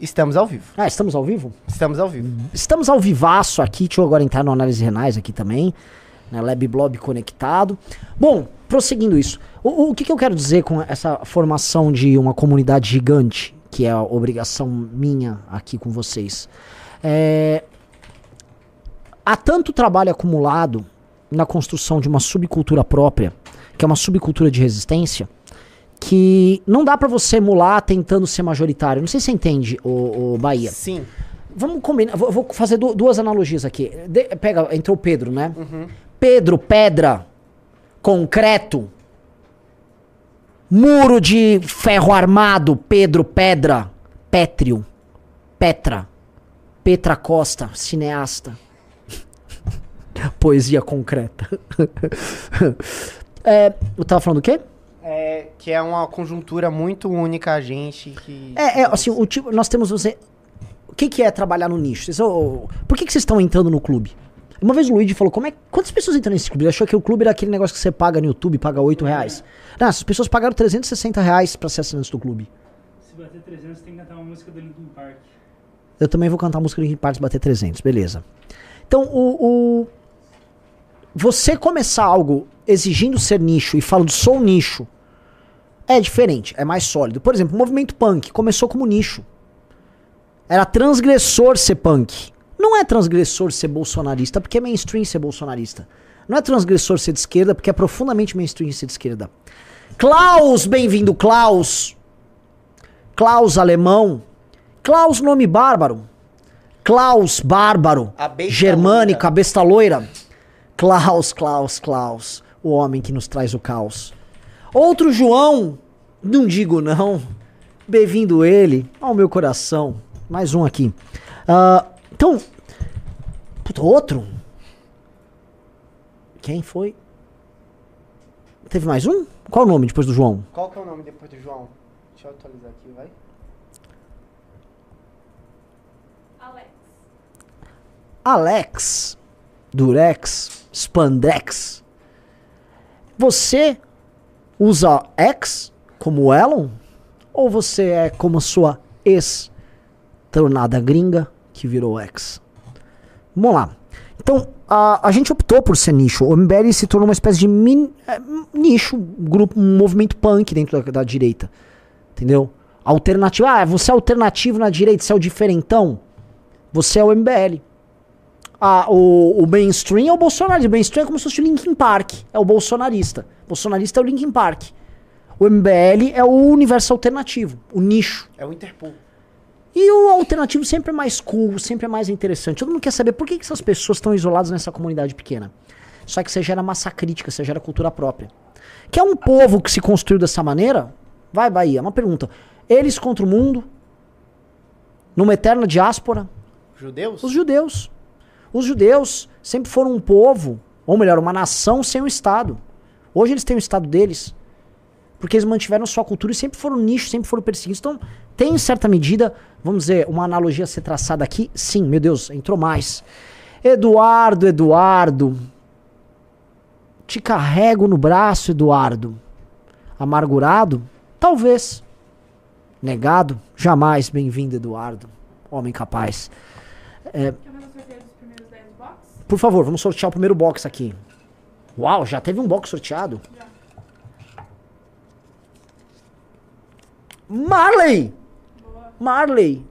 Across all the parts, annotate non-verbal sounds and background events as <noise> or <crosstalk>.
Estamos ao vivo. Ah, estamos ao vivo? Estamos ao vivo. Estamos ao vivaço aqui, deixa eu agora entrar no Análise Renais aqui também, né, Lab Blob conectado. Bom, prosseguindo isso, o, o que, que eu quero dizer com essa formação de uma comunidade gigante, que é a obrigação minha aqui com vocês? É, há tanto trabalho acumulado na construção de uma subcultura própria, que é uma subcultura de resistência, que não dá pra você emular tentando ser majoritário. Não sei se você entende, o, Bahia. Sim. Vamos combinar. Vou, vou fazer du- duas analogias aqui. De- pega, entrou o Pedro, né? Pedro, pedra, concreto, muro de ferro armado, Pedro, pedra, pétreo, Petra, Petra Costa, cineasta. <laughs> Poesia concreta. <laughs> é, eu tava falando o quê? É, que é uma conjuntura muito única a gente que. É, é, assim, o tipo, nós temos você. O que, que é trabalhar no nicho? Vocês, ô, por que, que vocês estão entrando no clube? Uma vez o Luigi falou, como é, quantas pessoas entram nesse clube? Ele achou que o clube era aquele negócio que você paga no YouTube, paga 8 reais. Não, essas pessoas pagaram 360 reais pra ser assinante do clube. Se bater 300, tem que cantar uma música do Linkin Park. Eu também vou cantar a música do Linkin Park se bater 300, beleza. Então, o, o- Você começar algo exigindo ser nicho e falando sou nicho é diferente, é mais sólido. Por exemplo, o movimento punk começou como nicho. Era transgressor ser punk. Não é transgressor ser bolsonarista, porque é mainstream ser bolsonarista. Não é transgressor ser de esquerda, porque é profundamente mainstream ser de esquerda. Klaus, bem-vindo, Klaus. Klaus alemão. Klaus, nome bárbaro. Klaus, bárbaro. A besta Germânico, loira. a besta loira. Klaus, Klaus, Klaus. O homem que nos traz o caos. Outro João, não digo não. Bem-vindo ele ao meu coração. Mais um aqui. Ah, então, puta, outro? Quem foi? Teve mais um? Qual o nome depois do João? Qual que é o nome depois do João? Deixa eu atualizar aqui, vai. Alex. Alex, Durex, Spandex. Você usa X como Elon? Ou você é como sua ex tornada gringa que virou X? Vamos lá. Então, a, a gente optou por ser nicho. O MBL se tornou uma espécie de min- é, nicho, grupo, um movimento punk dentro da, da direita. Entendeu? Alternativo. Ah, você é alternativo na direita, você é o diferentão. Você é o MBL. Ah, o, o mainstream é o bolsonarista. O mainstream é como se fosse o Linkin Park. É o bolsonarista. O bolsonarista é o Linkin Park. O MBL é o universo alternativo, o nicho. É o Interpol. E o alternativo sempre é mais cool, sempre é mais interessante. Todo mundo quer saber por que, que essas pessoas estão isoladas nessa comunidade pequena. Só que você gera massa crítica, você gera cultura própria. Que é um povo que se construiu dessa maneira? Vai, Bahia, uma pergunta. Eles contra o mundo? Numa eterna diáspora? Judeus? Os judeus. Os judeus sempre foram um povo, ou melhor, uma nação sem um Estado. Hoje eles têm o Estado deles. Porque eles mantiveram sua cultura e sempre foram nicho, sempre foram perseguidos. Então, tem em certa medida, vamos dizer, uma analogia a ser traçada aqui. Sim, meu Deus, entrou mais. Eduardo, Eduardo. Te carrego no braço, Eduardo. Amargurado? Talvez. Negado? Jamais. Bem-vindo, Eduardo. Homem capaz. Quer fazer o sorteio dos primeiros 10 box? Por favor, vamos sortear o primeiro box aqui. Uau, já teve um box sorteado? Marley! Marley!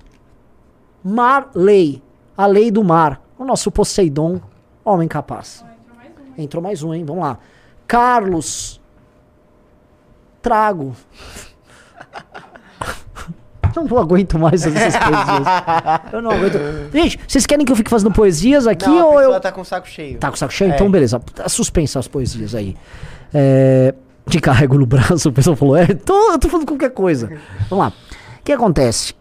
Marley! A lei do mar. O nosso Poseidon, homem capaz. Entrou mais um, hein? Vamos lá. Carlos. Trago. <laughs> Eu não aguento mais fazer essas poesias. <laughs> Eu não aguento. Gente, vocês querem que eu fique fazendo poesias aqui Não, a ou pessoa eu. tá com o saco cheio. Tá com o saco cheio? É. Então, beleza. Tá suspensa as poesias aí. É, te carrego no braço, o pessoal falou. É, tô, eu tô falando qualquer coisa. Vamos lá. O que acontece?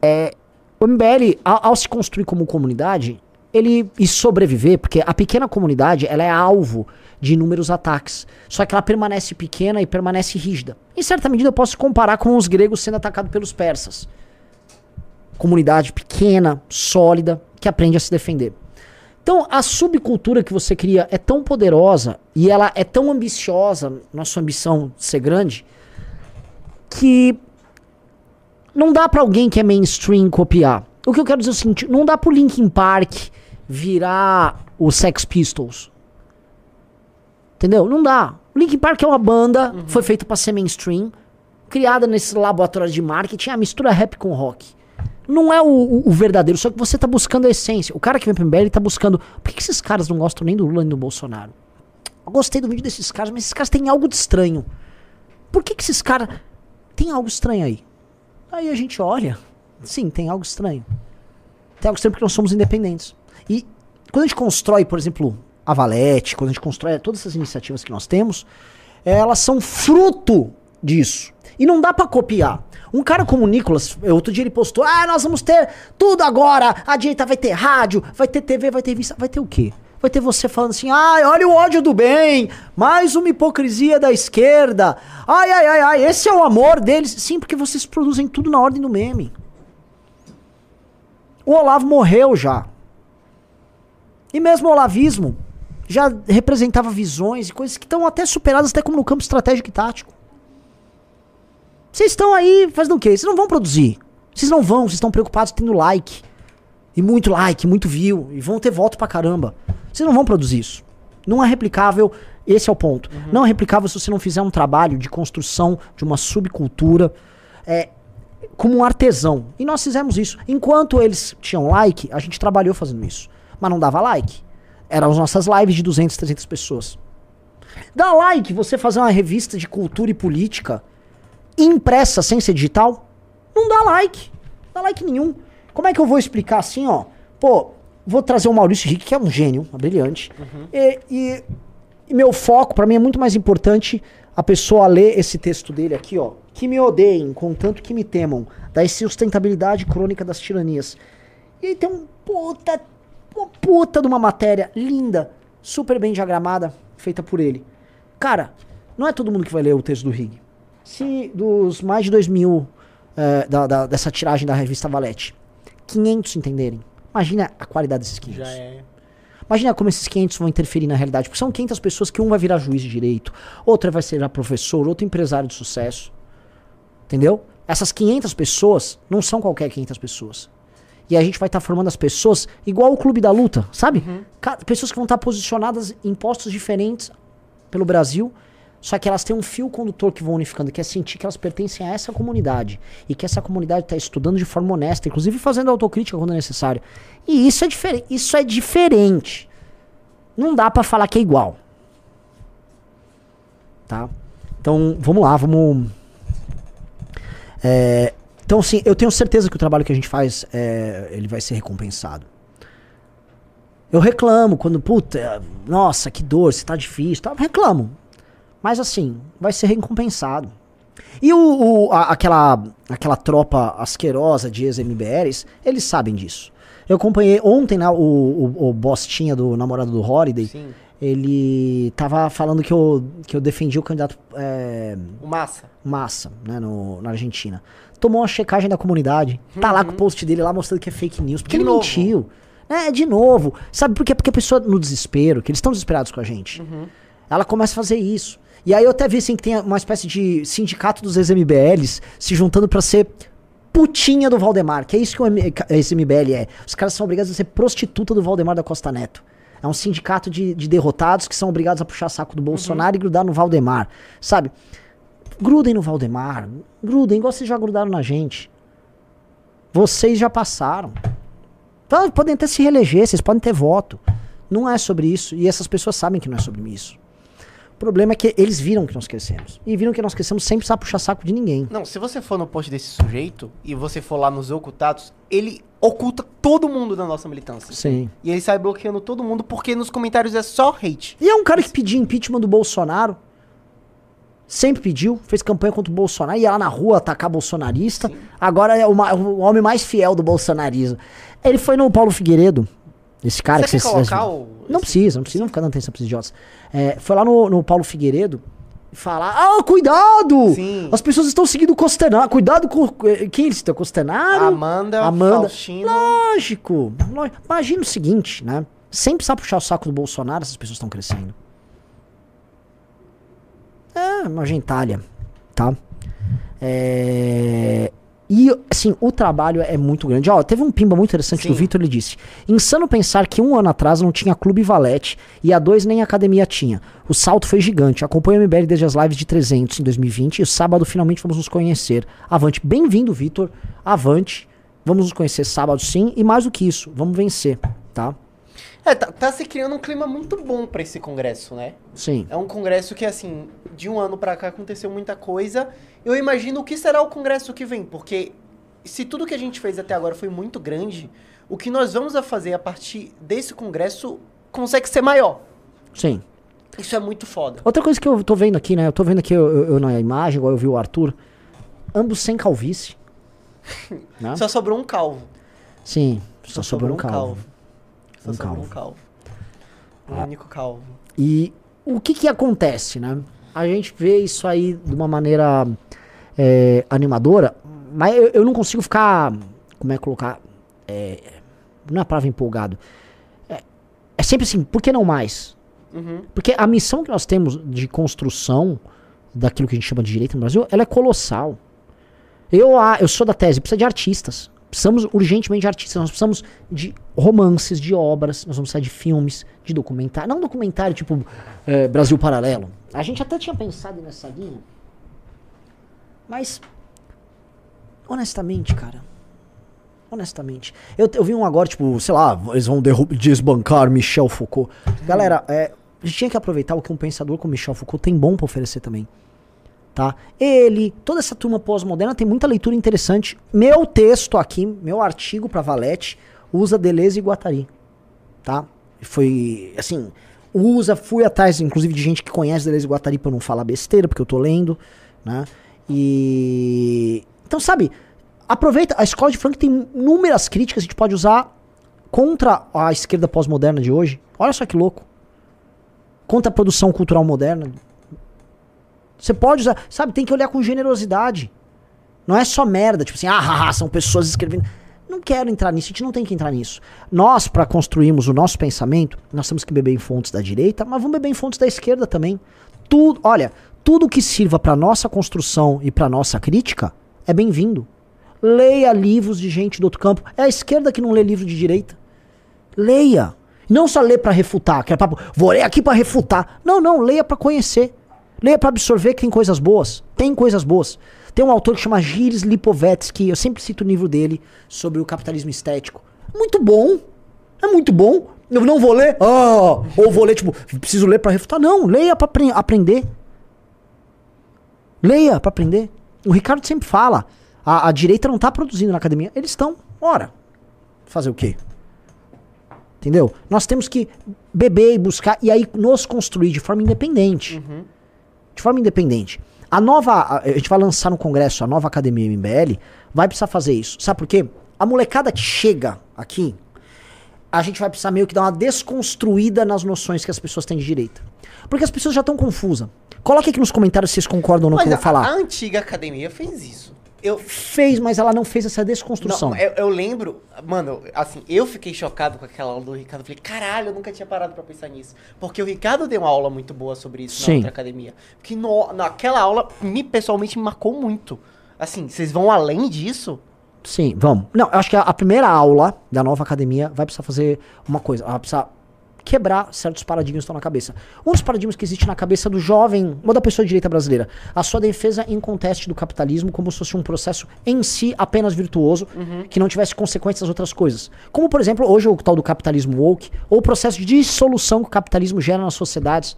É, o MBL, ao, ao se construir como comunidade, ele e sobreviver, porque a pequena comunidade ela é alvo de inúmeros ataques. Só que ela permanece pequena e permanece rígida. Em certa medida, eu posso comparar com os gregos sendo atacados pelos persas. Comunidade pequena, sólida, que aprende a se defender. Então, a subcultura que você cria é tão poderosa e ela é tão ambiciosa, nossa ambição de ser grande, que Não dá pra alguém que é mainstream copiar. O que eu quero dizer é o seguinte, não dá pro Linkin Park virar o Sex Pistols. Entendeu? Não dá. O Linkin Park é uma banda, foi feita pra ser mainstream, criada nesse laboratório de marketing, a mistura rap com rock. Não é o, o- o verdadeiro, só que você tá buscando a essência. O cara que vem pro MBL, ele tá buscando. Por que, que esses caras não gostam nem do Lula nem do Bolsonaro? Eu gostei do vídeo desses caras, mas esses caras têm algo de estranho. Por que, que esses caras. Tem algo estranho aí. Aí a gente olha. Sim, tem algo estranho. Tem algo estranho porque nós somos independentes. Quando a gente constrói, por exemplo, a Valete, quando a gente constrói todas essas iniciativas que nós temos, elas são fruto disso. E não dá pra copiar. Um cara como o Nicolas, outro dia ele postou: Ah, nós vamos ter tudo agora. A direita vai ter rádio, vai ter TV, vai ter vista. Vai ter o quê? Vai ter você falando assim: ai, olha o ódio do bem, mais uma hipocrisia da esquerda. Ai, ai, ai, ai, esse é o amor deles. Sim, porque vocês produzem tudo na ordem do meme. O Olavo morreu já. E mesmo o olavismo já representava visões e coisas que estão até superadas, até como no campo estratégico e tático. Vocês estão aí fazendo o quê? Vocês não vão produzir. Vocês não vão, vocês estão preocupados tendo like. E muito like, muito view. E vão ter voto pra caramba. Vocês não vão produzir isso. Não é replicável, esse é o ponto. Não é replicável se você não fizer um trabalho de construção de uma subcultura é, como um artesão. E nós fizemos isso. Enquanto eles tinham like, a gente trabalhou fazendo isso. Mas não dava like. Eram as nossas lives de 200, 300 pessoas. Dá like você fazer uma revista de cultura e política impressa sem ser digital? Não dá like. Não dá like nenhum. Como é que eu vou explicar assim, ó? Pô, vou trazer o Maurício Henrique, que é um gênio, uma brilhante. E, e- e meu foco, pra mim, é muito mais importante a pessoa ler esse texto dele aqui, ó. Que me odeiem, contanto que me temam. Da sustentabilidade crônica das tiranias. E aí tem um puta, uma puta de uma matéria linda, super bem diagramada, feita por ele. Cara, não é todo mundo que vai ler o texto do Rig. Se dos mais de 2 mil eh, da- da- dessa tiragem da revista Valete, 500 entenderem, imagina a qualidade desses 500. Já é. Imagina como esses 500 vão interferir na realidade. Porque são 500 pessoas que um vai virar juiz de direito, outra vai ser professor, outro empresário de sucesso. Entendeu? Essas 500 pessoas não são qualquer 500 pessoas. E a gente vai estar formando as pessoas igual o clube da luta, sabe? Ca- Pessoas que vão estar posicionadas em postos diferentes pelo Brasil, só que elas têm um fio condutor que vão unificando, que é sentir que elas pertencem a essa comunidade. E que essa comunidade está estudando de forma honesta, inclusive fazendo autocrítica quando é necessário. E isso é diferente. Isso é diferente. Não dá pra falar que é igual. Tá? Então, vamos lá, vamos. É, então, assim, eu tenho certeza que o trabalho que a gente faz, é, ele vai ser recompensado. Eu reclamo quando, puta, nossa, que dor, se tá difícil, tá? reclamo. Mas assim, vai ser recompensado. E o, o- a- aquela, aquela tropa asquerosa de ex-MBLs, eles sabem disso. Eu acompanhei ontem né, o, o, o Bostinha do namorado do Holiday. Sim. Ele tava falando que eu, que eu defendi o candidato é, O Massa. Massa, né, no, na Argentina. Tomou uma checagem da comunidade. Tá lá com o post dele lá mostrando que é fake news. Porque De ele novo. mentiu. É, de novo. Sabe por quê? Porque a pessoa no desespero, que eles estão desesperados com a gente, ela começa a fazer isso. E aí eu até vi assim que tem uma espécie de sindicato dos ex-MBLs se juntando pra ser putinha do Valdemar, que é isso que o M- esse MBL é. Os caras são obrigados a ser prostituta do Valdemar da Costa Neto. É um sindicato de, de derrotados que são obrigados a puxar saco do Bolsonaro e grudar no Valdemar. Sabe? Grudem no Valdemar. Grudem, igual vocês já grudaram na gente. Vocês já passaram. Então, podem até se reeleger, vocês podem ter voto. Não é sobre isso. E essas pessoas sabem que não é sobre isso. O problema é que eles viram que nós crescemos. E viram que nós crescemos sem precisar puxar saco de ninguém. Não, se você for no post desse sujeito e você for lá nos ocultados, ele oculta todo mundo da nossa militância. Sim. E ele sai bloqueando todo mundo porque nos comentários é só hate. E é um cara que pediu impeachment do Bolsonaro. Sempre pediu, fez campanha contra o Bolsonaro, ia lá na rua atacar bolsonarista. Agora é o, o homem mais fiel do bolsonarismo. Ele foi no Paulo Figueiredo. Esse cara você que vocês. colocar o... Não precisa, não precisa não ficar dando atenção esses idiotas. É, foi lá no, no Paulo Figueiredo e falar: Ah, cuidado! Sim. As pessoas estão seguindo o Costenaro. Cuidado com. eh, Quem ele citou? Costenaro? Amanda, Amanda. Faustino. Lógico, lógico. Imagina o seguinte, né? Sem precisar puxar o saco do Bolsonaro, essas pessoas estão crescendo. É, uma gentalha, tá? É... E, assim, o trabalho é muito grande. Ó, teve um pimba muito interessante do. Vitor, ele disse: Insano pensar que um ano atrás não tinha Clube Valete e há dois nem academia tinha. O salto foi gigante. Acompanho o MBL desde as lives de 300 em 2020 e o sábado finalmente vamos nos conhecer. Avante. Bem-vindo, Vitor. Avante. Vamos nos conhecer sábado sim. E mais do que isso, vamos vencer, tá? É, tá, tá se criando um clima muito bom pra esse congresso, né? Sim. É um congresso que, assim, de um ano pra cá aconteceu muita coisa. Eu imagino o que será o congresso que vem, porque se tudo que a gente fez até agora foi muito grande, o que nós vamos a fazer a partir desse congresso consegue ser maior. Sim. Isso é muito foda. Outra coisa que eu tô vendo aqui, né? Eu tô vendo aqui eu, eu- eu na imagem, igual eu vi o Arthur. Ambos sem calvície. <laughs> né? Só sobrou um calvo. Sim, só, sobrou um calvo. Só Um calvo. um calvo. Um único calvo. E o que que acontece, né? A gente vê isso aí de uma maneira é, animadora, mas eu, eu não consigo ficar, como é que colocar, é, não é a palavra empolgado. É, é sempre assim, por que não mais? Uhum. Porque a missão que nós temos de construção daquilo que a gente chama de direito no Brasil, ela é colossal. Eu, ah, eu sou da tese, precisa de artistas. Precisamos urgentemente de artistas. Nós precisamos de romances, de obras, nós vamos precisar de filmes, de documentário. Não documentário tipo é, Brasil Paralelo. A gente até tinha pensado nessa linha. Mas, honestamente, cara. Honestamente. Eu, eu vi um agora, tipo, sei lá, eles vão desbancar Michel Foucault. Galera, é, a gente tinha que aproveitar o que um pensador como Michel Foucault tem bom pra oferecer também. Tá? Ele, toda essa turma pós-moderna tem muita leitura interessante. Meu texto aqui, meu artigo pra Valete, usa Deleuze e Guattari. Tá? Foi, assim, usa, fui atrás, inclusive, de gente que conhece Deleuze e Guattari eu não falar besteira, porque eu tô lendo, né? E... Então, sabe, aproveita, a escola de Frank tem inúmeras críticas que a gente pode usar contra a esquerda pós-moderna de hoje. Olha só que louco. Contra a produção cultural moderna. Você pode usar, sabe, tem que olhar com generosidade. Não é só merda, tipo assim, ah, são pessoas escrevendo. Não quero entrar nisso, a gente não tem que entrar nisso. Nós, para construirmos o nosso pensamento, nós temos que beber em fontes da direita, mas vamos beber em fontes da esquerda também. Tudo, olha, tudo que sirva para nossa construção e para nossa crítica é bem-vindo. Leia livros de gente do outro campo. É a esquerda que não lê livro de direita. Leia. Não só lê pra refutar, que é papo, vou ler aqui pra refutar. Não, não, leia pra conhecer. Leia pra absorver que tem coisas boas. Tem coisas boas. Tem um autor que chama Gilles Lipovetsky, eu sempre cito o livro dele sobre o capitalismo estético. Muito bom. É muito bom. Eu não vou ler, ah, ou vou ler, tipo, preciso ler pra refutar. Não, leia apre- aprender. Leia pra aprender. O Ricardo sempre fala, a, a direita não tá produzindo na academia. Eles estão, ora, fazer o quê? Entendeu? Nós temos que beber e buscar e aí nos construir de forma independente. De forma independente. A nova. A, gente vai lançar no Congresso a nova Academia MBL, vai precisar fazer isso. Sabe por quê? A molecada que chega aqui, a gente vai precisar meio que dar uma desconstruída nas noções que as pessoas têm de direita. Porque as pessoas já estão confusas. Coloque aqui nos comentários se vocês concordam ou não com o que eu vou a, a falar. antiga academia fez isso. Eu, Fez, mas ela não fez essa desconstrução. Não, eu, eu lembro, mano, assim, eu fiquei chocado com aquela aula do Ricardo. Eu falei, caralho, eu nunca tinha parado pra pensar nisso. Porque o Ricardo deu uma aula muito boa sobre isso Sim. na outra academia. Que no, naquela aula, me pessoalmente me marcou muito. Assim, vocês vão além disso? Sim, vamos. Não, eu acho que a, a primeira aula da nova academia vai precisar fazer uma coisa. Ela vai precisar quebrar certos paradigmas que estão na cabeça. Um dos paradigmas que existe na cabeça do jovem, ou da pessoa de direita brasileira, a sua defesa em conteste do capitalismo como se fosse um processo em si apenas virtuoso, que não tivesse consequências outras coisas. Como, por exemplo, hoje o tal do capitalismo woke, ou o processo de dissolução que o capitalismo gera nas sociedades.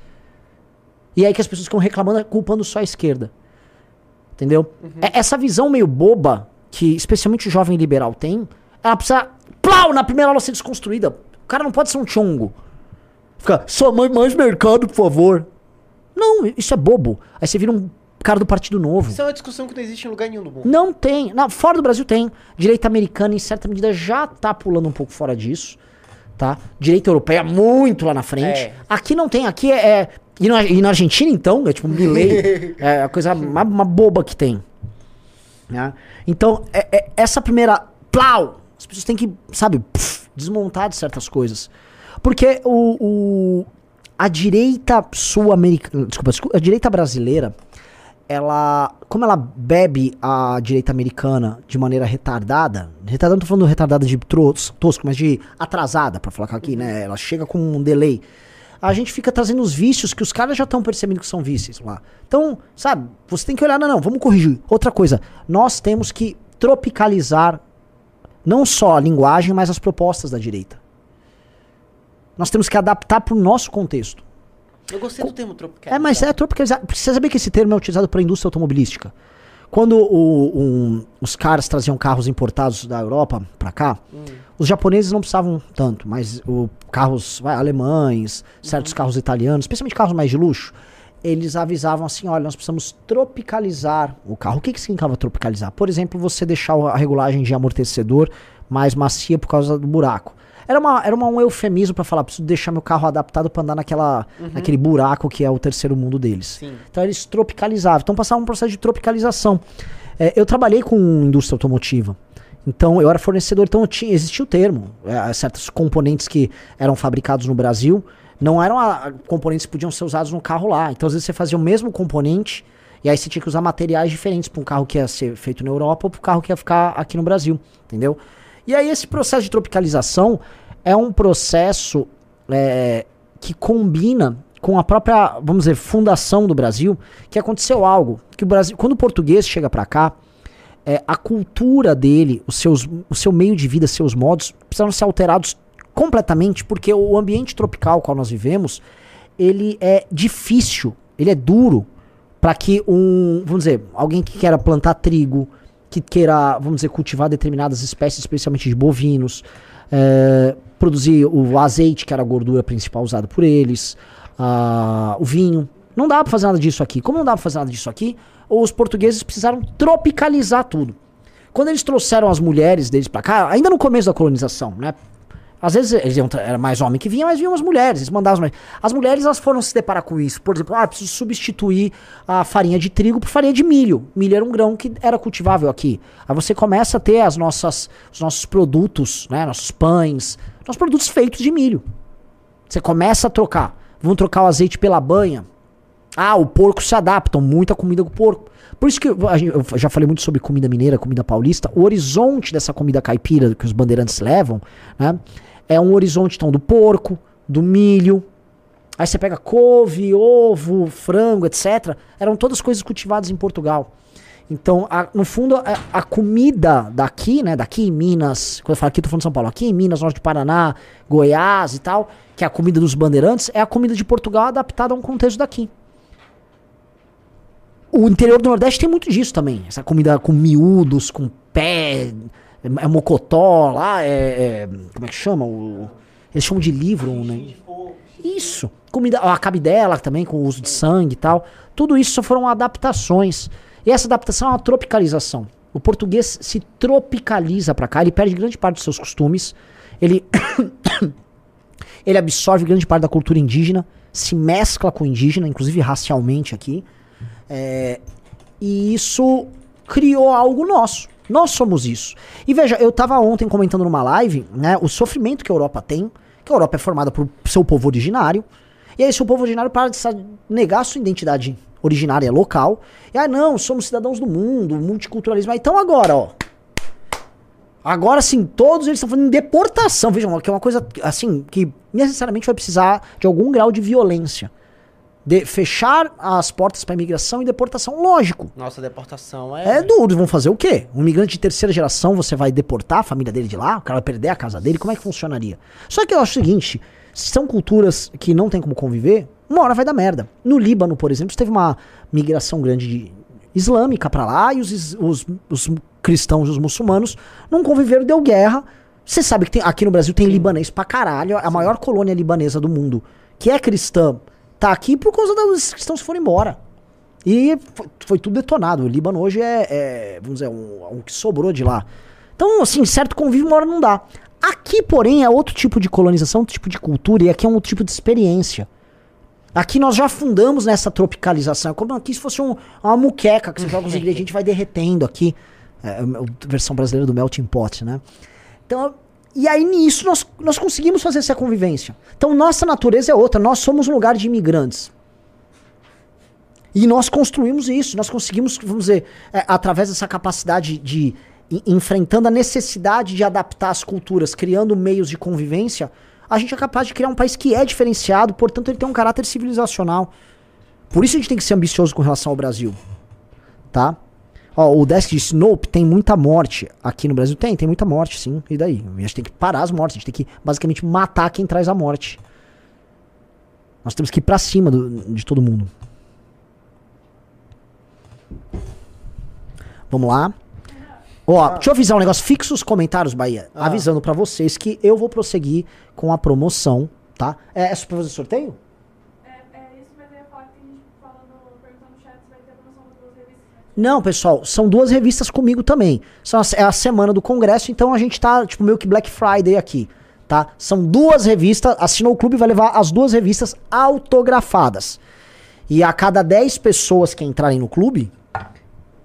E aí que as pessoas ficam reclamando, culpando só a esquerda. Entendeu? É- Essa visão meio boba que especialmente o jovem liberal tem, ela precisa, plau, na primeira aula ser desconstruída. O cara não pode ser um chongo. Fica, só mais, mais mercado, por favor. Não, isso é bobo. Aí você vira um cara do Partido Novo. Isso é uma discussão que não existe em lugar nenhum do mundo. Não tem. Não, fora do Brasil tem. Direita americana, em certa medida, já tá pulando um pouco fora disso. Tá? Direita europeia, muito lá na frente. É. Aqui não tem. Aqui é. é- e, na, e na Argentina, então, é tipo Milley. <laughs> é a coisa mais uma boba que tem. né? Então, é- é- essa primeira. Plau! As pessoas têm que, sabe, pff, desmontar de certas coisas. Porque o, o- a direita sul-americana. Desculpa, a direita brasileira ela, como ela bebe a direita americana de maneira retardada, retardada não tô falando retardada de tosco, mas de atrasada, pra falar aqui, né? Ela chega com um delay. A gente fica trazendo os vícios que os caras já estão percebendo que são vícios lá. Então, sabe, você tem que olhar, não, não, vamos corrigir. Outra coisa, nós temos que tropicalizar não só a linguagem, mas as propostas da direita. Nós temos que adaptar pro nosso contexto. Eu gostei do termo tropical. É, mas é tropicalizar. Precisa saber que esse termo é utilizado para a indústria automobilística. Quando o- um- os caras traziam carros importados da Europa para cá, os japoneses não precisavam tanto, mas o, carros vai, alemães, certos carros italianos, especialmente carros mais de luxo, eles avisavam assim: olha, nós precisamos tropicalizar o carro. O que, que significava tropicalizar? Por exemplo, você deixar a regulagem de amortecedor mais macia por causa do buraco. Era, uma, era uma- um eufemismo para falar, preciso deixar meu carro adaptado para andar naquela, naquele buraco que é o terceiro mundo deles. Sim. Então eles tropicalizavam. Então passavam um processo de tropicalização. É, eu trabalhei com indústria automotiva. Então eu era fornecedor, então eu tinha, existia o termo. É, certos componentes que eram fabricados no Brasil não eram a- componentes que podiam ser usados no carro lá. Então às vezes você fazia o mesmo componente e aí você tinha que usar materiais diferentes para um carro que ia ser feito na Europa ou para o carro que ia ficar aqui no Brasil. Entendeu? E aí esse processo de tropicalização é um processo é, que combina com a própria, vamos dizer, fundação do Brasil, que aconteceu algo, que o Brasil, quando o português chega para cá, é, a cultura dele, os seus, o seu meio de vida, seus modos, precisaram ser alterados completamente, porque o ambiente tropical qual nós vivemos, ele é difícil, ele é duro para que um, vamos dizer, alguém que queira plantar trigo, que queira, vamos dizer, cultivar determinadas espécies, especialmente de bovinos, é, produzir o azeite, que era a gordura principal usada por eles, ah, o vinho. Não dá pra fazer nada disso aqui. Como não dá pra fazer nada disso aqui, os portugueses precisaram tropicalizar tudo. Quando eles trouxeram as mulheres deles pra cá, ainda no começo da colonização, né? Às vezes eles iam era mais homem que vinha, mas vinham as mulheres, eles mandavam as mulheres. As mulheres elas foram se deparar com isso. Por exemplo, ah, preciso substituir a farinha de trigo por farinha de milho. Milho era um grão que era cultivável aqui. Aí você começa a ter as nossas, os nossos produtos, né? Nossos pães, nossos produtos feitos de milho. Você começa a trocar. Vão trocar o azeite pela banha. Ah, o porco se adapta, muita comida com porco. Por isso que eu, eu já falei muito sobre comida mineira, comida paulista. O horizonte dessa comida caipira que os bandeirantes levam, né? É um horizonte então do porco, do milho. Aí você pega couve, ovo, frango, etc. Eram todas coisas cultivadas em Portugal. Então, a- no fundo, a, a comida daqui, né? Daqui em Minas, quando eu falo aqui, tô falando de São Paulo, aqui em Minas, norte do Paraná, Goiás e tal, que é a comida dos bandeirantes, é a comida de Portugal adaptada a um contexto daqui. O interior do Nordeste tem muito disso também. Essa comida com miúdos, com pé, é mocotó lá, é, é- Como é que chama? O, eles chamam de livro, né? Isso. Comida, a cabidela também, com o uso de sangue e tal. Tudo isso foram adaptações. E essa adaptação é uma tropicalização. O português se tropicaliza pra cá, ele perde grande parte dos seus costumes. Ele <coughs> ele absorve grande parte da cultura indígena, se mescla com o indígena, inclusive racialmente aqui. É, e isso criou algo nosso. Nós somos isso. E veja, eu tava ontem comentando numa live, né, o sofrimento que a Europa tem, que a Europa é formada por seu povo originário, e aí seu povo originário para de negar sua identidade originária local, e ah não, somos cidadãos do mundo, multiculturalismo. Então agora, ó, Agora sim, todos eles estão falando em deportação. Vejam, que é uma coisa assim que necessariamente vai precisar de algum grau de violência. De fechar as portas para imigração e deportação, lógico. Nossa, deportação é. É duro, vão fazer o quê? Um imigrante de terceira geração, você vai deportar a família dele de lá? O cara vai perder a casa dele? Como é que funcionaria? Só que eu acho o seguinte: se são culturas que não tem como conviver, uma hora vai dar merda. No Líbano, por exemplo, teve uma migração grande de islâmica pra lá e os, os, os cristãos e os muçulmanos não conviveram, deu guerra. Você sabe que tem- aqui no Brasil tem libanês pra caralho, a maior colônia libanesa do mundo, que é cristã, tá aqui por causa dos cristãos que foram embora. E foi, foi tudo detonado. O Líbano hoje é, é, vamos dizer, um, um que sobrou de lá. Então, assim, certo convívio uma hora não dá. Aqui, porém, é outro tipo de colonização, outro tipo de cultura, e aqui é um outro tipo de experiência. Aqui nós já fundamos nessa tropicalização. É como aqui se fosse um- uma muqueca, que você joga os <laughs> ingredientes e vai derretendo aqui. É, a versão brasileira do melting pot, né? Então, e aí nisso nós, nós conseguimos fazer essa convivência. Então, nossa natureza é outra. Nós somos um lugar de imigrantes. E nós construímos isso, nós conseguimos, vamos dizer, é, através dessa capacidade de en- enfrentando a necessidade de adaptar as culturas, criando meios de convivência, a gente é capaz de criar um país que é diferenciado, portanto ele tem um caráter civilizacional. Por isso a gente tem que ser ambicioso com relação ao Brasil. Tá? Ó, o Desk disse, nope, tem muita morte. Aqui no Brasil tem, tem muita morte, sim. E daí? A gente tem que parar as mortes, a gente tem que basicamente matar quem traz a morte. Nós temos que ir pra cima do- de todo mundo. Vamos lá. Ó, deixa eu avisar um negócio. Fixa os comentários, Bahia. Ah. Avisando pra vocês que eu vou prosseguir com a promoção, tá? É, é só pra fazer sorteio? É, é isso, mas eu ia falar que tem gente falando, perguntando no chat se vai ter a promoção das duas revistas. né? Não, pessoal, são duas revistas comigo também. São as- é a semana do congresso, então a gente tá, tipo, meio que Black Friday aqui, tá? São duas revistas, assinou o clube vai levar as duas revistas autografadas. E a cada 10 pessoas que entrarem no clube,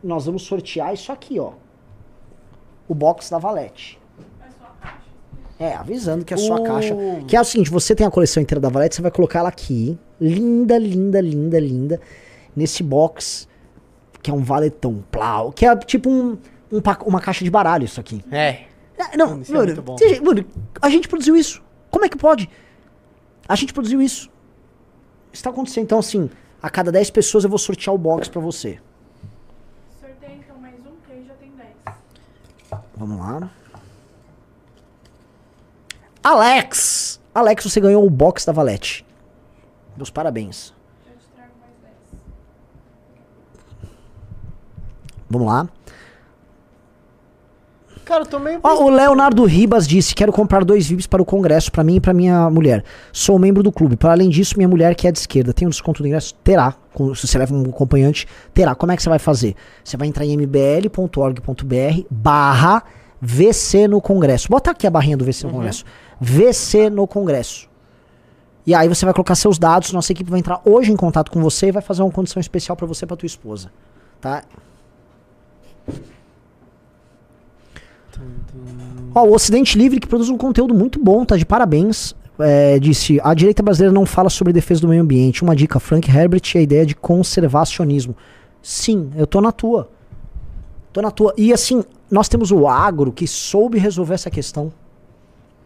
nós vamos sortear isso aqui, ó. O box da Valete. É a. É, avisando que é a Uh. caixa. Que é o seguinte, você tem a coleção inteira da Valete, você vai colocar ela aqui. Linda, linda, linda, linda. Nesse box, que é um valetão plau. Que é tipo um, um uma caixa de baralho isso aqui. É. É, Não, Mano, é mano, muito bom. você- mano, a gente produziu isso. Como é que pode? A gente produziu isso. Isso tá acontecendo. Então, assim, a cada 10 pessoas eu vou sortear o box pra você. Sorteio então mais um, que aí já tem 10. Vamos lá. Alex! Alex, você ganhou o box da Valete. Meus parabéns. Já te trago mais 10. Vamos lá. Cara, eu tô meio. Ó, o Leonardo Ribas disse: Quero comprar dois VIPs para o congresso, para mim e para minha mulher. Sou membro do clube. Para além disso, minha mulher, que é de esquerda, tem um desconto do ingresso? Terá. Se você leva um acompanhante, terá. Como é que você vai fazer? Você vai entrar em mbl.org.br barra VC no Congresso. Bota aqui a barrinha do VC no Congresso. VC no Congresso. E aí você vai colocar seus dados, nossa equipe vai entrar hoje em contato com você e vai fazer uma condição especial para você e para tua esposa. Tá? Ó, o Ocidente Livre, que produz um conteúdo muito bom, tá de parabéns. É, disse: a direita brasileira não fala sobre defesa do meio ambiente. Uma dica: Frank Herbert e a ideia de conservacionismo. Sim, eu tô na tua. Tô na tua. E assim, nós temos o agro que soube resolver essa questão.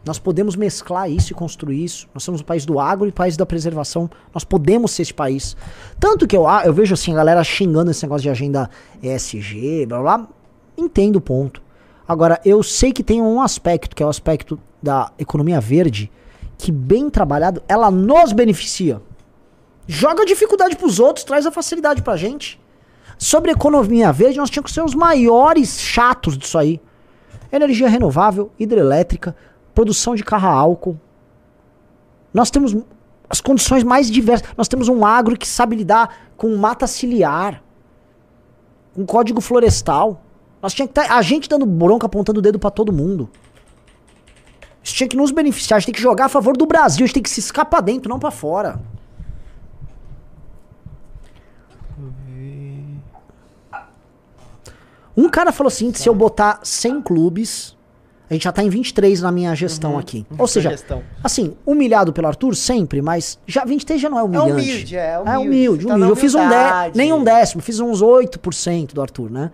Nós podemos mesclar isso e construir isso. Nós somos o país do agro e o país da preservação. Nós podemos ser esse país. Tanto que eu, ah, eu vejo assim, a galera xingando esse negócio de agenda ESG, blá blá. blá. Entendo o ponto. Agora, eu sei que tem um aspecto, que é o aspecto da economia verde, que bem trabalhado, ela nos beneficia. Joga a dificuldade pros outros, traz a facilidade pra gente. Sobre economia verde, nós tínhamos que ser os maiores chatos disso aí. Energia renovável, hidrelétrica, produção de carro a álcool. Nós temos as condições mais diversas. Nós temos um agro que sabe lidar com mata ciliar, com código florestal. Nós tinha que estar a gente dando bronca apontando o dedo pra todo mundo. Isso tinha que nos beneficiar, a gente tem que jogar a favor do Brasil, a gente tem que se escapar dentro, não pra fora. Um cara falou assim, se eu botar 100 clubes, a gente já tá em 23 na minha gestão aqui. Ou seja, Sugestão. assim, humilhado pelo Arthur sempre, mas já 23 já não é É humilhante. humilde, é humilde. É humilde, Você tá humilde. na Eu fiz um dé, nem um décimo, fiz uns 8% do Arthur, né?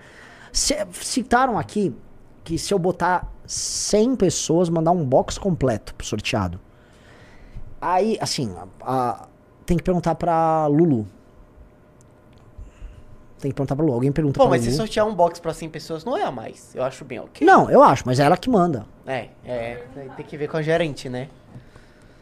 Se- citaram aqui que se eu botar 100 pessoas, mandar um box completo pro sorteado. Aí, assim, a- a- tem que perguntar pra Lulu. Tem que perguntar pra Lulu. Alguém pergunta Pô, pra mas se Lulu. sortear um box pra 100 pessoas não é a mais. Eu acho bem ok. Não, eu acho, mas é ela que manda. É, é. Tem que ver com a gerente, né?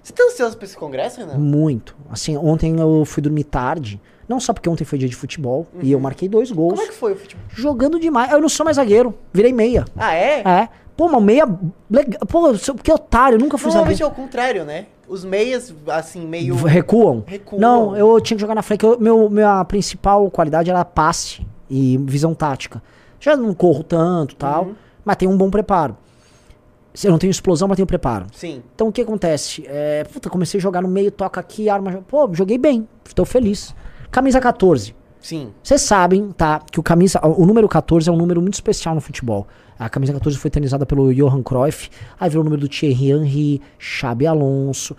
Você tá ansioso pra esse congresso, Renan? Muito. Assim, ontem eu fui dormir tarde. Não só porque ontem foi dia de futebol. E eu marquei dois gols. Como é que foi o futebol? Jogando demais. Eu não sou mais zagueiro. Virei meia. Ah, é? É. Pô, uma meia. Legal. Pô, que otário. Nunca fui Normalmente zagueiro. é o contrário, né? Os meias, assim, meio... Recuam? Recuam. Não, eu tinha que jogar na frente. Eu, meu, minha principal qualidade era passe e visão tática. Já não corro tanto tal, Uhum. mas tenho um bom preparo. Eu não tenho explosão, mas tenho preparo. Sim. Então o que acontece? É, puta, comecei a jogar no meio, toca aqui, arma. Pô, joguei bem. Estou feliz. Camisa 14. Sim. Vocês sabem, tá? Que o camisa, o número 14 é um número muito especial no futebol. A camisa 14 foi eternizada pelo Johan Cruyff, aí virou o número do Thierry Henry, Xabi Alonso,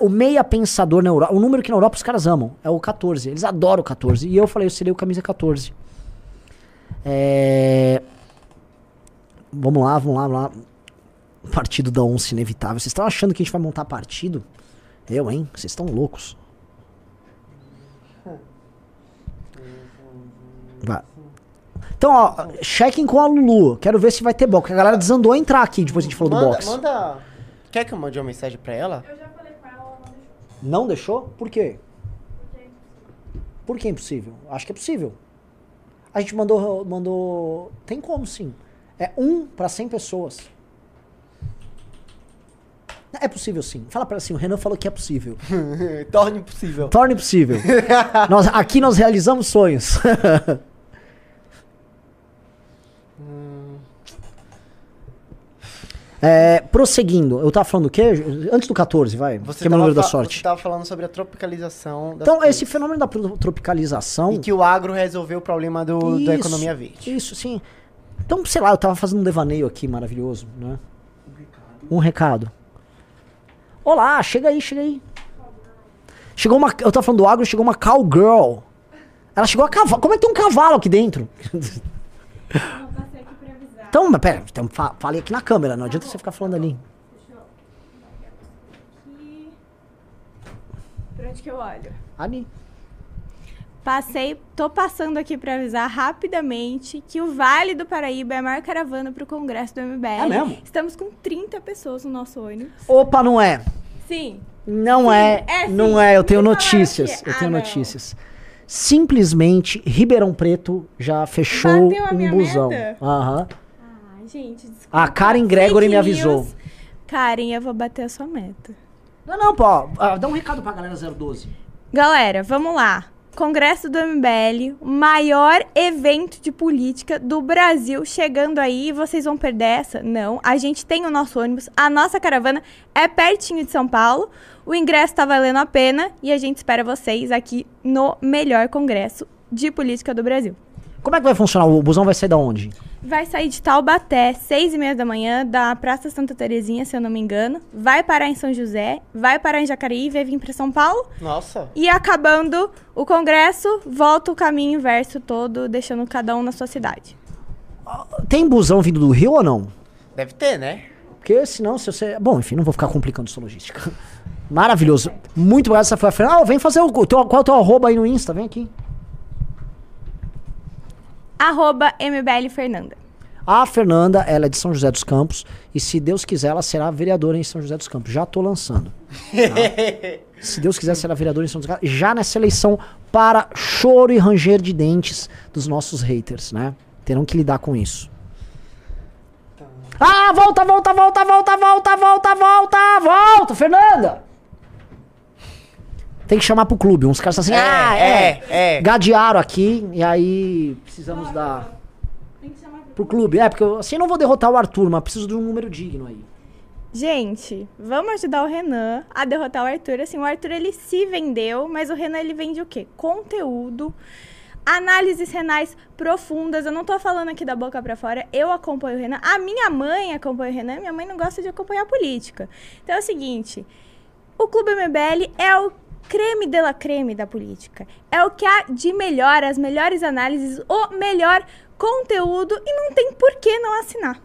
O meia pensador na Europa, o número que na Europa os caras amam, é o 14. Eles adoram o 14. E eu falei, eu seria o camisa 14. É... Vamos lá, vamos lá, vamos lá. Partido da onça inevitável. Vocês estão achando que a gente vai montar partido? Eu, hein? Vocês estão loucos. Vai. Então, ó, chequem com a Lulu. Quero ver se vai ter box. A galera desandou a entrar aqui depois que a gente falou do Manda, box. manda. Quer que eu mande uma mensagem pra ela? Eu já falei com ela, ela não deixou. Não deixou? Por quê? Porque é impossível. Por que é impossível? Acho que é possível. A gente mandou. mandou tem como sim. É um pra 100 pessoas. É possível sim. Fala pra ela assim: o Renan falou que é possível. Torne <laughs> impossível. Torne possível. <laughs> nós, aqui nós realizamos sonhos. <laughs> É, prosseguindo, eu tava falando o quê? Antes do 14, vai. Você que é o meu número da sorte. Você tava falando sobre a tropicalização Então, coisas. esse fenômeno da tropicalização. E que o agro resolveu o problema do, da Isso, economia verde. Isso, sim. Então, sei lá, eu tava fazendo um devaneio aqui maravilhoso, né? Um recado. Olá, chega aí, chega aí. Chegou uma. Eu tava falando do agro, chegou uma cowgirl. Ela chegou a cavalo. Como é que tem um cavalo aqui dentro? <laughs> Eu passei aqui pra avisar. Então, mas pera, então, fa fale aqui na câmera, não adianta você ficar falando ali. Deixa eu aqui. Pra onde que eu olho? Ali. Passei, tô passando aqui pra avisar rapidamente que o Vale do Paraíba é a maior caravana pro Congresso do MBL. É mesmo? Estamos com 30 pessoas no nosso ônibus. Opa, não é. Sim. Não Sim, é, é sim. não é, eu tenho Me notícias, eu Ah, tenho não. notícias. Simplesmente, Ribeirão Preto já fechou um minha busão. Aham. Gente, desculpa. A Karen Gregory me avisou. Karen, eu vou bater a sua meta. Não, não, pô, ah, dá um recado pra galera 012. Galera, vamos lá. Congresso do MBL, o maior evento de política do Brasil, chegando aí. Vocês vão perder essa? Não. A gente tem o nosso ônibus, a nossa caravana é pertinho de São Paulo. O ingresso tá valendo a pena e a gente espera vocês aqui no melhor congresso de política do Brasil. Como é que vai funcionar? O busão vai sair da onde? Vai sair de Taubaté, seis e meia da manhã, da Praça Santa Terezinha, se eu não me engano. Vai parar em São José, vai parar em Jacareí e vai vir para São Paulo. Nossa. E acabando o congresso, volta o caminho inverso todo, deixando cada um na sua cidade. Tem busão vindo do Rio ou não? Deve ter, né? Porque senão, se você. Bom, enfim, não vou ficar complicando sua logística. <laughs> Maravilhoso. Muito obrigado, essa foi a. Ah, vem fazer o. Teu, qual é o teu arroba aí no Insta? Vem aqui. Arroba MBL Fernanda. A Fernanda, ela é de São José dos Campos. E se Deus quiser, ela será vereadora em São José dos Campos. Já tô lançando. tá? <laughs> se Deus quiser, será vereadora em São José dos Campos. Já nessa eleição para choro e ranger de dentes dos nossos haters, né? Terão que lidar com isso. Ah, volta, volta, volta, volta, volta, volta, volta, volta, Fernanda! Tem que chamar pro clube. Uns caras assim, É, ah, é, é, é. Gadearam aqui, e aí precisamos dar pro clube. É, porque eu, assim eu não vou derrotar o Arthur, mas preciso de um número digno aí. Gente, vamos ajudar o Renan a derrotar o Arthur. Assim, o Arthur ele se vendeu, mas o Renan ele vende o quê? Conteúdo, análises renais profundas. Eu não tô falando aqui da boca pra fora. Eu acompanho o Renan. A minha mãe acompanha o Renan. Minha mãe não gosta de acompanhar política. Então é o seguinte: o Clube MBL é o creme de la creme da política. É o que há de melhor, as melhores análises, o melhor conteúdo e não tem por que não assinar.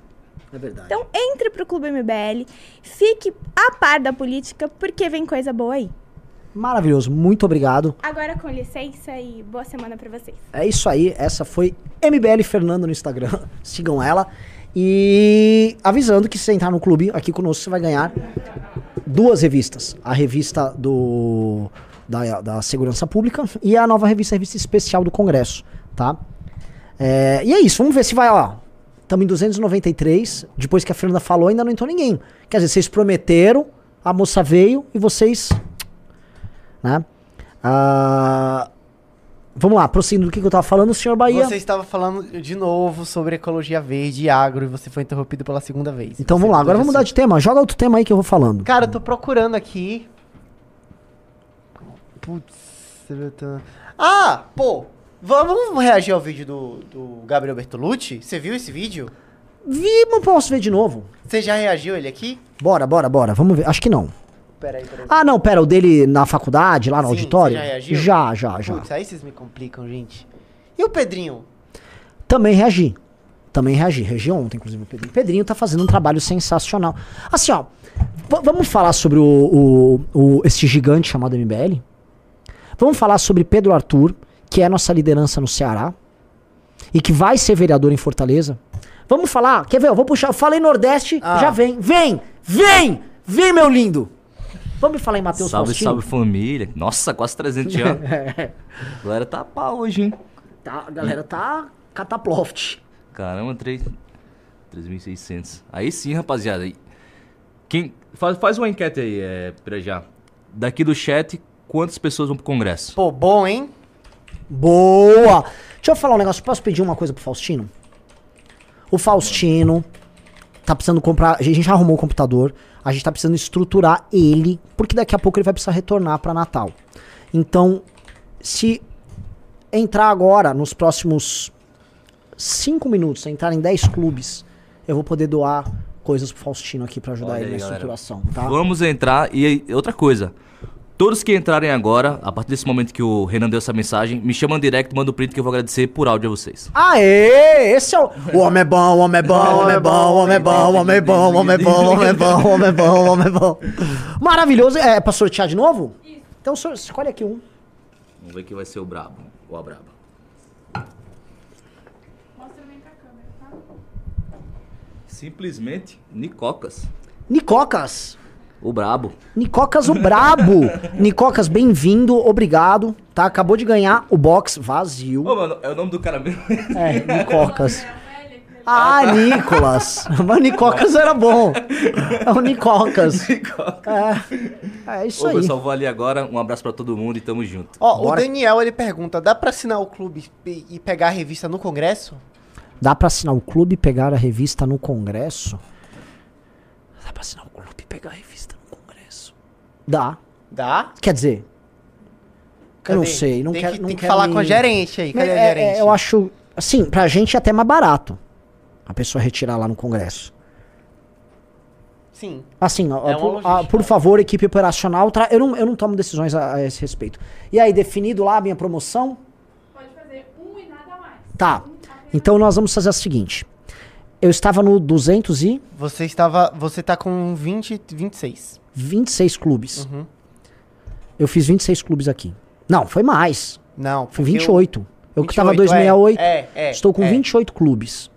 É verdade. Então entre pro Clube MBL, fique a par da política, porque vem coisa boa aí. Maravilhoso, muito obrigado. Agora com licença e boa semana pra vocês. É isso aí, essa foi MBL Fernando no Instagram. <laughs> Sigam ela. E avisando que se você entrar no clube aqui conosco, você vai ganhar duas revistas. A revista do da, da Segurança Pública e a nova revista, a revista especial do Congresso, tá? É, e é isso, vamos ver se vai, ó. Estamos em 293. Depois que a Fernanda falou, ainda não entrou ninguém. Quer dizer, vocês prometeram, a moça veio e vocês. Né? Ah, vamos lá, prosseguindo do que, que eu tava falando, senhor Bahia. Você estava falando de novo sobre ecologia verde e agro e você foi interrompido pela segunda vez. Então Você vamos lá, agora vamos mudar de tema. Joga outro tema aí que eu vou falando. Cara, eu tô procurando aqui. Putz. tô- Ah, pô. Vamos reagir ao vídeo do, do Gabriel Bertolucci? Você viu esse vídeo? Vi, não posso ver de novo. Você já reagiu ele aqui? Bora, bora, bora. Vamos ver. Acho que não. Peraí, peraí. Ah, não, pera, o dele na faculdade, lá no Sim, auditório? você já reagiu? já, já, já. Putz, aí vocês me complicam, gente. E o Pedrinho? Também reagi. Também reagi. Reagi ontem, inclusive, o Pedrinho. Pedrinho tá fazendo um trabalho sensacional. Assim, ó. vamos falar sobre o, o, o- esse gigante chamado MBL? Vamos falar sobre Pedro Arthur, que é nossa liderança no Ceará. E que vai ser vereador em Fortaleza. Vamos falar. Quer ver? Eu vou puxar. Eu falei Nordeste, Ah. já vem. Vem! Vem! Vem, meu lindo! Vamos falar em Matheus Salve, Faustino? salve família. Nossa, quase 300 anos. A galera tá pá hoje, hein? Tá, a galera tá cataploft. Caramba, 3 3.600. Aí sim, rapaziada. E Quem, faz, faz uma enquete aí, é, Pirajá. Daqui do chat, quantas pessoas vão pro congresso? Pô, bom, hein? Boa! Deixa eu falar um negócio. Posso pedir uma coisa pro Faustino? O Faustino tá precisando comprar. A gente já arrumou o computador. A gente tá precisando estruturar ele. Porque daqui a pouco ele vai precisar retornar pra Natal. Então, se entrar agora, nos próximos 5 minutos, entrar em 10 clubes, eu vou poder doar coisas pro Faustino aqui pra ajudar Olha ele aí, na galera. estruturação, tá? Vamos entrar e outra coisa. Todos que entrarem agora, a partir desse momento que o Renan deu essa mensagem, me chamam direct, manda o print que eu vou agradecer por áudio a vocês. Aê! Esse é o. O homem é bom, o homem é bom, o homem é bom, o homem é bom, o homem é bom, o homem é bom, o homem é bom, o homem é bom, o homem é bom. Maravilhoso. É pra sortear de novo? Isso. Então escolhe aqui um. Vamos ver quem vai ser o brabo ou a braba. Mostra bem pra câmera, tá? Simplesmente Nicocas. Nicocas. O brabo. Nicocas o Brabo. <laughs> Nicocas, bem-vindo, obrigado. Tá? Acabou de ganhar o box vazio. Ô, mano, é o nome do cara mesmo. É, Nicocas. <laughs> Ah, Nicolas. <laughs> Mas Nicocas era bom. É o Nicocas. É, é isso Ô, aí. pessoal, vou ali agora. Um abraço pra todo mundo e tamo junto. Ó, Bora. o Daniel, ele pergunta, dá pra assinar o clube e e pegar a revista no congresso? Dá pra assinar o clube e pegar a revista no congresso? Dá pra assinar o clube e pegar a revista no congresso? Dá. Dá? Quer dizer, eu não Cadê? sei. Não tem quero, que, não tem que falar me- com a gerente aí. Cadê É, a é, gerente? eu acho, assim, pra gente é até mais barato a pessoa retirar lá no congresso. Sim. Assim, ó, É por, ah, por favor, equipe operacional, tra- eu, não, eu não tomo decisões a, a esse respeito. E aí, definido lá a minha promoção? Pode fazer um e nada mais. Tá. Um Então nós vamos fazer o seguinte. Eu estava no 226 Você estava. Você tá com 20, 26. clubes. Uhum. Eu fiz 26 clubes aqui. Não, foi mais. Não. Foi porque 28. Eu, que tava 28, 268. É, é, estou com é. 28 clubes.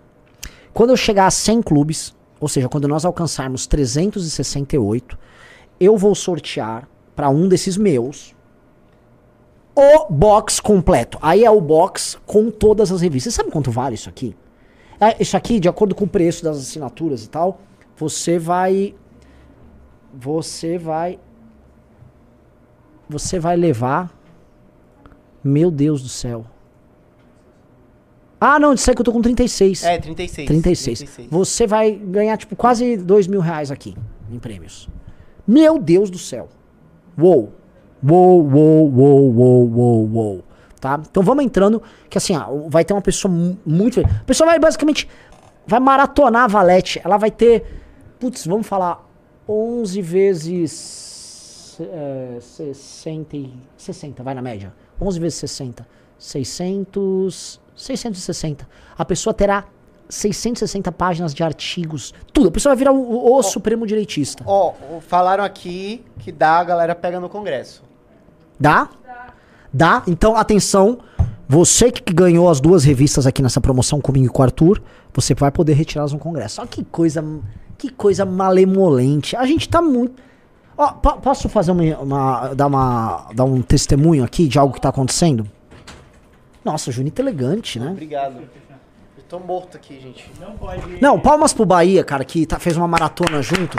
Quando eu chegar a 100 clubes, ou seja, quando nós alcançarmos 368, eu vou sortear para um desses meus o box completo. Aí é o box com todas as revistas. Você sabe quanto vale isso aqui? É, isso aqui, de acordo com o preço das assinaturas e tal, você vai. Você vai. Você vai levar. Meu Deus do céu. Ah, não, aí que eu tô com 36. É, 36. 36. Você vai ganhar, tipo, quase 2 mil reais aqui em prêmios. Meu Deus do céu. Uou. Uou, uou, uou, uou, uou, uou. Tá? Então vamos entrando, que assim, ó, vai ter uma pessoa mu- muito. A pessoa vai basicamente. Vai maratonar a Valete. Ela vai ter. Putz, vamos falar. 11 vezes. É, 60. e- 60, vai na média. 11 vezes 60. 600. 660. A pessoa terá 660 páginas de artigos. Tudo. A pessoa vai virar o, o- o supremo direitista. Ó, o- falaram aqui que dá, a galera pega no congresso. Dá? Dá. Então, atenção. Você que ganhou as duas revistas aqui nessa promoção comigo e com o Arthur, você vai poder retirá-las no congresso. Olha que coisa, que coisa malemolente. A gente tá muito. Ó, po- posso fazer uma, uma- dar uma, dar um testemunho aqui de algo que tá acontecendo? Nossa, Junito elegante, né? Obrigado. Eu tô morto aqui, gente. Não pode. Não, palmas pro Bahia, cara, que tá- fez uma maratona junto.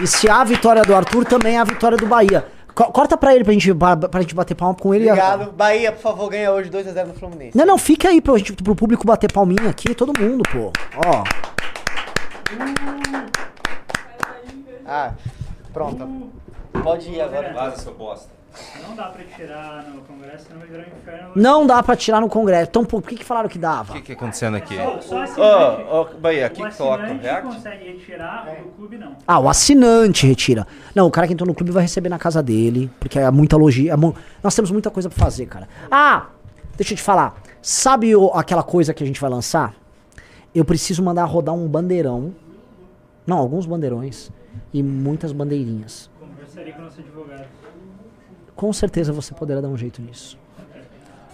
E se há a vitória do Arthur, também é a vitória do Bahia. Co- corta pra ele pra gente, ba- pra gente bater palma com ele. Obrigado. Bahia, por favor, ganha hoje 2x0 no Fluminense. Não, não, fica aí pra gente, pro público bater palminha aqui, todo mundo, pô. Ó. Ah, pronto. Pode ir agora. Vaza, seu bosta. Não dá pra tirar no Congresso, senão vai virar um inferno. Não dá pra tirar no Congresso. Então por que, que falaram que O dava? que que é acontecendo aqui? Só, só assinante. ô, Bahia, o aqui que coloca o assinante consegue retirar, o do clube não. Ah, o assinante retira. Não, o cara que entrou no clube vai receber na casa dele, porque é muita logia. é mu- Nós temos muita coisa pra fazer, cara. Ah, deixa eu te falar. Sabe o- aquela coisa que a gente vai lançar? Eu preciso mandar rodar um bandeirão. Não, alguns bandeirões. E muitas bandeirinhas. Conversaria com o nosso advogado. Com certeza você poderá dar um jeito nisso.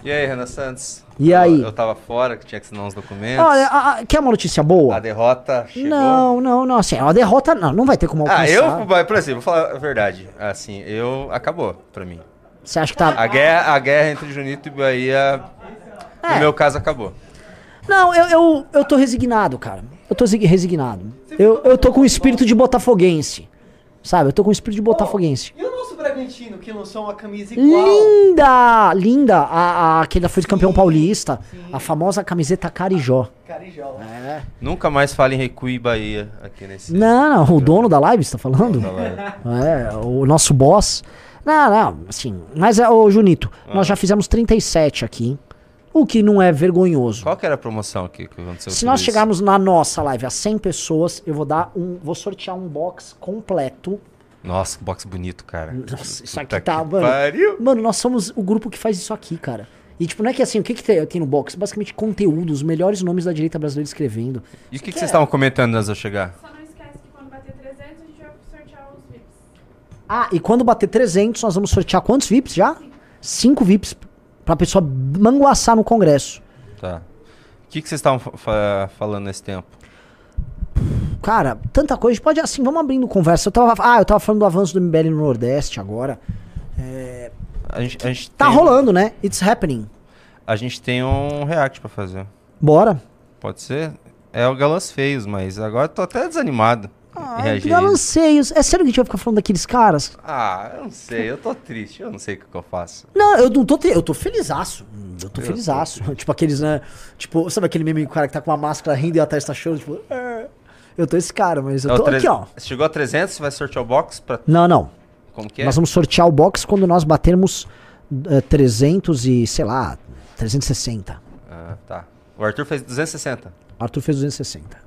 E aí, Renan Santos? E Eu- aí? Eu, tava fora, que tinha que assinar uns documentos. Olha, a- a- quer uma notícia boa? A derrota chegou. Não, não, não. Assim, a derrota não, não vai ter como alcançar. Ah, eu, por exemplo, vou falar a verdade. Assim, eu. Acabou pra mim. Você acha que tá. A guerra, a guerra entre Junito e Bahia, É. no meu caso, acabou. Não, eu, eu, eu tô resignado, cara. Eu tô resi- resignado. Eu, eu tô com o espírito de botafoguense. Sabe? Eu tô com o espírito de botafoguense. E o nosso Bragantino, que lançou uma camisa igual? Linda! Linda! A, a, aquele foi campeão paulista. A famosa camiseta Carijó. Carijó. É. Nunca mais fale em Recui e Bahia aqui nesse. Não, não, o dono da live, você tá falando? da live. É, o nosso boss. Não, não, assim. Mas, é, ô Junito, nós já fizemos 37 aqui. O que não é vergonhoso. Qual que era a promoção aqui que aconteceu? Se nós isso? chegarmos na nossa live a 100 pessoas, eu vou dar um. Vou sortear um box completo. Nossa, que box bonito, cara. Nossa, isso Puta aqui tá. que Mano, pariu. mano, nós somos o grupo que faz isso aqui, cara. E tipo, não é que assim, o que, que tem, tem no box? Basicamente conteúdo, os melhores nomes da direita brasileira escrevendo. E o que, que vocês estavam comentando antes de eu chegar? Só não esquece que quando bater 300 a gente vai sortear os VIPs. Ah, e quando bater 300, nós vamos sortear quantos VIPs já? Cinco VIPs pra pessoa manguaçar no congresso. Tá. O que, que vocês estavam fa- fa- falando nesse tempo? Cara, tanta coisa. A gente Pode, assim, vamos abrindo conversa. Eu tava, ah, eu tava falando do avanço do MBL no Nordeste agora. A gente, a gente Tá tem, rolando, né? It's happening. A gente tem um react pra fazer. Bora. Pode ser? É o Galãs Feios, mas agora eu tô até desanimado Ah, reagir. galanceios. É sério que a gente vai ficar falando daqueles caras? Ah, eu não sei, eu tô triste, eu não sei o que, que eu faço. Não, eu não tô. Te... Eu tô felizaço. Eu tô Eu felizaço. <laughs> tipo aqueles, né? Tipo, sabe aquele meme do cara que tá com uma máscara rindo e atrás tá chorando? Tipo, "É". eu tô esse cara, mas eu É o tô tre- aqui, ó. Chegou a 300, você vai sortear o box pra... Não, não. Como que é? Nós vamos sortear o box quando nós batermos eh, 300 e, sei lá, 360. Ah, tá. O Arthur fez 260. Arthur fez 260.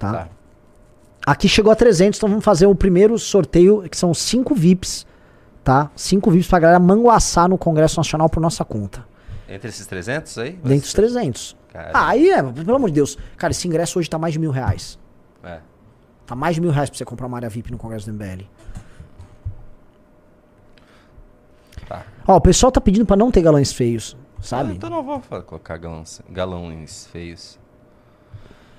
Tá? Tá. Aqui chegou a 300, então vamos fazer o primeiro sorteio, que são 5 VIPs, tá? 5 VIPs pra galera manguaçar no Congresso Nacional por nossa conta. Entre esses 300 aí? Dentro dos 300. Cara, Ah, aí é, pelo amor de Deus. Cara, esse ingresso hoje tá mais de mil reais. é. Tá mais de mil reais pra você comprar uma área VIP no Congresso do MBL. Tá. Ó, o pessoal tá pedindo pra não ter galãs feios, Ah, sabe? então não vou colocar galões, galões feios.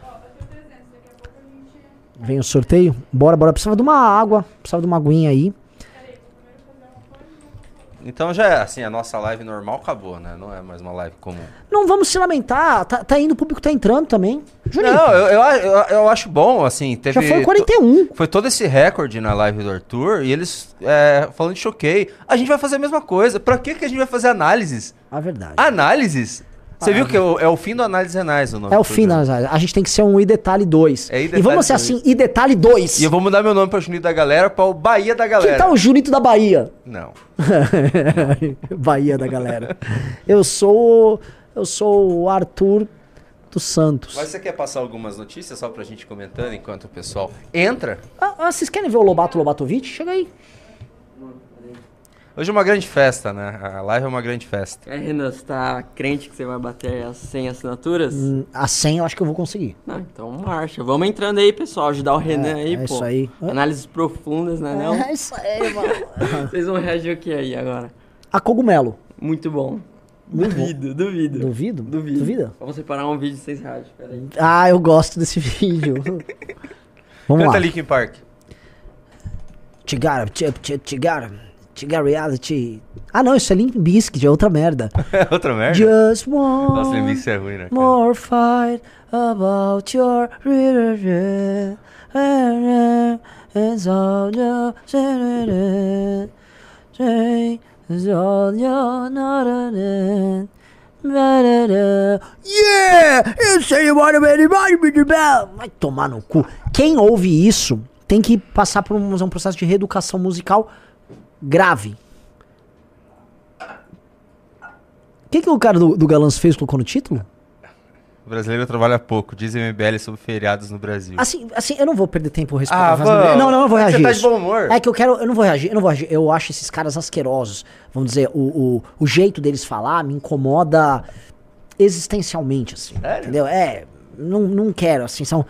Ó, bateu 300, daqui a pouco a gente... Vem o sorteio. Bora, bora. Precisava de uma água, precisava de uma aguinha aí. Então já é, assim, a nossa live normal acabou, né? Não é mais uma live comum. Não vamos se lamentar. Tá, tá indo, o público tá entrando também. Junito, Não, eu, eu, eu, eu acho bom, assim, teve... já foi to- 41. Foi todo esse recorde na live do Arthur e eles é, falando de choquei. A gente vai fazer a mesma coisa. Pra que, que a gente vai fazer análises? A verdade. Análises? Você viu que é o, é o fim do análise renais o nome é o fim programa. das A gente tem que ser um I detalhe 2. É e vamos ser assim, I detalhe 2. E eu vou mudar meu nome pra Junito da Galera pra o Bahia da Que Galera. tal o Junito da Bahia? Não. <laughs> Bahia da galera. Eu sou. Eu sou o Arthur dos Santos. Mas você quer passar algumas notícias só pra gente comentando enquanto o pessoal entra? Ah, ah, vocês querem ver o Lobato Lobatovic? Chega aí. Hoje é uma grande festa, né? A live é uma grande festa. É, Renan, você tá crente que você vai bater as 100 assinaturas? Hum, A 100 eu acho que eu vou conseguir. Não, então marcha. Vamos entrando aí, pessoal. Ajudar o Renan aí, é pô. isso aí. Análises profundas, né? Não? É isso aí, mano. <laughs> Vocês vão reagir o que aí agora? A cogumelo. Muito bom. Muito bom. duvido, duvido. Duvido? Duvido. Duvida? Vamos separar um vídeo sem reagir, peraí. Ah, eu gosto desse <laughs> vídeo. Vamos Canta lá. Linkin Park. Tigara, tigara, tigara reality. Ah, não, isso é Limp Bizkit, é outra merda. <laughs> É outra merda? Just Nossa, lembra one isso é ruim, né? cara? more fight about your relationship. It's all your It's all your Yeah! Eu sei what Vai tomar no cu. Quem ouve isso tem que passar por um, um processo de reeducação musical grave. O que, que o cara do, do Galãs fez colocou no título? O brasileiro trabalha pouco, diz MBL sobre feriados no Brasil. Assim, assim, eu não vou perder tempo respondendo. Ah, vamos. Não, não, eu não vou Você reagir. tá de bom humor. É que eu quero. Eu não vou reagir, eu não vou reagir. Eu acho esses caras asquerosos. Vamos dizer, o, o, o jeito deles falar me incomoda existencialmente, assim. Sério? Entendeu? É. Não, não quero, assim, são.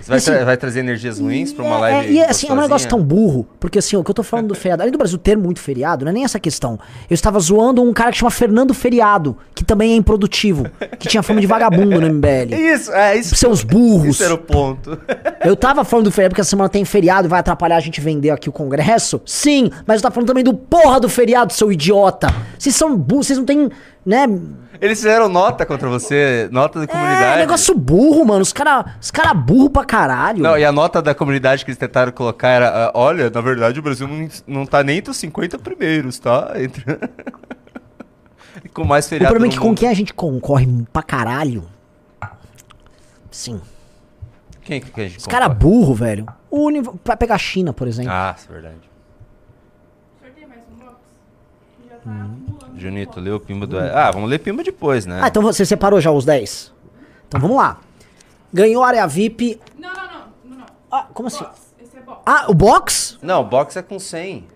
Você vai, assim, tra- vai trazer energias ruins pra uma é, live é, e assim, é um negócio tão burro, porque assim, o que eu tô falando do feriado, além do Brasil ter muito feriado, não é nem essa questão. Eu estava zoando um cara que chama Fernando Feriado, que também é improdutivo, que tinha fama de vagabundo no MBL. <laughs> Isso, é isso. Seus burros. Isso era o ponto. <laughs> Eu tava falando do feriado porque essa semana tem feriado e vai atrapalhar a gente vender aqui o congresso? Sim, mas eu tava falando também do porra do feriado, seu idiota. Vocês são burros, vocês não têm, né? Eles fizeram nota contra você, nota da É, comunidade. negócio burro, mano. Os cara, os cara burro pra caralho. Não, e a nota da comunidade que eles tentaram colocar era: ah, olha, na verdade o Brasil não, não tá nem entre os 50 primeiros, tá? Entre... <laughs> E com mais o feriado. problema é que com mundo. quem a gente concorre pra caralho. Sim. Quem que a gente Os cara burro, velho. O uni... Pra pegar a China, por exemplo. Ah, é verdade. Sorteio mais um box? Acumulando. Junito, lê o Pimba do. Ah, vamos ler Pimba depois, né? Ah, então você separou já os 10? Então vamos lá. Ganhou área VIP. Não, não, não. não, não. Ah, como assim? Box. Esse é box. Ah, o box? Não, o box é com 100.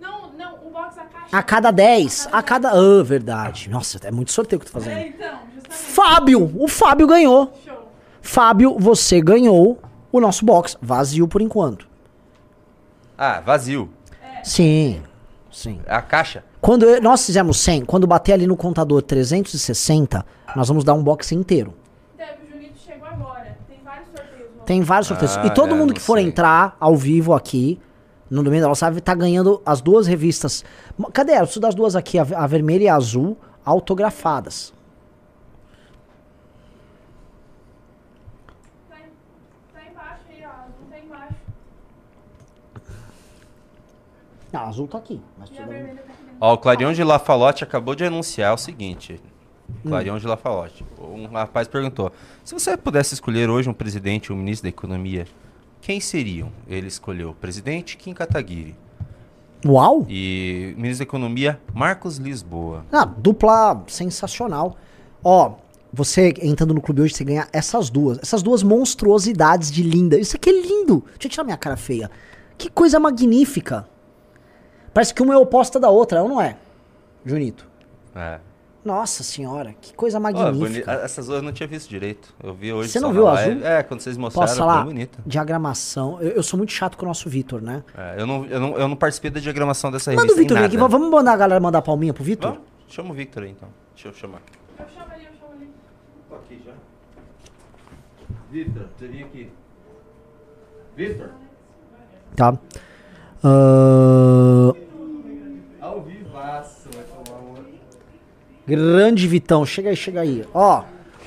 Não, não. O box a caixa. A cada 10. A cada. Ah, verdade. Nossa, é muito sorteio que eu tô É, fazendo. então, justamente. Fábio! O Fábio ganhou. Show. Fábio, você ganhou o nosso box. Vazio por enquanto. Ah, vazio. Sim. Sim. A caixa. Quando eu- nós fizemos 100, quando bater ali no contador 360, nós vamos dar um box inteiro. Deve, o Junito chegou agora. Tem vários sorteios. no- Tem vários sorteios. Ah, e todo é, mundo que for sei. entrar ao vivo aqui, no Domingo da Nossa Árvore, tá ganhando as duas revistas. Cadê? Eu preciso das duas aqui, a, a vermelha e a azul, autografadas. Tá, em- tá embaixo aí, ó. Não tá embaixo. Não, a azul tá aqui. Mas E a vermelha. Ó, o Clarion de Lafalote acabou de anunciar o seguinte. Hum. Clarion de Lafalote. Um rapaz perguntou: se você pudesse escolher hoje um presidente e um ministro da economia, quem seriam? Ele escolheu o presidente Kim Kataguiri Uau! e ministro da economia Marcos Lisboa. Ah, dupla sensacional. Ó, você entrando no clube hoje, você ganha essas duas. Essas duas monstruosidades de linda. Isso aqui é lindo. Deixa eu tirar minha cara feia. Que coisa magnífica. Parece que uma é oposta da outra, não é? Junito. É. Nossa senhora, que coisa boni- magnífica. Essas duas eu não tinha visto direito. Eu vi hoje. Você não viu a live. azul? É, quando vocês mostraram, Posso falar? bem bonita. Diagramação. Eu, eu sou muito chato com o nosso Vitor, né? É, eu, não, eu, não, eu não participei da diagramação dessa Manda o revista. em Vitor vir aqui. Vamos mandar a galera mandar palminha pro Vitor? Chama o Victor aí então. Deixa eu chamar. Eu chamo ali, eu chamo ali. Tô aqui já. Vitor, você vem aqui. Vitor? Tá. Ahn, Ao vivaço, vai tomar uma. grande Vitão. Chega aí, chega aí. Ó,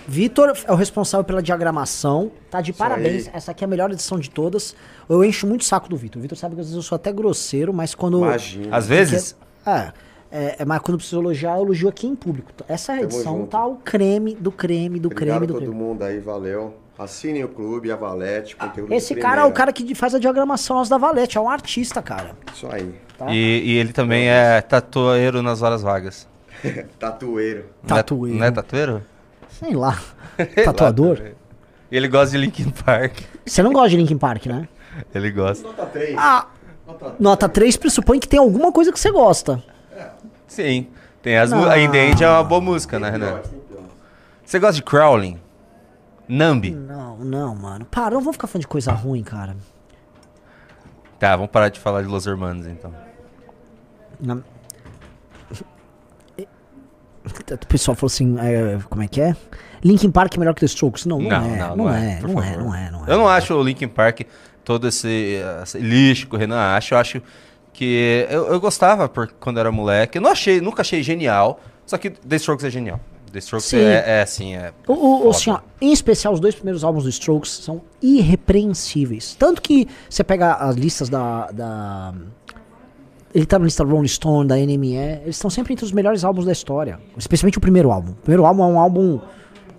Vitor é o responsável pela diagramação. Tá de parabéns. Essa aqui é a melhor edição de todas. Eu encho muito o saco do Vitor. O Vitor sabe que às vezes eu sou até grosseiro, mas quando. Imagina. Às vezes? É, é, é, mas quando eu preciso elogiar, eu elogio aqui em público. Essa Tamo edição junto. tá o creme do creme do Obrigado creme a do todo creme. mundo aí, valeu. Assinem o clube, a Valete, conteúdo de Esse cara é o cara que faz a diagramação nossa da Valete, é um artista, cara. Isso aí. Tá? E, e ele também é tatueiro nas horas vagas. <laughs> Tatueiro. Não é- Tatueiro. Não é tatueiro? Sei lá. <laughs> Tatuador? E ele gosta de Linkin Park. Você não gosta de Linkin Park, né? <laughs> Ele gosta. Nota 3. Ah, nota 3 pressupõe que tem alguma coisa que você gosta. Sim. Tem as Não. mu- A In The End é uma boa música, né, Renan? Você gosta de Crawling? Nambi? Não, não, mano. Para, não vou ficar falando de coisa ruim, cara. Tá, vamos parar de falar de Los Hermanos, então. Na- O pessoal falou assim, é, como é que é? Linkin Park é melhor que The Strokes? Não, não, é, não, é, por não é, não é, não é. Eu não acho o Linkin Park todo esse, esse lixo que o Renan acha. Eu acho que... Eu, eu gostava por, quando era moleque. Eu não achei, nunca achei genial. Só que The Strokes é genial. The Strokes Sim. é, é assim, é... O, o, assim, ó, em especial, os dois primeiros álbuns do Strokes são irrepreensíveis. Tanto que você pega as listas da. da ele tá na lista Rolling Stone, da NME, eles estão sempre entre os melhores álbuns da história. Especialmente o primeiro álbum. O primeiro álbum é um álbum.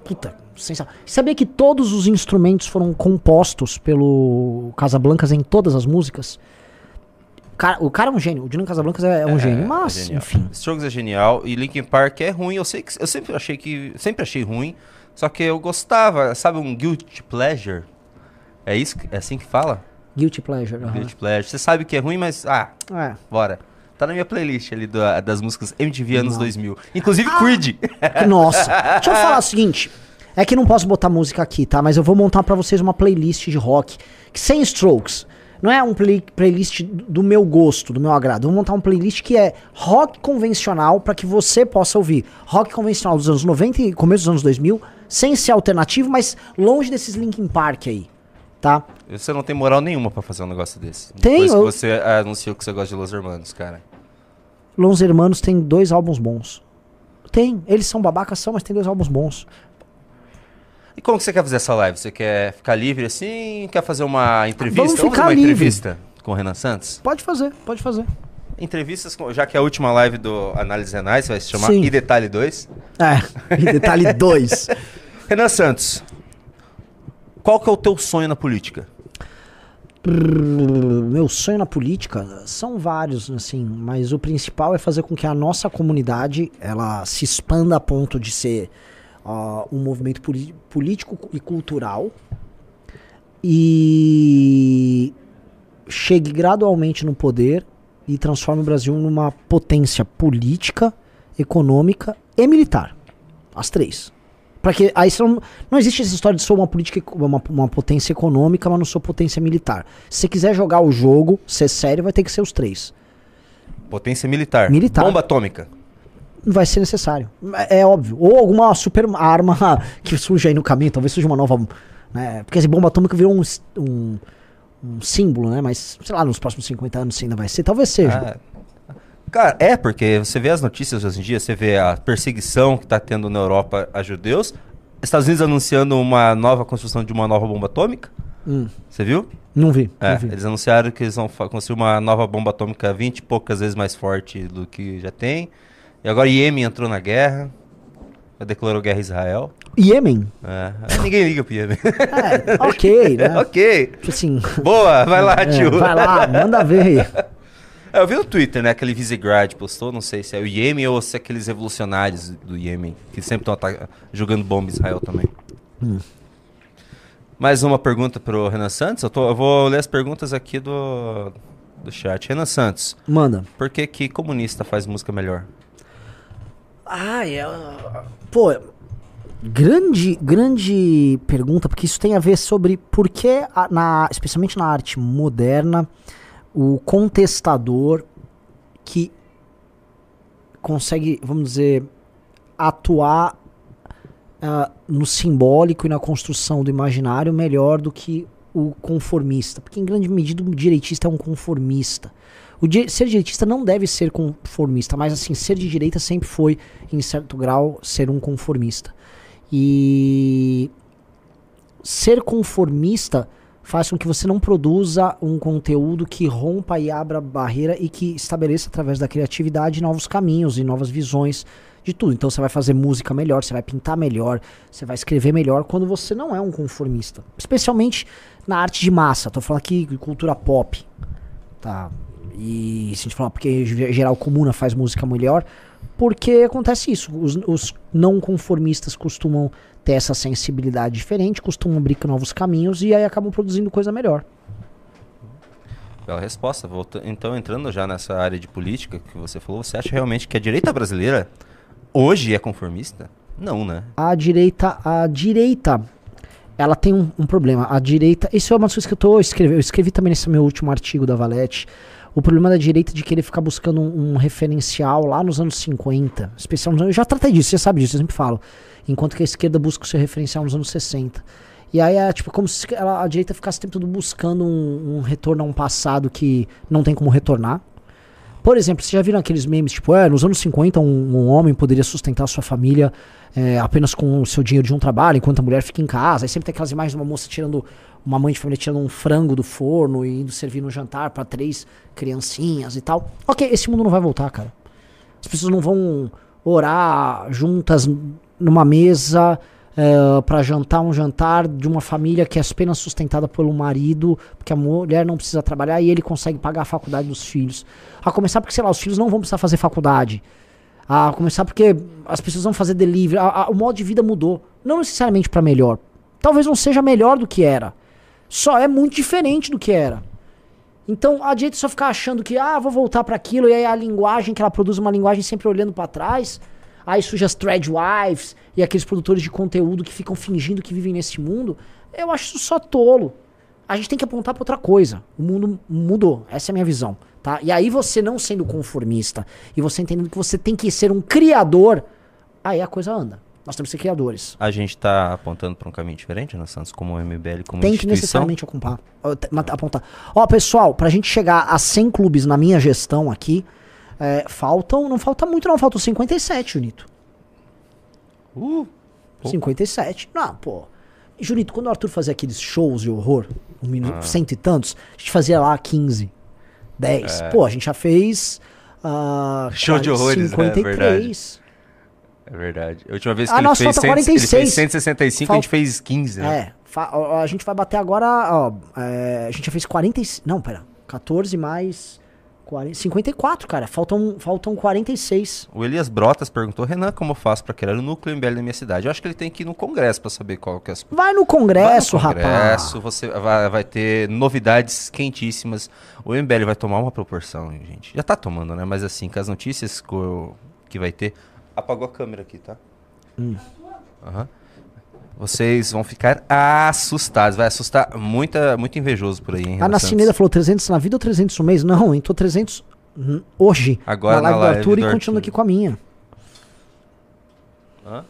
Puta, sensacional. Sabia que todos os instrumentos foram compostos pelo Casablancas em todas as músicas? Cara, o cara é um gênio. O Julian Casablancas é, é um gênio. Mas, genial. enfim. Strokes é genial e Linkin Park é ruim. Eu sei que eu sempre achei que sempre achei ruim, só que eu gostava, sabe um guilty pleasure? É isso, é assim que fala? Guilty Pleasure. Guilty pleasure. Você sabe que é ruim, mas ah, É. bora. Tá na minha playlist ali das músicas MTV anos 2000. Inclusive Creed. Que <laughs> Nossa. Deixa eu falar o seguinte. É que não posso botar música aqui, tá? Mas eu vou montar pra vocês uma playlist de rock. Sem strokes. Não é um play- playlist do meu gosto, do meu agrado. Eu vou montar uma playlist que é rock convencional pra que você possa ouvir. Rock convencional dos anos 90 e começo dos anos 2000, sem ser alternativo, mas longe desses Linkin Park aí, tá? Você não tem moral nenhuma pra fazer um negócio desse. Tenho, Depois que eu- você anunciou que você gosta de Los Hermanos, cara. Los Hermanos tem dois álbuns bons. Tem, eles são babacas, são, mas tem dois álbuns bons. E como que você quer fazer essa live? Você quer ficar livre assim? Quer fazer uma entrevista? Vamos fazer ficar uma livre. entrevista com o Renan Santos? Pode fazer, pode fazer. Entrevistas, com- já que é a última live do Análise Renais vai se chamar Sim. E Detalhe 2. É, e detalhe <laughs> 2. Renan Santos, qual que é o teu sonho na política? Meu sonho na política são vários, assim, mas o principal é fazer com que a nossa comunidade ela se expanda a ponto de ser ó, um movimento político e cultural e chegue gradualmente no poder e transforme o Brasil numa potência política, econômica e militar. As três. Pra que aí não, não existe essa história de sou uma política, uma, uma potência econômica, mas não sou potência militar. Se você quiser jogar o jogo, ser sério, vai ter que ser os três. Potência militar. Militar. Bomba atômica. Vai ser necessário. É é óbvio. Ou alguma super arma <laughs> que surja aí no caminho, talvez surja uma nova. Né? Porque essa bomba atômica virou um, um, um símbolo, né? Mas, sei lá, nos próximos 50 anos se ainda vai ser. Talvez seja. Ah, Cara, é porque você vê as notícias hoje em dia, você vê a perseguição que tá tendo na Europa a judeus, Estados Unidos anunciando uma nova construção de uma nova bomba atômica. Hum, Você viu? não vi. É, não vi. eles anunciaram que eles vão construir uma nova bomba atômica 20 e poucas vezes mais forte do que já tem. E agora Iêmen entrou na guerra. Declarou guerra a Israel. Iêmen? É, aí ninguém liga pro Iêmen. É, <laughs> ok, né? <laughs> ok. Tipo assim. Boa, vai lá, é, tio. vai lá, manda ver aí. É, eu vi no Twitter, né? Aquele Visegrad postou, não sei se é o Iêmen ou se é aqueles revolucionários do Iêmen, que sempre estão jogando bomba em Israel também. Hum. Mais uma pergunta pro Renan Santos. Eu, tô- eu vou ler as perguntas aqui do, do chat. Renan Santos, Manda. por que que comunista faz música melhor? Ai, é. Pô, grande, grande pergunta, porque isso tem a ver sobre por que, na, especialmente na arte moderna, o contestador que consegue, vamos dizer, atuar ah, no simbólico e na construção do imaginário melhor do que o conformista. Porque, em grande medida, o direitista é um conformista. O ser direitista não deve ser conformista, mas assim, ser de direita sempre foi, em certo grau, ser um conformista. E ser conformista faz com que você não produza um conteúdo que rompa e abra barreira e que estabeleça através da criatividade novos caminhos e novas visões de tudo. Então você vai fazer música melhor, você vai pintar melhor, você vai escrever melhor quando você não é um conformista. Especialmente na arte de massa. Tô falando aqui de cultura pop. Tá? E se a gente falar porque geral comuna faz música melhor, porque acontece isso. Os, os não conformistas costumam ter essa sensibilidade diferente, costumam abrir novos caminhos e aí acabam produzindo coisa melhor. Bela resposta. Então, entrando já nessa área de política que você falou, você acha realmente que a direita brasileira hoje é conformista? Não, né? A direita, a direita, ela tem um, um problema. A direita, isso é uma das coisas que eu tô escrevendo. Eu escrevi também nesse meu último artigo da Valete. O problema da direita é de querer ficar buscando um, um referencial lá nos anos 50. Especial nos anos, eu já tratei disso, você sabe disso, eu sempre falo. Enquanto que a esquerda busca o seu referencial nos anos 60. E aí é tipo como se ela- a direita ficasse o tempo todo buscando um, um retorno a um passado que não tem como retornar. Por exemplo, vocês já viram aqueles memes, tipo, é, nos anos 50 um, um homem poderia sustentar sua família é, apenas com o seu dinheiro de um trabalho, enquanto a mulher fica em casa. Aí sempre tem aquelas imagens de uma moça tirando, uma mãe de família tirando um frango do forno e indo servir no jantar pra três criancinhas e tal. Ok, esse mundo não vai voltar, cara. As pessoas não vão orar juntas numa mesa é, para jantar um jantar de uma família que é apenas sustentada pelo marido, porque a mulher não precisa trabalhar e ele consegue pagar a faculdade dos filhos. A começar porque, sei lá, os filhos não vão precisar fazer faculdade. A começar porque as pessoas vão fazer delivery. A- a- o modo de vida mudou. Não necessariamente para melhor. Talvez não seja melhor do que era. Só é muito diferente do que era. Então a direita só ficar achando que, ah, vou voltar para aquilo, e aí a linguagem que ela produz, uma linguagem sempre olhando para trás. Aí surge as threadwives e aqueles produtores de conteúdo que ficam fingindo que vivem nesse mundo. Eu acho isso só tolo. A gente tem que apontar para outra coisa. O mundo mudou. Essa é a minha visão. Tá? E aí você não sendo conformista e você entendendo que você tem que ser um criador, aí a coisa anda. Nós temos que ser criadores. A gente tá apontando para um caminho diferente, né, Santos? Como o MBL, como tem que necessariamente ocupar, apontar. Ó, pessoal, pra gente chegar a 100 clubes na minha gestão aqui, é, faltam, não falta muito não, faltam 57, Junito. Uh, pouco. 57. Não, pô. Junito, quando o Arthur fazia aqueles shows de horror, um minuto, Ah. cento e tantos, a gente fazia lá 15, 10. Pô, a gente já fez. É. Show de horrores, né? 53. É verdade. A última vez que Ah, ele, nossa, fez falta 100, ele 46. fez 165, a gente fez 15, né? É, a gente vai bater agora, ó, é, a gente já fez 45, não, pera, 14 mais 40, 54, cara, faltam, faltam 46. O Elias Brotas perguntou, Renan, como eu faço pra criar o núcleo MBL na minha cidade? Eu acho que ele tem que ir no congresso pra saber qual que é as... Vai no congresso, Vai no congresso, rapaz. você vai, vai ter novidades quentíssimas. O MBL vai tomar uma proporção, gente. Já tá tomando, né? Mas assim, com as notícias que vai ter... Apagou a câmera aqui, tá? Hum. Aham. Vocês vão ficar assustados. Vai assustar muita, muito invejoso por aí, hein, A Nascineira falou 300 na vida ou 300 no mês? Não, entrou 300 hum, hoje, Agora na live, na do live Arthur do e continuando aqui com a minha. Hã?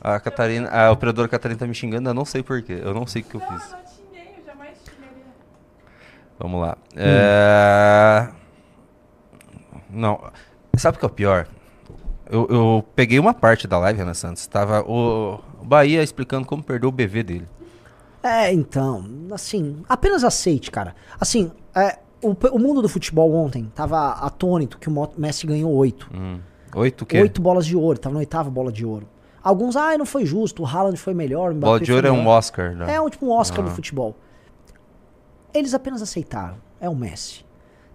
A Catarina, a operadora Catarina tá me xingando, eu não sei porquê. Eu não sei o que eu Não, fiz. eu xinguei, eu jamais xingaria. Vamos lá. É... Não. Sabe o que é o pior? Eu, eu peguei uma parte da live, Renan Santos. Tava o, Bahia explicando como perdeu o BV dele. É, então, assim, apenas aceite, cara. Assim, é, o, o mundo do futebol ontem tava atônito que o Messi ganhou oito. Hum. Oito o quê? Oito bolas de ouro, tava na oitava bola de ouro. Alguns, ah, não foi justo, o Haaland foi melhor, o Mbappé Bola de ouro é um. Oscar, né? É um tipo um Oscar Ah. do futebol. Eles apenas aceitaram. É o Messi.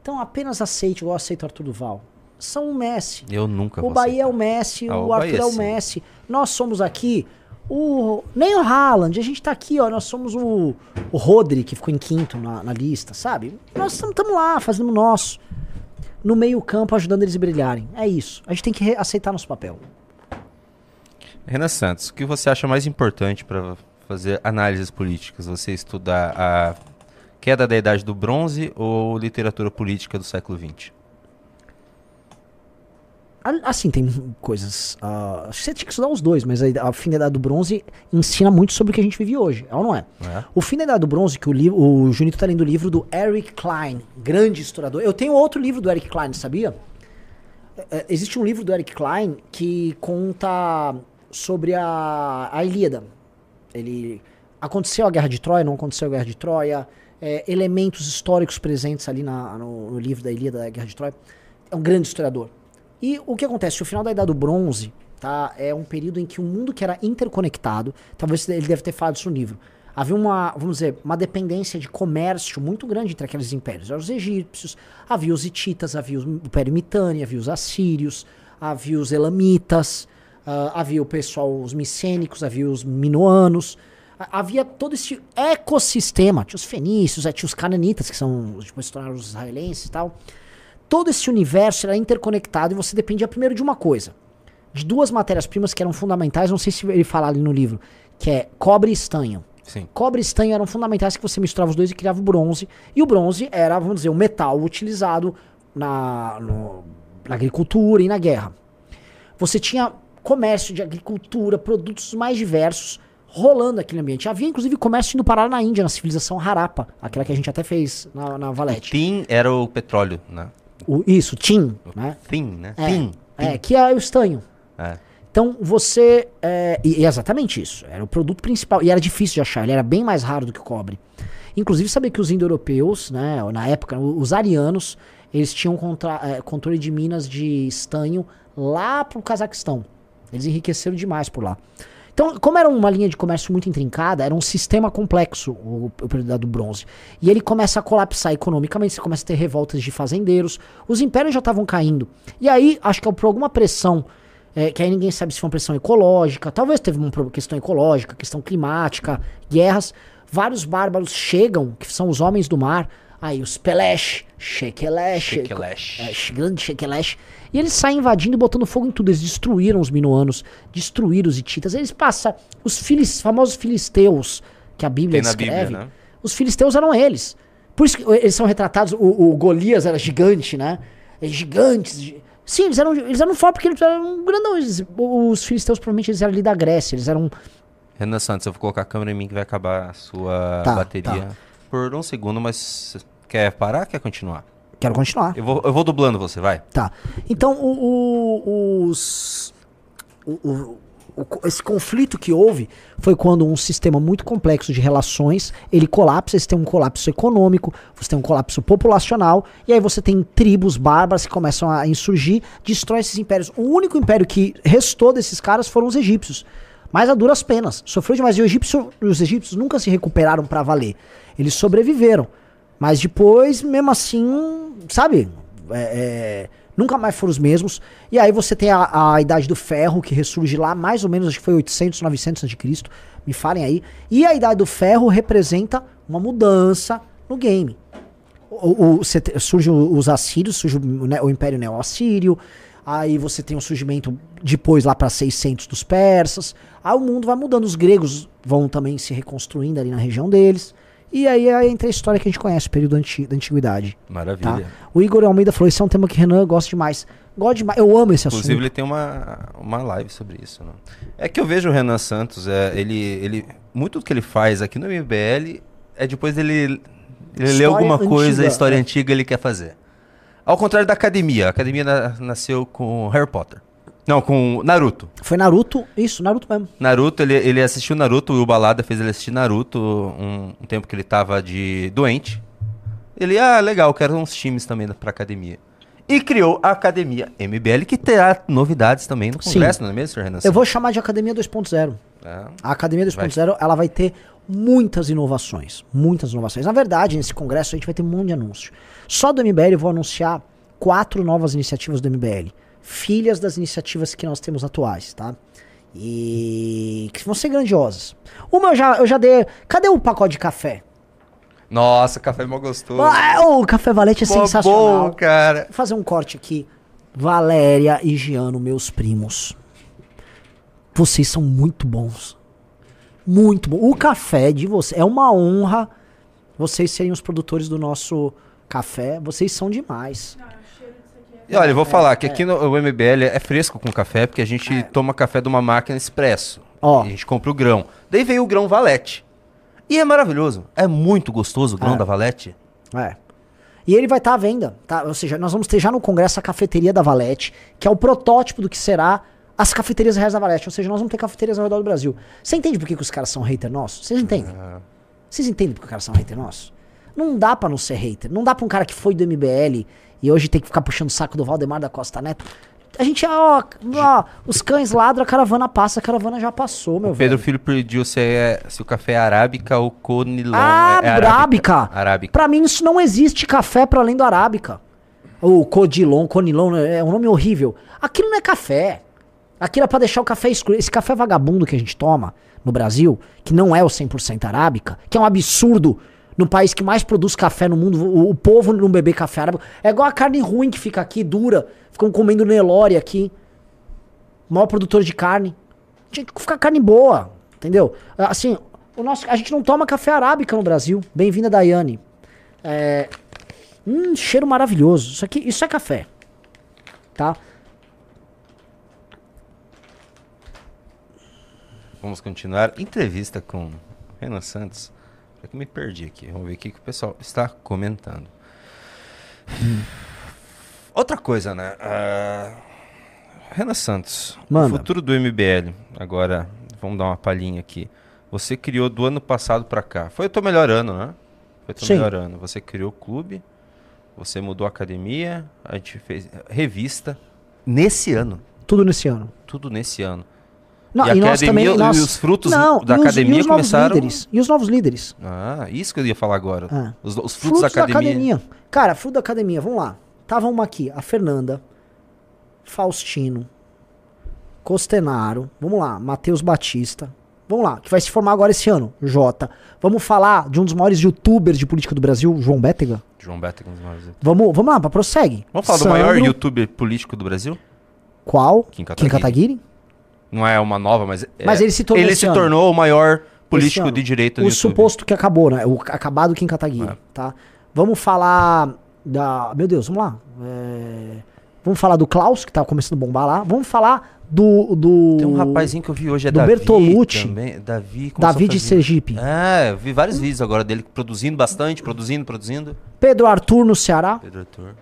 Então apenas aceite, igual aceita o Arthur Duval. São o Messi. Eu nunca O Bahia é aceitar. o Messi, Ah, o, o Arthur Bahia é o sim. Messi. Nós somos aqui o. Nem o Haaland, a gente tá aqui, ó. Nós somos o, o Rodri, que ficou em quinto na, na lista, sabe? Nós estamos lá, fazendo o nosso. No meio-campo, ajudando eles a brilharem. É isso. A gente tem que aceitar nosso papel. Renan Santos, o que você acha mais importante para fazer análises políticas? Você estudar a queda da idade do bronze ou literatura política do século XX? A- Assim, tem coisas. ah, que você tinha que estudar os dois, mas a, a fim da Idade do Bronze ensina muito sobre o que a gente vive hoje, é ou não é? É. O fim da Idade do Bronze, que o, o Junito tá lendo o livro do Eric Klein, grande historiador. Eu tenho outro livro do Eric Klein, sabia? É, é, existe um livro do Eric Klein que conta sobre a, a Ilíada. Ele aconteceu a Guerra de Troia, não aconteceu a Guerra de Troia, é, elementos históricos presentes ali na- no, no livro da Ilíada da Guerra de Troia. É um grande historiador. E o que acontece? O final da Idade do Bronze tá, é um período em que o mundo que era interconectado, talvez ele deve ter falado isso no livro, havia uma, vamos dizer, uma dependência de comércio muito grande entre aqueles impérios. Eram os egípcios, havia os hititas, havia o Império havia os assírios, havia os elamitas, ah, havia o pessoal, os micênicos, havia os minoanos. A- Havia todo esse ecossistema. Tinha os fenícios, eh, tinha os cananitas, que são, depois se tornaram os israelenses e tal todo esse universo era interconectado e você dependia primeiro de uma coisa. De duas matérias-primas que eram fundamentais, não sei se ele fala ali no livro, que é cobre e estanho. Sim. Cobre e estanho eram fundamentais que você misturava os dois e criava o bronze. E o bronze era, vamos dizer, o metal utilizado na, no- na agricultura e na guerra. Você tinha comércio de agricultura, produtos mais diversos rolando naquele ambiente. Havia inclusive comércio indo parar na Índia, na civilização Harappa, aquela que a gente até fez na, na Valete. Tin era o petróleo, né? O, isso, Tim, né? Tin, né? É, é, que é o estanho. É. Então você. É, e, e é exatamente isso. Era o produto principal. E era difícil de achar, ele era bem mais raro do que o cobre. Inclusive, sabia que os indo-europeus, né, na época, os arianos, eles tinham contra- é, controle de minas de estanho lá pro Cazaquistão. Eles enriqueceram demais por lá. Então, como era uma linha de comércio muito intrincada, era um sistema complexo o, o período da do bronze. E ele começa a colapsar economicamente, você começa a ter revoltas de fazendeiros, os impérios já estavam caindo. E aí, acho que é por alguma pressão, é, que aí ninguém sabe se foi uma pressão ecológica, talvez teve uma questão ecológica, questão climática, guerras. Vários bárbaros chegam, que são os homens do mar, aí os Pelesh, Shekelesh, Shekelesh. é, grande Shekelesh. E eles saem invadindo e botando fogo em tudo. Eles destruíram os minuanos, destruíram os hititas. Eles passam os filis, famosos filisteus que a Bíblia descreve. Bíblia, né? Os filisteus eram eles. Por isso que eles são retratados. O, o Golias era gigante, né? Gigantes. gi- Sim, eles eram, eles eram fortes porque eles eram grandões. Os filisteus provavelmente eles eram ali da Grécia. Eles eram. Renan Santos, eu vou colocar a câmera em mim que vai acabar a sua Tá, bateria por um segundo, mas quer parar? Quer continuar? Quero continuar. Eu vou, eu vou dublando você, vai. Tá. Então, o, o- os. o- esse conflito que houve foi quando um sistema muito complexo de relações ele colapsa. Você tem um colapso econômico, você tem um colapso populacional, e aí você tem tribos bárbaras que começam a insurgir, destrói esses impérios. O único império que restou desses caras foram os egípcios. Mas a duras penas. Sofreu demais. E o egípcio- os egípcios nunca se recuperaram pra valer. Eles sobreviveram. Mas depois, mesmo assim, sabe? É, é, nunca mais foram os mesmos. E aí você tem a, a Idade do Ferro, que ressurge lá, mais ou menos, acho que foi 800, 900 a.C. Me falem aí. E a Idade do Ferro representa uma mudança no game. O, o- te- surge os assírios, surge o, né, o Império Neo-Assírio. Aí você tem o surgimento depois lá para 600 dos persas. Aí o mundo vai mudando. Os gregos vão também se reconstruindo ali na região deles. E aí aí entra a história que a gente conhece, o período anti- da antiguidade. Tá? Maravilha. O Igor Almeida falou: Esse é um tema que Renan gosta demais. Gosto demais. Eu amo esse Inclusive, assunto. ele tem uma, uma live sobre isso. Né? É que eu vejo o Renan Santos, é, ele, ele, muito do que ele faz aqui no MBL é depois dele ele História alguma coisa, antiga, história é. antiga, ele quer fazer. Ao contrário da academia. A academia na- nasceu com Harry Potter. Não, com Naruto. Foi Naruto, isso, Naruto mesmo. Naruto, ele, ele assistiu Naruto, o Balada fez ele assistir Naruto um, um tempo que ele tava de doente. Ele, ah, legal, quero uns times também pra academia. E criou a Academia MBL, que terá novidades também no Sim. congresso, não é mesmo, Sr. Renan? Eu vou chamar de Academia 2.0. É. A Academia 2.0 ela vai ter muitas inovações. Muitas inovações. Na verdade, nesse congresso a gente vai ter um monte de anúncio. Só do MBL eu vou anunciar quatro novas iniciativas do MBL. Filhas das iniciativas que nós temos atuais, tá? E que vão ser grandiosas. Uma eu já, eu já dei. Cadê o pacote de café? Nossa, café mó gostoso. Ah, o café valete é Mó sensacional. bom, cara. Vou fazer um corte aqui. Valéria e Giano, meus primos. Vocês são muito bons. Muito bom. O café de vocês. É uma honra vocês serem os produtores do nosso café. Vocês são demais. E olha, eu vou falar que é. aqui no o MBL é fresco com café, porque a gente toma café de uma máquina expresso. Ó. E a gente compra o grão. Daí veio o grão Valete. E é maravilhoso. É muito gostoso o grão É. da Valete. É. E ele vai estar à venda, tá? Ou seja, nós vamos ter já no congresso a cafeteria da Valete, que é o protótipo do que será as cafeterias reais da Valete. Ou seja, nós vamos ter cafeterias ao redor do Brasil. Você entende por que, que os caras são hater nossos? Vocês entendem? Vocês entendem por que os caras são hater nossos? Não dá pra não ser hater. Não dá pra um cara que foi do MBL e hoje tem que ficar puxando o saco do Valdemar da Costa Neto. A gente, ó, ó, os cães ladram, a caravana passa, a caravana já passou, meu O Pedro velho. Filho pediu se, é, se o café é arábica ou conilon. Ah, é, é arábica. Arábica. Pra mim, isso não existe café para além do arábica. Ou codilon, conilon, é um nome horrível. Aquilo não é café. Aquilo é pra deixar o café escuro. Esse café vagabundo que a gente toma no Brasil, que não é o 100% arábica, que é um absurdo no país que mais produz café no mundo, o, o povo não beber café arábica. É igual a carne ruim que fica aqui, dura. Ficam comendo Nelore aqui. Maior produtor de carne. Tinha que ficar carne boa, entendeu? Assim, o nosso, a gente não toma café arábica no Brasil. Bem-vinda, Daiane. É, hum, cheiro maravilhoso. Isso aqui, isso é café. Tá? Vamos continuar. Entrevista com Renan Santos. Já que me perdi aqui. Vamos ver o que que o pessoal está comentando. Outra coisa, né? Ah, Renan Santos. Manda. O futuro do MBL. Agora, vamos dar uma palhinha aqui. Você criou do ano passado pra cá. Foi o teu melhor ano, né? Foi o teu Sim. melhor ano. Você criou o clube. Você mudou a academia. A gente fez revista. Nesse ano. Tudo nesse ano. Tudo nesse ano. Não, E a nós academia- também, nós- e os frutos não, da e os- academia e os novos começaram- líderes. E os novos líderes. Ah, isso que eu ia falar agora. Ah. Os, os frutos, da academia. Cara, fruto da academia, vamos lá. Tava uma aqui, a Fernanda, Faustino, Costenaro, vamos lá, Matheus Batista. Vamos lá, que vai se formar agora esse ano, Jota. Vamos falar de um dos maiores youtubers de política do Brasil, João Bétega? João Beto. um dos maiores. Vamos, vamos lá, prossegue. Vamos falar Sandro, do maior youtuber político do Brasil? Qual? Kim Kim Kataguiri. Não é uma nova, mas. é- Mas ele se tornou Ele se ano. tornou o maior político ano. de direita O do YouTube. suposto que acabou, né? O acabado Kim Kataguiri, É. tá? Vamos falar da... Meu Deus, vamos lá. É, Vamos falar do Klaus, que tá começando a bombar lá. Vamos falar do... do... Tem um rapazinho que eu vi hoje, é do Davi Bertolucci. também. Davi, Davi de Sergipe. É, eu vi vários vídeos agora dele produzindo bastante, produzindo, produzindo. Pedro Arthur no Ceará. Pedro Arthur.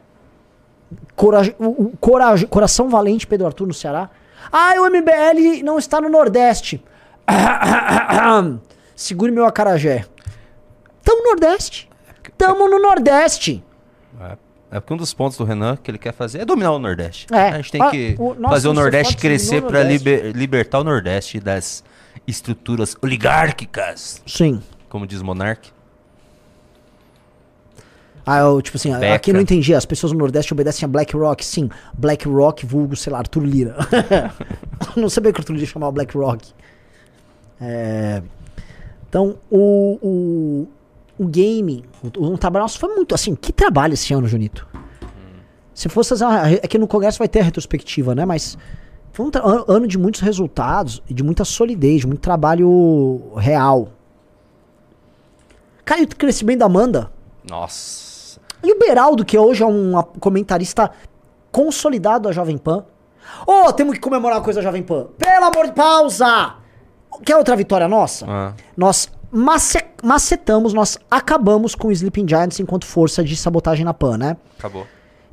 Coraj... o- o coraj... Coração Valente, Pedro Arthur no Ceará. Ah, o MBL não está no Nordeste. <coughs> Segure meu acarajé. Tamo no Nordeste. Tamo no Nordeste. É. É porque um dos pontos do Renan que ele quer fazer é dominar o Nordeste. É. A gente tem Ah, que o- nós fazer o Nordeste crescer para Nordeste. libertar o Nordeste das estruturas oligárquicas, Sim. como diz Monark. Ah, eu, tipo assim, Beca. aqui eu não entendi. As pessoas no Nordeste obedecem a Black Rock. Sim, Black Rock, vulgo, sei lá, Arthur Lira. <laughs> não sabia que o Arthur Lira chamava Black Rock. É, Então, o, o, o game, o, o trabalho nosso foi muito assim. Que trabalho esse ano, Junito? Se fosse fazer uma, Aqui no Congresso vai ter a retrospectiva, né? Mas foi um ano de muitos resultados e de muita solidez, de muito trabalho real. E o crescimento da Amanda? Nossa. E o Beraldo, que hoje é um comentarista consolidado da Jovem Pan. Ô, temos que comemorar uma coisa da Jovem Pan. Pelo amor de pausa! Quer outra vitória nossa? Ah. Nós mace- macetamos, nós acabamos com o Sleeping Giants enquanto força de sabotagem na Pan, né? Acabou.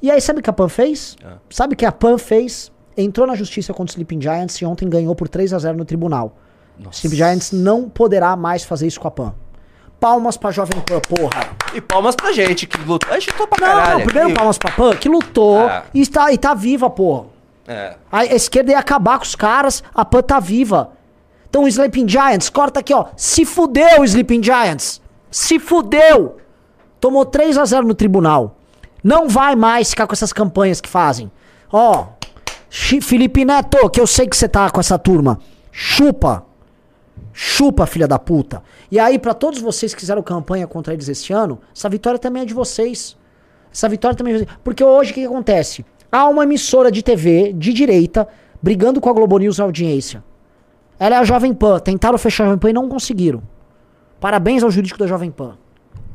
E aí, sabe o que a Pan fez? Ah. Sabe o que a Pan fez? Entrou na justiça contra o Sleeping Giants e ontem ganhou por 3 a 0 no tribunal. O Sleeping Giants não poderá mais fazer isso com a Pan. Palmas pra Jovem Pan, porra. E palmas pra gente que lutou. A gente lutou pra Não, caralho. não, primeiro aqui. palmas pra Pan, que lutou Ah. e, está, e tá viva, porra. É. A, a esquerda ia acabar com os caras, a Pan tá viva. Então o Sleeping Giants, corta aqui, ó. Se fudeu, Sleeping Giants. Se fudeu. Tomou 3 a 0 no tribunal. Não vai mais ficar com essas campanhas que fazem. Ó, Felipe Neto, que eu sei que você tá com essa turma. Chupa. Chupa, filha da puta. E aí, pra todos vocês que fizeram campanha contra eles esse ano, essa vitória também é de vocês. Essa vitória também é de vocês. Porque hoje o que, que acontece? Há uma emissora de TV de direita brigando com a Globo News na audiência. Ela é a Jovem Pan. Tentaram fechar a Jovem Pan e não conseguiram. Parabéns ao jurídico da Jovem Pan.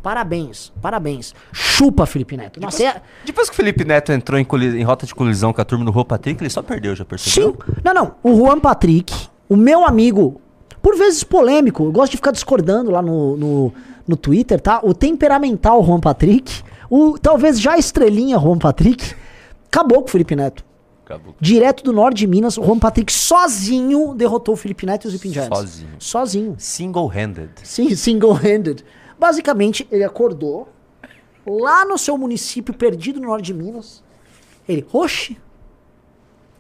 Parabéns, parabéns. Chupa, Felipe Neto. Nossa, é... Depois que o Felipe Neto entrou em, em rota de colisão com a turma do Rô Patrick, ele só perdeu, já percebeu? Sim. Não, não. O Juan Patrick, o meu amigo, por vezes polêmico, eu gosto de ficar discordando lá no, no, no Twitter, tá? O temperamental Juan Patrick, o talvez já estrelinha Juan Patrick, acabou com o Felipe Neto. Acabou. Direto do norte de Minas, o Juan Patrick sozinho derrotou o Felipe Neto e os Giants. Sozinho. Sozinho. Single-handed. Sim, single-handed. Basicamente, ele acordou lá no seu município perdido no norte de Minas. Ele, oxe,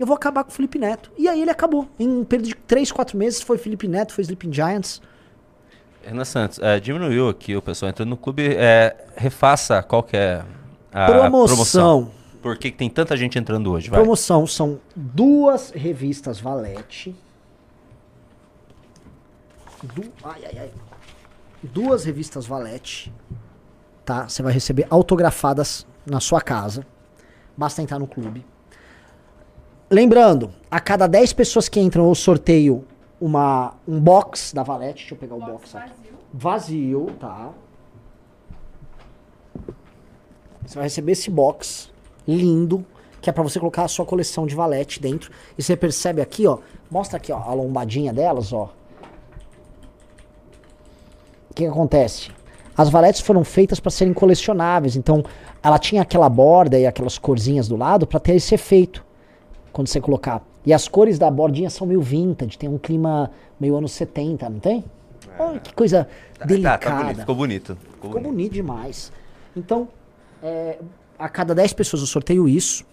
eu vou acabar com o Felipe Neto. E aí ele acabou. Em um período de 3, 4 meses foi Felipe Neto, foi Sleeping Giants. Renan Santos, é, diminuiu aqui o pessoal entrando no clube. É, refaça qual que é a Promoção. Por que, que tem tanta gente entrando hoje? Vai. Promoção são duas revistas Valete. Du- ai, ai, ai. Duas revistas Valete. Tá? Você vai receber autografadas na sua casa. Basta entrar no clube. Lembrando, a cada 10 pessoas que entram, eu sorteio uma, um box da Valete. Deixa eu pegar o box aqui. Vazio, tá? Você vai receber esse box lindo, que é pra você colocar a sua coleção de valete dentro. E você percebe aqui, ó, mostra aqui, ó, a lombadinha delas, ó. O que, que acontece? As valetes foram feitas para serem colecionáveis, então ela tinha aquela borda e aquelas corzinhas do lado para ter esse efeito quando você colocar. E as cores da bordinha são meio vintage, tem um clima meio anos 70, não tem? Olha que coisa Tá, delicada. tá, tá bonito, ficou bonito. Ficou Ficou bonito. bonito demais. Então, é, a cada 10 pessoas eu sorteio isso.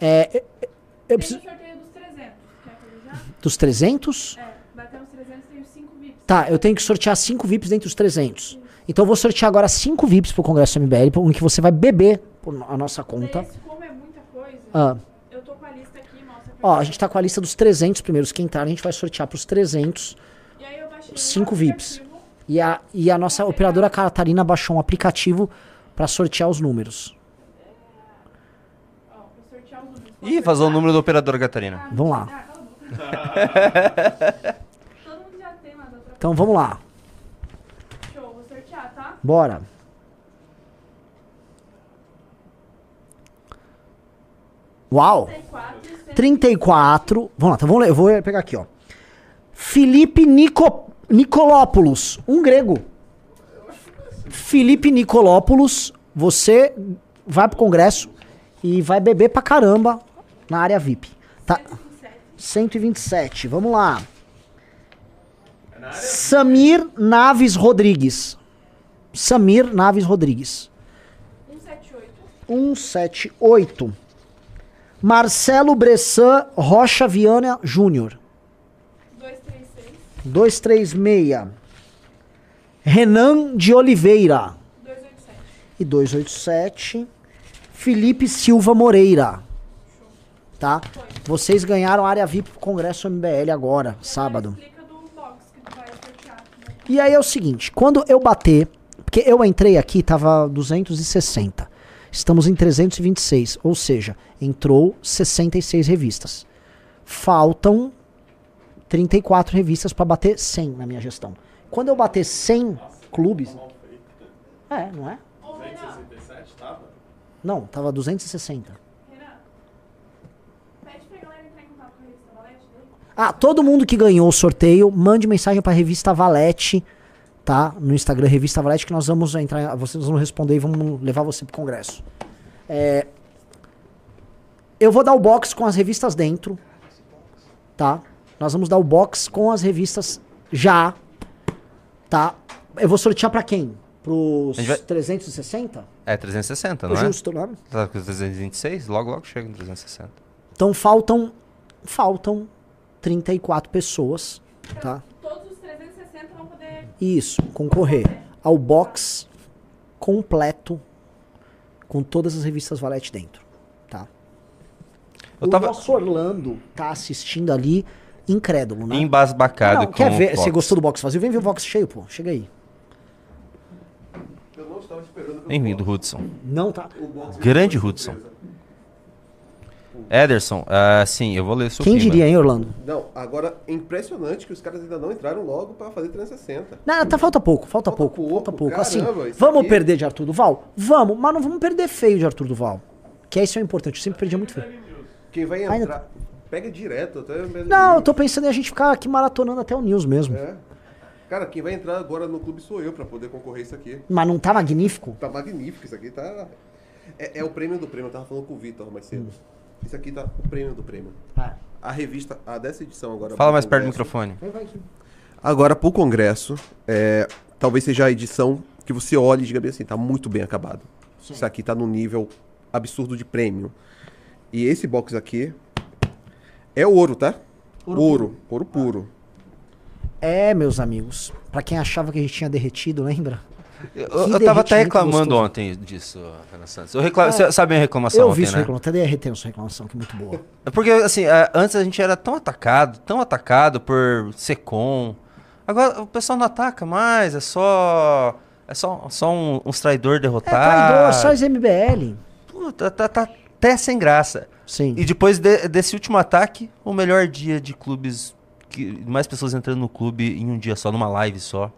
É, eu- eu Tem preciso- o sorteio dos Dos 300? É, batemos 300, tenho 5 VIPs. Tá, eu tenho que sortear 5 VIPs dentre os 300. Então eu vou sortear agora 5 VIPs pro Congresso MBL, em que você vai beber por a nossa conta. Esse, como é muita coisa, Ah, eu tô com a lista aqui, mostra pra ó, a gente tá com a lista dos 300 primeiros que entraram, a gente vai sortear pros 300. E aí eu baixei um cinco VIPs. E a, e a nossa operadora Catarina baixou um aplicativo pra sortear os números. Ih, vazou o número da operadora Catarina. Vamos lá. Ah, <laughs> tem lá da outra Então vamos lá. Show, vou sortear, tá? Bora. Uau! 34, 34. Vamos lá, então vamos ler. Eu vou pegar aqui, ó. Felipe Nico, Nicolópolis, um grego. Felipe Nicolópolis, você vai pro congresso e vai beber pra caramba na área VIP. Tá? 127, vamos lá. Samir Naves Rodrigues. Samir Naves Rodrigues. 178, 178. Marcelo Bressan Rocha Viana Júnior. 236, 236. Renan de Oliveira. 287. E 287. Felipe Silva Moreira. Tá? Vocês ganharam a área VIP pro Congresso MBL agora, sábado. Explica do box que tu vai sortear. né? E aí é o seguinte, quando eu bater, porque eu entrei aqui, tava 260. Estamos em 326, ou seja, entrou 66 revistas. Faltam 34 revistas para bater 100 na minha gestão. Quando eu bater 100 clubes, é, não é? Ô, Renan, Não, tava 260. Renan, pede pra galera entrar em contato com a revista Valete daí. Ah, todo mundo que ganhou o sorteio, mande mensagem pra revista Valete, tá? No Instagram, revista Valete, que nós vamos entrar, vocês vão responder e vamos levar você pro congresso. É, eu vou dar o box com as revistas dentro, tá? Nós vamos dar o box com as revistas já, tá? Eu vou sortear pra quem? Pros vai- 360? É 360, Ô, não é? Justo, né? Tá com 326? Logo, logo chega no 360. Então faltam, faltam 34 pessoas, tá? Isso, concorrer ao box completo com todas as revistas Valete dentro, tá? Eu o tava nosso Orlando tá assistindo ali incrédulo, né? embasbacado Não, com quer o ver? box. Você gostou do box vazio? Vem ver o box cheio, pô. Chega aí. Eu não estava esperando pelo Bem-vindo, Hudson. Não tá. Grande Hudson. Ederson, ah, sim, eu vou ler sua Quem diria, hein, Orlando? Não, agora é impressionante que os caras ainda não entraram logo pra fazer 360. Não, tá, falta pouco, falta, Falta pouco, pouco, falta pouco. caramba, assim, vamos aqui- perder de Arthur Duval? Vamos, mas não vamos perder feio de Arthur Duval. Que isso é importante, eu sempre perdi muito feio. Quem vai Ainda- entrar, pega direto até mesmo. Não, eu tô pensando em a gente ficar aqui maratonando até o News mesmo. É. Cara, quem vai entrar agora no clube sou eu pra poder concorrer isso aqui. Mas não tá magnífico? Tá magnífico, isso aqui tá. É, é o prêmio do prêmio, eu tava falando com o Vitor mais cedo. Isso aqui tá o prêmio do prêmio. Ah. A revista, a dessa edição agora. Fala mais perto do Congresso- microfone. Vai, vai aqui. Agora, pro Congresso, é, talvez seja a edição que você olhe e diga bem assim, tá muito bem acabado. Isso aqui tá num nível absurdo de prêmio. E esse box aqui é ouro, tá? Ouro, ouro, puro. É, meus amigos. Pra quem achava que a gente tinha derretido, lembra? Eu, eu tava até reclamando gostoso. ontem disso, Renan Santos. Eu recla... Você sabe a reclamação Eu ontem, vi né? reclamação, até derretendo sua reclamação, que é muito boa. É Porque, assim, é, antes a gente era tão atacado, tão atacado por Secom. Agora o pessoal não ataca mais, é só. É só, só um, uns traidor É derrotados. traidor, só as MBL. Puta, tá, tá até sem graça. Sim. E depois de- desse último ataque, o melhor dia de clubes. Que, mais pessoas entrando no clube em um dia só, numa live só.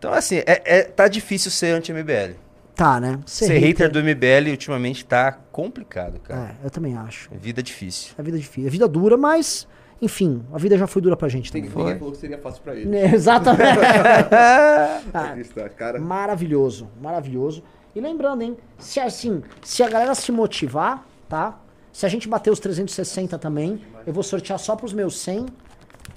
Então, assim, é, é- tá difícil ser anti-MBL. Tá, né? Ser, hater do MBL ultimamente tá complicado, cara. É, eu também acho. É vida difícil. A vida é difícil. A vida dura, mas, enfim, a vida já foi dura pra gente Tem, também. ninguém falou que seria fácil pra ele. <laughs> Exatamente. <laughs> Ah, cara. maravilhoso, maravilhoso. E lembrando, hein, se assim, se a galera se motivar, tá? Se a gente bater os 360 também, eu vou sortear só pros meus 100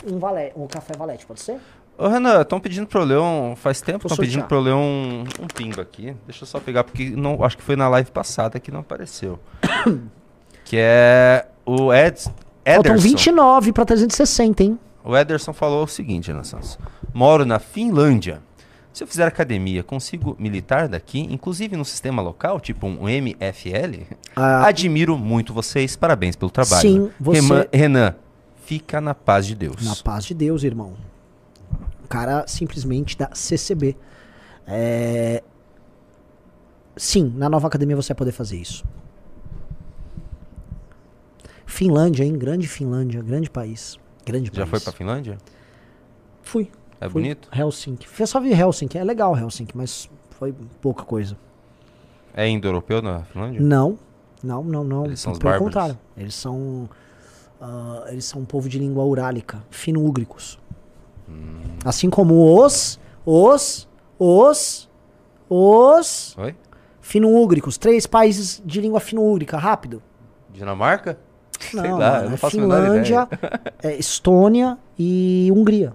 um, valé, um café valete, pode ser? Ô, Renan, estão pedindo ler um. Faz tempo que estão pedindo eu ler um, um pimba aqui. Deixa eu só pegar, porque não, acho que foi na live passada que não apareceu. <coughs> que é o Faltam Ederson. 29 pra 360, hein? O Ederson falou o seguinte, Renan Santos. Moro na Finlândia. Se eu fizer academia, consigo militar daqui, inclusive no sistema local, tipo um MFL? Ah, Admiro muito vocês, parabéns pelo trabalho. Sim, você- Renan, fica na paz de Deus. Na paz de Deus, irmão. O cara simplesmente da CCB. É... Sim, na nova academia você vai poder fazer isso. Finlândia, hein? Grande Finlândia, grande país. Grande Já país. foi pra Finlândia? Fui. É fui. bonito? Helsinki. Eu só vi Helsinki. É legal Helsinki, mas foi pouca coisa. É indo-europeu na Finlândia? Não, não, não, não. Eles são Pelo contrário. Eles são. ah, eles são um povo de língua urálica, fino-úgricos. Assim como os. Os. Os. Os. Oi? Fino-úgricos. Três países de língua fino-úgrica. Rápido. Dinamarca? Sei Não, lá, mano, eu não é faço Finlândia, <laughs> é Estônia e Hungria.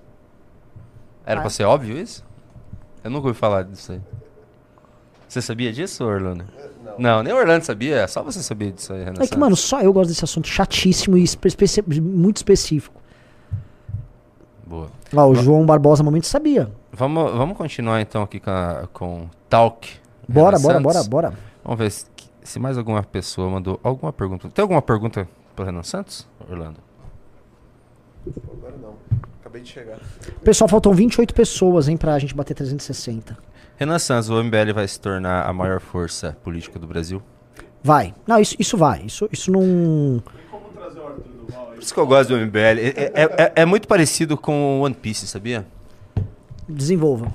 Era pra ser óbvio isso? Eu nunca ouvi falar disso aí. Você sabia disso, Orlando? Não, nem o Orlando sabia. Só você sabia disso aí, Renan É que, mano, só eu gosto desse assunto chatíssimo e espe- muito específico. Boa. Ó, o João Barbosa momento sabia. Vamos, vamos continuar então aqui com, a- com Talk. Bora, bora, bora, bora. Vamos ver se, se mais alguma pessoa mandou alguma pergunta. Tem alguma pergunta pro Renan Santos, Orlando? Agora não. Acabei de chegar. Pessoal, faltam 28 pessoas, hein, pra gente bater 360. Renan Santos, o MBL vai se tornar a maior força política do Brasil? Vai. Não, isso, isso vai. Isso, isso não. Por isso que eu gosto do MBL. É, é- é- é muito parecido com o One Piece, sabia? Desenvolva.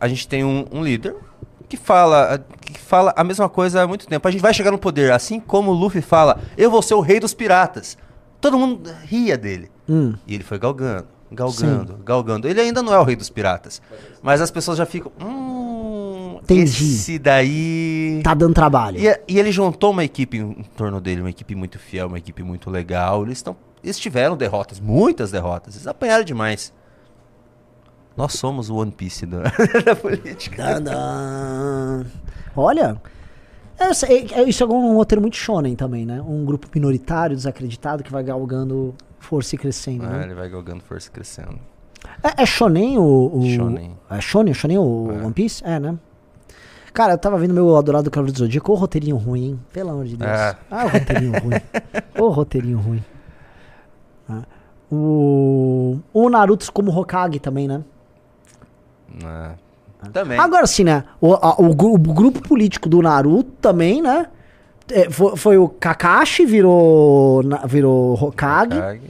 A gente tem um, um líder que fala, que fala a mesma coisa há muito tempo. A gente vai chegar no poder, assim como o Luffy fala, eu vou ser o rei dos piratas. Todo mundo ria dele. Hum. E ele foi galgando, galgando, galgando. Ele ainda não é o rei dos piratas. Mas as pessoas já ficam. Hum, Entendi. esse daí. Tá dando trabalho. E, e ele juntou uma equipe em, torno dele, uma equipe muito fiel, uma equipe muito legal. Eles, tão, eles tiveram derrotas, muitas derrotas. Eles apanharam demais. Nós somos o One Piece da, <laughs> da política. Tadã. Olha. isso é- isso é um roteiro muito shonen também, né? Um grupo minoritário, desacreditado, que vai galgando força e crescendo. Ah, né? ele vai galgando força e crescendo. É, é shonen o, o- Shonen. É shonen, shonen o É. One Piece? É, né? Cara, eu tava vendo meu adorado Cavaleiro do Zodíaco, ô roteirinho ruim, hein? Pelo amor de Deus. É. Ah, o roteirinho ruim. <laughs> Ô roteirinho ruim. Ah, O, o Naruto como Hokage também, né? É. Também. Agora sim, né? O, a- o o grupo político do Naruto também, né? É, foi, foi o Kakashi, virou, virou Hokage. Hokage.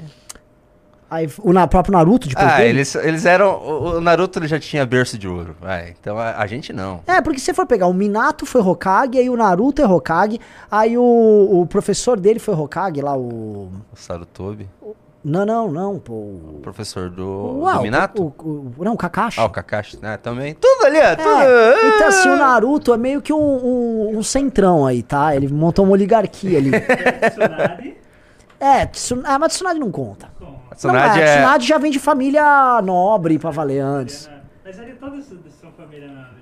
Aí o na, próprio Naruto depois Ah, dele. eles, eles eram. O, o Naruto ele já tinha berço de ouro. Vai. Então a, a gente não. É, porque se você for pegar, o Minato foi Hokage, aí o Naruto é Hokage, aí o, o professor dele foi Hokage lá, o... O Sarutobi. Não, não, não, pô... O O, professor do, ah, do o- Minato. o- o- não, o Kakashi. Ah, o Kakashi, né? Também. Tudo ali, ó. Tudo. É, então assim, o Naruto é meio que um, um, um centrão aí, tá? Ele montou uma oligarquia ali. <laughs> Tsunade. é, ah, mas Tsunade não conta. Com A Tsunade não, é, é. Já vem de família nobre pra valer antes. Naruto. Mas ali todos são família Naruto.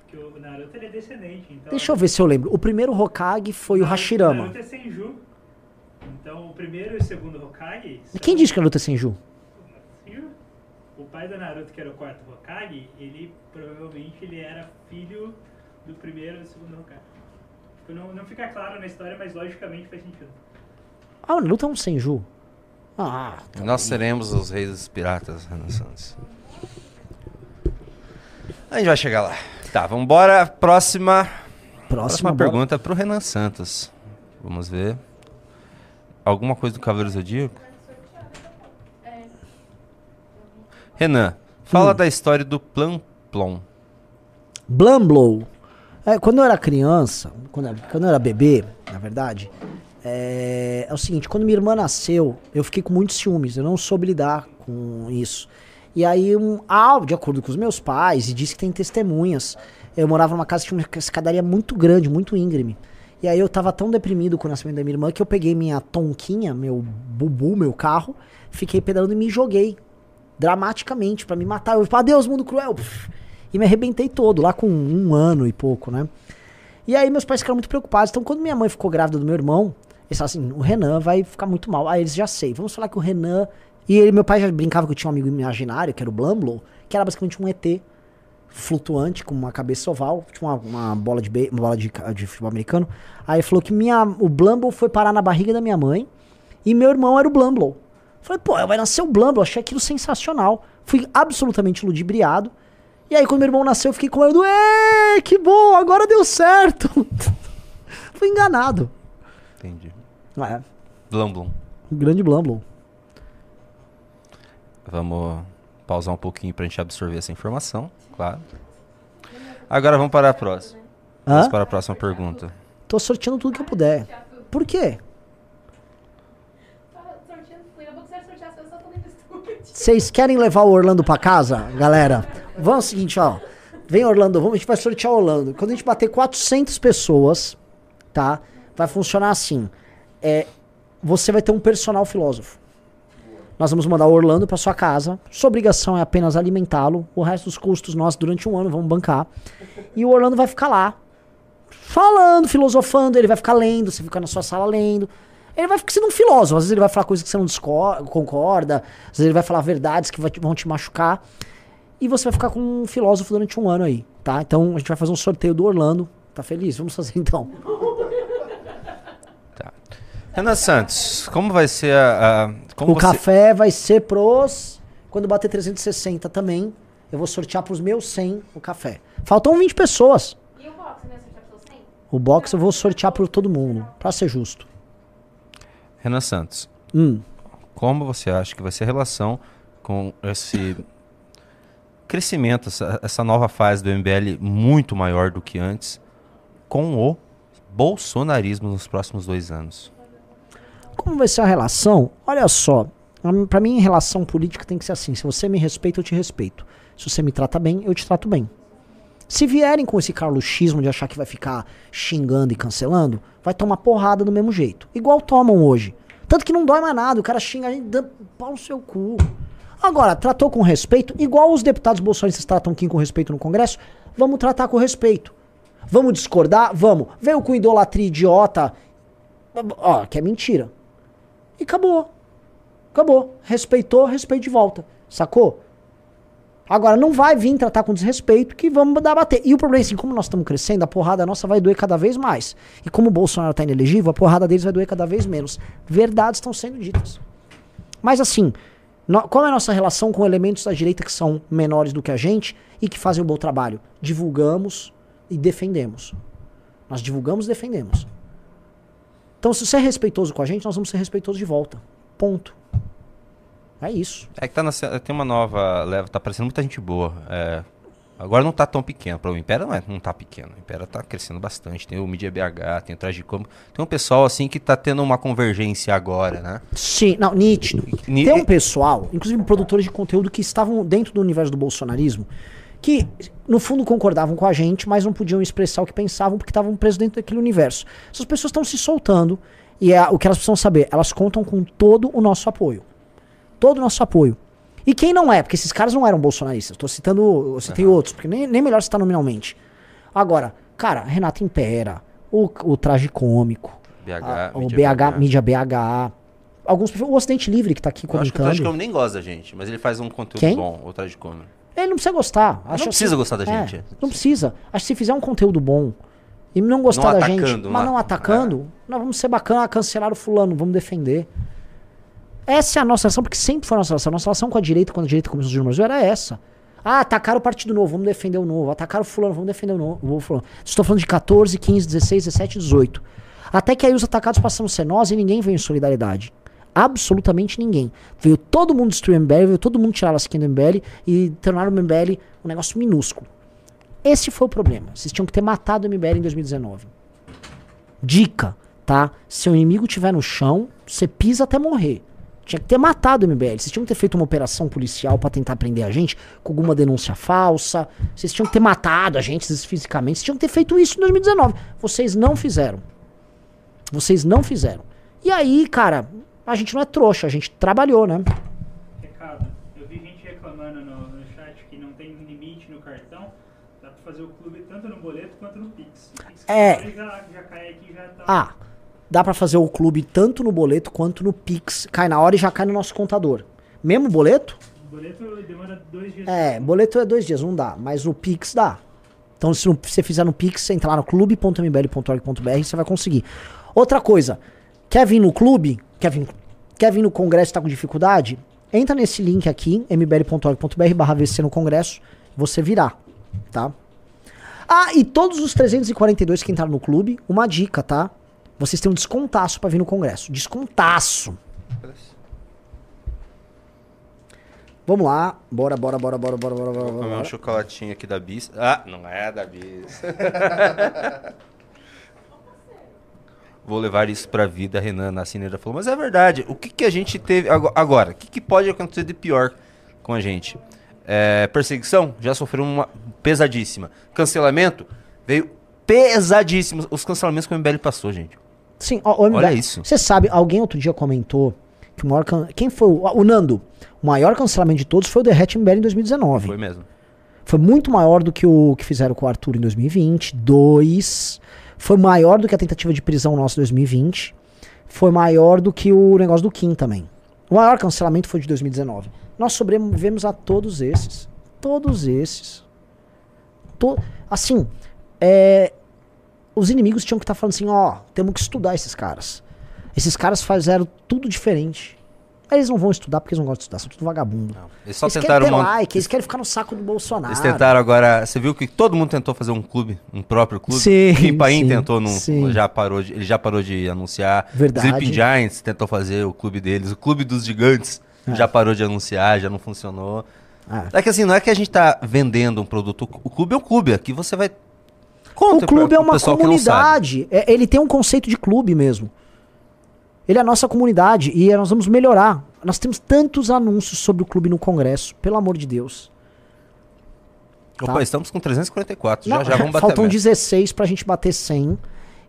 Porque o Naruto ele é descendente. Então Deixa eu ver se eu lembro. O primeiro Hokage foi o Hashirama. Naruto é Senju. Então o primeiro e o segundo Hokage. E quem disse que Naruto é Senju? Senju. O pai do Naruto, que era o quarto Hokage, ele provavelmente ele era filho do primeiro e do segundo Hokage. Tipo, não, não fica claro na história, mas logicamente faz sentido. Ah, o Naruto é um Senju. Ah, Nós seremos os reis dos piratas, Renan Santos. A gente vai chegar lá. Tá, vambora. Próxima, próxima, próxima bora. pergunta pro Renan Santos. Vamos ver. Alguma coisa do Cavaleiro Zodíaco? Renan, fala Hum. da história do Plumplon. Blamblow. É, quando eu era criança, quando, eu- quando eu era bebê, na verdade, é, é o seguinte, quando minha irmã nasceu, eu fiquei com muitos ciúmes, eu não soube lidar com isso. E aí, um, ah, de acordo com os meus pais, e disse que tem testemunhas, eu morava numa casa que tinha uma escadaria muito grande, muito íngreme. E aí eu tava tão deprimido com o nascimento da minha irmã que eu peguei minha tonquinha, meu bubu, meu carro, fiquei pedalando e me joguei dramaticamente pra me matar. Eu falei, adeus, mundo cruel. E me arrebentei todo, lá com um ano e pouco, né? E aí meus pais ficaram muito preocupados. Então, quando minha mãe ficou grávida do meu irmão, Eles falaram assim, o Renan vai ficar muito mal. Aí eles já sei, vamos falar que o Renan... E ele, meu pai já brincava que eu tinha um amigo imaginário, que era o Blamblow, que era basicamente um ET flutuante com uma cabeça oval, tipo uma, uma bola de be- uma bola de, de futebol americano. Aí falou que minha, o Blumble foi parar na barriga da minha mãe e meu irmão era o Blumble. Falei, pô, vai nascer o Blumble, achei aquilo sensacional. Fui absolutamente ludibriado. E aí quando meu irmão nasceu, eu fiquei com ele do, "Ê, que bom, agora deu certo. <laughs> Fui enganado. Entendi. É, Blum Blum. o grande Blumble. Vamos pausar um pouquinho pra gente absorver essa informação, claro. Agora vamos para a próxima. Vamos Hã? para a próxima pergunta. Tô sorteando tudo que eu puder. Por quê? Tá. Vocês querem levar o Orlando pra casa, galera? Vamos ao seguinte, ó. Vem Orlando, vamos, a gente vai sortear o Orlando. Quando a gente bater 400 pessoas, tá? Vai funcionar assim. É, você vai ter um personal filósofo. Nós vamos mandar o Orlando pra sua casa. Sua obrigação é apenas alimentá-lo. O resto dos custos nós durante um ano vamos bancar. E o Orlando vai ficar lá, falando, filosofando. Ele vai ficar lendo, você fica na sua sala lendo. Ele vai ficar sendo um filósofo. Às vezes ele vai falar coisas que você não concorda. Às vezes ele vai falar verdades que vão te machucar. E você vai ficar com um filósofo durante um ano aí, tá? Então a gente vai fazer um sorteio do Orlando. Tá feliz? Vamos fazer <laughs> então. Renan Santos, como vai ser a. a- como o você- café vai ser pros. Quando bater 360 também, eu vou sortear pros meus 100 o café. Faltam 20 pessoas. E o box, né? Você já falou 100? O box eu vou sortear por todo mundo, pra ser justo. Renan Santos, Hum. como você acha que vai ser a relação com esse crescimento, essa, essa nova fase do MBL muito maior do que antes, com o bolsonarismo nos próximos dois anos? Como vai ser a relação? Olha só, a- pra mim, relação política tem que ser assim: se você me respeita, eu te respeito. Se você me trata bem, eu te trato bem. Se vierem com esse carluxismo de achar que vai ficar xingando e cancelando, vai tomar porrada do mesmo jeito. Igual tomam hoje. Tanto que não dói mais nada, o cara xinga a gente, dá pau no seu cu. Agora, tratou com respeito, igual os deputados bolsonaristas tratam aqui com respeito no Congresso, vamos tratar com respeito. Vamos discordar? Vamos. Veio com idolatria idiota, ó, que é mentira. E acabou. Acabou. Respeitou, respeito de volta. Sacou? Agora, não vai vir tratar com desrespeito que vamos dar bater. E o problema é assim, como nós estamos crescendo, a porrada nossa vai doer cada vez mais. E como o Bolsonaro está inelegível, a porrada deles vai doer cada vez menos. Verdades estão sendo ditas. Mas assim, no- qual é a nossa relação com elementos da direita que são menores do que a gente e que fazem um bom trabalho? Divulgamos e defendemos. Nós divulgamos e defendemos. Então, se você é respeitoso com a gente, nós vamos ser respeitosos de volta. Ponto. É isso. É que tá nascendo, tem uma nova leva, tá aparecendo muita gente boa. é, agora não tá tão pequeno. O Império não, é, não tá pequeno. O Império tá crescendo bastante. Tem o Mídia BH, tem o Tragicom. Tem um pessoal assim que tá tendo uma convergência agora, né? Sim, não, nítido. Ni- Tem um pessoal, inclusive produtores de conteúdo, que estavam dentro do universo do bolsonarismo, que no fundo concordavam com a gente, mas não podiam expressar o que pensavam porque estavam presos dentro daquele universo. Essas pessoas estão se soltando e é o que elas precisam saber, elas contam com todo o nosso apoio. Todo o nosso apoio. E quem não é, porque esses caras não eram bolsonaristas. Tô citando, eu citei outros, porque nem, nem melhor citar nominalmente. Agora, cara, Renata Impera, o, o Traje Cômico, BH, a- o Mídia BH, Mídia BH, alguns, o Ocidente Livre que tá aqui Eu acho que o comentando. Tragicom nem gosta da gente, mas ele faz um conteúdo Quem? bom, o Tragicom. Ele não precisa gostar. Acha precisa assim- gostar da é, gente. não precisa. Acho que se fizer um conteúdo bom e não gostar Não da gente, mas não não atacando, nós vamos ser bacana, cancelar o fulano, vamos defender. Essa é a nossa relação, porque sempre foi a nossa relação. A nossa relação com a direita, quando a direita começou no Brasil, era essa. Ah, atacaram o Partido Novo, vamos defender o Novo. Atacaram o fulano, vamos defender o Novo. o fulano. Estou falando de 14, 15, 16, 17, 18. Até que aí os atacados passam a ser nós e ninguém veio em solidariedade. Absolutamente ninguém. Veio todo mundo destruir o MBL, veio todo mundo tirar a skin do MBL e tornar o MBL um negócio minúsculo. Esse foi o problema. Vocês tinham que ter matado o MBL em 2019. Dica, tá? Se o inimigo estiver no chão, você pisa até morrer. Tinha que ter matado o MBL. Vocês tinham que ter feito uma operação policial pra tentar prender a gente com alguma denúncia falsa. Vocês tinham que ter matado a gente fisicamente. Vocês tinham que ter feito isso em 2019. Vocês não fizeram. Vocês não fizeram. E aí, cara, a gente não é trouxa, a gente trabalhou, né? Recado. Eu vi gente reclamando no, no chat que não tem limite no cartão. Dá pra fazer o clube tanto no boleto quanto no Pix. É. já, já cai aqui já tá. Ah, dá pra fazer o clube tanto no boleto quanto no Pix. Cai na hora e já cai no nosso contador. Mesmo boleto? O boleto demora dois dias. É, boleto é dois dias, não dá. Mas no Pix dá. Então, se você fizer no Pix, você entrar no clube.mbl.org.br, você vai conseguir. Outra coisa, quer vir no clube? Quer vir, quer vir no congresso e tá com dificuldade? Entra nesse link aqui, mbl.org.br barra VC no congresso, você virá, tá? Ah, e todos os 342 que entraram no clube, uma dica, tá? Vocês têm um descontaço pra vir no congresso. Descontaço. Vamos lá. Bora, bora, bora, bora, bora, bora, bora, Vou comer um chocolatinho aqui da Bis. Ah, não é da Bis. <laughs> Vou levar isso pra vida, a Renan na cineira falou. Mas é verdade. O que, que a gente teve ago- agora? O que, que pode acontecer de pior com a gente? É, perseguição? Já sofreu uma pesadíssima. Cancelamento? Veio pesadíssimo. Os cancelamentos que o MBL passou, gente. Sim, ó, ó, Olha MBL, isso. Você sabe, alguém outro dia comentou que o maior. can- Quem foi? O, o Nando. O maior cancelamento de todos foi o Derrete MBL em 2019. Foi mesmo. Foi muito maior do que o que fizeram com o Arthur em 2020. Dois. Foi maior do que a tentativa de prisão nossa em 2020. Foi maior do que o negócio do Kim também. O maior cancelamento foi de 2019. Nós sobrevivemos a todos esses. Todos esses. To- assim, é, os inimigos tinham que estar falando assim, ó, temos que estudar esses caras. Esses caras fizeram tudo diferente. Eles não vão estudar porque eles não gostam de estudar, são tudo vagabundo. Eles só eles tentaram querem ter mon- like, eles querem ficar no saco do Bolsonaro. Eles tentaram agora. Você viu que todo mundo tentou fazer um clube, um próprio clube? Sim, O Ipaim sim, tentou, não, sim. já parou de, ele já parou de anunciar. Verdade. Sleeping Giants tentou fazer o clube deles. O clube dos gigantes já parou de anunciar, já não funcionou. É. É que assim, não é que a gente tá vendendo um produto. O clube é um clube. Aqui você vai. O Conta clube pra- é uma não comunidade. É, ele tem um conceito de clube mesmo. Ele é a nossa comunidade e nós vamos melhorar. Nós temos tantos anúncios sobre o clube no Congresso, pelo amor de Deus. Opa, Tá. estamos com 344. Não, já já vamos bater. faltam a meta. 16 pra gente bater 100.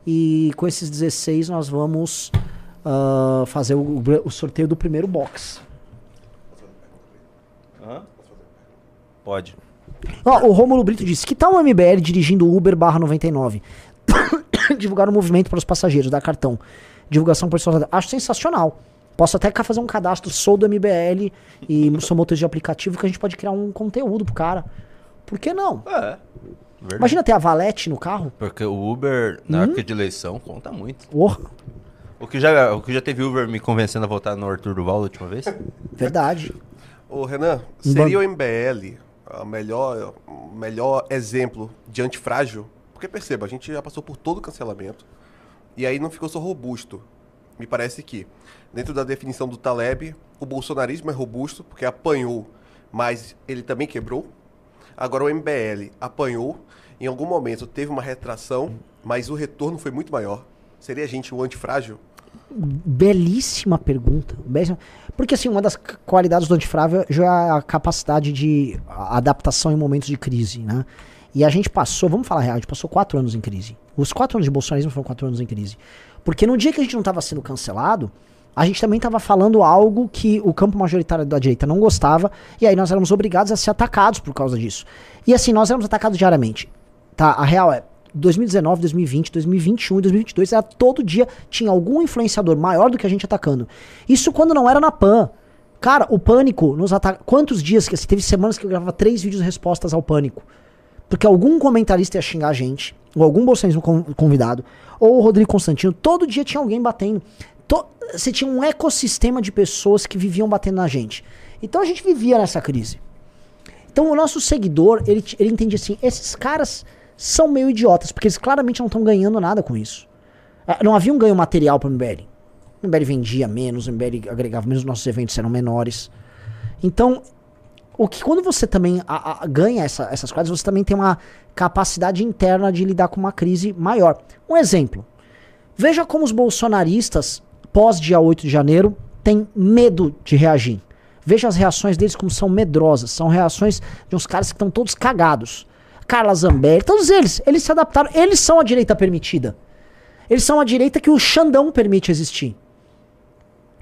E com esses 16 nós vamos ah, fazer o, o sorteio do primeiro box. Pode. Ó, o Romulo Brito disse: Que tal o MBL dirigindo Uber barra 99? <coughs> Divulgar o movimento para os passageiros, dar cartão. Divulgação personalizada. Acho sensacional. Posso até cá fazer um cadastro, sou do MBL e <laughs> sou motorista de aplicativo que a gente pode criar um conteúdo pro cara. Por que não? É. Verdade. Imagina ter a Valete no carro. Porque o Uber, na Hum? época de eleição, conta muito. Porra, O que, já, o que já teve Uber me convencendo a votar no Arthur Duval da última vez? verdade. Ô, Renan, seria o MBL o melhor, o melhor exemplo de antifrágil? Porque perceba, a gente já passou por todo o cancelamento e aí não ficou só robusto. Me parece que, dentro da definição do Taleb, o bolsonarismo é robusto porque apanhou, mas ele também quebrou. Agora o MBL apanhou, em algum momento teve uma retração, mas o retorno foi muito maior. Seria a gente o antifrágil? Belíssima pergunta. belíssima- Porque, assim, uma das qualidades do antifrágil já é a capacidade de adaptação em momentos de crise, né? E a gente passou, vamos falar a real, a gente passou quatro anos em crise. Os quatro anos de bolsonarismo foram quatro anos em crise. Porque no dia que a gente não estava sendo cancelado, a gente também estava falando algo que o campo majoritário da direita não gostava, e aí nós éramos obrigados a ser atacados por causa disso. E assim, nós éramos atacados diariamente. Tá, a real é, 2019, 2020, 2021 e 2022 era todo dia tinha algum influenciador maior do que a gente atacando. Isso quando não era na PAN. Cara, o pânico nos ataca. Quantos dias que assim, teve semanas que eu gravava três vídeos respostas ao pânico? Porque algum comentarista ia xingar a gente, ou algum bolsonarismo con- convidado, ou o Rodrigo Constantino, todo dia tinha alguém batendo. Você tinha um ecossistema de pessoas que viviam batendo na gente. Então a gente vivia nessa crise. Então o nosso seguidor, ele, ele entende assim, esses caras são meio idiotas, porque eles claramente não estão ganhando nada com isso. Ah, Não havia um ganho material para o MBL. O MBL vendia menos, o MBL agregava menos, nossos eventos eram menores. Então, o que quando você também a- a- ganha essa- essas coisas, você também tem uma capacidade interna de lidar com uma crise maior. Um exemplo. Veja como os bolsonaristas, pós dia 8 de janeiro, têm medo de reagir. Veja as reações deles como são medrosas. São reações de uns caras que estão todos cagados. Carla Zambelli, todos eles. Eles se adaptaram. Eles são a direita permitida. Eles são a direita que o Xandão permite existir.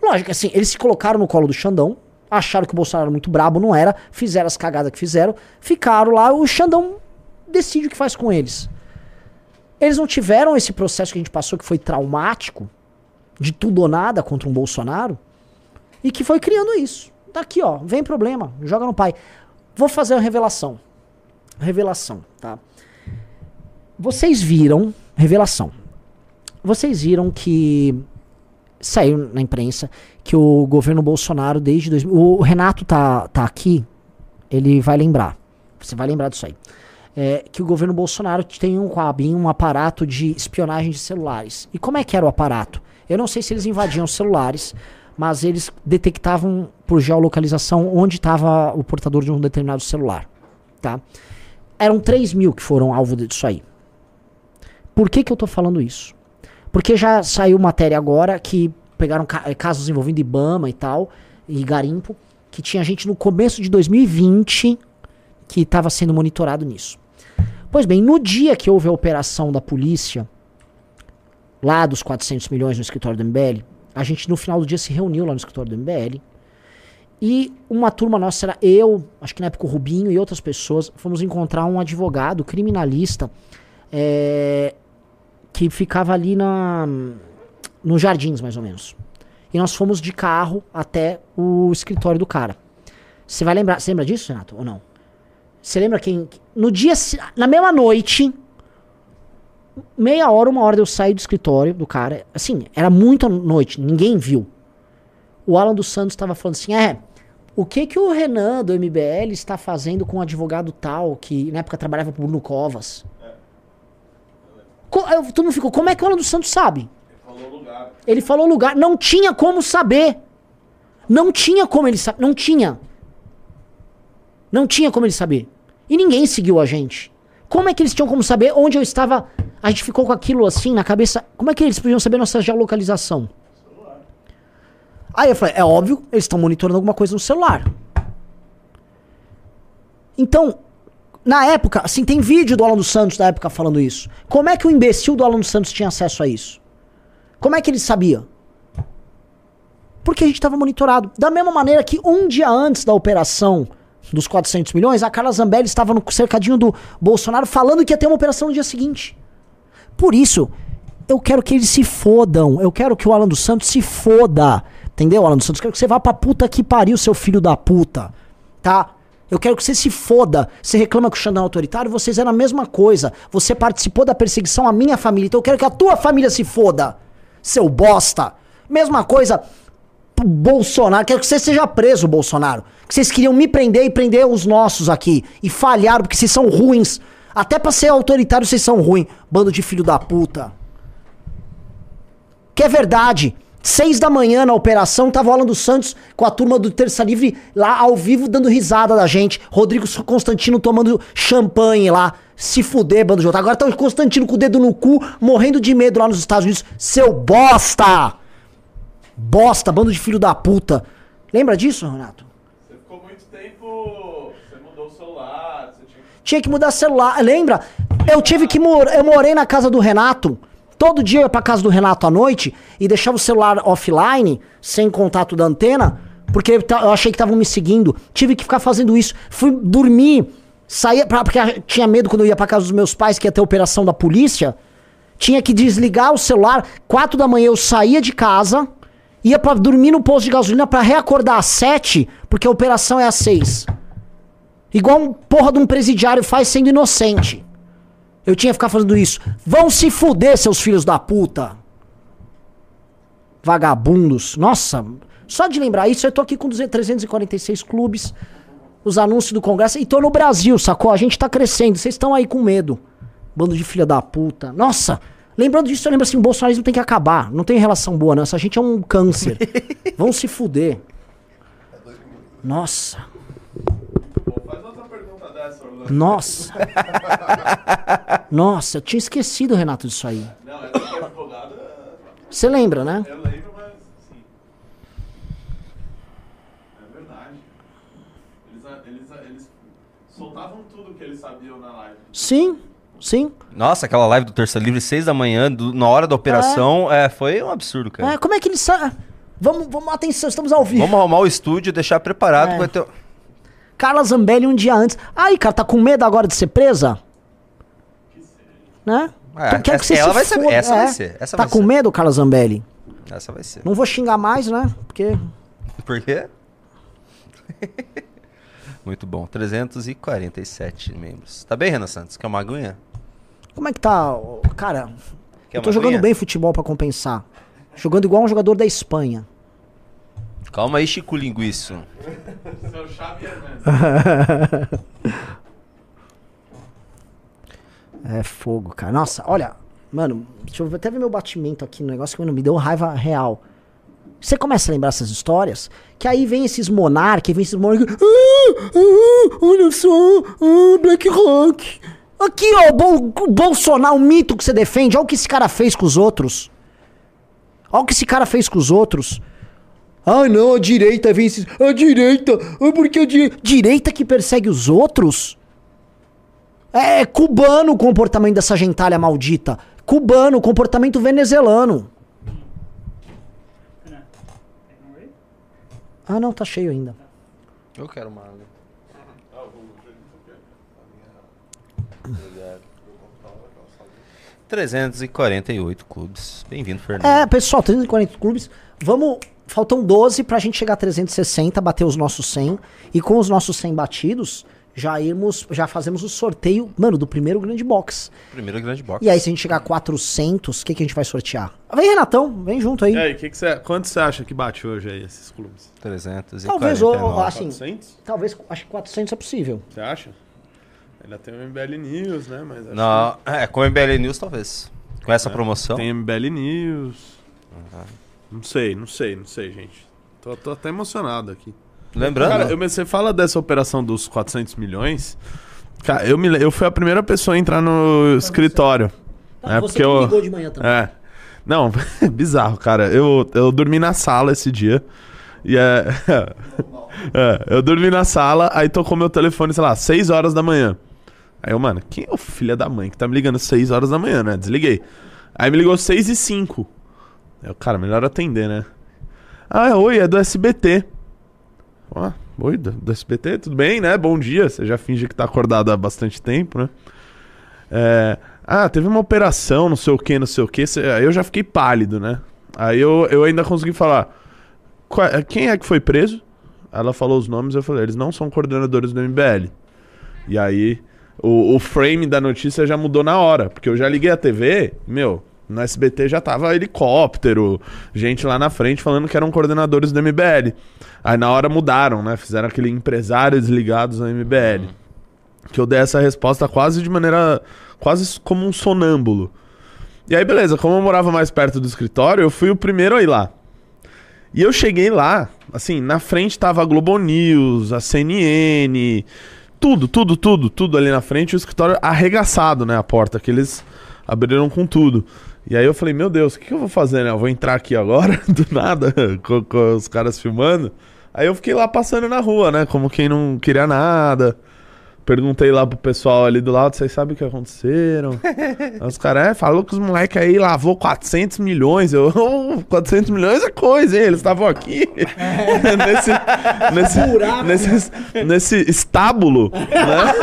Lógico, assim, eles se colocaram no colo do Xandão, acharam que o Bolsonaro era muito brabo, não era, fizeram as cagadas que fizeram, ficaram lá, o Xandão decide o que faz com eles. Eles não tiveram esse processo que a gente passou, que foi traumático, de tudo ou nada contra um Bolsonaro e que foi criando isso. Tá aqui, ó, vem problema, joga no pai. Vou fazer uma revelação. Revelação, tá? Vocês viram, revelação. Vocês viram que saiu na imprensa que o governo Bolsonaro desde 2000, o Renato tá, tá aqui, ele vai lembrar. Você vai lembrar disso aí. É, que o governo Bolsonaro tem um Coabin, um aparato de espionagem de celulares. E como é que era o aparato? Eu não sei se eles invadiam os celulares, mas eles detectavam por geolocalização onde estava o portador de um determinado celular. Tá? Eram 3 mil que foram alvo disso aí. Por que, que eu tô falando isso? Porque já saiu matéria agora que pegaram eh, casos envolvendo Ibama e tal, e garimpo, que tinha gente no começo de 2020 que estava sendo monitorado nisso. Pois bem, no dia que houve a operação da polícia, lá dos 400 milhões no escritório do MBL, a gente no final do dia se reuniu lá no escritório do MBL, e uma turma nossa era eu, acho que na época o Rubinho e outras pessoas, fomos encontrar um advogado criminalista é, que ficava ali na, nos jardins, mais ou menos. E nós fomos de carro até o escritório do cara. Você vai lembrar, você lembra disso, Renato, ou não? Você lembra quem. No dia. Na mesma noite. Meia hora, uma hora eu saí do escritório do cara. Assim, era muita noite, ninguém viu. O Alan dos Santos estava falando assim: é. O que que o Renan do MBL está fazendo com um advogado tal que na época trabalhava pro Bruno Covas? Eu- todo mundo ficou, como é que o Alan dos Santos sabe? Ele falou lugar. Não tinha como saber. Não tinha como ele saber. Não tinha. Não tinha como ele saber. E ninguém seguiu a gente. Como é que eles tinham como saber onde eu estava? A gente ficou com aquilo assim na cabeça. Como é que eles podiam saber nossa geolocalização? Aí eu falei, é óbvio, eles estão monitorando alguma coisa no celular. Então, na época, assim, tem vídeo do Alan dos Santos da época falando isso. Como é que o imbecil do Alan dos Santos tinha acesso a isso? Como é que ele sabia? Porque a gente estava monitorado. Da mesma maneira que um dia antes da operação dos 400 milhões, a Carla Zambelli estava no cercadinho do Bolsonaro falando que ia ter uma operação no dia seguinte. Por isso, eu quero que eles se fodam. Eu quero que o Alan dos Santos se foda. Entendeu, Alan dos Santos? Eu quero que você vá pra puta que pariu, seu filho da puta. Tá? Eu quero que você se foda. Você reclama que o Xandão é autoritário, vocês eram a mesma coisa. Você participou da perseguição à minha família. Então eu quero que a tua família se foda. Seu bosta. Mesma coisa. Bolsonaro, quero que você seja preso, Bolsonaro. Que vocês queriam me prender e prender os nossos aqui. E falharam, porque vocês são ruins. Até pra ser autoritário, vocês são ruins. Bando de filho da puta. Que é verdade. Seis da manhã na operação, tava o Alan dos Santos com a turma do Terça Livre lá ao vivo dando risada da gente. Rodrigo Constantino tomando champanhe lá. Se fuder, bando de otário. Agora tá o Constantino com o dedo no cu, morrendo de medo lá nos Estados Unidos. Seu bosta! Bosta, bando de filho da puta. Lembra disso, Renato? Você ficou muito tempo. Você mudou o celular, você tinha Tinha que mudar celular. Lembra? Eu tive que mor eu morei na casa do Renato. Todo dia eu ia pra casa do Renato à noite e deixava o celular offline, sem contato da antena, porque eu achei que estavam me seguindo. Tive que ficar fazendo isso. Fui dormir, saía pra, porque tinha medo quando eu ia pra casa dos meus pais que ia ter operação da polícia. Tinha que desligar o celular. Quatro da manhã eu saía de casa, ia pra dormir no posto de gasolina pra reacordar às sete, porque a operação é às seis. Igual um porra de um presidiário faz sendo inocente. Eu tinha que ficar fazendo isso. Vão se fuder, seus filhos da puta. Vagabundos. Nossa, só de lembrar isso, eu tô aqui com 200 346 clubes, os anúncios do Congresso, e tô no Brasil, sacou? A gente tá crescendo, vocês estão aí com medo. Bando de filha da puta. Nossa, lembrando disso, eu lembro assim, o bolsonarismo tem que acabar. Não tem relação boa, não. Essa gente é um câncer. <laughs> Vão se fuder. Nossa. Orlando. Nossa. <laughs> Nossa, eu tinha esquecido, Renato, disso aí. Não, essa que é advogada. Você lembra, né? Eu lembro, mas sim. É verdade. Eles, eles, eles soltavam tudo que eles sabiam na live. Sim, sim. Nossa, aquela live do Terça Livre, seis da manhã, do- na hora da operação, é, foi um absurdo, cara. É, como é que eles sabem? Vamos, vamos, atenção, estamos ao vivo. Vamos arrumar o estúdio, deixar preparado, É. vai ter... Carla Zambelli um dia antes. Ai, cara, tá com medo agora de ser presa? Né? É, Então, quero essa- ela vai se ser- foda. essa vai É. ser, essa tá vai com ser. medo, Carla Zambelli? Essa vai ser. Não vou xingar mais, né? Porque. Por quê? <laughs> Muito bom. 347 membros. Tá bem, Renan Santos? Quer uma aguinha? Como é que tá? Cara, Quer eu tô jogando aguinha? bem futebol pra compensar. Jogando igual um jogador da Espanha. Calma aí, Chico Linguiço. Seu Xavi. <laughs> É fogo, cara. Nossa, olha, mano, deixa eu até ver meu batimento aqui no negócio que mano, me deu raiva real. Você começa a lembrar essas histórias, que aí vem esses monarcas, vem esses monarcas. Ah, ah, olha só, ah, Black Rock. Aqui, ó, o, Bol- o Bolsonaro, o mito que você defende, olha o que esse cara fez com os outros. Olha o que esse cara fez com os outros. Ai, não, a direita vem esses. A direita, ah, porque a di- direita que persegue os outros? É cubano o comportamento dessa gentalha maldita. Cubano, comportamento venezuelano. Ah, não, tá cheio ainda. Eu quero uma água. 348 clubes. Bem-vindo, Fernando. É, pessoal, 340 clubes. Vamos. Faltam 12 pra gente chegar a 360, bater os nossos 100. E com os nossos 100 batidos, já irmos. Já fazemos o sorteio, mano, do primeiro grande box. Primeiro grande box. E aí, se a gente chegar a 400, o que, que a gente vai sortear? Vem, Renatão, vem junto aí. E aí, que que você, quanto você acha que bate hoje aí esses clubes? 349. Talvez, ô, assim, 400? talvez, acho que 400 é possível. Você acha? Ainda tem o MBL News, né? Mas acho Não, é, com o MBL News talvez. Com essa É, promoção. Tem MBL News. Não sei, não sei, não sei, gente. Tô, tô até emocionado aqui. Lembrando. Cara, eu- você fala dessa operação dos 400 milhões. Cara, eu, me, eu fui a primeira pessoa a entrar no escritório. Ah, é você porque que eu. ligou de manhã também. É. Não, <laughs> bizarro, cara. Eu, eu dormi na sala esse dia. E é. <laughs> é, eu dormi na sala, aí tocou meu telefone, sei lá, 6 horas da manhã. Aí eu, mano, quem é o filho da mãe que tá me ligando 6 horas da manhã, né? Desliguei. Aí me ligou 6 e 5. Eu, cara, melhor atender, né? Ah, oi, é do SBT. Ó, oi, do, do SBT, tudo bem, né? Bom dia. Você já finge que tá acordado há bastante tempo, né? É, ah, teve uma operação, não sei o que, não sei o que. Aí eu já fiquei pálido, né? Aí eu, eu ainda consegui falar. "Qua- Quem é que foi preso? Ela falou os nomes, eu falei, eles não são coordenadores do MBL. E aí, o, o frame da notícia já mudou na hora, porque eu já liguei a TV, meu, no SBT já tava helicóptero, gente lá na frente falando que eram coordenadores do MBL. Aí na hora mudaram, né? Fizeram aquele empresários ligados ao MBL. Que eu dei essa resposta quase de maneira. quase como um sonâmbulo. E aí, beleza, como eu morava mais perto do escritório, eu fui o primeiro a ir lá. E eu cheguei lá, assim, na frente tava a Globo News, a CNN, tudo, tudo, tudo, tudo ali na frente, o escritório arregaçado, né? A porta, que eles abriram com tudo. E aí eu falei, meu Deus, o que, que eu vou fazer, né? Eu vou entrar aqui agora, <laughs> do nada, com, com os caras filmando. Aí eu fiquei lá passando na rua, né? Como quem não queria nada. Perguntei lá pro pessoal ali do lado, vocês sabem o que aconteceram? <laughs> Aí os caras, é, falou que os moleques aí lavou 400 milhões. Eu, "Oh, 400 milhões é coisa, hein? Eles estavam aqui <laughs> nesse, nesse, nesse, nesse estábulo, né?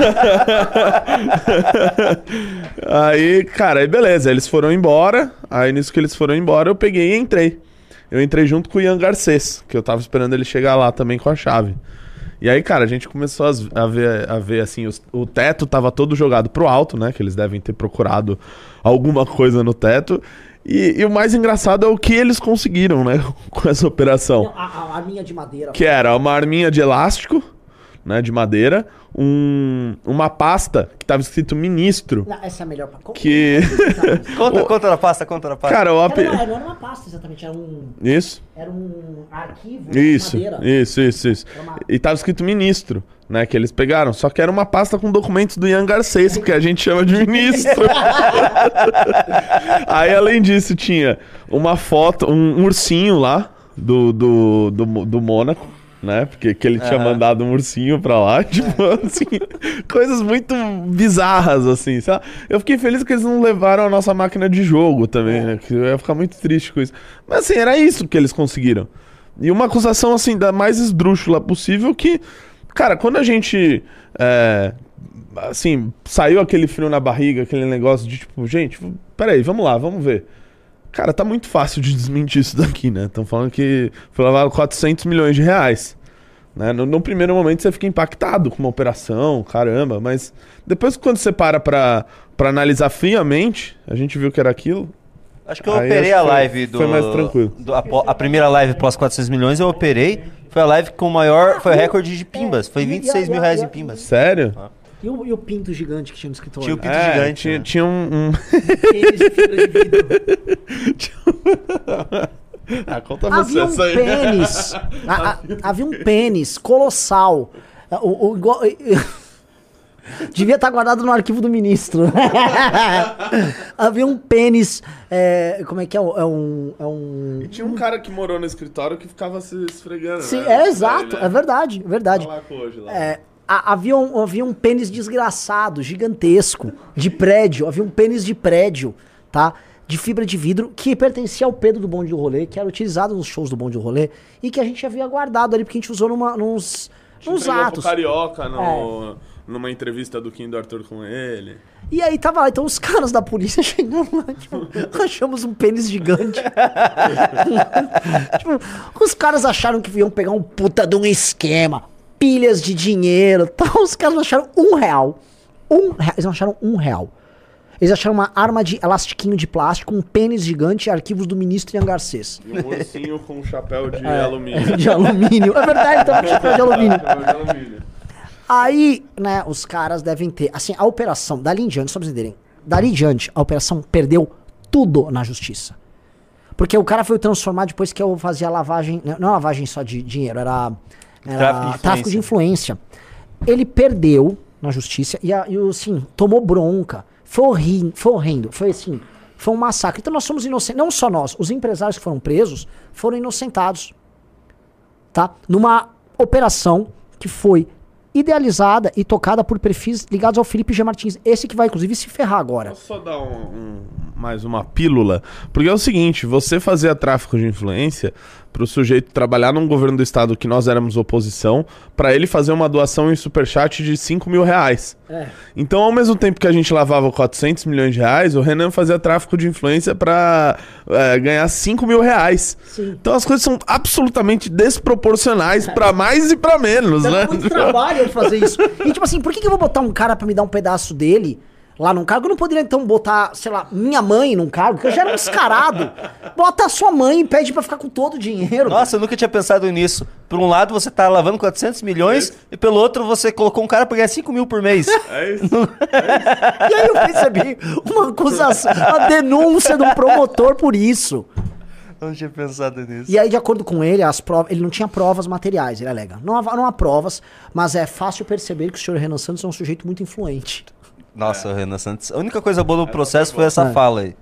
<laughs> aí, cara, aí beleza, eles foram embora. Aí nisso que eles foram embora, eu peguei e entrei. Eu entrei junto com o Ian Garcês, que eu tava esperando ele chegar lá também com a chave. E aí, cara, a gente começou a ver, a ver assim, os- o teto tava todo jogado pro alto, né? Que eles devem ter procurado alguma coisa no teto. E, e o mais engraçado é o que eles conseguiram, né? <laughs> Com essa operação. A, a arminha de madeira. Que era uma arminha de elástico, né? De madeira. Um, uma pasta que tava escrito ministro. Não, essa é a melhor. Co- Que. <laughs> Conta, conta na pasta, conta na pasta. Cara, o Era AP... uma, não era uma pasta exatamente, era um, Isso. era um arquivo de Isso, madeira. isso, isso, isso. Era uma- E tava escrito ministro, né? Que eles pegaram. Só que era uma pasta com documentos do Ian Garcês, que a gente chama de ministro. <laughs> Aí, além disso, tinha uma foto, um ursinho lá do, do, do, do Mônaco. Né? Porque que ele tinha mandado um ursinho pra lá, <laughs> tipo, assim, coisas muito bizarras, assim, sabe? Eu fiquei feliz que eles não levaram a nossa máquina de jogo também, né? Que eu ia ficar muito triste com isso. Mas assim, era isso que eles conseguiram. E uma acusação, assim, da mais esdrúxula possível que, cara, quando a gente, é, assim, saiu aquele frio na barriga, aquele negócio de tipo, gente, peraí, vamos lá, vamos ver. Cara, tá muito fácil de desmentir isso daqui, né? Estão falando que foi lavado 400 milhões de reais. Né? No, no primeiro momento você fica impactado com uma operação, caramba, mas depois quando você para pra, pra analisar friamente, a gente viu que era aquilo. Acho que eu operei a que foi- live do. foi mais tranquilo. do- a, a primeira live pós 400 milhões eu operei. Foi a live com o maior. Foi o recorde de pimbas. Foi E- e- 26 e- mil reais em pimbas. Sério? E o, e o pinto gigante que tinha no escritório? Tinha o pinto É, gigante. Tinha, né? tinha um. um- Pênis de fibra de vidro. <laughs> ah, conta Havia você um essa aí. pênis. a- a- havia um pênis colossal. O, o- igual- <laughs> Devia estar guardado no arquivo do ministro. <laughs> havia um pênis. é, como é que é? É um. É um... E tinha um cara que morou no escritório que ficava se esfregando. Sim, né? é exato, é verdade, é verdade. Tá lá com hoje, lá. É, a- havia, um, havia um pênis desgraçado, gigantesco, de prédio. Havia um pênis de prédio, tá? De fibra de vidro, que pertencia ao Pedro do Bonde do Rolê, que era utilizado nos shows do Bonde do Rolê, e que a gente havia guardado ali, porque a gente usou numa, nos, pro atos. Carioca no, numa entrevista do Kim do Arthur com ele. E aí tava lá, então os caras da polícia <laughs> chegando lá, tipo, achamos um pênis gigante. <laughs> tipo, os caras acharam que iam pegar um puta de um esquema, pilhas de dinheiro <laughs> tal. Os caras acharam um real. Um real. Eles não acharam um real. Eles acharam uma arma de elastiquinho de plástico, um pênis gigante e arquivos do ministro Ian Garcês. E um ursinho com um chapéu de É, alumínio. <laughs> de alumínio. É verdade, tava com <laughs> chapéu de alumínio. Chapéu de alumínio. Aí, né, os caras devem ter. Assim, a operação, dali em diante, só pra vocês entenderem, dali em diante, a operação perdeu tudo na justiça. Porque o cara foi transformado depois que eu fazia lavagem. né, Não lavagem só de dinheiro, era. Era Tráfico de tráfico de influência. Ele perdeu na justiça e, a- e o, assim, tomou bronca. Foi horrível, foi horrendo. Foi assim. Foi um massacre. Então nós somos inocentes. Não só nós, os empresários que foram presos foram inocentados tá? Numa operação que foi idealizada e tocada por perfis ligados ao Felipe G. Martins. Esse que vai, inclusive, se ferrar agora. Posso só dar um, um- mais uma pílula? Porque é o seguinte, você fazia tráfico de influência pro sujeito trabalhar num governo do estado que nós éramos oposição, pra ele fazer uma doação em superchat de 5 mil reais. É. Então, ao mesmo tempo que a gente lavava 400 milhões de reais, o Renan fazia tráfico de influência pra é, ganhar 5 mil reais. Sim. Então as coisas são absolutamente desproporcionais pra mais e pra menos, Dá né? muito trabalho fazer isso. E tipo assim, por que, que eu vou botar um cara pra me dar um pedaço dele lá num cargo? Eu não poderia então botar, sei lá, minha mãe num cargo, que eu já era um descarado. Bota a sua mãe e pede pra ficar com todo o dinheiro. Nossa, eu nunca tinha pensado nisso. Por um lado, você tá lavando 400 milhões e pelo outro, você colocou um cara pra ganhar 5 mil por mês. É isso. <laughs> E aí eu recebi uma acusação, uma denúncia de um promotor por isso. Não tinha pensado nisso. E aí, de acordo com ele, as provas, ele não tinha provas materiais, ele alega. Não há, não há provas, mas é fácil perceber que o senhor Renan Santos é um sujeito muito influente. Nossa, o Renan Santos. A única coisa boa do processo foi essa É. fala aí.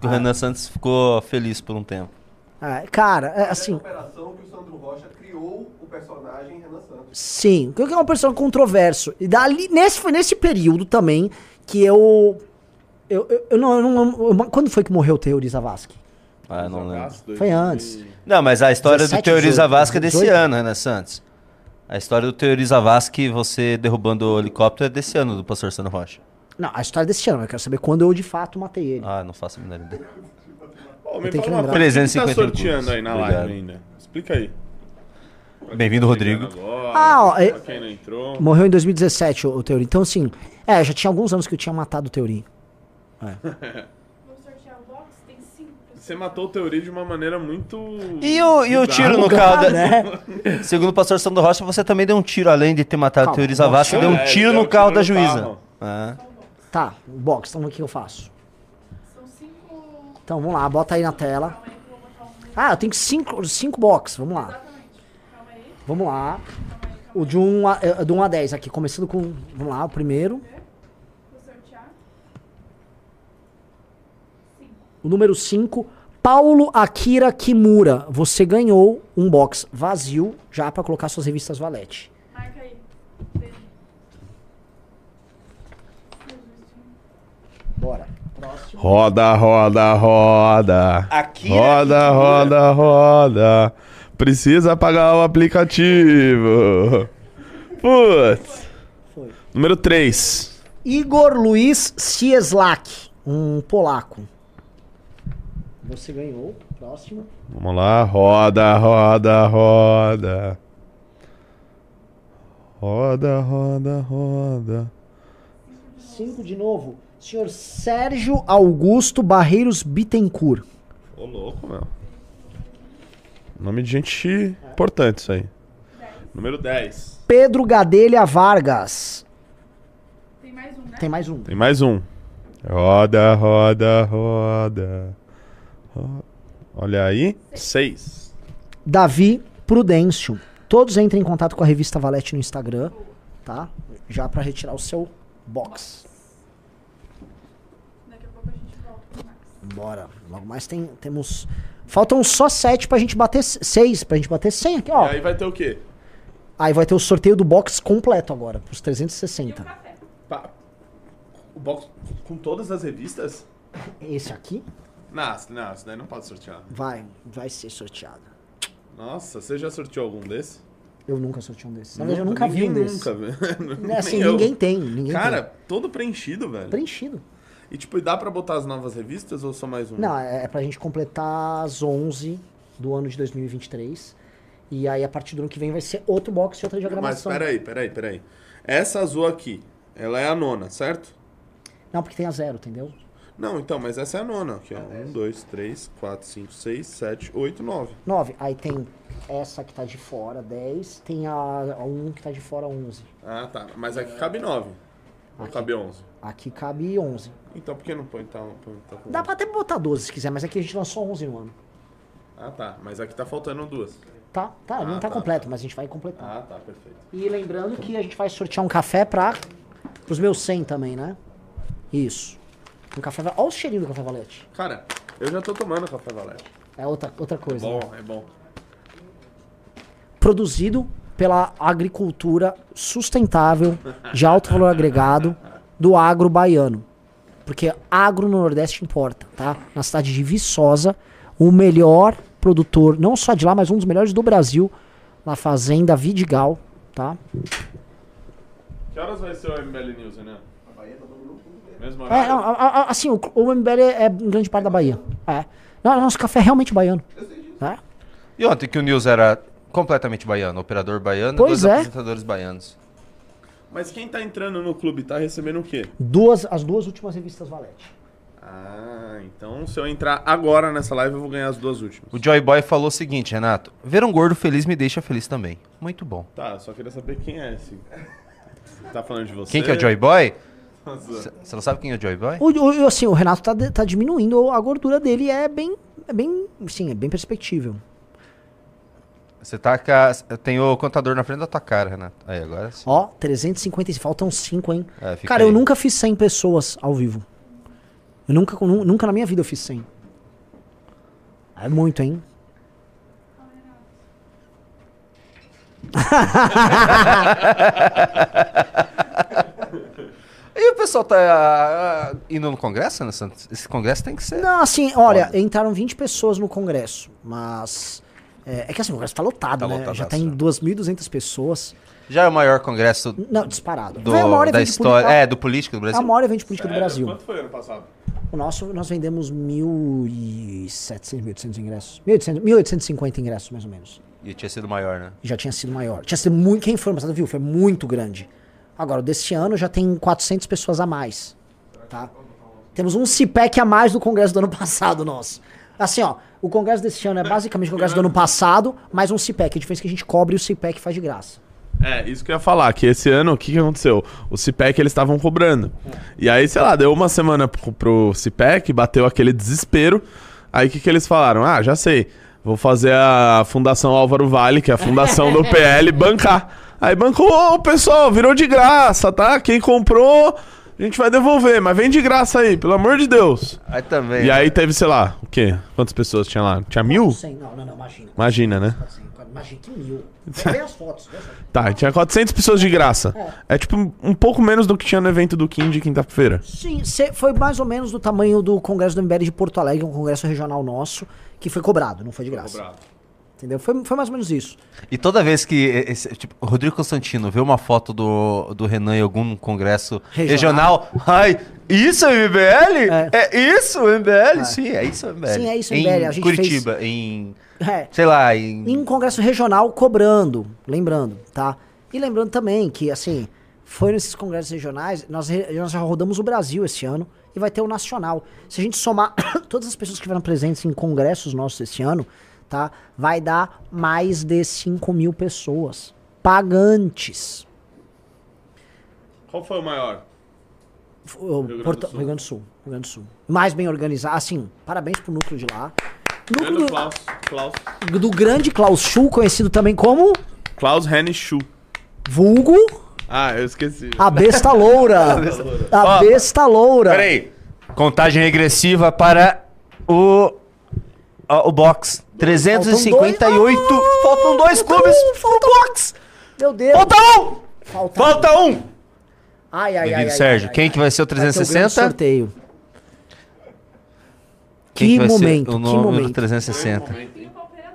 Que o Renan Santos ficou feliz por um tempo. É, cara, é assim, operação que o Sandro Rocha criou o personagem Renan Santos. sim, que é uma pessoa controverso. E dali, nesse, foi nesse período também que eu. Eu, eu, eu não, eu não- eu- Quando foi que morreu o Teori Zavascki? Ah, eu não lembro. Foi antes. Não, mas a história 17, do Teoriza 18, Vasco é desse 18. ano, Renan Santos. A história do Teoriza Vasco, você derrubando o helicóptero, é desse ano, do pastor Sandro Rocha. Não, a história desse ano, eu quero saber quando eu de fato matei ele. Ah, não faço a menor ideia. Pô, me fala uma coisa, o que que 350 tá sorteando aí na Obrigado. live ainda? Explica aí. Bem-vindo, Rodrigo. Agora, Ah, ó, é- pra quem não entrou. Morreu em 2017 o, o Teori. Então, assim, é, já tinha alguns anos que eu tinha matado o Teori. <laughs> Vamos sortear o box? Tem cinco. pessoas. Você matou o Teori de uma maneira muito... E o, e o tiro no carro da... né? Segundo o pastor Sandro Rocha, você também deu um tiro, além de ter matado Calma, o Teoriza Vasco, você- deu um É, tiro deu no carro da juíza. carro. É. Tá, box, então o que eu faço? São cinco. Então, vamos lá, bota aí na tela. Um. Ah, eu tenho cinco, cinco box, vamos lá. Vamos lá. O de 1 a, eh, do 1 a 10 aqui, começando com, vamos lá, o primeiro. O número 5, Paulo Akira Kimura. Você ganhou um box vazio já pra colocar suas revistas Valete. Marca aí. Beijo. Bora. Próximo. Roda, roda, roda. Aqui Roda, roda, roda. Precisa pagar o aplicativo. Putz. Foi. Número 3. Igor Luiz Cieslak, um polaco. Você ganhou. Próximo. Vamos lá, roda, roda, roda. Roda, roda, roda. Cinco de novo. Senhor Sérgio Augusto Barreiros Bittencourt. Ô, louco, meu. Nome de gente importante isso aí. Número 10. Pedro Gadelha Vargas. Tem mais um, né? Tem mais um. Tem mais um. Roda, roda, roda. Ro- Olha aí. Seis. Davi Prudêncio. Todos entrem em contato com a revista Valete no Instagram, tá? Já pra retirar o seu box. Daqui a pouco a gente volta pro Max. Bora. Logo mais tem, temos. Faltam só sete pra gente bater. Seis pra gente bater 100 aqui, ó. E aí vai ter o quê? Aí vai ter o sorteio do box completo agora, pros 360. Pá. O box com todas as revistas? Esse aqui Não, não, isso daí não pode sortear. vai, vai ser sorteado. Nossa, você já sorteou algum desses? Eu nunca sorteei um desses. Na verdade, eu nunca vi ninguém um desses. Nunca, <laughs> velho. É assim, Nem eu. ninguém tem. Ninguém Cara, tem. todo preenchido, velho. Preenchido. E tipo, e dá pra botar as novas revistas ou só mais um? Não, é é pra gente completar as 11 do ano de 2023. E aí, a partir do ano que vem, vai ser outro box e outra Mas diagramação. peraí, peraí, peraí. Essa azul aqui, ela é a nona, certo? Não, porque tem a zero, entendeu? Não, então, mas essa é a nona. Aqui, ó. Um, dois, três, quatro, cinco, seis, sete, oito, nove. 9. Aí tem essa que tá de fora, 10. Tem a, a 1 que tá de fora, 11. Ah, tá. Mas aqui cabe nove. Ou Aqui. cabe onze. Aqui cabe 11. Então por que não põe tá, põe, tá com Dá pra até botar 12 se quiser, mas aqui a gente lançou 11 no ano. Ah, tá. Mas aqui tá faltando duas. Tá, tá, não Ah, tá, tá, completo, mas a gente vai completar. Ah, tá, perfeito. E lembrando que a gente vai sortear um café pra, pros meus 100 também, né? Isso. Um café... Olha o cheirinho do café valete. Cara, eu já tô tomando café valete. É outra, outra coisa. Bom, né? é bom. Produzido pela agricultura sustentável, de alto valor agregado, do agro baiano. Porque agro no Nordeste importa, tá? Na cidade de Viçosa, o melhor produtor, não só de lá, mas um dos melhores do Brasil, na fazenda Vidigal, tá? Que horas vai ser o MBL News, né? Mesmo É, não, a- a- assim, o, o MBL é, é em grande parte da Bahia. É. Não, nosso café é realmente baiano. Tá? E ontem que o News era completamente baiano, operador baiano Pois e dois é. apresentadores baianos. Mas quem tá entrando no clube tá recebendo o quê? Duas, as duas últimas revistas Valete. Ah, então se eu entrar agora nessa live eu vou ganhar as duas últimas. O Joy Boy falou o seguinte, Renato: ver um gordo feliz me deixa feliz também. Muito bom. Tá, só queria saber quem é esse. Tá falando de você? Quem que é o Joy Boy? Você não sabe quem é o Joy Boy? O, o- assim, o Renato tá, tá diminuindo, a gordura dele é bem, é bem, sim, é bem perspectível. Você tá com a... Tem o contador na frente da tua cara, Renato. Aí, agora sim. Ó, 350, faltam 5, hein? É, Cara, eu aí. nunca fiz 100 pessoas ao vivo. Eu nunca, nu- nunca na minha vida eu fiz 100. É muito, hein? <laughs> E o pessoal tá ah, indo no congresso, né? Santos? Esse congresso tem que ser. Não, assim, olha, entraram 20 pessoas no congresso, mas... É, é que assim, o congresso tá lotado, Tá né? lotadaço, Já tem 2.200 pessoas. Já é o maior congresso Não, disparado. do- Foi o maior da história. política- É, do político do É Brasil. o maior evento de política do Sério? Brasil. Quanto foi ano passado? O nosso, nós vendemos 1.700, 1.800 ingressos. 1.800, 1.850 ingressos, mais ou menos. E tinha sido maior, né? Já tinha sido maior. Tinha sido muito. Quem foi no passado viu? Foi muito grande. Agora, o deste ano já tem 400 pessoas a mais. Tá? Temos um CIPEC a mais do congresso do ano <laughs> passado, nosso. Assim, ó. O congresso deste ano é basicamente o congresso do ano passado, mais um CIPEC. A diferença é que a gente cobre e o CIPEC faz de graça. É, isso que eu ia falar, que esse ano, o que, que aconteceu? O CIPEC eles estavam cobrando. E aí, sei lá, deu uma semana pro, pro CIPEC, bateu aquele desespero. Aí o que, que eles falaram? Ah, já sei. Vou fazer a Fundação Álvaro Vale, que é a fundação do <laughs> PL, bancar. Aí bancou, ô pessoal, virou de graça, tá? Quem comprou, a gente vai devolver, mas vem de graça aí, pelo amor de Deus. Aí também. E aí teve, sei lá, o quê? Quantas pessoas tinha lá? Tinha mil? Não, não, não, imagina. Imagina, né? Imagina que mil. Vê vê as fotos. vê as fotos. Tá, tinha 400 pessoas de graça. É, tipo um- pouco menos do que tinha no evento do Kim de quinta-feira. Sim, cê- foi mais ou menos do tamanho do Congresso do MBL de Porto Alegre, um congresso regional nosso, que foi cobrado, não foi de graça. Entendeu? Foi, foi mais ou menos isso. E toda vez que esse, tipo, o Rodrigo Constantino vê uma foto do, do Renan em algum congresso regional, Regional. ai, isso é o MBL? É, isso o MBL? É. Sim, é isso o MBL. Sim, é isso o em MBL. A gente Curitiba, em, É. sei lá, em... Em um congresso regional cobrando, lembrando, tá? E lembrando também que, assim, foi nesses congressos regionais, nós, nós já rodamos o Brasil esse ano e vai ter o nacional. Se a gente somar <coughs> todas as pessoas que estiveram presentes em congressos nossos esse ano, tá? Vai dar mais de 5 mil pessoas pagantes. Qual foi o maior? O Grande do Porto- Sul. Rio Grande do Sul. Rio Grande do Sul. Mais bem organizado. Assim, parabéns pro núcleo de lá. Grande Núcleo Klaus. Klaus. do, do grande Klaus Schuh, conhecido também como Klaus Henny Schuh. vulgo Ah, eu esqueci. A besta loura. <laughs> A besta loura. Peraí, contagem regressiva para o, o box. 358, faltam dois clubes pro box. Meu Deus. Falta um! Falta, Falta um! Ai, ai, ai, Bem-vindo, ai, Sérgio. ai, Quem ai. que vai ser o Vai ter o 360? sorteio. Quem Que vai ser momento, o que número momento. 360?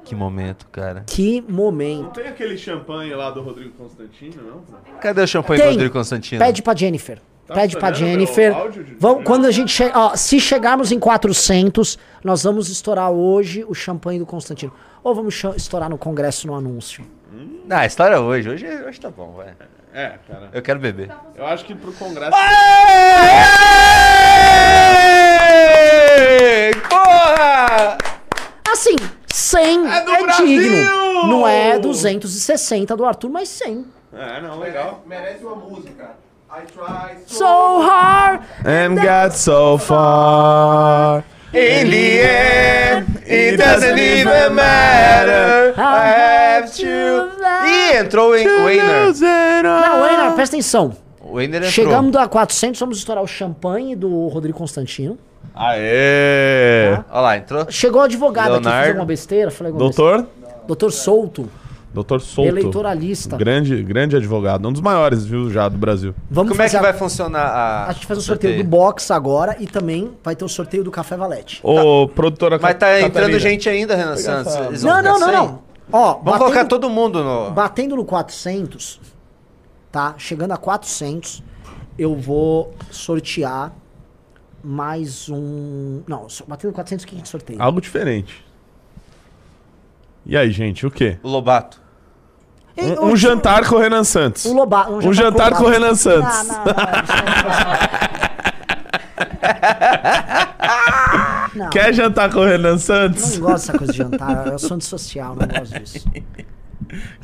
Que momento, cara. Que Não momento. tem aquele champanhe lá do Rodrigo Constantino, não? Cadê o champanhe Tem. do Rodrigo Constantino? Pede pra Jennifer. Tá Pede pra Jennifer. de- Vamos, quando a gente che ó, se chegarmos em 400, nós vamos estourar hoje o champanhe do Constantino. Ou vamos estourar no congresso no anúncio. Não, a história é hoje. Hoje, hoje tá bom, vai. É, cara. Eu quero beber. Eu acho que pro congresso. Aê! Porra! Assim, 100 É do é Brasil! digno. Não é 260 do Arthur, mas 100. É, não, legal. Merece uma música. I try So hard. And got so far. In the end, it doesn't even matter. I have to. Ih, entrou o Weiner. Não, Einar, presta atenção. O Weiner entrou. Chegamos a 400, vamos estourar o champanhe do Rodrigo Constantino. Aê! Olha lá, entrou. Chegou o advogado aqui, Leonardo. fez alguma besteira? Falei alguma Doutor? besteira. Doutor Souto, Doutor Souto. eleitoralista. Grande, grande advogado. Um dos maiores, viu, já do Brasil. Vamos Como é que a- vai funcionar a. A gente faz o sorteio do box agora e também vai ter o sorteio do Café Valete. Ô, produtora Mas tá Catarina. entrando gente ainda, Renan Santos. Eles Não, não, não, não. Ó, Vamos colocar batendo, todo mundo no. batendo no 400, tá? Chegando a 400, eu vou sortear mais um... Não, só- batendo no 400, o que a gente sorteia? Algo diferente. E aí, gente, o quê? O Lobato. Ei, Um, um jantar com o Renan Santos. Um, loba, Um jantar com o Renan Santos. Não, não, não, não. <laughs> Quer jantar com o Renan Santos? Não gosto dessa coisa de jantar, eu sou antissocial, não gosto disso.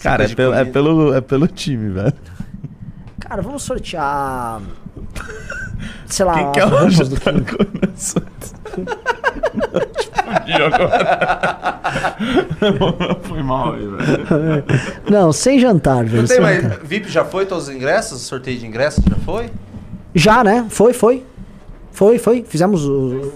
Cara, é pelo, é, pelo, é pelo time, velho. Cara, vamos sortear. Sei lá, Quem quer as roupas do jantar Kim. com o Renan Santos? Fudi agora. <laughs> Foi mal aí, velho. Não, sem jantar, velho. Não tem jantar. VIP já foi todos os ingressos? Sorteio de ingressos já foi? Já, né? Foi, foi. Foi, foi. Fizemos o.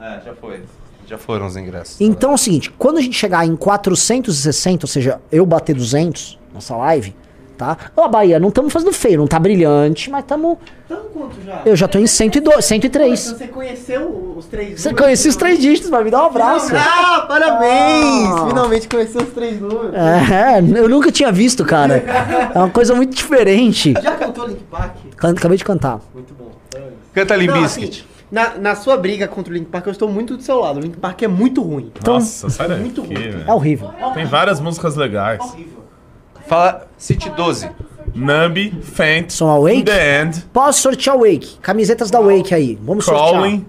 É, já foi. Já foram os ingressos. Então é o seguinte: quando a gente chegar em 460, ou seja, eu bater 200 nessa live, tá? Ó, Bahia, não estamos fazendo feio, não tá brilhante, mas estamos. Então quanto já? Eu já tô em 102, 103. Então você conheceu os três Você números? conhecia os três dígitos, vai me dar um abraço. Ah, parabéns! Ah. Finalmente conheceu os três números. É, eu nunca tinha visto, cara. É uma coisa muito diferente. Já cantou Link Park? Acabei de cantar. Muito bom. Canta Não, Limbiskit. assim, na, na sua briga contra o Link Park, eu estou muito do seu lado. O Link Park é muito ruim. Nossa, sai daqui, Muito ruim. É velho. horrível. Tem várias músicas legais. Fala City 12. Numb, Faint, Som Awake? In The End, Posso sortear o Wake. Camisetas da Wake aí. Vamos sortear. Crawling.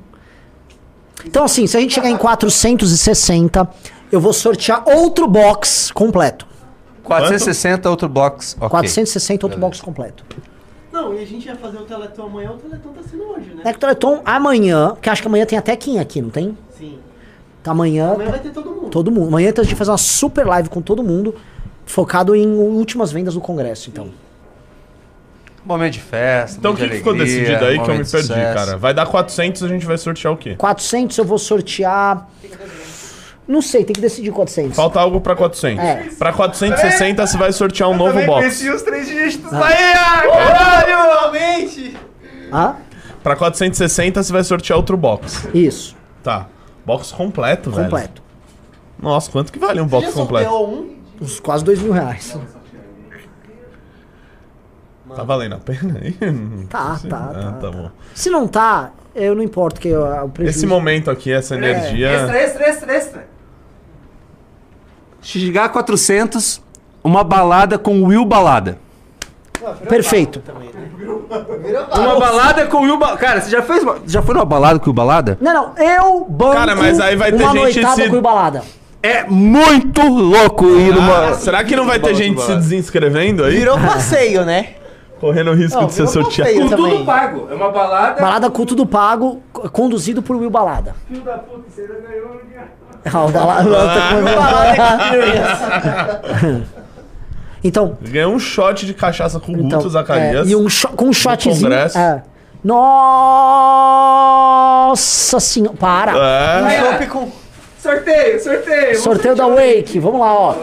Então, assim, se a gente chegar em 460, eu vou sortear outro box completo. 460, outro box. Ok. 460, outro box completo. Não, e a gente ia fazer o Teleton amanhã. O Teleton tá sendo hoje, né? É que o Teleton amanhã, que acho que amanhã tem até Kim aqui, não tem? Sim. Então amanhã. Amanhã vai ter todo mundo. Todo mundo. Amanhã então, a gente vai fazer uma super live com todo mundo, focado em últimas vendas do congresso, então. Momento de festa. Então o que, ficou decidido aí que eu me perdi, sucesso. cara? Vai dar 400, a gente vai sortear o quê? 400 eu vou sortear. Não sei, tem que decidir 400. Falta algo pra 400. É. Pra 460 você vai sortear um novo box. os três dígitos aí, ah, caralho! Finalmente! Ah, Pra 460 você vai sortear outro box. isso. Tá. Box completo, velho. Completo. Nossa, quanto que vale um Você box já completo? um? Uns quase dois mil reais. Tá valendo a pena aí? <laughs> Tá, Sim. tá, Ah, tá, tá bom. Se não tá, eu não importo que o o prejuízo... Esse momento aqui, essa energia. extra, extra, extra. Chegar 400, uma balada com Will Balada. Perfeito. Uma balada com Will Balada. Cara, você já fez uma- já foi numa balada com o Will Balada? Não, não, eu banco Cara, mas aí vai ter uma gente noitada se- com o balada. É muito louco ir numa. Ah, será que não vai ter gente se desinscrevendo aí? Virou <laughs> passeio, né? Correndo o risco Não, de ser virou sorteado. passeio também. Tudo pago. É uma balada. Balada com tudo pago, conduzido por Will Balada. Filho da puta, você ainda ganhou um. Ah, o balada, <laughs> Então, Ganhou um shot de cachaça com então Guto Zacarias. é, e um shot, com um shotzinho. Congresso. É. Nossa senhora, para. É. Chopp com. Sorteio, sorteio. Sorteio da Wake, vamos lá, ó.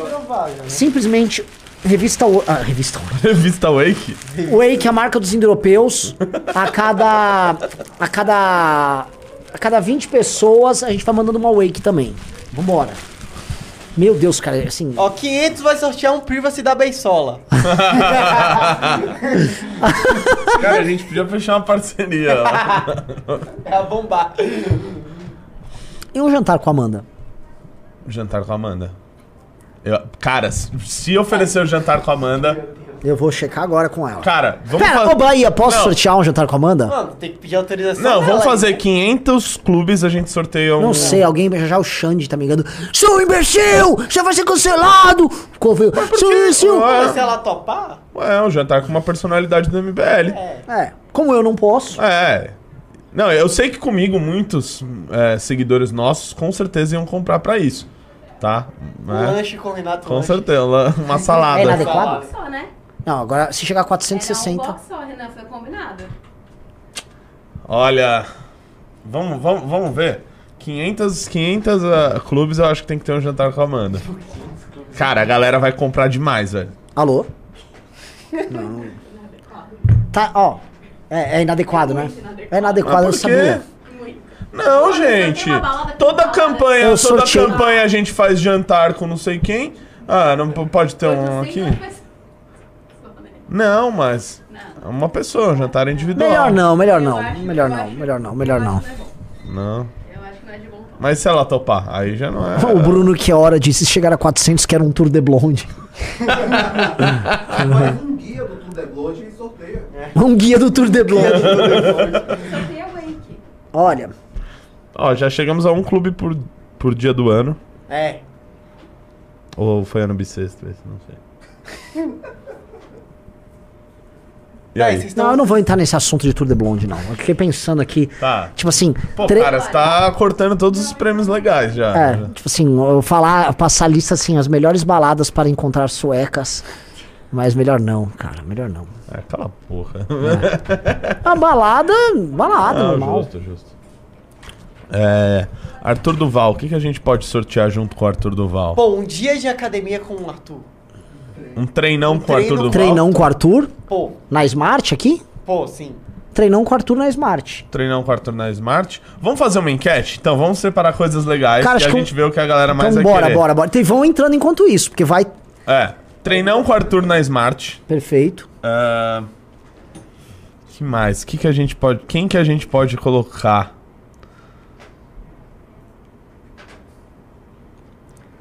Simplesmente revista ah, revista Revista Wake. Wake, a marca dos indo-europeus. A cada a cada a cada 20 pessoas a gente vai mandando uma Wake também. Vambora. Meu Deus, cara, assim, Ó, 500 vai sortear um Privacy da Beisola. <laughs> Cara, a gente podia fechar uma parceria. ó. <laughs> É a bombar. e um jantar com a Amanda. Jantar com a Amanda. Eu- cara, se- oferecer o jantar com a Amanda. Eu vou checar agora com ela. Cara, vamos Pera, fazer. ô Bahia, posso Não. sortear um jantar com a Amanda? Mano, tem que pedir autorização. Não, dela vamos fazer 500 clubes, a gente sorteia um. Não sei, alguém já já o Xande tá me ligando. Seu imbecil! Você vai ser cancelado! Ficou feio. Seu imbecil! Se ela topar, É, um jantar com uma personalidade do MBL. É, como eu não posso. É. Não, eu sei que comigo muitos é, seguidores nossos com certeza iam comprar pra isso. Tá? um Né? lanche com o Renato Com Lanche. certeza, uma <laughs> salada. É inadequado? Só, né? Não, agora se chegar a Era um 460. box só, Renan, foi combinado. Olha, vamos, vamos, vamos ver. 500, 500 ah, clubes eu acho que tem que ter um jantar com a Amanda. Cara, a galera vai comprar demais, velho. Alô? Não. Tá, ó. É, é inadequado, né? É inadequado, eu Mas por quê? sabia. Não, gente. Toda campanha, Eu toda sorteio. campanha a gente faz jantar com não sei quem. Ah, não pode ter um aqui? Não, mas é uma pessoa, um jantar individual. Melhor não, melhor não. Melhor não, melhor não, melhor não. Não. Mas se ela topar, aí já não é. O Bruno que hora disse, se chegar a 400 quer um tour de blonde. <laughs> Faz um guia do Tour de Blonde e sorteia. Um guia do tour de blonde. Sorteia Wake. Olha, Ó, já chegamos a um clube por, por dia do ano. É. Ou foi ano bissexto esse, não sei. <laughs> E aí? não, eu não vou entrar nesse assunto de tour de blonde, não. Eu fiquei pensando aqui, Tá. tipo assim... Pô, tre- cara, você tá cortando todos os prêmios legais já. É, tipo assim, eu falar, passar a lista assim, as melhores baladas para encontrar suecas. Mas melhor não, cara, melhor não. É, cala a porra. <laughs> A balada, balada, Não, normal. justo, justo. É, Arthur Duval, o que, que a gente pode sortear junto com o Arthur Duval? Pô, um dia de academia com o Arthur. Um treinão com o Arthur Duval? Treinão com o Arthur, Pô, na Smart aqui? pô, sim. Treinão com o Arthur na Smart. Treinão com o Arthur na Smart. Vamos fazer uma enquete? Então, vamos separar coisas legais Cara, e a que um- gente vê o que a galera mais então vai bora, querer. bora, bora. Então, vão entrando enquanto isso, porque vai... É, treinão com o Arthur na Smart. Perfeito. Ah, que mais? Que que a gente pode, quem que a gente pode colocar?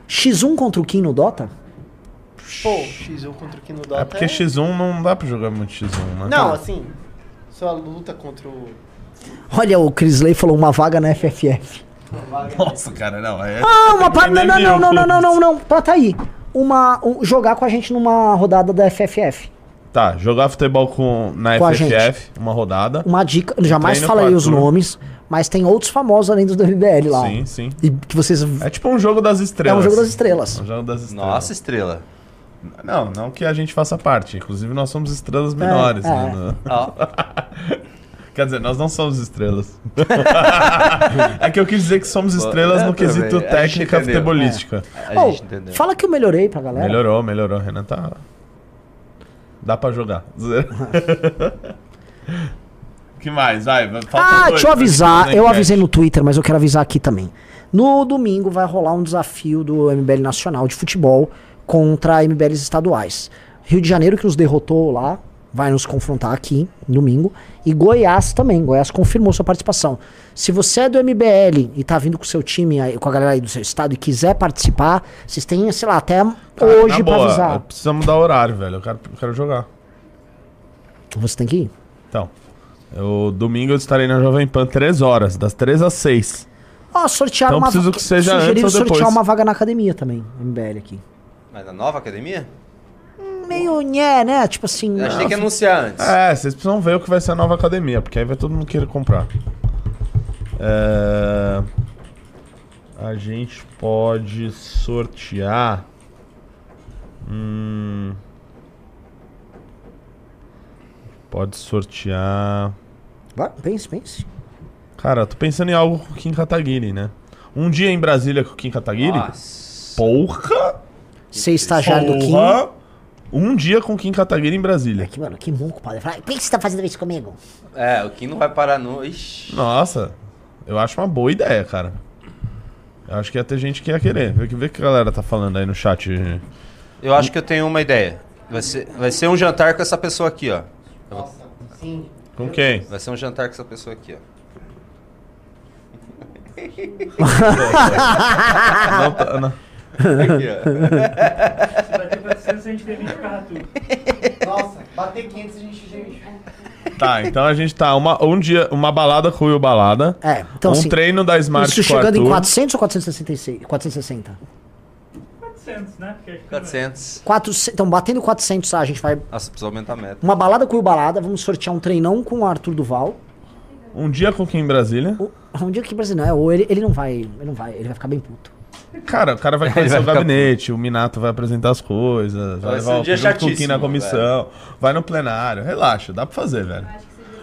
X1 contra o Kim no Dota? Pô, X1 contra o Kino Dota. É porque X1 não dá pra jogar muito X1, né? Não, assim, só luta contra o. Olha, o Crisley falou uma vaga na FFF. Nossa, cara, não. É, Ah, uma par... Não, não, não, não, não, não, não, não. Tá, tá aí. Uma, um- jogar com a gente numa rodada da FFF. Tá, jogar futebol com, na Com FFF, uma rodada. Uma dica, eu jamais falei os nomes, mas tem outros famosos além dos do MBL lá. Sim, sim. E que vocês. É tipo um jogo das estrelas. É um jogo das estrelas. É um jogo das estrelas. Nossa, estrela. Não, não que a gente faça parte. Inclusive, nós somos estrelas menores. é. né? <laughs> Quer dizer, nós não somos estrelas. <laughs> é que eu quis dizer que somos estrelas É, no quesito gente técnica futebolística. A gente entendeu. fala que eu melhorei pra galera. Melhorou, melhorou. Renan tá. Dá pra jogar. <laughs> que mais? Vai, Ah, dois deixa eu avisar. Eu avisei no Twitter, mas eu quero avisar aqui também. No domingo vai rolar um desafio do MBL Nacional de Futebol contra MBLs estaduais. Rio de Janeiro, que nos derrotou lá, vai nos confrontar aqui, domingo. E Goiás também. Goiás confirmou sua participação. Se você é do MBL e tá vindo com o seu time, aí, com a galera aí do seu estado e quiser participar, vocês têm, sei lá, até Cara, hoje pra boa, avisar. Precisa mudar o horário, velho. Eu quero, eu quero jogar. Você tem que ir. Então, eu, domingo eu estarei na Jovem Pan 3 horas, das 3 às 6. Ó, sortearam Então uma preciso que seja antes ou sortear depois. uma vaga na academia também, MBL aqui. Mas na nova academia? Meio nhé, né? Tipo assim. A gente tem que anunciar antes. É, vocês precisam ver o que vai ser a nova academia, porque aí vai todo mundo querer comprar. É, A gente pode sortear. Hum... Pode sortear. Vai, pense, pense. Cara, eu tô pensando em algo com o Kim Kataguiri, né? Um dia em Brasília com o Kim Kataguiri? Nossa. Porra! Ser estagiário do Kim. Porra! Um dia com o Kim Kataguiri em Brasília. Que, mano, que monco, padre. Fala, por que você tá fazendo isso comigo? É, o Kim não vai parar no. Ixi. Nossa, eu acho uma boa ideia, cara. Eu acho que ia ter gente que ia querer. Vê que, vê que a galera tá falando aí no chat. Eu acho que eu tenho uma ideia. Vai ser, vai ser um jantar com essa pessoa aqui, ó. Sim. Com quem? Vai ser um jantar com essa pessoa aqui, ó. Não tá- não. Aqui, ó. Se bater 400, a gente tem 20 carra tudo. Nossa, bater 500 a gente já... Tá, então a gente tá uma, um dia, uma balada com o Will Balada. É, então um assim, treino da Smart Isso o chegando em Arthur. 400 ou 466? 460? 400, né? Porque acho que 400. 400, então, batendo 400, ah, a gente vai. Nossa, precisa aumentar a meta. Uma balada com o Balada, vamos sortear um treinão com o Arthur Duval. Um dia com quem em Brasília. Um dia que Brasil não é, ou ele, ele não vai. Ele não vai, ele vai ficar bem puto. Cara, o cara vai <laughs> conhecer vai o ficar gabinete, o Minato vai apresentar as coisas, vai, Vai ser levar um o dia o chatíssimo, na comissão, vai no plenário. Relaxa, dá pra fazer, velho.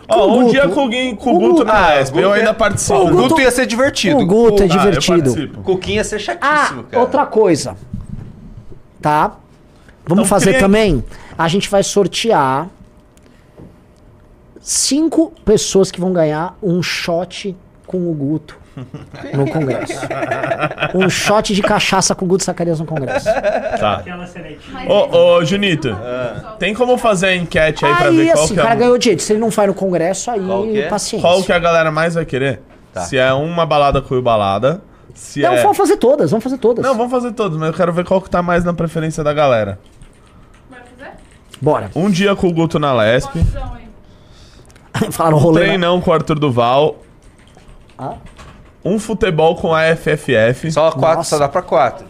Ó, Com o um Guto. dia com alguém com o Guto na Ah, ESP, o eu Guto ainda é- participo. O Guto ia ser divertido. O Guto é Ah, eu divertido. O Kim ia ser Ah, chatíssimo, cara. outra coisa. Tá? Vamos Então, fazer também. A gente vai sortear cinco pessoas que vão ganhar um shot com o Guto <laughs> no Congresso. um shot de cachaça com o Guto Zacarias no Congresso. Tá. Ô, ô, Junito, tem como fazer a enquete aí pra Aí, ver qual assim, que o é cara a- ganhou dinheiro. Se ele não vai no Congresso, aí Qual que é? paciência. Qual que a galera mais vai querer? Tá. Se é uma balada com o balada. Se Não, é... vamos fazer todas, vamos fazer todas. Não, vamos fazer todos, mas eu quero ver qual que tá mais na preferência da galera. Vai fazer? Bora. Um dia com o Guto na Lesp. <laughs> Falaram Um rolê. né? treinão com o Arthur Duval. Ah. Um futebol com a FFF. Só quatro, Nossa. só dá pra quatro.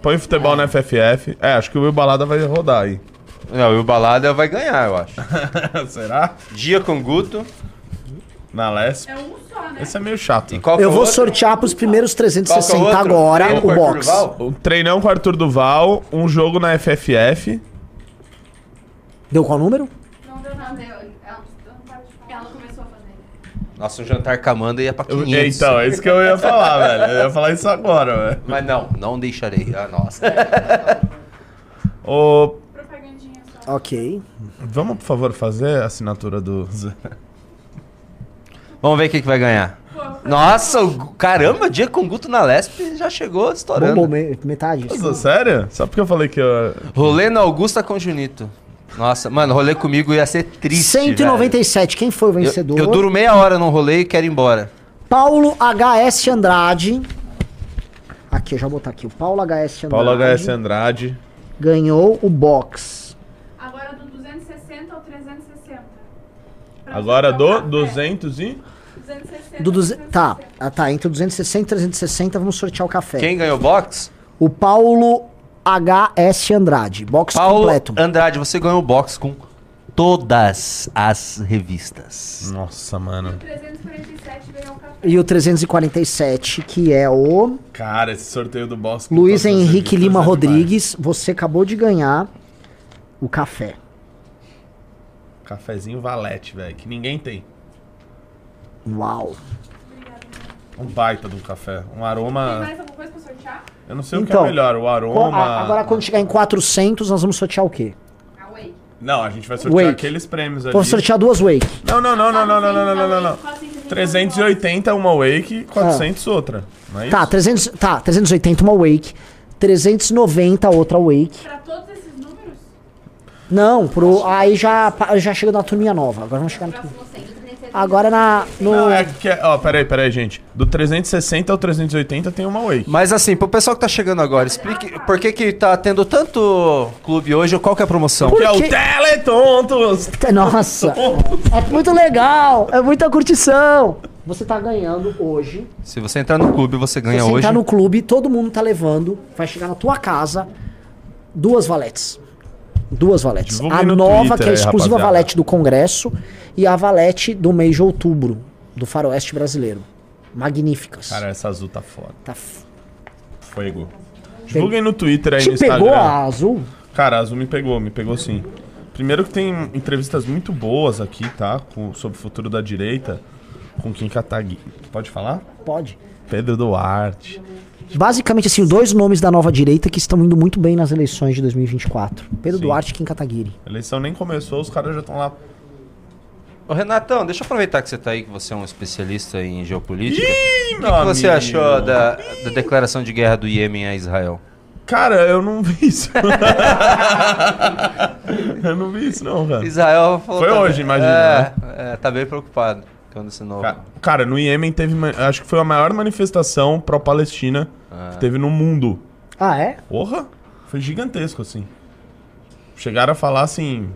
Põe futebol na FFF. É, acho que o Will Balada vai rodar aí. Não, o Balada vai ganhar, eu acho. <laughs> Será? Dia com Guto. Na Lesp. É um só, né? Esse é meio chato. Eu o vou outro? sortear pros primeiros Qual que é 360 o outro? agora Treino o box. Um treinão com o Arthur Duval. Um jogo na FFF. Deu qual número? Não deu nada. Ela, ela começou a fazer. Nossa, um jantar com a Amanda ia pra Eu- 500. então, é isso que eu ia falar, velho. Eu ia falar isso agora, velho. Mas não, não deixarei. Ah, nossa. Ô, Propagandinha só. Ok. vamos, por favor, fazer a assinatura do. Vamos ver quem que vai ganhar. Nossa, o caramba, dia com Guto na Lesp já chegou estourando. Bombou me- metade. Nossa, sério? Só porque eu falei que eu. Rolê na Augusta com Junito. Nossa, mano, rolê comigo ia ser triste. 197. Quem foi o velho. vencedor? Eu, eu duro meia hora no rolê e quero ir embora. Paulo HS Andrade. Aqui, eu já vou botar aqui. O Paulo HS Andrade. Paulo HS Andrade. Ganhou o box. Agora do 260 ao 360. Pra Agora o do café. 200 e. 260. Do duze... Tá, 360. ah, tá. Entre o 260 e 360, vamos sortear o café. Quem ganhou box? O Paulo HS Andrade. Box Paulo completo. Andrade, você ganhou o box com todas as revistas. Nossa, mano. 347 ganhou o café. E o 347, que é o Cara, esse sorteio do boss. com Luiz Henrique Lima é demais. Rodrigues. Você acabou de ganhar o café. Cafezinho Valete, velho. Que ninguém tem. Uau. Um baita de um café. Um Tem aroma. mais alguma coisa pra sortear? Eu não sei o que Então, é melhor. O aroma. a- Agora, quando chegar em 400, nós vamos sortear o quê? A Whey. Não, a gente vai sortear Wake. aqueles prêmios ali. Vou sortear duas Wake. Não, não, não, não, não, não, não, não, não, não, não. 380 uma Wake, 400 outra. Não é Tá, isso? 300, tá, 380 uma Wake. 390 outra Wake. Pra todos esses números, Não, pro, aí já, já chega na turminha nova. Agora vamos chegar na turminha. Agora na. No, Não, é que. Ó, peraí, peraí, gente. Do 360 ao 380 tem uma Wake. Mas assim, pro pessoal que tá chegando agora, explique por que que tá tendo tanto clube hoje, qual que é a promoção? Que é o Porque- Teletontos! <laughs> Nossa, é muito legal, é muita curtição. Você tá ganhando hoje. Se você entrar no clube, você ganha Se você hoje. entrar no clube, todo mundo tá levando, vai chegar na tua casa, duas valetes. Duas valetes. A no nova, Twitter que é a exclusiva rapaziada. valete do Congresso, e a valete do mês de outubro, do Faroeste Brasileiro. Magníficas. Cara, essa azul tá foda. Tá f- Fogo. Divulguem no Twitter aí Te no Instagram. pegou a azul? Cara, a azul me pegou, me pegou sim. Primeiro que tem entrevistas muito boas aqui, tá? Com, sobre o futuro da direita. Com Kim Kataguiri. Pode falar? Pode. Pedro Duarte. Basicamente, assim, dois nomes da nova direita que estão indo muito bem nas eleições de 2024. Pedro Sim. Duarte e Kim Kataguiri. A eleição nem começou, os caras já estão lá. Ô Renatão, deixa eu aproveitar que você tá aí, que você é um especialista em geopolítica. Ih, o que, que você achou da, da declaração de guerra do Iêmen a Israel? Cara, eu não vi isso. <laughs> eu não vi isso, não, cara. Israel falou. Foi tá hoje, bem- imagina. É, né? é, tá bem preocupado quando esse novo. Ca- Cara, no Iêmen teve. Acho que foi a maior manifestação pró-Palestina Ah. que teve no mundo. Ah, é? Porra! Foi gigantesco, assim. Chegaram a falar assim.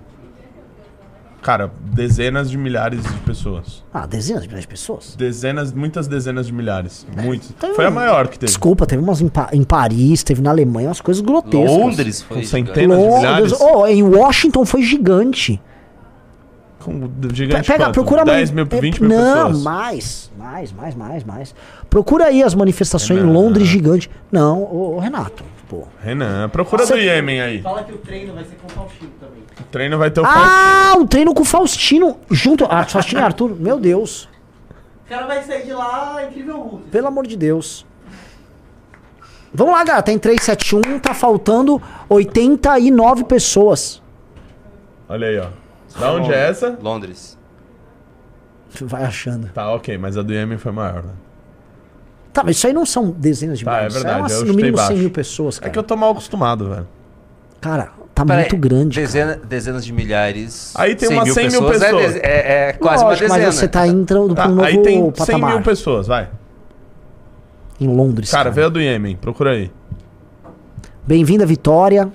Cara, dezenas de milhares de pessoas. Ah, dezenas de milhares de pessoas? Dezenas, muitas dezenas de milhares. Muitas. Então, Foi a maior que teve. Desculpa, teve umas em, Pa- em Paris, teve na Alemanha, umas coisas grotescas. Londres foi Com gigante. centenas de milhares. Oh, em Washington foi gigante. Com gigante Pega, quanto? procura 10 mani- mil, é, 20 mil Não, pessoas. mais, mais, mais, mais, mais. Procura aí as manifestações É, em não. Londres gigante. Não, ô, ô, Renato, pô. Renan, procura Você- do Iêmen aí. Fala que o treino vai ser com o Faustino também. O treino vai ter o Ah, um treino com o Faustino junto. Ah, Faustino e Arthur, meu Deus. O cara vai sair de lá, incrível Hulk. Pelo amor de Deus. Vamos lá, galera. Tem 371, tá faltando 89 pessoas. Olha aí, ó. Da onde é essa? Londres. Vai achando. Tá, ok, mas a do Iêmen foi maior, né? Tá, mas isso aí não são dezenas de Tá, é milhares. verdade, umas- eu no chutei mínimo 100 baixo. mil pessoas, cara. É que eu tô mal acostumado, velho. Cara, tá Peraí, muito grande. cara. Dezena, dezenas de milhares. Aí tem umas 100 mil É, pessoas. deze- é, é quase Lógico, uma dezena. Mas você tá entrando Tá, pra um novo aí tem 100 patamar. mil pessoas, vai. Em Londres. Cara, Cara, veio a do Iêmen, procura aí. Bem-vinda, Vitória.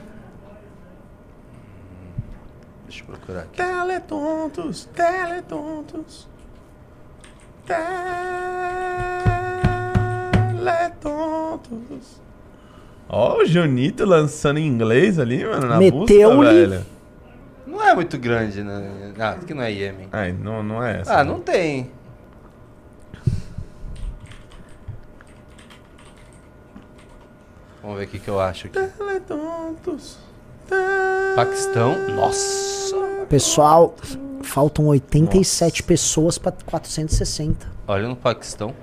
Deixa eu procurar aqui. Teletontos, teletontos. Teletontos. Ó, o Junito lançando em inglês ali, mano, na Meteu-lhe. busca, velho. Não é muito grande, né? Ah, que não é Iêmen. Ai, não, não é essa. Ah, não tem. Vamos ver o que, que eu acho aqui. Teletontos. Paquistão. Nossa. Pessoal, faltam 87 pessoas pra 460. Olha no Paquistão.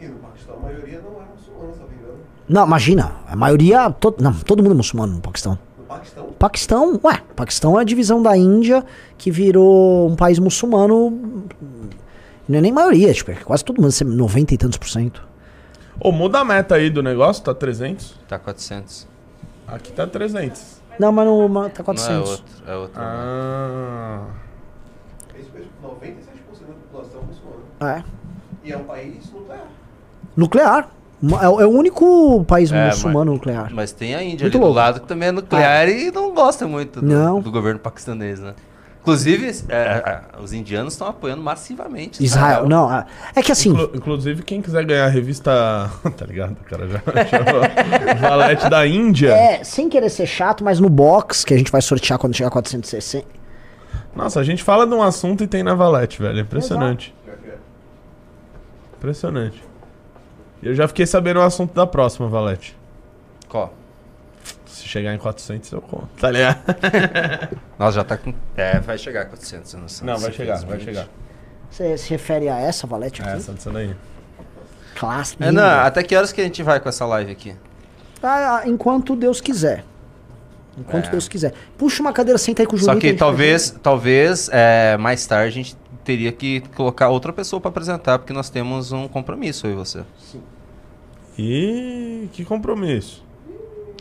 E no Paquistão a maioria não é muçulmana, se não me engano. Não, imagina. A maioria. to- não, todo mundo é muçulmano no Paquistão. No Paquistão? Paquistão, ué, Paquistão é a divisão da Índia que virou um país muçulmano. Não é nem maioria, tipo, é quase todo mundo, 90 e tantos por cento. Ô, muda a meta aí do negócio, tá 300. Tá 400. Aqui tá 300. Não, mas no, mas tá Não é 400. outro. É outro. Ah. É isso mesmo, 97% da população muçulmana. É. E é um país nuclear. Nuclear. É, o- é o único país É, muçulmano nuclear. Mas tem a Índia Muito ali louco. do lado que também é nuclear e não gosta muito do, Não. do governo paquistanês, né? Inclusive, é, é, os indianos estão apoiando massivamente. Israel, não. é- que assim. Inclu- inclusive, quem quiser ganhar a revista. <laughs> tá ligado? O cara já <laughs> chamou. Valete da Índia. É, sem querer ser chato, mas no box, que a gente vai sortear quando chegar a 460. Nossa, a gente fala de um assunto e tem na Valete, velho. É impressionante. Impressionante. E eu já fiquei sabendo o assunto da próxima, Valete. Qual? Chegar em 400, eu conto. Tá ligado? <laughs> Nós já tá com. É, vai chegar a 400, eu não sei. Não, vai chegar, vai chegar. Você se refere a essa, Valete? Aqui? Essa, essa daí. Clássico. É, não, até que horas que a gente vai com essa live aqui? Ah, enquanto Deus quiser. Enquanto É. Deus quiser. Puxa uma cadeira, senta aí com o Só Juninho. que a gente talvez, talvez é, mais tarde a gente teria que colocar outra pessoa pra apresentar, porque nós temos um compromisso, eu e você. E que compromisso?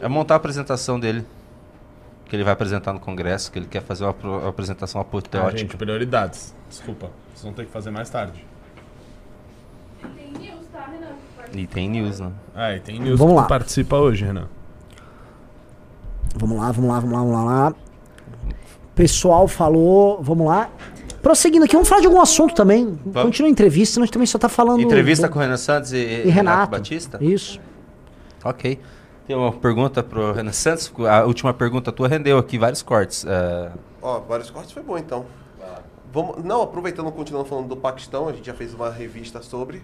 É montar a apresentação dele. Que ele vai apresentar no congresso, que ele quer fazer uma, pro- uma apresentação Ah, apoteótica. gente, prioridades. Desculpa. Vocês vão ter que fazer mais tarde. Tem news, tá, Renan? E tem news, né? Ah, e tem news Vamos que lá. tu participa hoje, Renan. Vamos lá, vamos lá, vamos lá, vamos lá. Pessoal falou, vamos lá. Prosseguindo aqui, vamos falar de algum assunto também. Continua a entrevista, senão a gente também só tá falando. Entrevista do- com o Renan Santos e, e Renato. Batista? Isso. Ok. Tem uma pergunta pro Renan Santos. A última pergunta tua rendeu aqui vários cortes. é, Ó, vários cortes foi bom então. Vamos, não, aproveitando, continuando falando do Paquistão, a gente já fez uma revista sobre.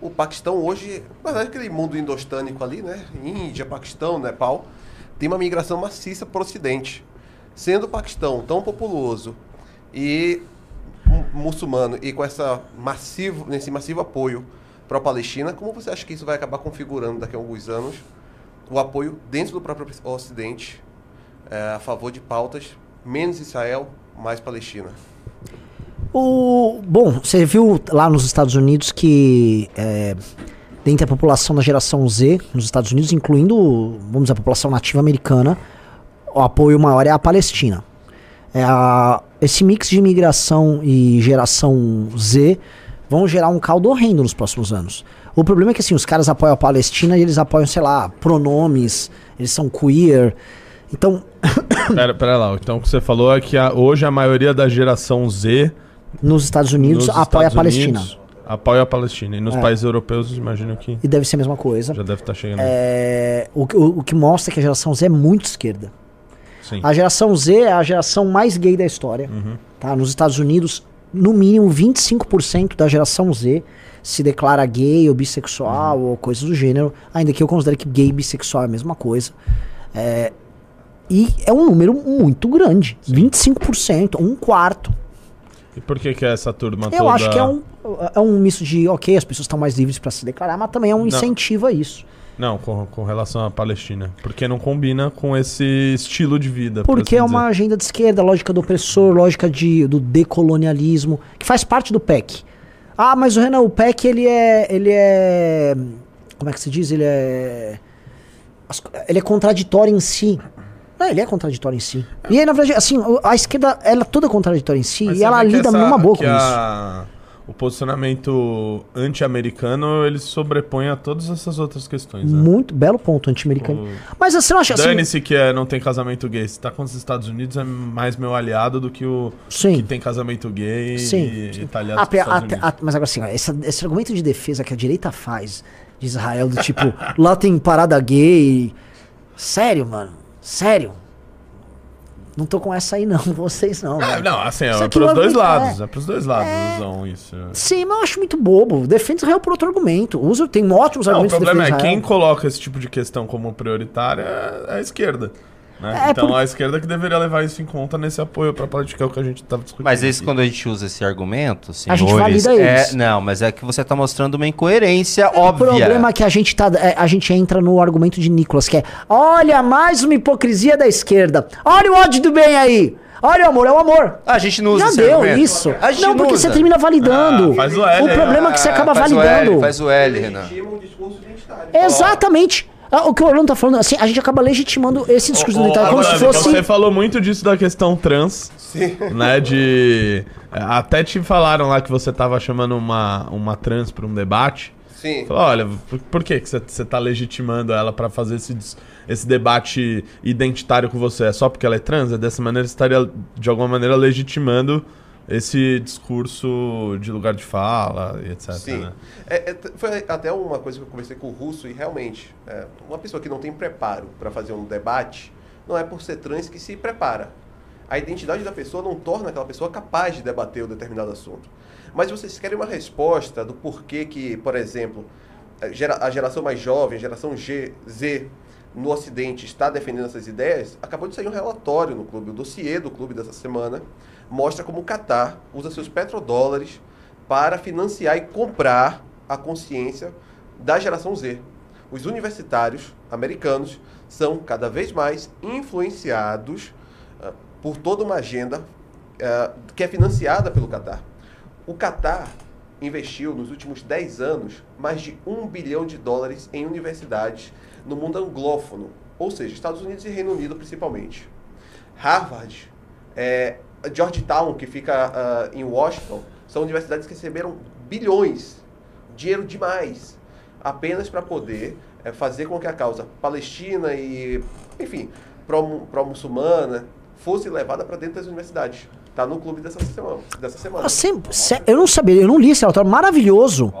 O Paquistão hoje, mas é aquele mundo indostânico ali, né? Índia, Paquistão, Nepal, tem uma migração maciça para o Ocidente. Sendo o Paquistão tão populoso e mu- muçulmano e com essa massivo, nesse massivo apoio para a Palestina, como você acha que isso vai acabar configurando daqui a alguns anos o apoio dentro do próprio Ocidente é, a favor de pautas menos Israel, mais Palestina? O, bom, você viu lá nos Estados Unidos que é, dentre a população da geração Z, nos Estados Unidos, incluindo, vamos dizer, a população nativa americana, o apoio maior é a Palestina. É a- esse mix de imigração e geração Z vão gerar um caldo horrendo nos próximos anos. O problema é que assim, os caras apoiam a Palestina e eles apoiam, sei lá, pronomes, eles são queer. Então, <coughs> Pera, pera lá. Então o que você falou é que a- hoje a maioria da geração Z. nos Estados Unidos nos apoia Estados a Palestina. Unidos Apoia a Palestina. E nos É. países europeus, imagino que. E deve ser a mesma coisa. Já deve estar chegando. É, o, que- o, o que mostra que a geração Z é muito esquerda. Sim. A geração Z é a geração mais gay da história. Uhum. Tá? Nos Estados Unidos, no mínimo 25% da geração Z se declara gay ou bissexual ou coisas do gênero. Ainda que eu considere que gay e bissexual é a mesma coisa. É, e é um número muito grande. 25%, um quarto. E por que, que é essa turma Eu toda. acho que é um, é um misto de, ok, as pessoas estão mais livres para se declarar, mas também é um Não. incentivo a isso. Não, com, com relação à Palestina. Porque não combina com esse estilo de vida. por Porque é assim uma dizer. agenda de esquerda, lógica do opressor, lógica de, do decolonialismo, que faz parte do PEC. Ah, mas o Renan, o PEC ele é. ele é. Como é que se diz? Ele é. Ele é contraditório em si. Não, ele é contraditório em si. E aí, na verdade, assim, a esquerda, ela é toda contraditória em si Mas e ela lida essa- numa boa com que isso. O posicionamento anti-americano ele sobrepõe a todas essas outras questões. Né? Muito belo ponto anti-americano. O- Mas você não acha assim. Dane-se que é, não tem casamento gay. Se tá com os Estados Unidos, é mais meu aliado do que o Sim. que tem casamento gay Sim, e, sim. tá aliado A- a- mas agora assim, ó, essa- esse argumento de defesa que a direita faz de Israel, do tipo, <laughs> lá tem parada gay. Sério, mano? Sério? Não tô com essa aí, não, <laughs> vocês não. É, não, assim, é aqui é um pros dois lados. É, pros dois lados usam isso. Sim, mas eu acho muito bobo. Defende Israel por outro argumento. Usa, tem ótimos Não, o argumentos de problema é quem coloca esse tipo de questão como prioritária é a esquerda. Né? É, então por- a esquerda que deveria levar isso em conta nesse apoio pra política é o que a gente tava discutindo. Mas esse, aqui. quando a gente usa esse argumento, A gente senhores, valida é, eles. não, mas é que você tá mostrando uma incoerência O óbvia. problema é que a gente, tá, é, a gente entra no argumento de Nicolas, que é: olha, mais uma hipocrisia da esquerda. Olha o ódio do bem aí. Olha o amor, é o amor. A gente não usa Já esse deu argumento. isso. A gente Não, porque usa. você termina validando. Ah, faz o L aí. problema é que você Ah, acaba faz O validando. L, faz o L, Renan. Exatamente. Ah, O que o Orlando tá falando, assim, a gente acaba legitimando esse discurso Ô, ô, identitário como se fosse. Você falou muito disso da questão trans. <laughs> Né, de. é, Até te falaram lá que você tava chamando uma, uma trans pra um debate. Sim. Falou, olha, por, por que você, tá legitimando ela pra fazer esse, esse debate identitário com você? É só porque ela é trans? É dessa maneira você estaria, de alguma maneira, legitimando esse discurso de lugar de fala e etc. Sim. né? É, é, foi até uma coisa que eu conversei com o Russo e realmente, é, uma pessoa que não tem preparo para fazer um debate, não é por ser trans que se prepara. A identidade da pessoa não torna aquela pessoa capaz de debater um determinado assunto. Mas vocês querem uma resposta do porquê que, por exemplo, a geração mais jovem, a geração G, Z, no Ocidente está defendendo essas ideias, acabou de sair um relatório no clube, o dossiê do clube dessa semana, mostra como o Catar usa seus petrodólares para financiar e comprar a consciência da geração Z. os universitários americanos são cada vez mais influenciados ah, por toda uma agenda ah, que é financiada pelo Catar. O Catar investiu nos últimos 10 anos mais de 1 bilhão de dólares em universidades no mundo anglófono, ou seja, Estados Unidos e Reino Unido principalmente. Harvard, é, Georgetown, que fica ah, em Washington, são universidades que receberam bilhões, dinheiro demais, apenas para poder é, fazer com que a causa palestina e, enfim, pró- pró-muçulmana fosse levada para dentro das universidades. Tá no clube dessa semana. Dessa semana. Ah, sempre- eu não sabia, eu não li esse relatório. Maravilhoso.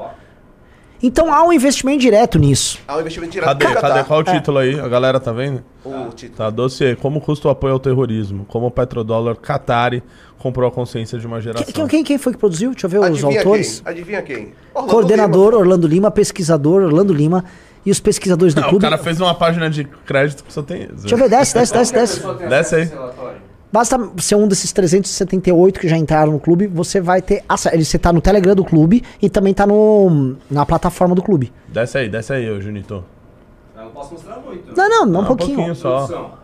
Então há um investimento direto nisso. Há um investimento direto Cadê, cadê? Qual o título aí? A galera tá vendo? O título. Tá, dossiê. Como custa o apoio ao terrorismo? Como o petrodólar Qatari comprou a consciência de uma geração. Quem, quem, quem foi que produziu? Deixa eu ver os Adivinha autores. quem? Adivinha quem? Orlando Coordenador Orlando Lima, pesquisador Orlando Lima e os pesquisadores do Não, o clube. cara fez uma página de crédito que só tem... Deixa eu ver, desce, desce, desce, desce. Desce aí. Basta ser um desses 378 que já entraram no clube, você vai ter acesso. Você tá no Telegram do clube e também tá no, na plataforma do clube. Desce aí, desce aí, ô Junito. Eu não posso mostrar muito. Não, não, não um Não, um pouquinho. pouquinho só.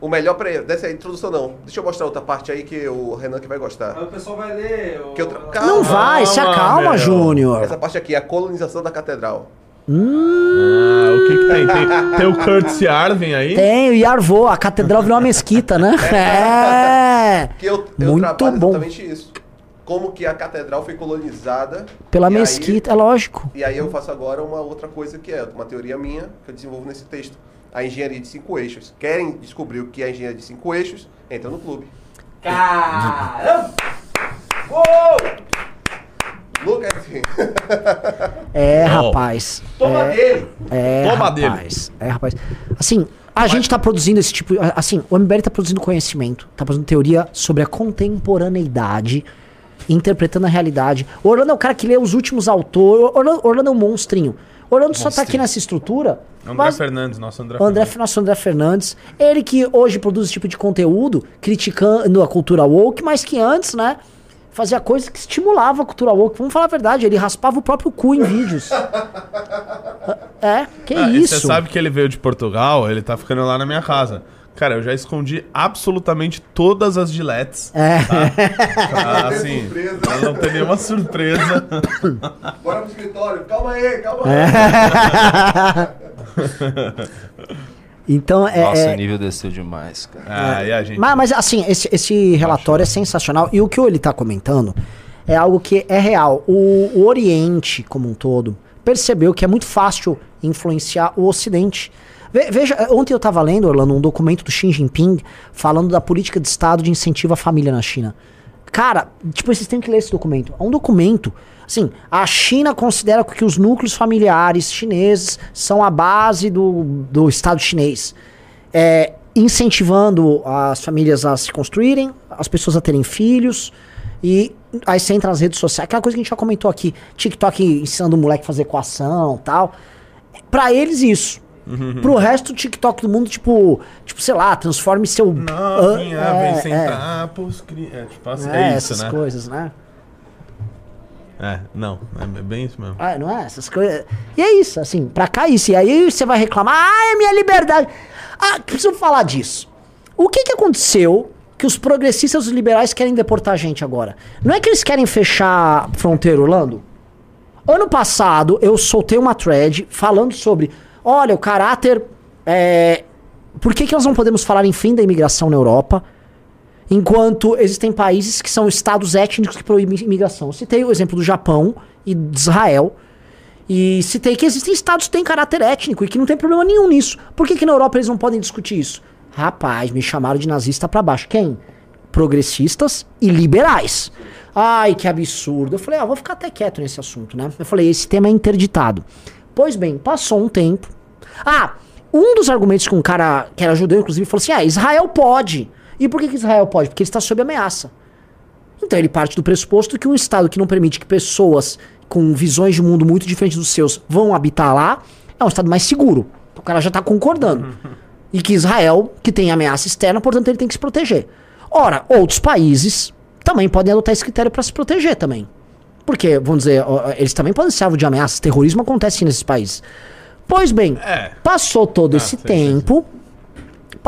O melhor pra ele. Desce aí, introdução não. Deixa eu mostrar outra parte aí que o Renan que vai gostar. Aí o pessoal vai ler. o- Que outra... Não vai, se acalma, Júnior. Essa parte aqui é a colonização da catedral. Ah, o que que tem? Tem, tem o Curtis Arvin aí? Tem, o Yarvô, a catedral virou uma mesquita, né? <laughs> É. Que eu, eu Muito trabalho bom. exatamente isso. Como que a catedral foi colonizada. Pela e aí- mesquita, é lógico. E aí eu faço agora uma outra coisa que é uma teoria minha que eu desenvolvo nesse texto. A engenharia de cinco eixos. Querem descobrir o que é a engenharia de cinco eixos? Entra no clube. Caramba! Look at him. É, Oh. rapaz. Toma é, dele. É, Toma dele. rapaz. É, rapaz. Assim, a gente tá produzindo esse tipo. Assim, o MBL tá produzindo conhecimento, tá produzindo teoria sobre a contemporaneidade, interpretando a realidade. O Orlando é o cara que lê os últimos autores. Orlando, Orlando é um monstrinho. Orlando só tá aqui nessa estrutura. André mas- Fernandes, nosso André, André, Fernandes. nosso André Fernandes, ele que hoje produz esse tipo de conteúdo, criticando a cultura woke, mas que antes, né, fazia coisa que estimulava a cultura woke. Vamos falar a verdade, ele raspava o próprio cu em vídeos. <laughs> é, que Ah, isso? Você sabe que ele veio de Portugal, ele tá ficando lá na minha casa. Cara, eu já escondi absolutamente todas as giletes. É. <laughs> Pra, assim, surpresa. pra não ter nenhuma surpresa. <coughs> Bora pro escritório. Calma aí, calma aí. É. <laughs> Então, é. Nossa, é- o nível desceu demais, cara. Ah, e a gente. Mas, mas, assim, esse, esse relatório é sensacional. E o que ele tá comentando é algo que é real. O, o Oriente, como um todo, percebeu que é muito fácil influenciar o Ocidente. Ve- Veja, ontem eu tava lendo, Orlando, um documento do Xi Jinping falando da política de Estado de incentivo à família na China. Cara, tipo, vocês têm que ler esse documento. É um documento. Assim, a China considera que os núcleos familiares chineses são a base do, do Estado chinês. É, incentivando as famílias a se construírem, as pessoas a terem filhos. E aí você entra nas redes sociais, aquela coisa que a gente já comentou aqui. TikTok ensinando o moleque a fazer equação tal. Pra eles, isso. Pro resto, o TikTok do mundo, tipo, tipo, sei lá, transforme seu. Ah, vem é, sem é. cri- É, tipo É, é isso, essas né? coisas, né? É, não, é bem isso mesmo. Ah, não é? Essas coisas. E é isso, assim, pra cá é isso. E aí você vai reclamar, ah, é minha liberdade. Ah, preciso falar disso. O que que aconteceu que os progressistas os liberais querem deportar a gente agora? Não é que eles querem fechar fronteira, Orlando? Ano passado, eu soltei uma thread falando sobre, olha, o caráter. É, por que, que nós não podemos falar em fim da imigração na Europa? Enquanto existem países que são estados étnicos que proíbem imigração. Citei o exemplo do Japão e de Israel. E citei que existem estados que têm caráter étnico e que não tem problema nenhum nisso. Por que, que na Europa eles não podem discutir isso? Rapaz, me chamaram de nazista pra baixo. Quem? Progressistas e liberais. Ai, que absurdo. Eu falei, ah, vou ficar até quieto nesse assunto, né? Eu falei, esse tema é interditado. Pois bem, passou um tempo. Ah, um dos argumentos que um cara que era judeu, inclusive, falou assim: ah, Israel pode. E por que, que Israel pode? Porque ele está sob ameaça. Então ele parte do pressuposto que um Estado que não permite que pessoas com visões de mundo muito diferentes dos seus vão habitar lá é um Estado mais seguro. O cara já está concordando. <laughs> E que Israel, que tem ameaça externa, portanto ele tem que se proteger. Ora, outros países também podem adotar esse critério para se proteger também. Porque, vamos dizer, eles também podem ser alvo de ameaças. Terrorismo acontece nesses países. Pois bem, É. passou todo esse sim, sim, tempo.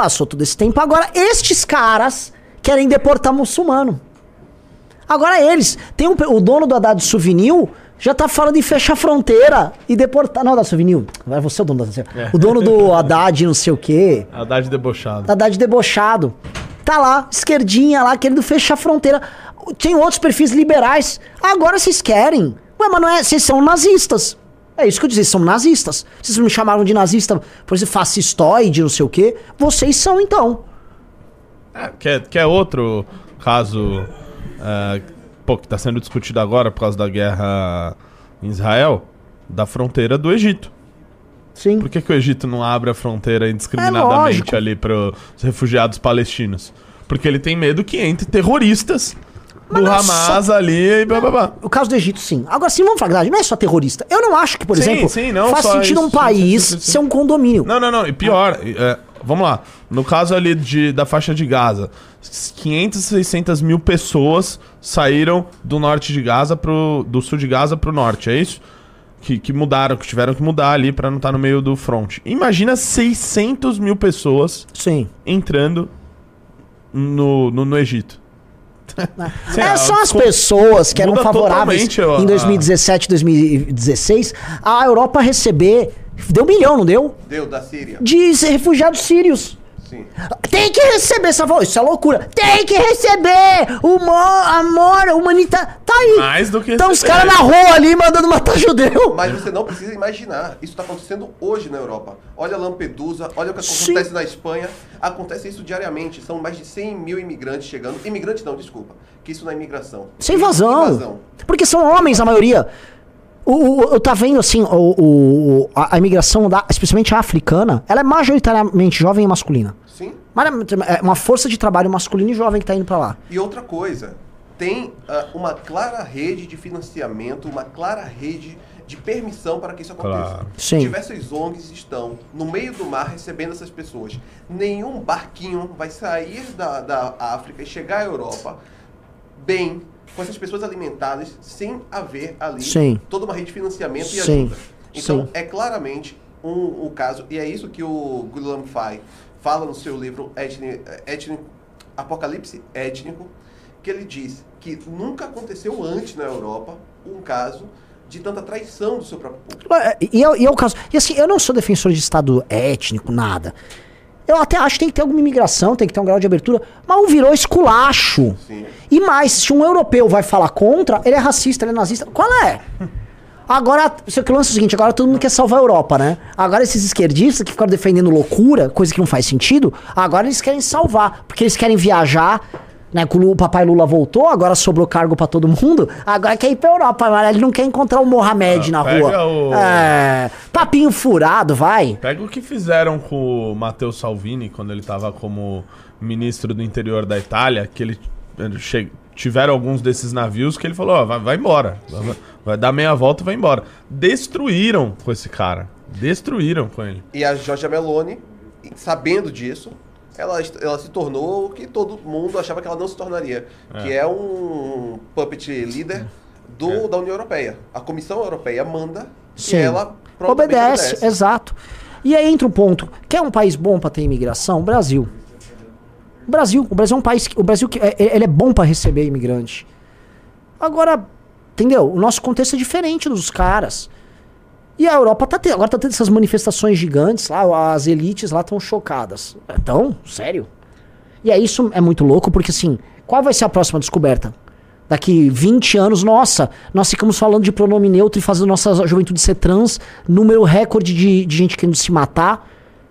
Passou todo esse tempo. Agora, estes caras querem deportar muçulmano. Agora eles. Tem um, o dono do Haddad Souvenir já tá falando em fechar a fronteira e deportar. Não, da Souvenir. Vai você é o dono da É. O dono do Haddad, não sei o quê. Haddad debochado. Haddad debochado. Tá lá, esquerdinha lá, querendo fechar a fronteira. Tem outros perfis liberais. Agora vocês querem. Ué, mas não é. Vocês são nazistas. É isso que eu disse, são nazistas. Vocês me chamaram de nazista, por exemplo, fascistoide, não sei o quê. Vocês são então. É, que, é, que é outro caso é, pô, que está sendo discutido agora por causa da guerra em Israel, da fronteira do Egito. Sim. Por que, que o Egito não abre a fronteira É indiscriminadamente lógico. ali para os refugiados palestinos? Porque ele tem medo que entre terroristas do não é Hamas só- ali e blá blá blá. O caso do Egito, sim. Agora, sim, vamos falar a verdade, não é só terrorista. Eu não acho que, por Sim, exemplo, sim, não faz sentido isso, um país sim, ser um condomínio. Não, não, não. E pior, é, vamos lá. No caso ali de, da faixa de Gaza, 500, 600 mil pessoas saíram do norte de Gaza pro. do sul de Gaza pro norte, é isso? Que, que mudaram, que tiveram que mudar ali pra não estar no meio do front. Imagina 600 mil pessoas Sim. entrando no, no, no Egito. <laughs> Sei É, são as pessoas que eram favoráveis em 2017, 2016 a Europa receber. Deu um milhão, não deu? Deu, da Síria. De refugiados sírios. Sim. Tem que receber, você falou, isso é loucura. Tem que receber! O mo- amor humanitário. Tá aí. Mais do que Então os caras na rua ali mandando matar judeu. Mas você não precisa imaginar. Isso está acontecendo hoje na Europa. Olha Lampedusa, olha o que Sim. acontece na Espanha. Acontece isso diariamente. São mais de 100 mil imigrantes chegando. Imigrantes não, desculpa. Que isso não é imigração. Sem invasão. Invasão. Porque são homens, a maioria. O, o, eu tá vendo assim, o, o- a, a imigração, da, especialmente a africana, ela é majoritariamente jovem e masculina. Sim. Mas é uma força de trabalho masculino e jovem que tá indo pra lá. E outra coisa, tem ah, uma clara rede de financiamento, uma clara rede de permissão para que isso aconteça. Claro. Sim. Diversas ONGs estão no meio do mar recebendo essas pessoas. Nenhum barquinho vai sair da, da África e chegar à Europa bem, com essas pessoas alimentadas, sem haver ali Sim. toda uma rede de financiamento e Sim. ajuda. Então, Sim. é claramente um, um caso, e é isso que o Gulam Fai fala no seu livro Étni- Étnico, Apocalipse Étnico, que ele diz que nunca aconteceu antes na Europa um caso de tanta traição do seu próprio povo. E é, e é o caso. E assim, eu não sou defensor de Estado étnico, nada. Eu até acho que tem que ter alguma imigração, tem que ter um grau de abertura, mas um virou esculacho. Sim. E mais, se um europeu vai falar contra, ele é racista, ele é nazista. Qual é? Agora, você que lança é o seguinte, agora todo mundo quer salvar a Europa, né? Agora esses esquerdistas que ficaram defendendo loucura, coisa que não faz sentido, agora eles querem salvar, porque eles querem viajar, né? O, papai Lula voltou, agora sobrou cargo pra todo mundo, agora quer ir pra Europa, mas ele não quer encontrar o Mohamed Ah, na pega rua. o- É, papinho furado, vai. Pega o que fizeram com o Matteo Salvini quando ele tava como ministro do interior da Itália, que ele, ele che- tiveram alguns desses navios que ele falou, ó, vai, vai embora. Vai, vai dar meia volta e vai embora. Destruíram com esse cara. Destruíram com ele. E a Giorgia Meloni, sabendo disso, ela, ela se tornou o que todo mundo achava que ela não se tornaria, É. que é um puppet leader do, da União Europeia. A Comissão Europeia manda Sim. e ela prontamente Obedece, exato. E aí entra um ponto. Quer um país bom pra ter imigração? Brasil. O Brasil, o Brasil é um país que, o Brasil que é, ele é bom pra receber imigrante. Agora, entendeu? O nosso contexto é diferente dos caras. E a Europa tá tendo, agora tá tendo essas manifestações gigantes lá, as elites lá estão chocadas. Então, sério? E aí isso é muito louco, porque assim, qual vai ser a próxima descoberta? Daqui 20 anos, nossa, nós ficamos falando de pronome neutro e fazendo nossa juventude ser trans, número recorde de, de gente querendo se matar,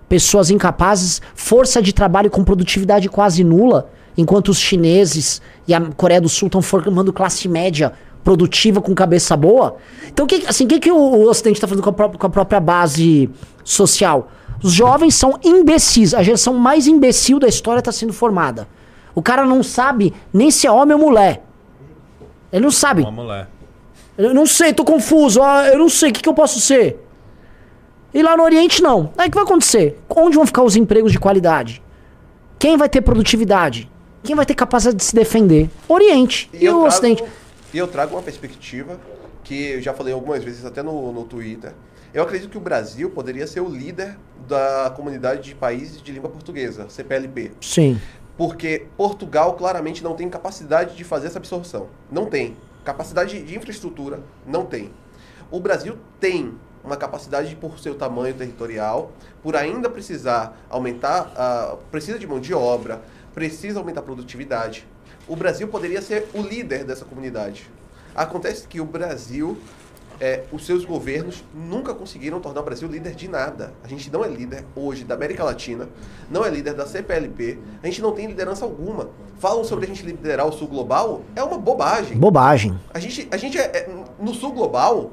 pessoas incapazes, força de trabalho com produtividade quase nula, enquanto os chineses e a Coreia do Sul estão formando classe média produtiva com cabeça boa. Então, o que, assim, o que, que o, o Ocidente está fazendo com a, pró- com a própria base social? Os jovens são imbecis. A geração mais imbecil da história está sendo formada. O cara não sabe nem se é homem ou mulher. Ele não sabe. Uma mulher. Eu não sei, tô confuso. Ah, eu não sei, o que, que eu posso ser? E lá no Oriente, não. Aí o que vai acontecer? Onde vão ficar os empregos de qualidade? Quem vai ter produtividade? Quem vai ter capacidade de se defender? Oriente. E, E o trago- Ocidente? E eu trago uma perspectiva que eu já falei algumas vezes até no, no Twitter. Eu acredito que o Brasil poderia ser o líder da comunidade de países de língua portuguesa, CPLP. Sim. Porque Portugal claramente não tem capacidade de fazer essa absorção. Não tem. Capacidade de infraestrutura, não tem. O Brasil tem uma capacidade por seu tamanho territorial, por ainda precisar aumentar, a precisa de mão de obra, precisa aumentar a produtividade. O Brasil poderia ser o líder dessa comunidade. Acontece que o Brasil, é, os seus governos nunca conseguiram tornar o Brasil líder de nada. A gente não é líder hoje da América Latina, não é líder da CPLP, a gente não tem liderança alguma. Falam sobre a gente liderar o Sul Global, é uma bobagem. Bobagem. A gente, a gente é, é- no sul global,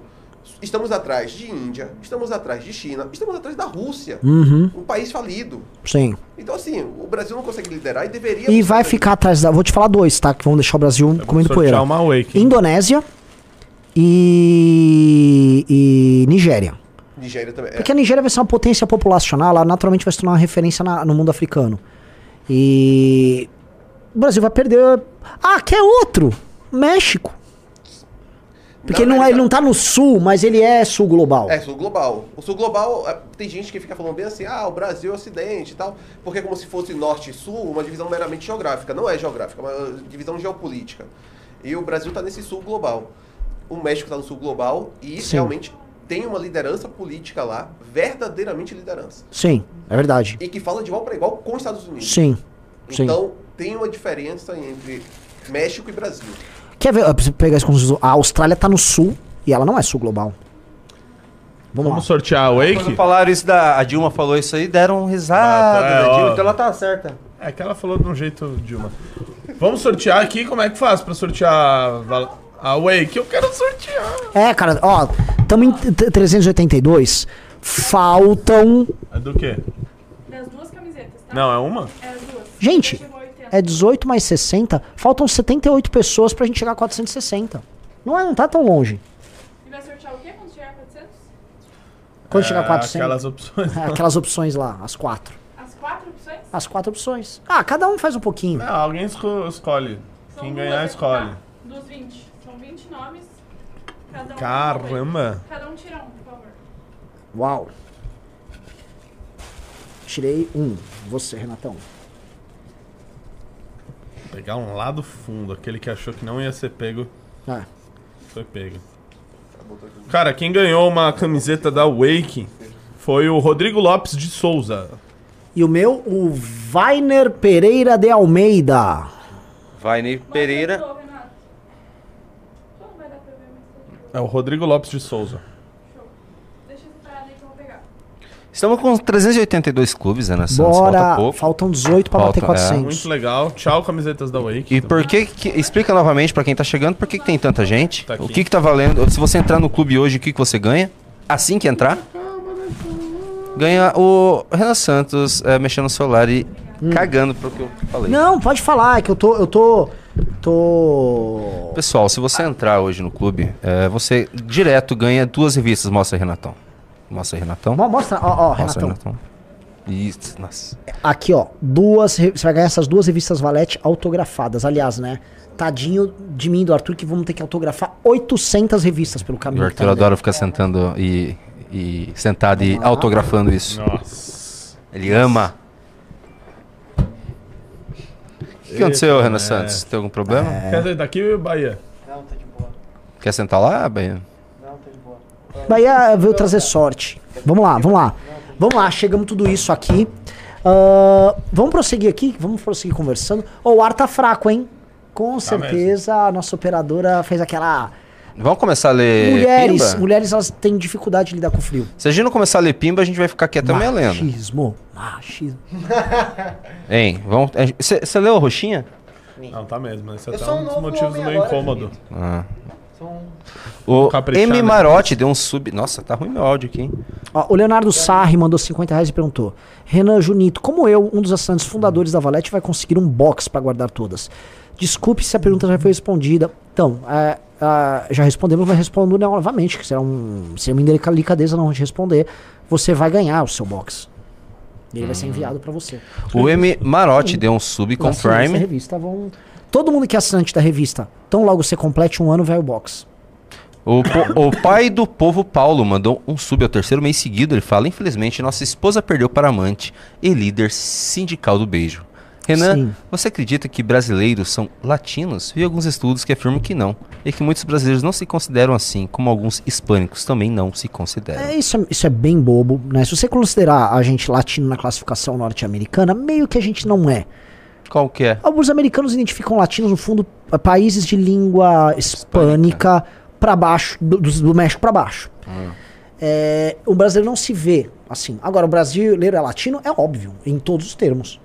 estamos atrás de Índia, estamos atrás de China, estamos atrás da Rússia, Uhum. um país falido. Sim. Então, assim, o Brasil não consegue liderar e deveria. E vai ficar atrás da. Vou te falar dois, tá? Que vão deixar o Brasil comendo sortear poeira. uma Wake? Indonésia e. e Nigéria. Nigéria também. é. Porque a Nigéria vai ser uma potência populacional, ela naturalmente vai se tornar uma referência na- no mundo africano. E. O Brasil vai perder. Ah, quer outro? México. Porque ele não, é, ele não tá no sul, mas ele é sul global. É, sul global. O sul global, é, tem gente que fica falando bem assim, ah, o Brasil é ocidente e tal, porque é como se fosse norte e sul, uma divisão meramente geográfica. Não é geográfica, é uma divisão geopolítica. E o Brasil está nesse sul global. O México está no sul global e Sim. realmente tem uma liderança política lá, verdadeiramente liderança. Sim, é verdade. E que fala de igual para igual com os Estados Unidos. Sim, sim. Então, tem uma diferença entre México e Brasil. Quer ver? Pra você pegar isso com- A Austrália tá no sul e ela não é sul global. Vamos, Vamos sortear a Wake? Quando falaram isso da. A Dilma falou isso aí, deram risada. Ah, tá, é. Dilma, então ela tá certa. É que ela falou de um jeito Dilma. Vamos sortear aqui? Como é que faz pra sortear a Wake? Eu quero sortear. É, cara, ó, tamo em t- 382. Faltam. É do quê? Das duas camisetas, tá? Não, é uma? É as duas. Gente, Chegou a 80. É 18 mais 60. Faltam 78 pessoas pra gente chegar a 460. Não, é, não tá tão longe. E vai sortear o quê quando chegar a 400? Quando É, chegar a 400. aquelas opções. <laughs> É, aquelas opções lá, as quatro. As quatro opções? As quatro opções. Ah, cada um faz um pouquinho. Não, alguém esco- escolhe. São Quem ganhar, escolhe. tá? Dos 20. São 20 nomes. Cada um Caramba. Cada um tira um, por favor. Uau. Tirei um. Você, Renatão. Pegar um lá do fundo, aquele que achou que não ia ser pego. Ah. Foi pego. Cara, quem ganhou uma camiseta da Wake foi o Rodrigo Lopes de Souza. E o meu, o Vainer Pereira de Almeida. Vainer Pereira. Tá É o Rodrigo Lopes de Souza. show. Deixa separado aí que eu vou pegar. Estamos com 382 clubes, né, Santos? Bora. Falta pouco. Faltam 18 pra Falta, bater 400. Muito legal. Tchau, camisetas da Wake. E por que, que explica novamente pra quem tá chegando por que, que tem tanta gente? Tá o que que tá valendo? Se você entrar no clube hoje, o que que você ganha? Assim que entrar, ganha o Renan Santos é, mexendo no celular e cagando pro que eu falei. Não, pode falar, é que eu tô. Eu tô. Tô. Pessoal, se você entrar hoje no clube, é, você direto ganha duas revistas. Mostra aí, Renatão. Mostra aí, Renatão. Mo- Mostra, ó, ó, Mostra aí, Renatão. Isso, nossa. Aqui, ó. Duas. re- Você vai ganhar essas duas revistas Valete autografadas. Aliás, né? Tadinho de mim do Arthur que vamos ter que autografar 800 revistas pelo O caminho. que Arthur tá adora ficar sentando e, e sentado e autografando isso. Nossa. Ele ama. O que aconteceu, Renan Santos? Tem algum problema? Quer dizer, daqui o Bahia. Não, tá de boa. Quer sentar lá, Bahia? Não, tá de boa. Bahia veio trazer sorte. Vamos lá, vamos lá. Vamos lá, chegamos tudo isso aqui. Ah, vamos prosseguir aqui? Vamos prosseguir conversando. Ô, o ar tá fraco, hein? Com certeza a nossa operadora fez aquela. Vamos começar a ler mulheres, Pimba? mulheres elas têm dificuldade de lidar com frio. Se a gente não começar a ler Pimba, a gente vai ficar aqui até meia lenda. Machismo, machismo. <laughs> Hein, vamos... Você leu a roxinha? Não, tá mesmo. Esse é até um um dos motivos do meu agora, incômodo. Ah. O M. né? Marotti deu um sub... Nossa, tá ruim meu áudio aqui, hein? Ó, o Leonardo Sarri mandou 50 reais e perguntou: Renan Junito, como eu, um dos assinantes fundadores da Valete, vai conseguir um box pra guardar todas? Desculpe se a pergunta já foi respondida. Então, é, ah, já respondemos, mas respondo novamente, que será, um, será uma indelicadeza não de responder. Você vai ganhar o seu box. Ele vai ser enviado pra você. O M. Marotti deu um sub com Prime. revista vão Todo mundo que é assinante da revista, tão logo você complete um ano, vai o box. O, o pai do povo Paulo mandou um sub ao terceiro mês seguido. Ele fala: Infelizmente, nossa esposa perdeu para amante e líder sindical do beijo. Renan, Sim. você acredita que brasileiros são latinos? Vi alguns estudos que afirmam que não. E que muitos brasileiros não se consideram assim, como alguns hispânicos também não se consideram. É, isso, é, isso é bem bobo, né? Se você considerar a gente latino na classificação norte-americana, meio que a gente não é. Qual que é? Alguns americanos identificam latinos, no fundo, a países de língua hispânica pra baixo, do, do- México pra baixo. É, o brasileiro não se vê assim. Agora, o brasileiro é latino, é óbvio, em todos os termos.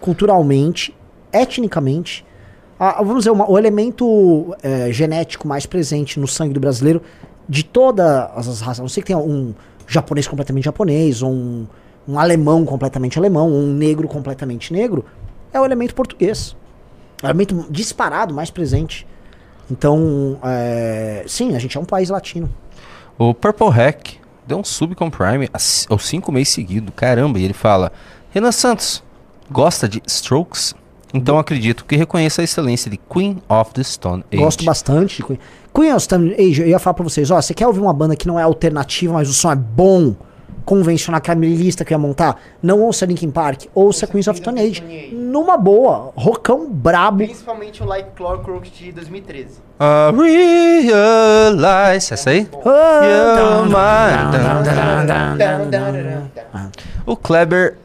Culturalmente, etnicamente. a- vamos dizer, uma- o elemento é, genético mais presente no sangue do brasileiro, de todas as raças, a não sei que tenha um japonês completamente japonês, ou um, um alemão completamente alemão, ou um negro completamente negro, é o elemento português. É o elemento disparado mais presente. Então, é, sim, a gente é um país latino. O Purple Hack deu um sub com Prime aos cinco meses seguidos. Caramba, e ele fala: Renan Santos, gosta de Strokes? Então acredito que reconheça a excelência de Queen of the Stone Age. Gosto bastante de Queen. Queen of Stone Age, eu ia falar pra vocês, ó, você quer ouvir uma banda que não é alternativa, mas o som é bom, convencional, que é lista que eu ia montar? Não ouça Linkin Park, ouça Queens of Stone Age. Numa boa, rockão brabo. Principalmente o Like Clockwork de 2013. Uh, realize. Essa aí? Mine. O Kleber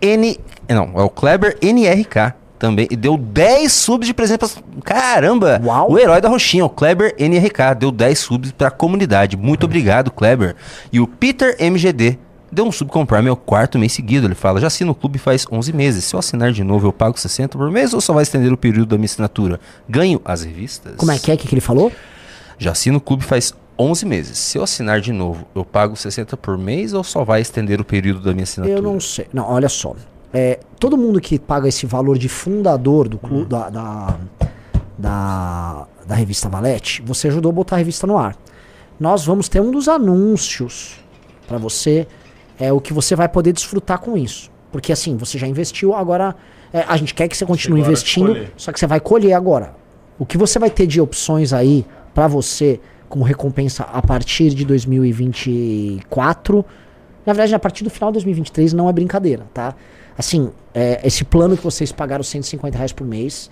N. Não, é o Kleber NRK também. E deu 10 subs de presente pra. Caramba! O herói da roxinha, o Kleber NRK, deu 10 subs pra comunidade. Muito obrigado, Kleber. E o Peter MGD deu um sub com Prime é o quarto mês seguido. Ele fala: Já assino o clube faz 11 meses. Se eu assinar de novo, eu pago 60 por mês ou só vai estender o período da minha assinatura? Ganho as revistas? Como é que é que ele falou? Já assino o clube faz 11 meses. Se eu assinar de novo, eu pago 60 por mês ou só vai estender o período da minha assinatura? Eu não sei. Não, olha só. É, todo mundo que paga esse valor de fundador do clube, da, da, da, da revista Valete, você ajudou a botar a revista no ar. Nós vamos ter um dos anúncios pra você, é o que você vai poder desfrutar com isso. Porque assim, você já investiu, agora é, a gente quer que você continue investindo, colher. só que você vai colher agora. O que você vai ter de opções aí pra você como recompensa a partir de 2024 na verdade, a partir do final de 2023 não é brincadeira, tá? Assim, é, esse plano que vocês pagaram 150 reais por mês.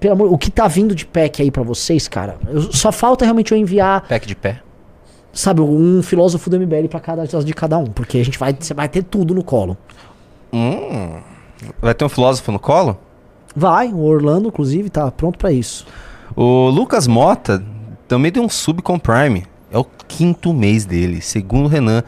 Pelo amor, o que tá vindo de pack aí pra vocês, cara? eu- só falta realmente eu enviar, Pack de pé. sabe, um filósofo do MBL pra cada de cada um, porque a gente vai, você vai ter tudo no colo. Hum. Vai ter um filósofo no colo? Vai, o Orlando, inclusive, tá pronto pra isso. O Lucas Mota também deu um sub com Prime. É o quinto mês dele, segundo o Renan.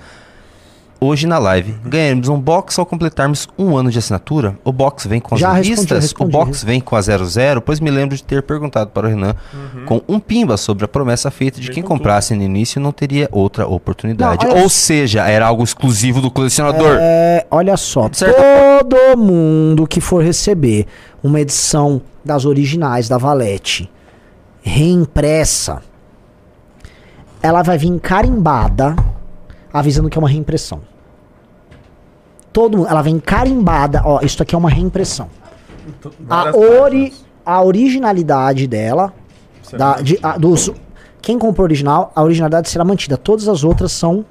Hoje na live, ganharemos um box ao completarmos um ano de assinatura. O box vem com as Já respondi, revistas, respondi, o box vem com a 00, pois me lembro de ter perguntado para o Renan com um pimba sobre a promessa feita de quem comprasse no início não teria outra oportunidade. Não, Ou seja, era algo exclusivo do colecionador. É, olha só, todo mundo que for receber uma edição das originais da Valete reimpressa, ela vai vir carimbada, avisando que é uma reimpressão. Todo mundo, ela vem carimbada, ó, isso aqui é uma reimpressão. A, Várias ori, a originalidade dela, é da, de, a- dos, quem comprou o original, a originalidade será mantida. Todas as outras são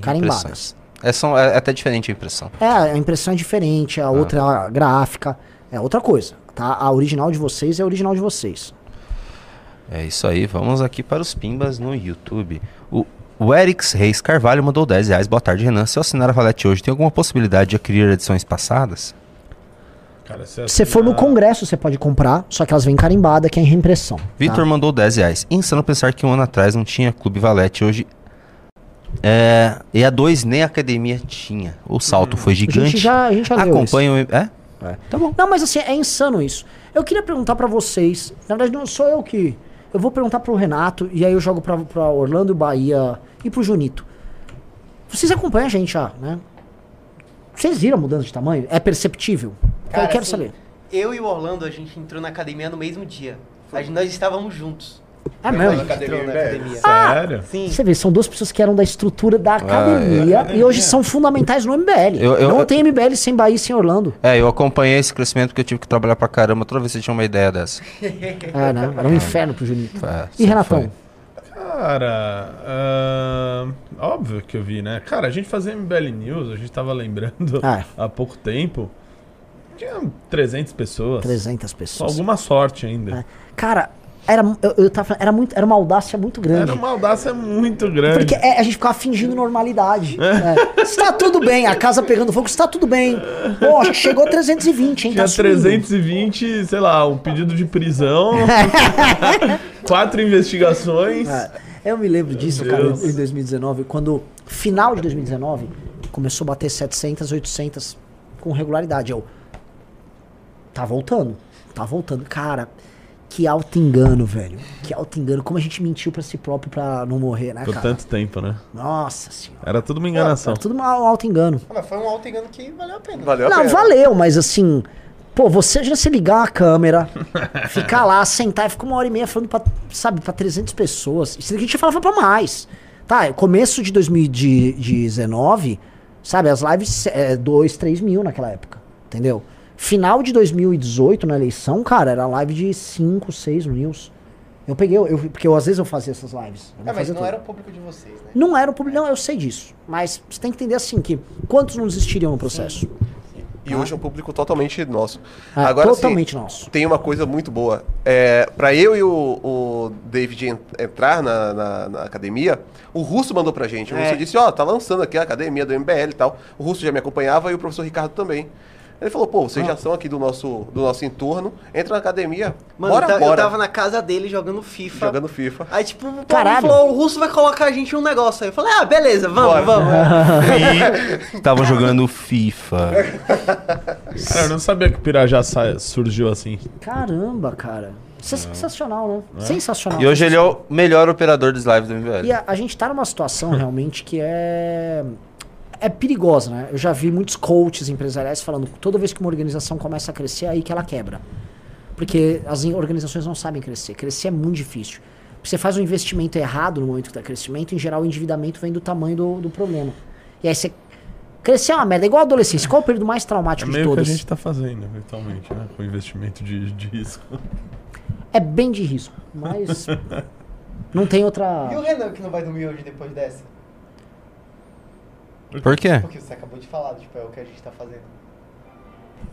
carimbadas. É, só- é até diferente a impressão. É, a impressão é diferente, a outra é a gráfica, é outra coisa, tá? A original de vocês é a original de vocês. É isso aí, vamos aqui para os pimbas no YouTube. O, Erix Reis Carvalho mandou 10 reais. Boa tarde, Renan. Se eu assinar a Valete hoje, tem alguma possibilidade de adquirir edições passadas? Cara, se você for no congresso, você pode comprar, só que elas vêm carimbadas, que é em reimpressão. Vitor mandou 10 reais. Insano pensar que um ano atrás não tinha Clube Valete. Hoje. É. E a 2 nem a academia tinha. O salto foi A gigante. gente já, a gente já Acompanha o. É? Tá bom. Não, mas assim, é insano isso. Eu queria perguntar pra vocês, na verdade não sou eu que... Eu vou perguntar pro Renato, e aí eu jogo pra, pra Orlando, Bahia e pro Junito. Vocês acompanham a gente já, né? Vocês viram a mudança de tamanho? É perceptível? Cara, eu quero assim, saber. Eu e o Orlando, a gente entrou na academia no mesmo dia. A gente- nós estávamos juntos. É mesmo? Na academia, na academia. Sério? Sim. Você vê, são duas pessoas que eram da estrutura da academia e hoje são fundamentais no MBL. Eu- eu- não eu- tem MBL sem Bahia e sem Orlando. É, eu acompanhei esse crescimento porque eu tive que trabalhar pra caramba toda vez que você tinha uma ideia dessa. <laughs> É, né? Era um inferno pro Junito. É, E Renatão? foi. Cara, ahn, óbvio que eu vi, né? Cara, a gente fazia MBL News, a gente tava lembrando Ah. <laughs> há pouco tempo. Tinha 300 pessoas. 300 Com pessoas. alguma sorte ainda. É. Cara, era, eu, eu tava falando, era, muito, era uma audácia muito grande. Era uma audácia muito grande. Porque é, a gente ficava fingindo normalidade. É. Está tudo bem, a casa pegando fogo, está tudo bem. Pô, acho que chegou a 320, hein? Tinha tá subindo. 320, sei lá, um pedido de prisão, <laughs> quatro investigações. É, eu me lembro disso, Meu cara, Deus. em 2019, quando, final de 2019, começou a bater 700, 800 com regularidade. Eu, tá voltando, tá voltando. Cara, que alto engano, velho. Que alto engano. Como a gente mentiu pra si próprio pra não morrer, né, Por cara? tanto tempo, né? Nossa senhora. Era tudo uma enganação. Era tudo um alto engano. Ah, Mas foi um alto engano que valeu a pena. Valeu a Não, pena. valeu, mas assim, pô, você já se ligar a câmera, <laughs> ficar lá, sentar e ficar uma hora e meia falando pra, sabe, pra 300 pessoas. Isso daqui a gente falava pra mais. Tá, começo de 2019, sabe, as lives, é, 2, 3 mil naquela época, entendeu? Final de 2018, na eleição, cara, era live de 5, 6 news. Eu peguei, eu, porque eu, às vezes eu fazia essas lives. É, mas não tudo. era o público de vocês, né? Não era o público, não, eu sei disso. Mas você tem que entender assim, que quantos não desistiriam no processo? E hoje é um público totalmente nosso. Ah, Agora, assim, totalmente nosso. tem uma coisa muito boa. É, para eu e o, o David en- entrar na, na- na academia, o Russo mandou pra gente. O É. Russo disse, ó, tá lançando aqui a academia do MBL e tal. O Russo já me acompanhava e o professor Ricardo também. Ele falou, pô, vocês já são aqui do nosso, do nosso entorno, entra na academia, Mano, bora, eu bora. eu tava na casa dele jogando FIFA. Jogando FIFA. Aí, tipo, o Paulo falou, o Russo vai colocar a gente um negócio aí. Eu falei, ah, beleza, vamos, Bora. vamos. E <laughs> tava jogando FIFA. Cara, eu não sabia que o Pirajá surgiu assim. Caramba, cara. Isso é sensacional, né? Sensacional. E hoje ele é o melhor operador dos lives do MBL. E a, a gente tá numa situação <laughs> realmente que é. É perigosa, né? Eu já vi muitos coaches empresariais falando que toda vez que uma organização começa a crescer, é aí que ela quebra. Porque as organizações não sabem crescer. Crescer é muito difícil. Você faz um investimento errado no momento que tá crescimento, em geral o endividamento vem do tamanho do, do problema. E aí você. Crescer é uma merda, é igual a adolescência. Qual é o período mais É traumático de meio que a todos? gente tá fazendo, virtualmente, né? Com investimento de, de risco. É bem de risco, mas. <laughs> não tem outra. E o Renan que não vai dormir hoje depois dessa? Por quê? Porque você acabou de falar, tipo, é o que a gente tá fazendo.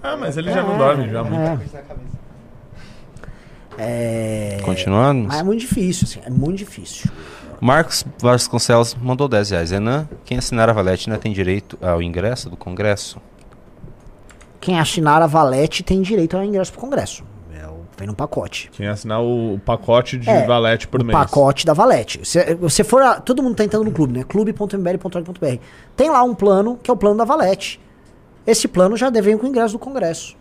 Ah, mas ele já não dorme já muito. É. Na cabeça. É. Continuando. Mas é muito difícil, assim, é muito difícil. Marcos Vasconcelos mandou 10 reais. Renan, quem assinar a Valete ainda tem direito ao ingresso do Congresso? Quem assinar a Valete tem direito ao ingresso pro Congresso. É vem no pacote. Quem assinar o, pacote de É, valete por o mês. pacote da Valete. Se você for. a- todo mundo tá entrando no clube, né? clube.mbl.org.br. Tem lá um plano que é o plano da Valete. Esse plano já vem com o ingresso do Congresso.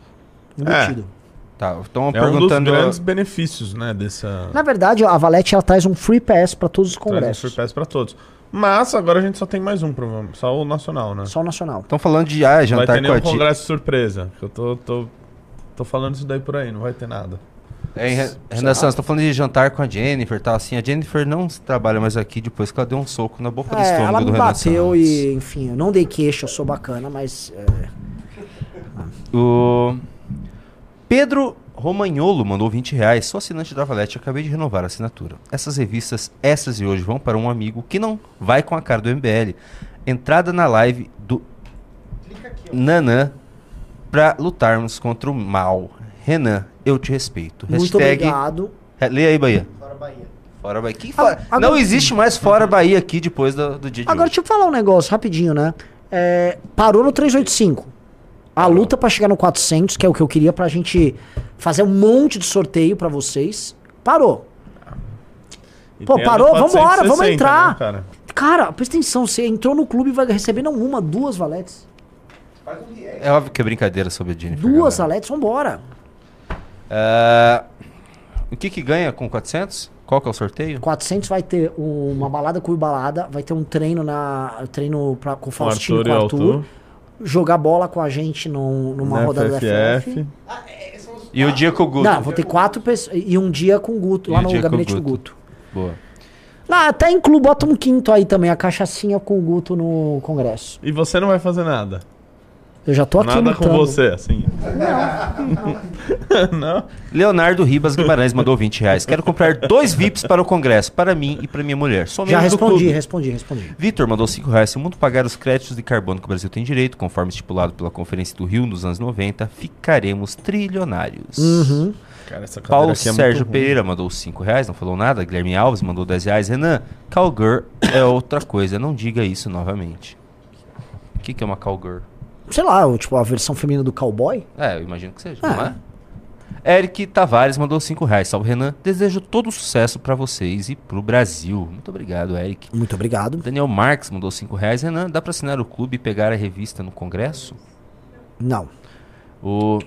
Embutido. Tá, estão É um dos perguntando. grandes benefícios, né, dessa... Na verdade, a Valete ela traz um free pass para todos os Traz um congressos. free pass pra todos. Mas agora a gente só tem mais um, provavelmente. Só o nacional, né? Só o nacional. Estão falando de ah, Não vai jantar ter com a nenhum Di- congresso surpresa. Eu tô, tô, tô falando isso daí por aí, não vai ter nada. É, em Renan Santos, estão falando de jantar com a Jennifer, tá? Assim, a Jennifer não trabalha mais aqui depois que ela deu um soco na boca do É, estômago ela me do Renan bateu Santos. e, enfim, eu não dei queixa, eu sou bacana, mas. é, O Pedro Romagnolo mandou 20 reais. Sou assinante da Valete, acabei de renovar a assinatura. Essas revistas, essas e hoje, vão para um amigo que não vai com a cara do MBL. Entrada na live do Nanã pra lutarmos contra o mal. Renan, eu te respeito. Muito obrigado. É, Lê aí, Bahia. Fora Bahia. Fora Bahia. Que Ah, fora- agora- Não existe mais fora Bahia aqui depois do, do dia de Agora, hoje. deixa eu falar um negócio rapidinho, né? É, parou no 385. A luta pra chegar no 400, que é o que eu queria pra gente fazer um monte de sorteio pra vocês, parou. E Pô, parou? Vambora, vamos 460, entrar. né, cara? Cara, presta atenção, você entrou no clube e vai receber não uma, duas valetes. É óbvio que é brincadeira sobre a Jennifer. Duas galera. vambora. É, O que que ganha com 400? Qual que é o sorteio? 400 vai ter uma balada com o balada, vai ter um treino na treino pra, com o Faustino e Arthur com e o Arthur, Arthur. jogar bola com a gente num- numa Na rodada da FF. FF. E o dia com o Guto? Não, vou ter quatro pessoas. E um dia com o Guto, E lá no dia com o gabinete do Guto. Guto. Boa. Ah, até incluo, bota um quinto aí também, a cachaçinha com o Guto no congresso. E você não vai fazer nada? Eu já tô aqui Nada com lutando. você, assim. não. <laughs> Leonardo Ribas Guimarães mandou 20 reais. Quero comprar dois VIPs para o congresso, para mim e para minha mulher. Somente Já respondi, respondi, respondi. Vitor mandou 5 reais. Se o mundo pagar os créditos de carbono que o Brasil tem direito, conforme estipulado pela Conferência do Rio nos anos 90, ficaremos trilionários. Uhum. Cara, Paulo aqui é muito Sérgio ruim. Pereira mandou 5 reais, não falou nada. Guilherme Alves mandou 10 reais. Renan, Cowgirl é outra coisa, não diga isso novamente. O que, que é uma Cowgirl? Sei lá, tipo, a versão feminina do cowboy. É, eu imagino que seja, Ah. não é? Eric Tavares mandou 5 reais. Salve, Renan. Desejo todo sucesso pra vocês e pro Brasil. Muito obrigado, Eric. Muito obrigado. Daniel Marques mandou 5 reais. Renan, dá pra assinar o clube e pegar a revista no congresso? Não. O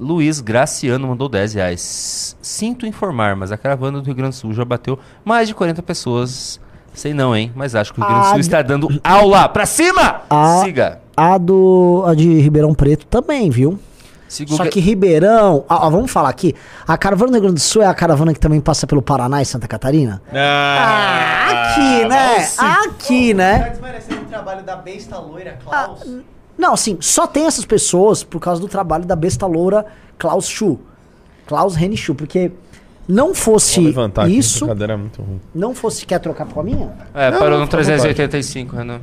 Luiz Graciano mandou 10 reais. Sinto informar, mas a caravana do Rio Grande do Sul já bateu mais de 40 pessoas. Sei não, hein? Mas acho que o Rio Grande do Ah, Sul de- está dando aula. Pra cima! A- Siga. A do a de Ribeirão Preto também, viu? Siga o Só que- que Ribeirão, ó, ó, vamos falar aqui. A caravana do Rio Grande do Sul é a caravana que também passa pelo Paraná e Santa Catarina? Ah, Aqui, né? Aqui, né? Tá desmerecendo o trabalho da besta loira, Klaus? Não, assim, só tem essas pessoas por causa do trabalho da besta loura Klaus Schuh. Klaus Reni Schuh, porque não fosse levantar aqui, isso, cadeira é muito ruim. não fosse... Quer trocar com a minha? É, Não, parou não, no fica à vontade. 385, Renan.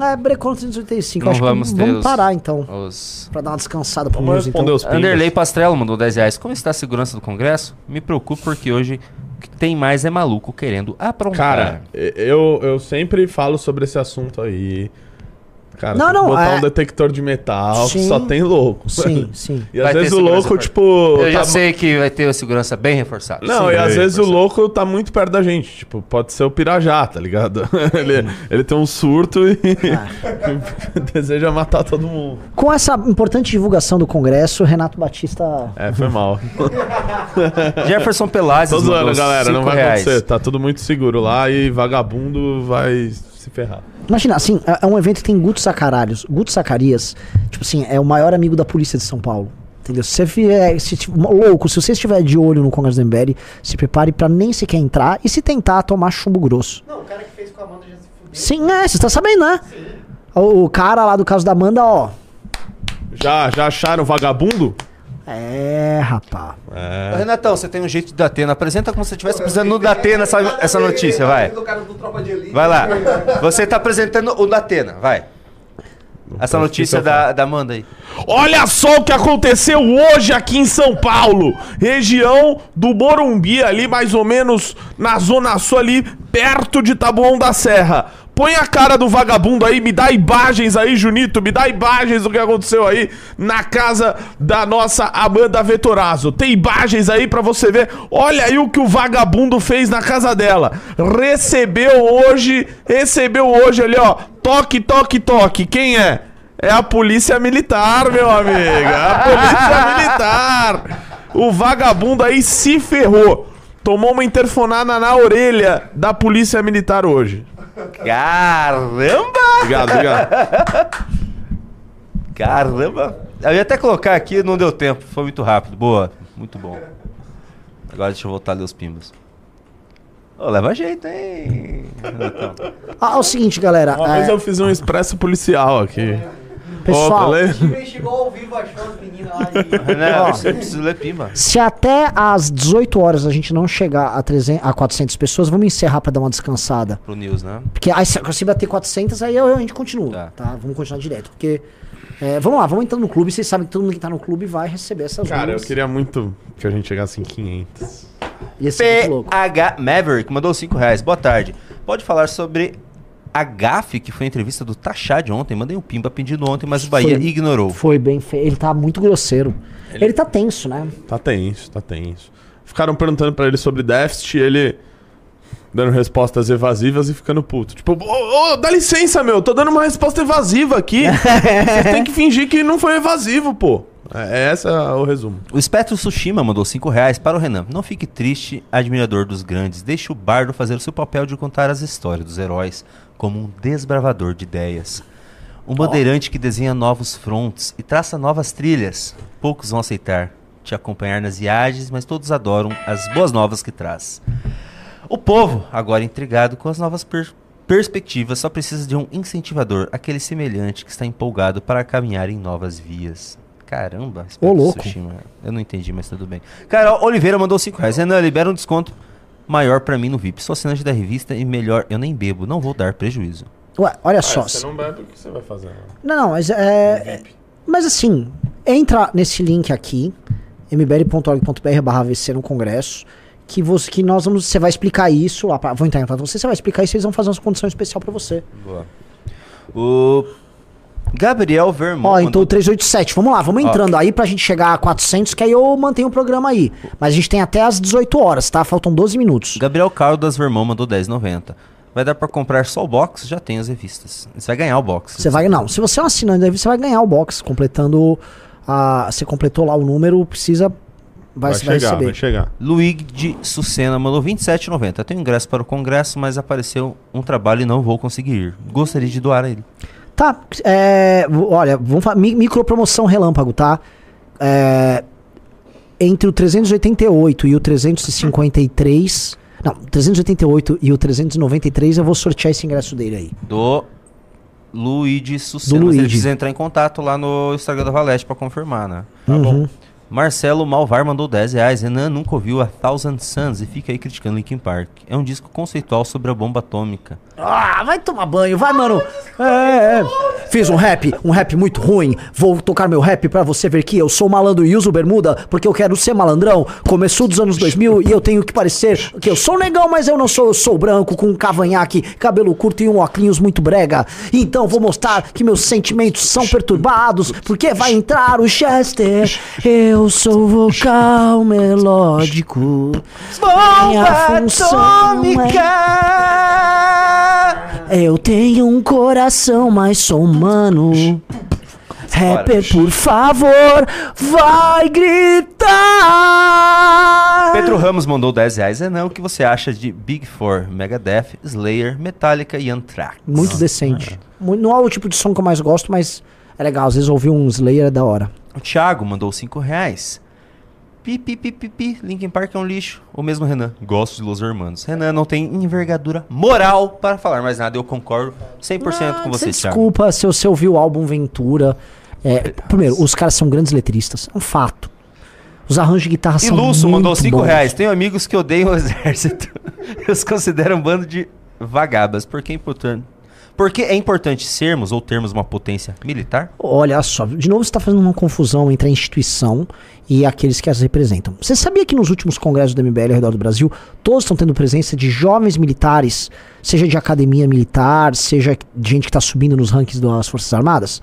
É, brecou no 385. Não Acho vamos que ter vamos os- parar, então. Os... Pra dar uma descansada pro Vamos responder então. os pingos. Anderley Pastrello mandou 10 reais. Como está a segurança do Congresso? Me preocupo porque hoje o que tem mais é maluco querendo aprontar. Cara, eu, eu sempre falo sobre esse assunto aí. Cara, Não, não, botar é- um detector de metal Sim. só tem louco. Sim, <laughs> sim. E às Vai ter vezes o louco, tipo. Eu já tá- sei que vai ter a segurança bem reforçada. Não, Sim, e às vezes o louco tá muito perto da gente. Tipo, pode ser o Pirajá, tá ligado? <laughs> ele, ele tem um surto e <laughs> deseja matar todo mundo. Com essa importante divulgação do Congresso, Renato Batista. É, foi mal. Jefferson Tô zoando, mandou galera. Não vai reais. acontecer. Tá tudo muito seguro lá e vagabundo vai se ferrar. Imagina, assim, é- é um evento que tem Guto Sacaralhos. Guto Zacarias, tipo assim, é o maior amigo da polícia de São Paulo. Entendeu? Se você vier, se, tipo, louco, se você estiver de olho no Congresso do MBL, se prepare pra nem sequer entrar e se tentar tomar chumbo grosso. Não, o cara que fez com a Amanda já se fudeu. Sim, é, você tá sabendo, né? O, o cara lá do caso da Amanda, ó. Já, já acharam vagabundo? É, rapá. Ô, Renatão, você tem um jeito de Datena. Apresenta como se você estivesse apresentando no Datena essa, essa notícia, vai. Vai lá. Você tá apresentando o Datena, vai. Essa notícia da, da Amanda aí. Olha só o que aconteceu hoje aqui em São Paulo, região do Morumbi, ali mais ou menos na zona sul ali, perto de Taboão da Serra. Põe a cara do vagabundo aí, me dá imagens aí, Junito, me dá imagens do que aconteceu aí na casa da nossa Amanda Vetorazo. Tem imagens aí pra você ver. Olha aí o que o vagabundo fez na casa dela. Recebeu hoje, recebeu hoje ali, ó. Toque, toque, toque. Quem é? É a polícia militar, meu amigo. É a polícia <laughs> militar. O vagabundo aí se ferrou. Tomou uma interfonada na orelha da polícia militar hoje. Caramba! Obrigado, obrigado. Caramba! Eu ia até colocar aqui, não deu tempo. Foi muito rápido. Boa. Muito bom. Agora deixa eu voltar a ler os pimbas. Ô, leva jeito, hein? Ah, é o seguinte, galera. Uma vez é, eu fiz um expresso policial aqui. Pessoal, chegou ao vivo, as meninas lá <laughs> precisa ler pimba. Se até às 18 horas a gente não chegar a, 300, a 400 pessoas, vamos encerrar pra dar uma descansada. Pro News, né? Porque aí se, se bater 400, aí eu- a gente continua, Tá. tá? Vamos continuar direto. Porque, é, vamos lá, vamos entrando no clube. Vocês sabem que todo mundo que tá no clube vai receber essas Cara, eu luvas. queria muito que a gente chegasse em 500. Ia ser muito louco. PH Maverick mandou 5 reais. Boa tarde. Pode falar sobre a gafe que foi a entrevista do Tachad ontem. Mandei um pimba pedindo ontem, mas o Bahia Foi- ignorou. Foi bem feio. Ele tá muito grosseiro. Ele, tá tenso, né? Tá tenso, tá tenso. Ficaram perguntando pra ele sobre déficit, ele dando respostas evasivas e ficando puto. Tipo, ô, ô, dá licença, meu, tô dando uma resposta evasiva aqui. <laughs> Você tem que fingir que não foi evasivo, pô. É, esse é o resumo. O Espectro Tsushima mandou 5 reais para o Renan. Não fique triste, admirador dos grandes. Deixe o bardo fazer o seu papel de contar as histórias dos heróis como um desbravador de ideias. Um bandeirante que desenha novos frontes e traça novas trilhas. Poucos vão aceitar te acompanhar nas viagens, mas todos adoram as boas novas que traz. O povo, agora intrigado com as novas per- perspectivas, só precisa de um incentivador, aquele semelhante que está empolgado para caminhar em novas vias. Caramba, Ô, louco. Tsushima. Eu não entendi, mas tudo bem. Carol Oliveira mandou 5 reais. Renan, libera um desconto maior pra mim no VIP. Sou assinante da revista e melhor, eu nem bebo, não vou dar prejuízo. Ué, olha Ah, só. você não bebe, o que você vai fazer? Não, não, mas é. Mas assim, entra nesse link aqui, mbl.org.br barra VC no Congresso, que, você, que nós vamos. Você vai explicar isso. lá pra- Vou entrar em contato com você, você vai explicar isso, eles vão fazer uma condição especial pra você. Boa. O Gabriel Vermont. Ó, então mandou- o 387, vamos lá, vamos Ó. entrando aí pra gente chegar a 400, que aí eu mantenho o programa aí. Mas a gente tem até às 18 horas, tá? Faltam 12 minutos. Gabriel Caldas Vermont mandou 10,90. Vai dar pra comprar só o box? Já tem as revistas. Você vai ganhar o box. Você vai, não, se você é um assinante da revista, você vai ganhar o box, completando a. Você completou lá o número, precisa. Vai, Vai vai chegar, receber. vai chegar. Luigi Sucena mandou 27,90. Tenho ingresso para o congresso, mas apareceu um trabalho e não vou conseguir ir. Gostaria de doar a ele. Tá, é, olha, vamos falar, mi- micropromoção relâmpago, tá? É, entre o 388 e o 353, não, 388 e o 393 eu vou sortear esse ingresso dele aí. Do Luigi Sucena. Do Ele Luigi. precisa entrar em contato lá no Instagram da Valete pra confirmar, né? Uhum. Marcelo Malvar mandou 10 reais. Renan nunca ouviu a Thousand Suns e fica aí criticando Linkin Park. É um disco conceitual sobre a bomba atômica. Ah, vai tomar banho, vai, mano. É, é. Fiz um rap, um rap muito ruim. Vou tocar meu rap pra você ver que eu sou malandro e uso bermuda porque eu quero ser malandrão. Começou dos anos 2000 e eu tenho que parecer que eu sou negão, mas eu não sou. Eu sou branco com um cavanhaque, cabelo curto e um óculos muito brega. Então vou mostrar que meus sentimentos são perturbados porque vai entrar o Chester. Eu sou vocal melódico. Minha função é eu tenho um coração, mas sou humano. Rapper, por favor, vai gritar. Pedro Ramos mandou 10 reais. É não, o que você acha de Big Four, Megadeth, Slayer, Metallica e Anthrax? Muito decente. Não é o tipo de som que eu mais gosto, mas é legal. Às vezes ouvir um Slayer é da hora. O Thiago mandou 5 reais. Pi, pi, pi, pi, pi. Linkin Park é um lixo. O mesmo Renan. Gosto de Los Hermanos. Renan não tem envergadura moral para falar mais nada. Eu concordo 100% com você, Thiago. Desculpa se você ouviu o álbum Ventura. É, primeiro, os caras são grandes letristas. É um fato. Os arranjos de guitarra E são Lúcio muito mandou 5 bons. reais. Tenho amigos que odeiam o <laughs> exército. Eu os considero um bando de vagabas. Por que é importante? Por que é importante sermos ou termos uma potência militar? Olha só, de novo você está fazendo uma confusão entre a instituição e aqueles que as representam. Você sabia que nos últimos congressos do MBL ao redor do Brasil, todos estão tendo presença de jovens militares, seja de academia militar, seja de gente que está subindo nos rankings das Forças Armadas?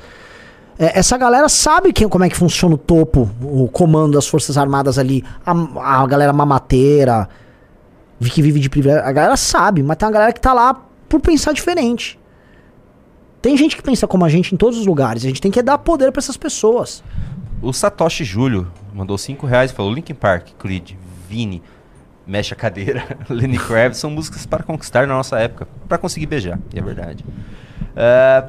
É, essa galera sabe quem, como é que funciona o topo, o comando das Forças Armadas ali, a, a galera mamateira, que vive de privilégio. A galera sabe, mas tem uma galera que tá lá por pensar diferente. Tem gente que pensa como a gente em todos os lugares. A gente tem que dar poder pra essas pessoas. O Satoshi Júlio mandou 5 reais e falou: Linkin Park, Creed, Vini, Mexe a Cadeira, <laughs> Lenny Kravitz são músicas para conquistar na nossa época, para conseguir beijar, é verdade. É,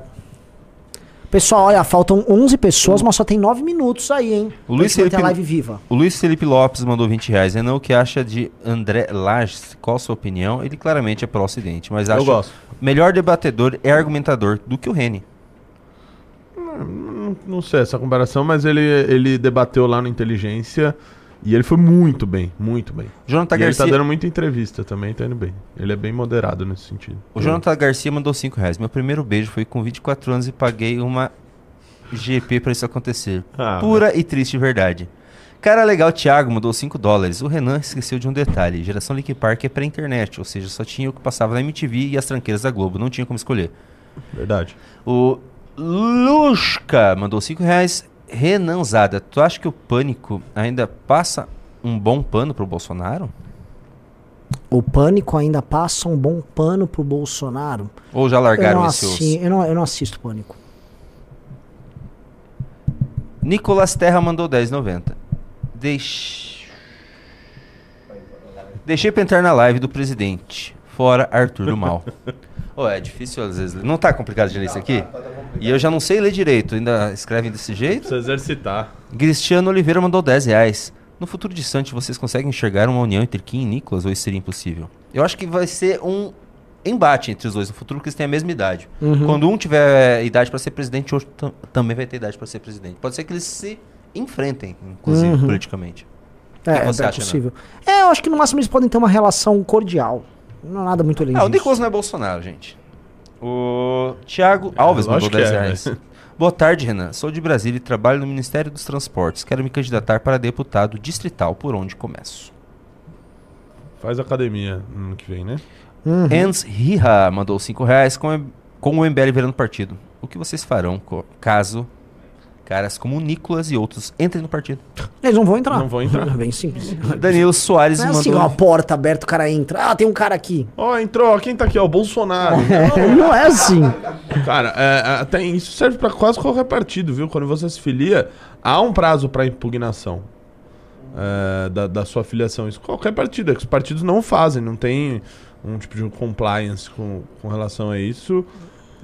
Pessoal, olha, faltam 11 pessoas, mas só tem 9 minutos aí, hein? o, Luiz Felipe, live viva. o Luiz Felipe Lopes mandou 20 reais. Renan, o que acha de André Lages? Qual a sua opinião? Ele claramente é pró-ocidente, mas Eu acho gosto. melhor debatedor e argumentador do que o Reni. Não, não sei essa comparação, mas ele, ele debateu lá no Inteligência e ele foi muito bem, muito bem. Jonathan e ele Garcia- tá dando muita entrevista também, tá indo bem. Ele é bem moderado nesse sentido. O Jonathan Garcia mandou 5 reais. Meu primeiro beijo foi com 24 anos e paguei uma GP pra isso acontecer. <laughs> Ah, Pura e triste verdade. Cara legal, Thiago mandou 5 dólares. O Renan esqueceu de um detalhe. Geração Link Park é pra internet, ou seja, só tinha o que passava na MTV e as tranqueiras da Globo. Não tinha como escolher. Verdade. O Lushka mandou 5 reais. Renanzada, tu acha que o pânico ainda passa um bom pano pro Bolsonaro? O pânico ainda passa um bom pano pro Bolsonaro. Ou já eu largaram não, esse assi- osso? eu, não, eu não assisto pânico. Nicolas Terra mandou 10,90. Deix... Deixei pra entrar na live do presidente. Fora Arthur do Mal. <laughs> Ô, é difícil às vezes. Não tá complicado de ler isso aqui? E eu já não sei ler direito. Ainda escrevem desse jeito? Precisa exercitar. Cristiano Oliveira mandou 10 reais. No futuro distante, vocês conseguem enxergar uma união entre Kim e Nicholas ou isso seria impossível? Eu acho que vai ser um embate entre os dois no futuro, porque eles têm a mesma idade. Uhum. Quando um tiver idade para ser presidente, o outro tam- também vai ter idade para ser presidente. Pode ser que eles se enfrentem, inclusive, Uhum. politicamente. É, O que é acha, possível. É, eu acho que no máximo eles podem ter uma relação cordial. Não é nada muito além Ah, o disso. Nicolas não é Bolsonaro, gente. O Thiago Alves mandou lógico que 10 é, reais. mas- <laughs> Boa tarde, Renan. Sou de Brasília e trabalho no Ministério dos Transportes. Quero me candidatar para deputado distrital. Por onde começo? Faz academia no ano que vem, né? Uhum. Hans Riha mandou 5 reais com, com o MBL virando partido. O que vocês farão co- caso caras como o Nicolas e outros entrem no partido? Eles não vão entrar. Não vão entrar. É bem simples. <laughs> Danilo Soares Não é mandou... assim, uma porta aberta, o cara entra. Ah, tem um cara aqui. Ó, entrou, quem tá aqui? Ó, o Bolsonaro. <laughs> Não é assim. Cara, é, é, tem, isso serve pra quase qualquer partido, viu? Quando você se filia, há um prazo pra impugnação é, da, da sua filiação. Isso qualquer partido, é que os partidos não fazem, não tem um tipo de compliance com, com relação a isso.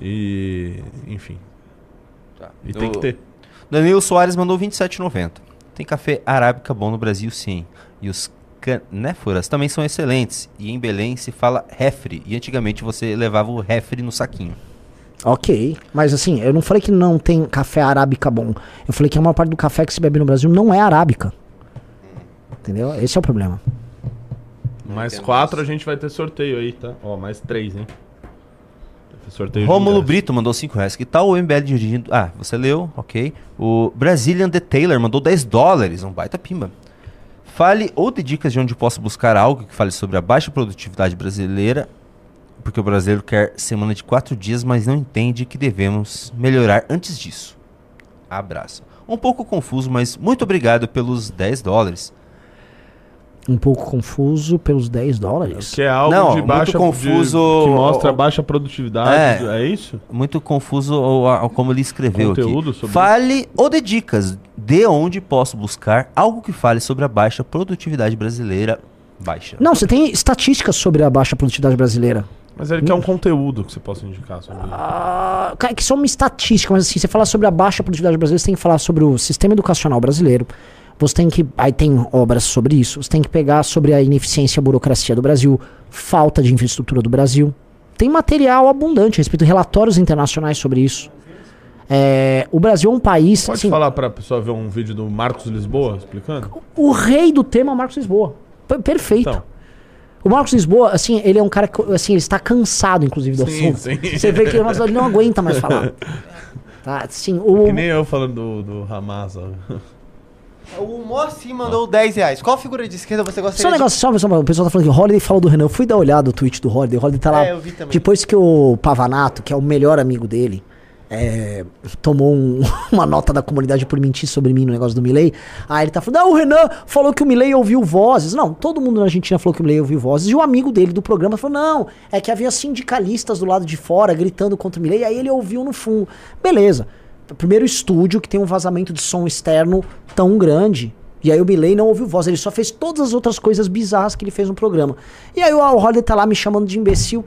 E. Enfim. Tá. E tem O que ter. Danilo Soares mandou 27,90. Tem café arábica bom no Brasil, sim. E os canéforas também são excelentes. E em Belém se fala refre. E antigamente você levava o refre no saquinho. Ok, mas assim, eu não falei que não tem café arábica bom. Eu falei que a maior parte do café que se bebe no Brasil não é arábica. Entendeu? Esse é o problema. Mais quatro a gente vai ter sorteio aí, tá? Ó, mais três, hein? Sorteio Rômulo. Brito mandou 5 reais. Que tal o MBL dirigindo... Ah, você leu, ok. O Brazilian The Taylor mandou 10 dólares. Um baita pimba. Fale ou dê dicas de onde posso buscar algo que fale sobre a baixa produtividade brasileira, porque o brasileiro quer semana de 4 dias, mas não entende que devemos melhorar antes disso. Abraço. Um pouco confuso, mas muito obrigado pelos 10 dólares. Um pouco confuso pelos 10 dólares. Que é algo Não, de muito baixa confuso- de- que mostra o- baixa produtividade. É. É, isso? Muito confuso o, a- como ele escreveu Conteúdo aqui. sobre Fale ou dê dicas de onde posso buscar algo que fale sobre a baixa produtividade brasileira. Baixa. Não, você tem estatísticas sobre a baixa produtividade brasileira. Mas ele quer um conteúdo que você possa indicar sobre isso. Ah, que só uma estatística, mas assim, você falar sobre a baixa produtividade brasileira, você tem que falar sobre o sistema educacional brasileiro. Você tem que. Aí tem obras sobre isso. Você tem que pegar sobre a ineficiência e a burocracia do Brasil, falta de infraestrutura do Brasil. Tem material abundante a respeito de relatórios internacionais sobre isso. É, o Brasil é um país. Pode assim, falar pra pessoa ver um vídeo do Marcos Lisboa explicando? O rei do tema é o Marcos Lisboa. P- perfeito. Então. O Marcos Lisboa, assim, ele é um cara que, assim, ele está cansado, inclusive, do Sim, assunto. sim. Você vê que o Marcos ele não aguenta mais falar. <laughs> Tá, sim, o... Que nem eu falando do, do Hamas. ó. O Moacir mandou 10 reais. Qual figura de esquerda você Só gostaria um negócio, só, só, o pessoal tá falando que o Holiday falou do Renan. Eu fui dar olhada no tweet do Holiday. O Holiday tá lá. É, eu vi também. Depois que o Pavanato, que é o melhor amigo dele, é, tomou um- <laughs> uma nota da comunidade por mentir sobre mim no negócio do Milley. Aí ele tá falando: ah, o Renan falou que o Milley ouviu vozes. Não, todo mundo na Argentina falou que o Milley ouviu vozes. E o amigo dele do programa falou: não, é que havia sindicalistas do lado de fora gritando contra o Milley. Aí ele ouviu no fundo. Beleza. Primeiro estúdio que tem um vazamento de som externo tão grande. E aí o Milley não ouviu voz, ele só fez todas as outras coisas bizarras que ele fez no programa. E aí o Al Holiday tá lá me chamando de imbecil.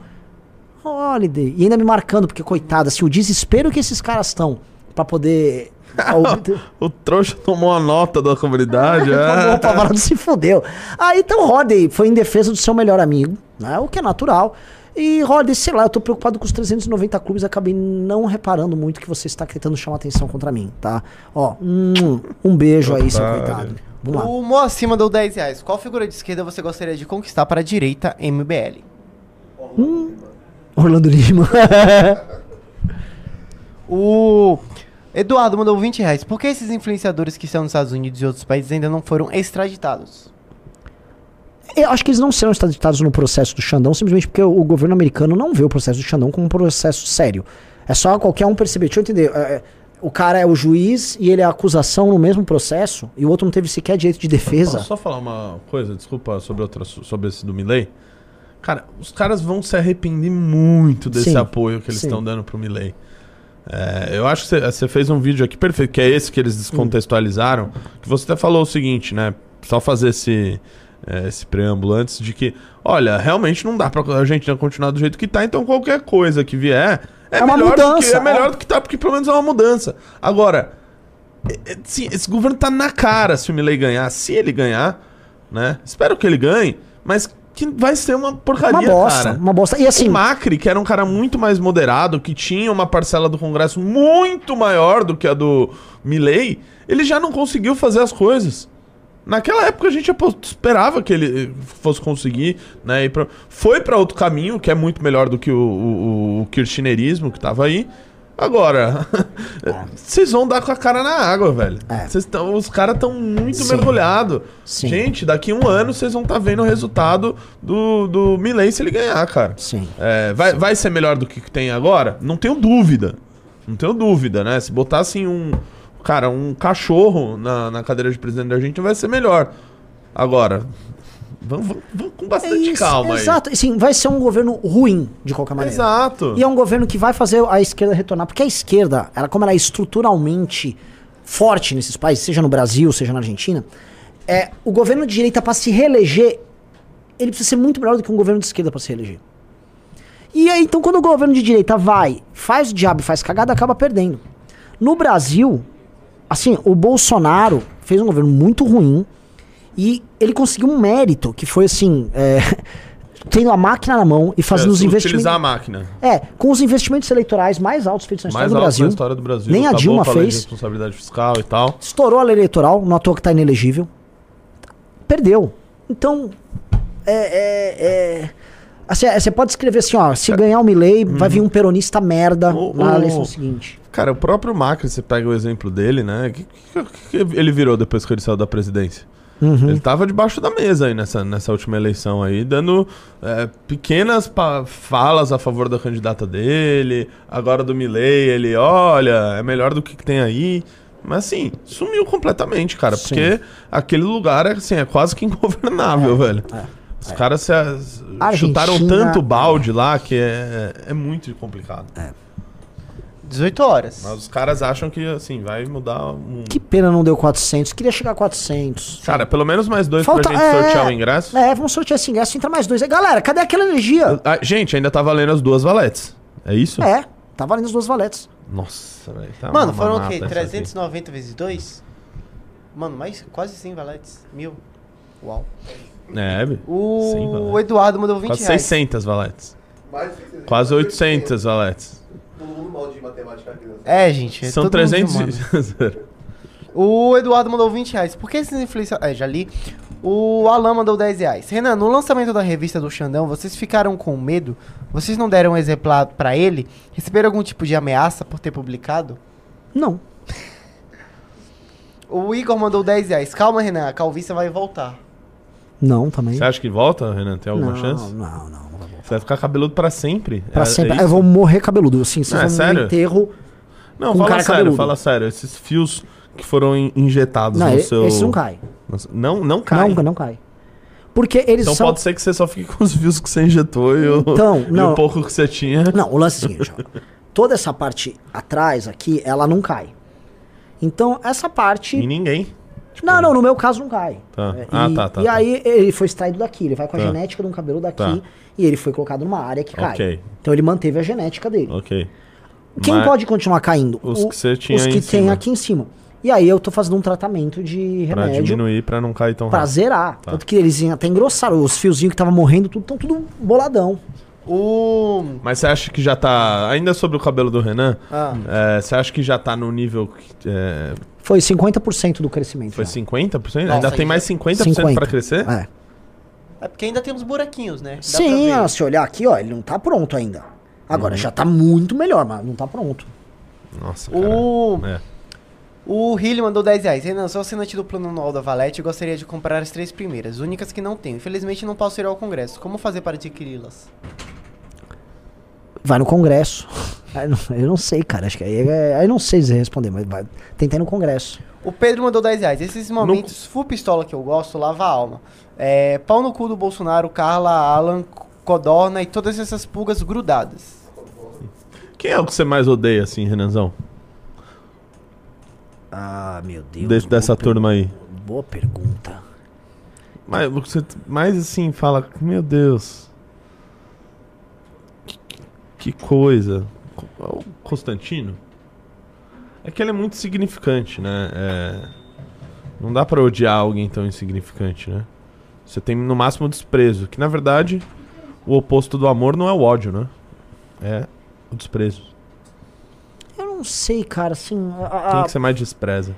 Holiday. E ainda me marcando, porque coitado, assim, o desespero que esses caras estão pra poder. <laughs> o trouxa tomou a nota da comunidade. <laughs> É. o se fudeu. Aí então o Holiday foi em defesa do seu melhor amigo, né? O que é natural. E Holiday, sei lá, eu tô preocupado com os 390 clubes, acabei não reparando muito que você está tentando chamar atenção contra mim, tá? Ó, um, um beijo aí, seu coitado. Vamos lá. O Moacir mandou 10 reais. Qual figura de esquerda você gostaria de conquistar para a direita MBL? Hum, Orlando Lima. <laughs> O Eduardo mandou 20 reais. Por que esses influenciadores que estão nos Estados Unidos e outros países ainda não foram extraditados? Eu acho que eles não serão extraditados no processo do Xandão simplesmente porque o, o governo americano não vê o processo do Xandão como um processo sério. É só qualquer um perceber. Deixa eu entender. é, é, o cara é o juiz e ele é a acusação no mesmo processo e o outro não teve sequer direito de defesa. Posso só falar uma coisa, desculpa, sobre, outra, sobre esse do Milley? Cara, os caras vão se arrepender muito desse Sim, apoio que eles sim. estão dando pro Milley. É, eu acho que você- você fez um vídeo aqui perfeito, que é esse que eles descontextualizaram, que você até falou o seguinte, né? Só fazer esse, é, esse preâmbulo antes de que, olha, realmente não dá pra Argentina continuar do jeito que tá, então qualquer coisa que vier é, É uma melhor do que, mudança, é melhor é. do que tá, porque pelo menos é uma mudança. Agora, é, é, sim, esse governo tá na cara se o Milley ganhar. Se ele ganhar, né? Espero que ele ganhe, mas que vai ser uma porcaria, Uma bosta, cara. uma bosta. E assim- O Macri, que era um cara muito mais moderado, que tinha uma parcela do Congresso muito maior do que a do Milley, ele já não conseguiu fazer as coisas. Naquela época a gente esperava que ele eh, fosse conseguir, né? pra- foi pra outro caminho, que é muito melhor do que o, o, o kirchnerismo que tava aí. Agora, <laughs> vocês vão dar com a cara na água, velho. Vocês tão, os caras estão muito Sim. mergulhados. Sim. Gente, daqui um ano vocês vão estar vendo o resultado do, do Milley se ele ganhar, cara. Sim. É, vai, vai ser melhor do que tem agora? Não tenho dúvida. Não tenho dúvida, né? Se botassem um. Cara, um cachorro na, na cadeira de presidente da Argentina vai ser melhor. Agora, vamos, vamos- vamos com bastante É isso, calma Exato. E, Sim, vai ser um governo ruim, de qualquer aí. maneira. Exato. E é um governo que vai fazer a esquerda retornar. Porque a esquerda, ela, como ela é estruturalmente forte nesses países, seja no Brasil, seja na Argentina, é, o governo de direita, para se reeleger, ele precisa ser muito melhor do que um governo de esquerda para se reeleger. E aí, então, quando o governo de direita vai, faz o diabo e faz cagada, acaba perdendo. No Brasil, assim, o Bolsonaro fez um governo muito ruim e ele conseguiu um mérito, que foi assim, <laughs> é, tendo a máquina na mão e fazendo É, os investimentos. Utilizar a máquina. É, com os investimentos eleitorais mais altos feitos na história Mais do alto Brasil. na história do Brasil. Nem a Dilma fez. responsabilidade fiscal e tal. Estourou a lei eleitoral, não à toa que tá inelegível. Perdeu. Então, é. é, é, você pode escrever assim, ó, se ganhar o Milley, vai vir um peronista merda O- na o- eleição seguinte. Cara, o próprio Macri, você pega o exemplo dele, né? O que, que- que ele virou depois que ele saiu da presidência? Uhum. Ele tava debaixo da mesa aí nessa, nessa última eleição aí, dando é, pequenas falas a favor da candidata dele. Agora do Milley, ele, olha, é melhor do que, que tem aí. Mas assim, sumiu completamente, cara. Sim. Porque aquele lugar é, assim, é quase que ingovernável, velho. Os caras se, Argentina- chutaram tanto balde lá que é, é muito complicado. 18 horas. Mas os caras acham que, assim, vai mudar o mundo. Que pena não deu 400. Queria chegar a 400. Cara, pelo menos mais dois Falta- pra gente é, sortear o ingresso. É, vamos sortear esse ingresso. Entra mais dois. Galera, cadê aquela energia? Ah, gente, ainda tá valendo as duas valetes. É isso? É, tá valendo as duas valetes. Nossa, velho. Tá Mano, uma foram o quê? essa aqui. 390 vezes 2? Mano, mais quase 100 valetes. Mil. Uau. É, O valetes. Eduardo mandou 20 Quase reais. 600 valetes. Mais de 600. Quase 800 valetes. Todo mundo mal de matemática aqui. né? É, gente. é São todo mundo 300 humano. e... O Eduardo mandou 20 reais. Por que esses influenciadores... É, já li. O Alan mandou 10 reais. Renan, no lançamento da revista do Xandão, vocês ficaram com medo? Vocês não deram um exemplar pra ele? Receberam algum tipo de ameaça por ter publicado? Não. <laughs> O Igor mandou 10 reais. Calma, Renan, a calvície vai voltar. Não, também. Você acha que volta, Renan? Tem alguma não, chance? Não, não. Você vai ficar cabeludo pra sempre? Pra É- sempre. é eu vou morrer cabeludo. Assim, vocês Não, é vão sério? no enterro. Não, com fala cara sério, cabeludo. fala sério. Esses fios que foram in- injetados Não, no e- seu... esse não cai. Não, não cai. Não, não cai. Porque eles Então são. pode ser que você só fique com os fios que você injetou e o, Então, e não. o pouco que você tinha. Não, o lance é o seguinte, ó. Toda essa parte atrás aqui, ela não cai. Então, essa parte. E ninguém. Não, não, no meu caso não cai. Tá. É, Ah, e, tá, tá, E tá. aí ele foi extraído daqui, ele vai com a Tá. genética de um cabelo daqui Tá. e ele foi colocado numa área que cai. Ok. Então ele manteve a genética dele. Ok. Quem Mas pode continuar caindo? Os que você tinha Os que em tem cima. aqui em cima. E aí eu tô fazendo um tratamento de Pra remédio diminuir, pra não cair tão pra rápido. zerar. Tá. Tanto que eles até engrossaram. Os fiozinhos que estavam morrendo, tudo estão tudo boladão. O. Mas você acha que já tá. Ainda sobre o cabelo do Renan, Ah. é, você acha que já tá no nível. que, é, Foi 50% do crescimento. foi já. 50%? Nossa, ainda tem aí mais já- 50%, 50. pra crescer? É. É porque ainda tem uns buraquinhos, né? Dá Sim, ó, se olhar aqui, ó, ele não tá pronto ainda. Agora já tá muito melhor, mas não tá pronto. Nossa, cara. O. É. O Hilly mandou 10 reais. Renan, sou assinante do plano anual da Valete e gostaria de comprar as três primeiras, únicas que não tenho. Infelizmente não posso ir ao congresso. Como fazer para adquiri-las? Vai no Congresso. Não- Eu não sei, cara. Acho que aí, é- aí eu não sei dizer responder, mas vai. Tentei no Congresso. O Pedro mandou 10 reais. Esses momentos full pistola que eu gosto, lava a alma. É, pau no cu do Bolsonaro, Carla, Alan, Codorna e todas essas pulgas grudadas. Quem é o que você mais odeia, assim, Renanzão? Ah, meu Deus. Desse- dessa turma aí. Boa pergunta. Mas você mais assim fala, meu Deus. Que, coisa. Co- O Constantino? É que ele é muito significante, né? É, Não dá pra odiar alguém tão insignificante, né? Você tem no máximo desprezo. Que na verdade, o oposto do amor não é o ódio, né? É o desprezo. Eu não sei, cara, assim. a- a- Quem que você mais despreza?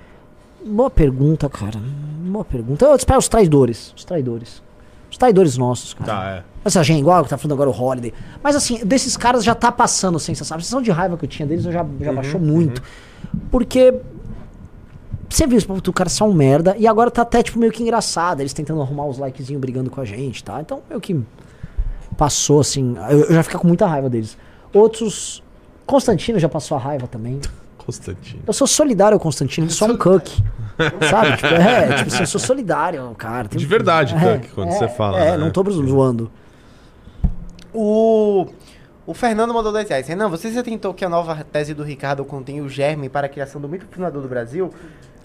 Boa pergunta, cara. Boa pergunta. Eu espero os traidores. Os traidores. Os traidores nossos, cara. Tá, é. Essa gente, igual que tá falando agora o Holiday. Mas assim, desses caras já tá passando a sensação. A sensação de raiva que eu tinha deles eu já, já Uhum, baixou muito. Porque. Você viu, o cara um merda. E agora tá até, tipo, meio que engraçado. Eles tentando arrumar os likezinhos brigando com a gente, tá? Então, meio que. Passou, assim. Eu, eu já fico com muita raiva deles. Outros. Constantino já passou a raiva também. Constantino. Eu sou solidário ao Constantino, ele só um <laughs> cuck. Sabe? Tipo, é, tipo assim, eu sou solidário, cara. Tem- De verdade, é, Cuck, quando é, você fala. É, né? não tô zoando. O, o Fernando mandou 10 reais. Renan, você já tentou que a nova tese do Ricardo contém o germe para a criação do mito fundador do Brasil?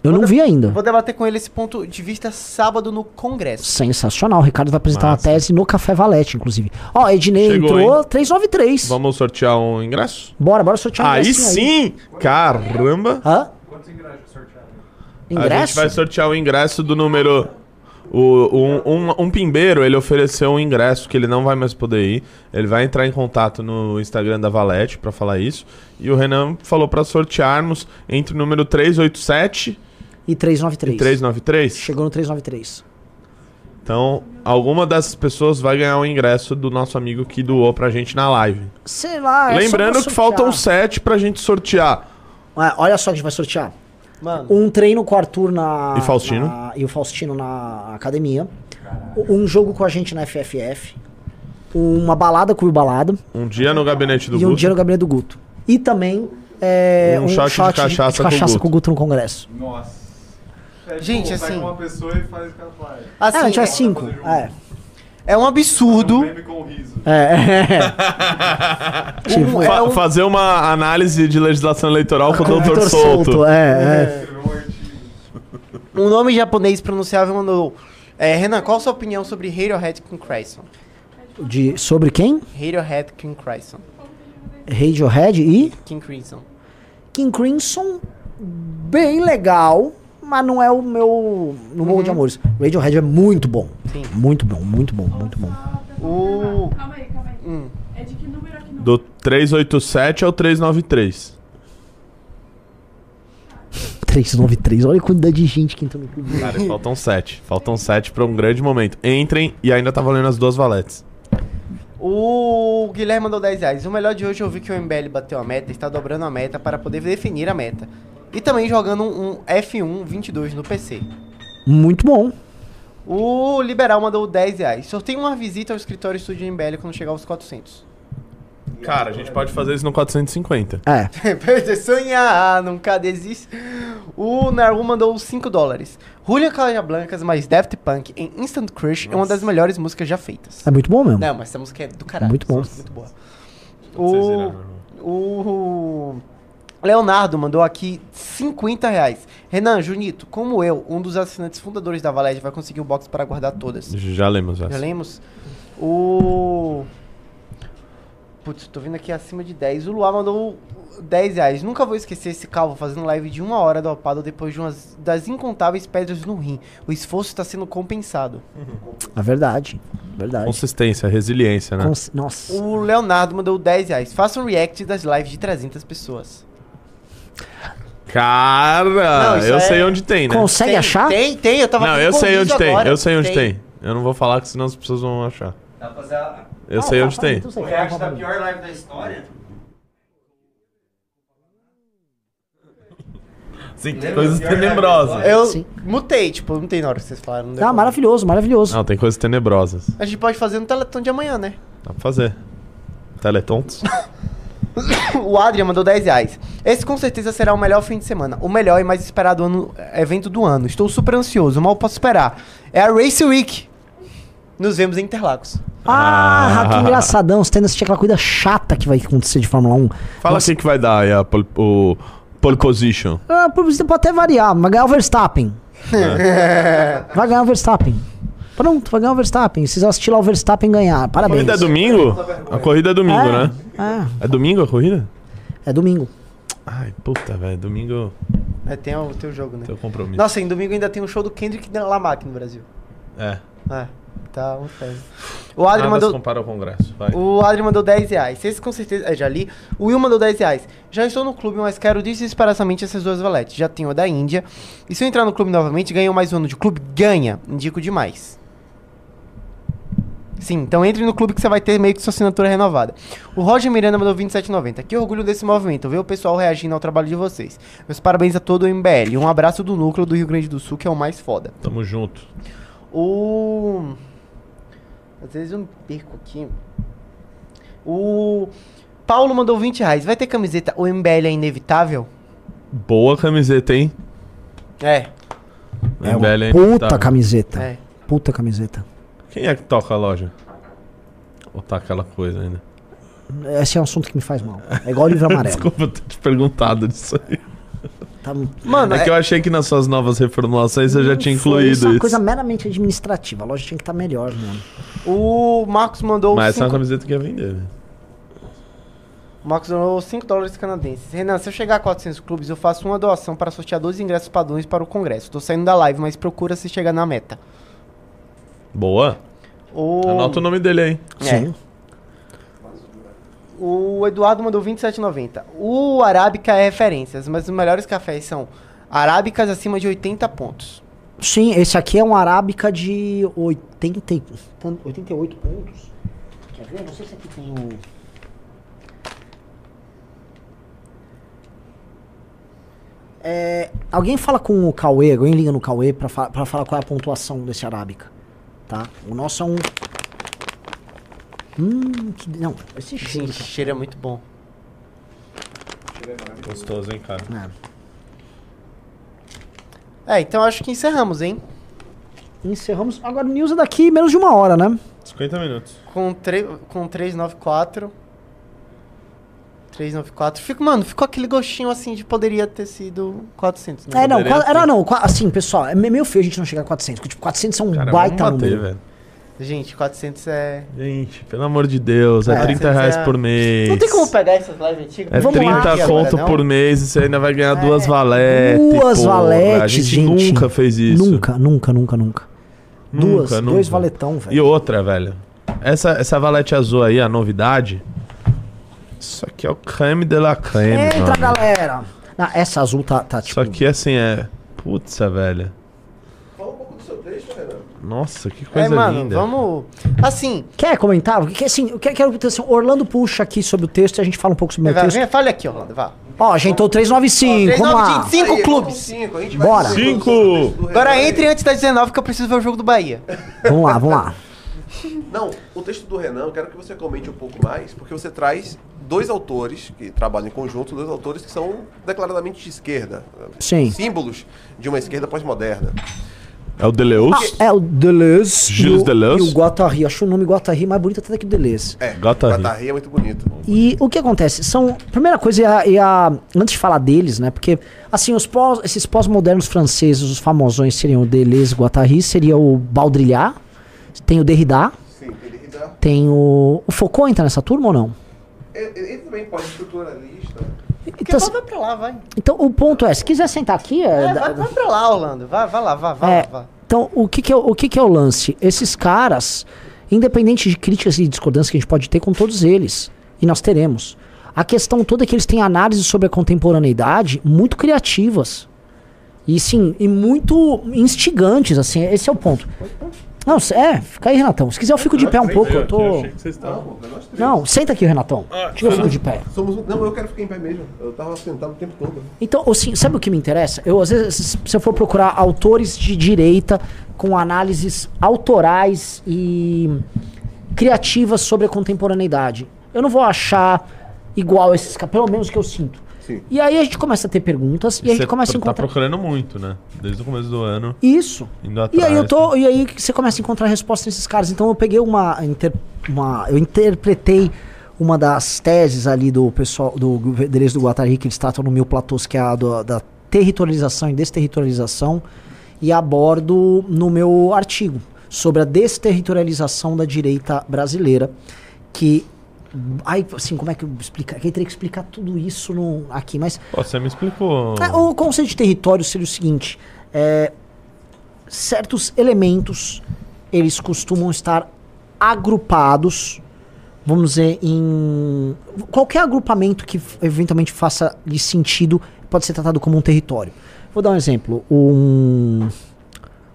Eu não vi ainda. Vou debater com ele esse ponto de vista sábado no Congresso. Sensacional. O Ricardo vai apresentar Massa. uma tese no Café Valete, inclusive. Ó, Ednei Chegou, entrou hein? 393. Vamos sortear um ingresso? Bora, bora sortear um Aí ingressinho sim! Caramba! Hã? Quantos ingressos sortearam? A gente Ingresso? vai sortear o ingresso do número. O, um, um, um pimbeiro, ele ofereceu um ingresso que ele não vai mais poder ir. Ele vai entrar em contato no Instagram da Valete pra falar isso. E o Renan falou pra sortearmos entre o número 387 E 393. e 393. Chegou no 393. Então, alguma dessas pessoas vai ganhar o ingresso do nosso amigo que doou pra gente na live. Sei lá, é Lembrando só que faltam sete pra gente sortear. É, olha só que a gente vai sortear. Mano, Um treino com o Arthur na. E Faustino. na- e o Faustino na academia. Um jogo com a gente na FFF. Uma balada com o Balada. Um dia no gabinete do e um Guto. dia no gabinete do Guto. E também é, Um shot de cachaça com o cachaça Guto. com o Guto no Congresso. Nossa. É, Gente, tipo, assim- Pega uma pessoa e faz com assim, é, a gente vai é, cinco. É. é um absurdo. Meme com riso. É. <laughs> tipo, Um- é Fa- um- Fazer uma análise de legislação eleitoral com o Dr. Souto. É, é. Um. Um nome japonês pronunciável mandou. É, Renan, qual a sua opinião sobre Radiohead King Crimson? De, sobre quem? Radiohead King Crimson. Radiohead e King Crimson. King Crimson. Bem legal, mas não é o meu. No morro de amores. Radiohead é muito bom. Sim. Muito bom, muito bom, muito bom. O- Calma aí, calma aí. Hum. É de que número aqui no Do 387 ao 393. 393, olha a quantidade de gente que entrou no clube. Cara, faltam sete. Faltam sete pra um grande momento. Entrem e ainda tá valendo as duas valetes. O Guilherme mandou 10 reais. O melhor de hoje eu vi que o MBL bateu a meta e está dobrando a meta para poder definir a meta. E também jogando um, um F1 22 no PC. Muito bom. O Liberal mandou 10 reais. Sorteio uma visita ao escritório estúdio MBL quando chegar aos 400. Cara, a gente pode fazer isso no 450. É. <laughs> Perder sonhar, nunca desiste. O Naru mandou 5 dólares. Julia Casablancas mais Daft Punk em Instant Crush é uma das melhores músicas já feitas. É muito bom mesmo. Não, mas essa música é do caralho. Muito bom. é Muito boa. O, o Leonardo mandou aqui 50 reais. Renan, Junito, como eu, um dos assinantes fundadores da Valed, vai conseguir um box para guardar todas. Já lemos essa. Já lemos? O. Putz, tô vindo aqui acima de 10. O Luar mandou 10 reais. Nunca vou esquecer esse calvo fazendo live de uma hora dopado depois de umas das incontáveis pedras no rim. O esforço está sendo compensado. É verdade. Verdade. Consistência, resiliência, né? Cons- Nossa. O Leonardo mandou 10 reais. Faça um react das lives de 300 pessoas. Cara, Não, isso eu é- sei onde tem, né? Consegue Tem, achar? Tem, tem. Eu tava Não, eu sei onde tem. Eu sei onde tem. Eu não vou falar que senão as pessoas vão achar. Dá pra fazer a- Eu Ah, sei tá, onde tá, tem. então sei. o react da pior live da história. Sim, tem Lembra coisas da pior live da tenebrosas. história? Eu Sim. mutei, tipo, eu mutei na hora que vocês falaram. não deu Ah, pra- maravilhoso, maravilhoso. Não, tem coisas tenebrosas. A gente pode fazer no Teleton de amanhã, né? Dá pra fazer. Teletons? <laughs> <coughs> O Adrian mandou 10 reais. Esse com certeza será o melhor fim de semana. O melhor e mais esperado ano- evento do ano. Estou super ansioso, mal posso esperar. É a Race Week. Nos vemos em Interlagos. Ah, que engraçadão. Você tem assistir aquela coisa chata que vai acontecer de Fórmula 1. Fala quem que vai dar aí a pole, o pole position. Ah, pode até variar. Vai ganhar o Verstappen. <laughs> Vai ganhar o Verstappen. Pronto, vai ganhar o Verstappen. Vocês vão assistir lá o Verstappen ganhar. A Parabéns. corrida é domingo? A corrida é domingo, É, né? É domingo a corrida? É, é domingo. Ai, puta, velho. Domingo É, tem o teu jogo, né? tem o compromisso. Nossa, em domingo ainda tem um show do Kendrick Lamar aqui no Brasil. É. É, tá um. O Adri Nada mandou. compara ao congresso. Vai. O Adri mandou 10 reais. Esse com certeza. É, já li. O Will mandou 10 reais. Já estou no clube, mas quero desesperadamente essas duas valetes. Já tenho a da Índia. E se eu entrar no clube novamente, ganho mais um ano de clube? Ganha. Indico demais. Sim, então entre no clube que você vai ter meio que sua assinatura renovada. O Roger Miranda mandou 27,90. Que orgulho desse movimento, ver o pessoal reagindo ao trabalho de vocês. Meus parabéns a todo o MBL. Um abraço do núcleo do Rio Grande do Sul, que é o mais foda. Tamo junto. O. Às vezes eu me perco aqui. O. Paulo mandou 20 reais. Vai ter camiseta O MBL é inevitável? Boa camiseta, hein? É. É uma MBL é puta inevitável. camiseta. É. Puta camiseta. Quem é que toca a loja? Ou tá aquela coisa ainda? Esse é um assunto que me faz mal. É igual o livro <laughs> amarelo. Desculpa ter te perguntado disso aí. Tá- Mano, é, que eu achei que nas suas novas reformulações você já tinha incluído isso é uma coisa meramente administrativa. A loja tinha que estar melhor mesmo. O Marcos mandou Mas essa é uma cinco- camiseta que ia vender, né? O Marcos doou 5 dólares canadenses. Renan, se eu chegar a 400 clubes, eu faço uma doação para sortear 12 ingressos padrões para o congresso. Tô saindo da live, mas procura se chegar na meta. Boa. O... Anota o nome dele aí. É. O Eduardo mandou 27,90. O Arábica é referências, mas os melhores cafés são arábicas acima de 80 pontos. Sim, esse aqui é um arábica de 80, e- tan- 88 pontos. Quer ver? Não sei se aqui tem o. É, alguém fala com o Cauê, alguém liga no Cauê pra, fa pra falar qual é a pontuação desse arábica. Tá? O nosso é um. Hum, que. Não, esse cheiro. Esse cheiro é muito bom. Gostoso, hein, cara? É, então acho que encerramos, hein? Encerramos. Agora o news é daqui menos de uma hora, né? 50 minutos. Com, tre com 394. 394. Fico, mano, ficou aquele gostinho assim de poderia ter sido 400. né? É, não, qua- era não, qua- assim, pessoal, é meio feio a gente não chegar a 400, porque tipo, 400 é um Cara, baita bater, número. velho. Gente, 400 é. Gente, pelo amor de Deus, é, É, 30 400 reais é- por mês. Não tem como pegar essas lives antigas? É Vamos lá 30 aqui conto agora, não? por mês e você ainda vai ganhar duas valetes. Duas porra. valetes, A gente, gente. nunca fez isso. Nunca, nunca, nunca, nunca. Duas, Nunca, dois nunca. valetão, velho. E outra, velho. Essa, essa valete azul aí, a novidade. Isso aqui é o creme de la creme. Entra, mano. galera! Ah, essa azul tá, tá tipo. Isso aqui, assim, é. Putz, velho. Fala um pouco do seu texto, Renan. Nossa, que É, coisa mano, linda. vamos. Assim. Quer comentar? Que, assim, eu quero, quero assim, Orlando puxa aqui sobre o texto e a gente fala um pouco sobre o meu texto. vem, fale aqui, Orlando, vá. Ó, ajeitou 395, vamos lá. 5 Aí, clubes. cinco, a gente vai Bora. fazer Cinco. todos os textos do Agora Renan. entre antes das 19 que eu preciso ver o jogo do Bahia. Vamos lá, vamos lá. Não, o texto do Renan, eu quero que você comente um pouco mais, porque você traz dois autores que trabalham em conjunto, dois autores que são declaradamente de esquerda. Sim. Símbolos de uma esquerda pós-moderna. É o Deleus? Ah, é o Deleuze. Gilles e o- Deleuze. E o Guattari. Acho o nome Guattari mais bonito até do que o Deleuze. É, Guattari. Guattari é muito bonito. E o que acontece? São. Primeira coisa é a, é a- Antes de falar deles, né? Porque, assim, os pós, esses pós-modernos franceses, os famosões seriam o Deleuze e Guattari, seria o Baudrillard, tem o Derrida, Sim, ele dá. tem o. O Foucault entra nessa turma ou não? Ele, ele também pode estruturalista. Então, Então, vai pra lá, vai. então o ponto é, se quiser sentar aqui. É, É, vai, vai pra lá, Orlando. Vai, vai lá, vai, vai, É, vai. Então, o que, que, é, o o que, que é o lance? Esses caras, independente de críticas e discordâncias que a gente pode ter com todos eles, e nós teremos, a questão toda é que eles têm análises sobre a contemporaneidade muito criativas. E sim, e muito instigantes, assim, esse é o ponto. Não, é, fica aí, Renatão. Se quiser eu fico de pé um pouco, eu tô... Não, três. Não, senta aqui, Renatão. Deixa eu fico de pé. Não, eu quero ficar em pé mesmo. Eu tava sentado o tempo todo. Então, assim, sabe o que me interessa? Eu, às vezes, se eu for procurar autores de direita com análises autorais e criativas sobre a contemporaneidade, eu não vou achar igual esses caras, pelo menos que eu sinto. Sim. E aí a gente começa a ter perguntas e a gente começa a tá encontrar. procurando muito, né? Desde o começo do ano. Isso. Indo E atrás. aí eu tô. E aí que você começa a encontrar respostas nesses caras. Então eu peguei uma. inter- uma eu interpretei uma das teses ali do pessoal do Deleuze do Guattari que eles tratam no Mil Platôs, que é a do- da territorialização e desterritorialização, e abordo no meu artigo sobre a desterritorialização da direita brasileira, que Aí, assim, como é que eu explicar? Que eu teria que explicar tudo isso no, aqui, mas. Você me explicou. É, o conceito de território seria o seguinte: é, certos elementos eles costumam estar agrupados, vamos dizer, em qualquer agrupamento que eventualmente faça de sentido pode ser tratado como um território. Vou dar um exemplo: um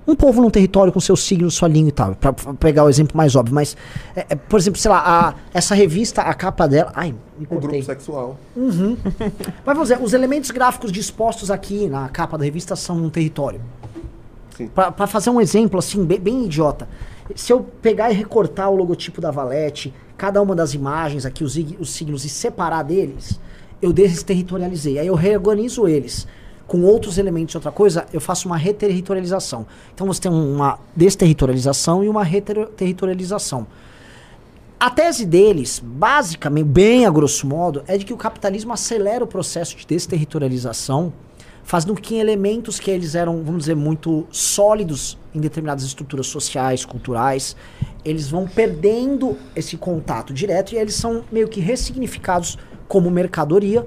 um povo num território com seu signo, sua língua e tal, pra pra pegar o exemplo mais óbvio, mas é, é, por exemplo, sei lá, a- essa revista, a capa dela, ai, me Um cortei. grupo sexual. Uhum. <laughs> Mas vamos dizer, os elementos gráficos dispostos aqui na capa da revista são um território. Pra fazer um exemplo assim, bem, bem idiota. Se eu pegar e recortar o logotipo da Valete, cada uma das imagens aqui, os, os signos, e separar deles, eu desterritorializei. Aí eu reorganizo eles com outros elementos de outra coisa, eu faço uma reterritorialização. Então você tem uma desterritorialização e uma reterritorialização. A tese deles, basicamente, bem a grosso modo, é de que o capitalismo acelera o processo de desterritorialização, fazendo com que elementos que eles eram, vamos dizer, muito sólidos em determinadas estruturas sociais, culturais, eles vão perdendo esse contato direto e eles são meio que ressignificados como mercadoria.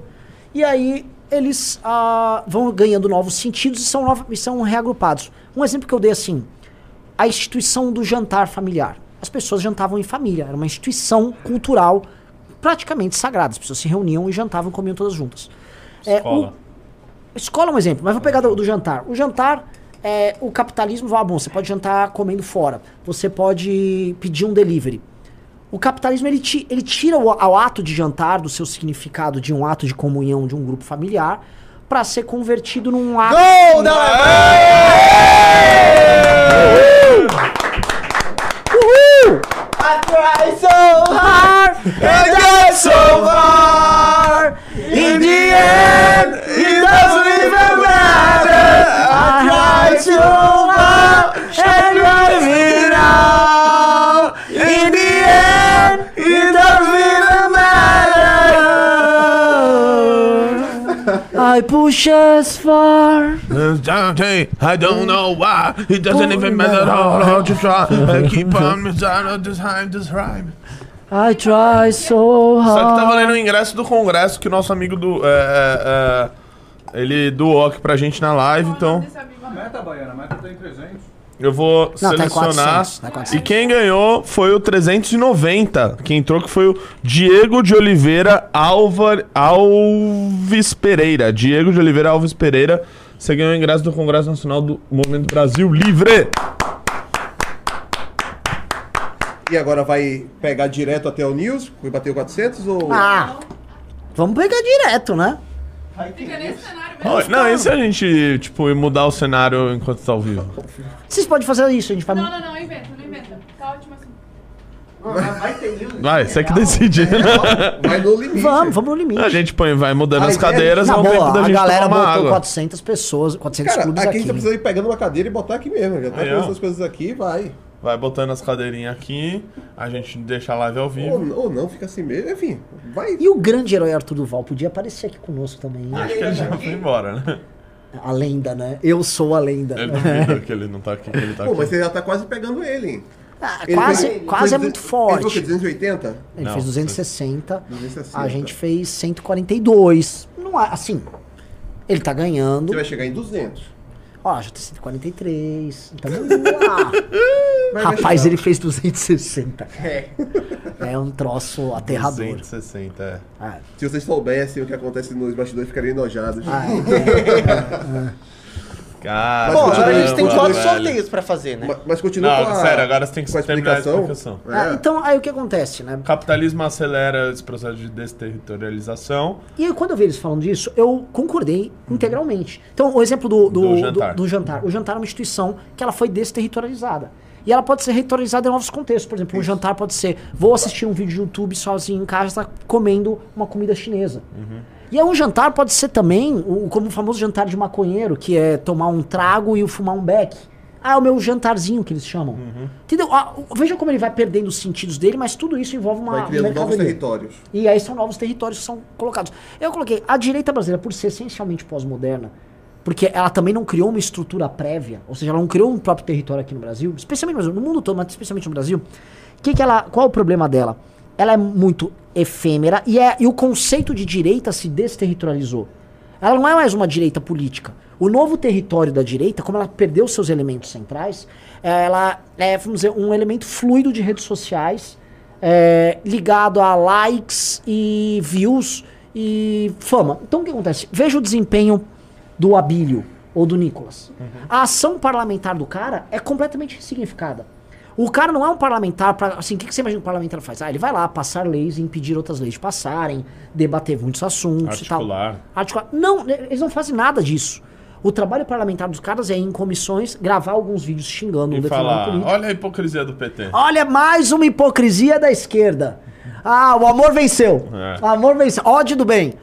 E aí eles ah, vão ganhando novos sentidos e são, nova- e são reagrupados. Um exemplo que eu dei assim, a instituição do jantar familiar. As pessoas jantavam em família, era uma instituição cultural praticamente sagrada. As pessoas se reuniam e jantavam, comiam todas juntas. É, Escola. o- escola é um exemplo, mas vou pegar do, do jantar. O jantar, é, o capitalismo, ah, bom, você pode jantar comendo fora, você pode pedir um delivery. O capitalismo ele, ti- ele tira o, o ato de jantar do seu significado de um ato de comunhão de um grupo familiar para ser convertido num ato. Gol da Uhul! I try so hard and so far. In the end, it doesn't even matter. I try so hard and I push as far. I don't know why. It doesn't even matter how hard you try. I keep on missing this time, this rhyme. I try so hard. Só que tá valendo o ingresso do congresso que o nosso amigo do. É, é, é, ele doou aqui pra gente na live, então. Meta, Baiana, meta tá em 300. Eu vou Não, tá em selecionar. 400, tá em 400. e quem ganhou foi o 390. Quem entrou que foi o Diego de Oliveira Alvar, Alves Pereira. Diego de Oliveira Alves Pereira. Você ganhou o ingresso do Congresso Nacional do Movimento Brasil Livre. E agora vai pegar direto até o News? Vai bater o 400 ou... Ah, vamos pegar direto, né? Fica nesse cenário Não, e se a gente, tipo, mudar o cenário enquanto tá ao vivo? Vocês podem fazer isso, a gente vai. Não, não, não, inventa, não inventa. Tá ótimo assim. Vai ter. Vai, você que decide. Vai no limite. Vamos, vamos no limite. A gente põe, vai mudando A as é cadeiras, Na é o tempo da a gente galera tomar botou água. 400 pessoas, 400 Cara, clubes aqui a aqui. gente só precisa ir pegando uma cadeira e botar aqui mesmo. Já tá com essas coisas aqui e vai. Vai botando as cadeirinhas aqui, a gente deixa a live ao vivo. Ou, ou não, fica assim mesmo. Enfim, vai. E o grande herói Arthur Duval podia aparecer aqui conosco também. hein? Acho que ele já foi embora, né? A lenda, né? Eu sou a lenda. Ele duvida que ele não tá aqui, que ele tá Pô, aqui. mas você já tá quase pegando ele, hein? Ah, Ele quase fez- quase foi é muito Ele forte. foi 280? Ele Não, fez 260, 260. a gente fez 142. Não é assim. Ele tá ganhando. Você vai chegar em 200. Ó, já tem 143. Então <laughs> vamos lá. Rapaz, ele fez 260. É. É um troço aterrador. 260, é. Ah, Se vocês soubessem o que acontece nos bastidores, ficariam enojados. ah, é. <laughs> Cara, Bom, agora a gente tem quatro velho. sorteios pra fazer, né? Mas, mas continua Não, com a, sério, agora você tem que terminar a explicação. explicação. Ah, É. então, aí o que acontece, né? O capitalismo acelera esse processo de desterritorialização. E aí, quando eu vi eles falando disso, eu concordei integralmente. Então, o exemplo do, do, Do do- jantar. do jantar. O jantar é uma instituição que ela foi desterritorializada. E ela pode ser territorializada em novos contextos. Por exemplo, um jantar pode ser: vou assistir um vídeo de YouTube sozinho em casa comendo uma comida chinesa. E aí um jantar pode ser também, o, como o famoso jantar de maconheiro, que é tomar um trago e fumar um beck. Ah, é o meu jantarzinho que eles chamam. Entendeu? Ah, veja como ele vai perdendo os sentidos dele, mas tudo isso envolve uma Vai criando novos territórios. E aí são novos territórios que são colocados. Eu coloquei a direita brasileira, por ser essencialmente pós-moderna, porque ela também não criou uma estrutura prévia, ou seja, ela não criou um próprio território aqui no Brasil, especialmente no Brasil, no mundo todo, mas especialmente no Brasil. Que que ela, qual é o problema dela? Ela é muito efêmera e, é, e o conceito de direita se desterritorializou. Ela não é mais uma direita política. O novo território da direita, como ela perdeu seus elementos centrais, ela é, vamos dizer, um elemento fluido de redes sociais é, ligado a likes e views e fama. Então o que acontece? Veja o desempenho do Abílio ou do Nicolas. A ação parlamentar do cara é completamente insignificada. O cara não é um parlamentar para assim, o que, que você imagina que o parlamentar faz? Ah, ele vai lá passar leis e impedir outras leis de passarem, debater muitos assuntos e tal. Articular. Articular. Não, eles não fazem nada disso. O trabalho parlamentar dos caras é ir em comissões gravar alguns vídeos xingando um E determinado falar, político. olha a hipocrisia do PT. Olha, mais uma hipocrisia da esquerda. Ah, o amor venceu. É. O amor venceu. Ódio do bem.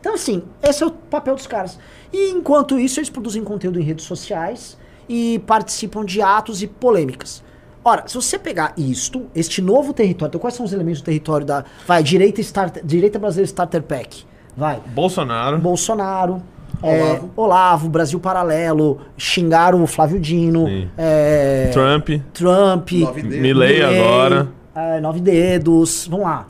Então, assim, esse é o papel dos caras. E enquanto isso, eles produzem conteúdo em redes sociais e participam de atos e polêmicas. Ora, se você pegar isto, este novo território, então quais são os elementos do território da. Vai, direita, starter, direita brasileira Starter Pack. Vai. Bolsonaro. Bolsonaro. é, Olavo, Brasil Paralelo, xingaram o Flávio Dino. Sim. é, Trump. Trump. Milley agora. é, nove dedos. Vamos lá.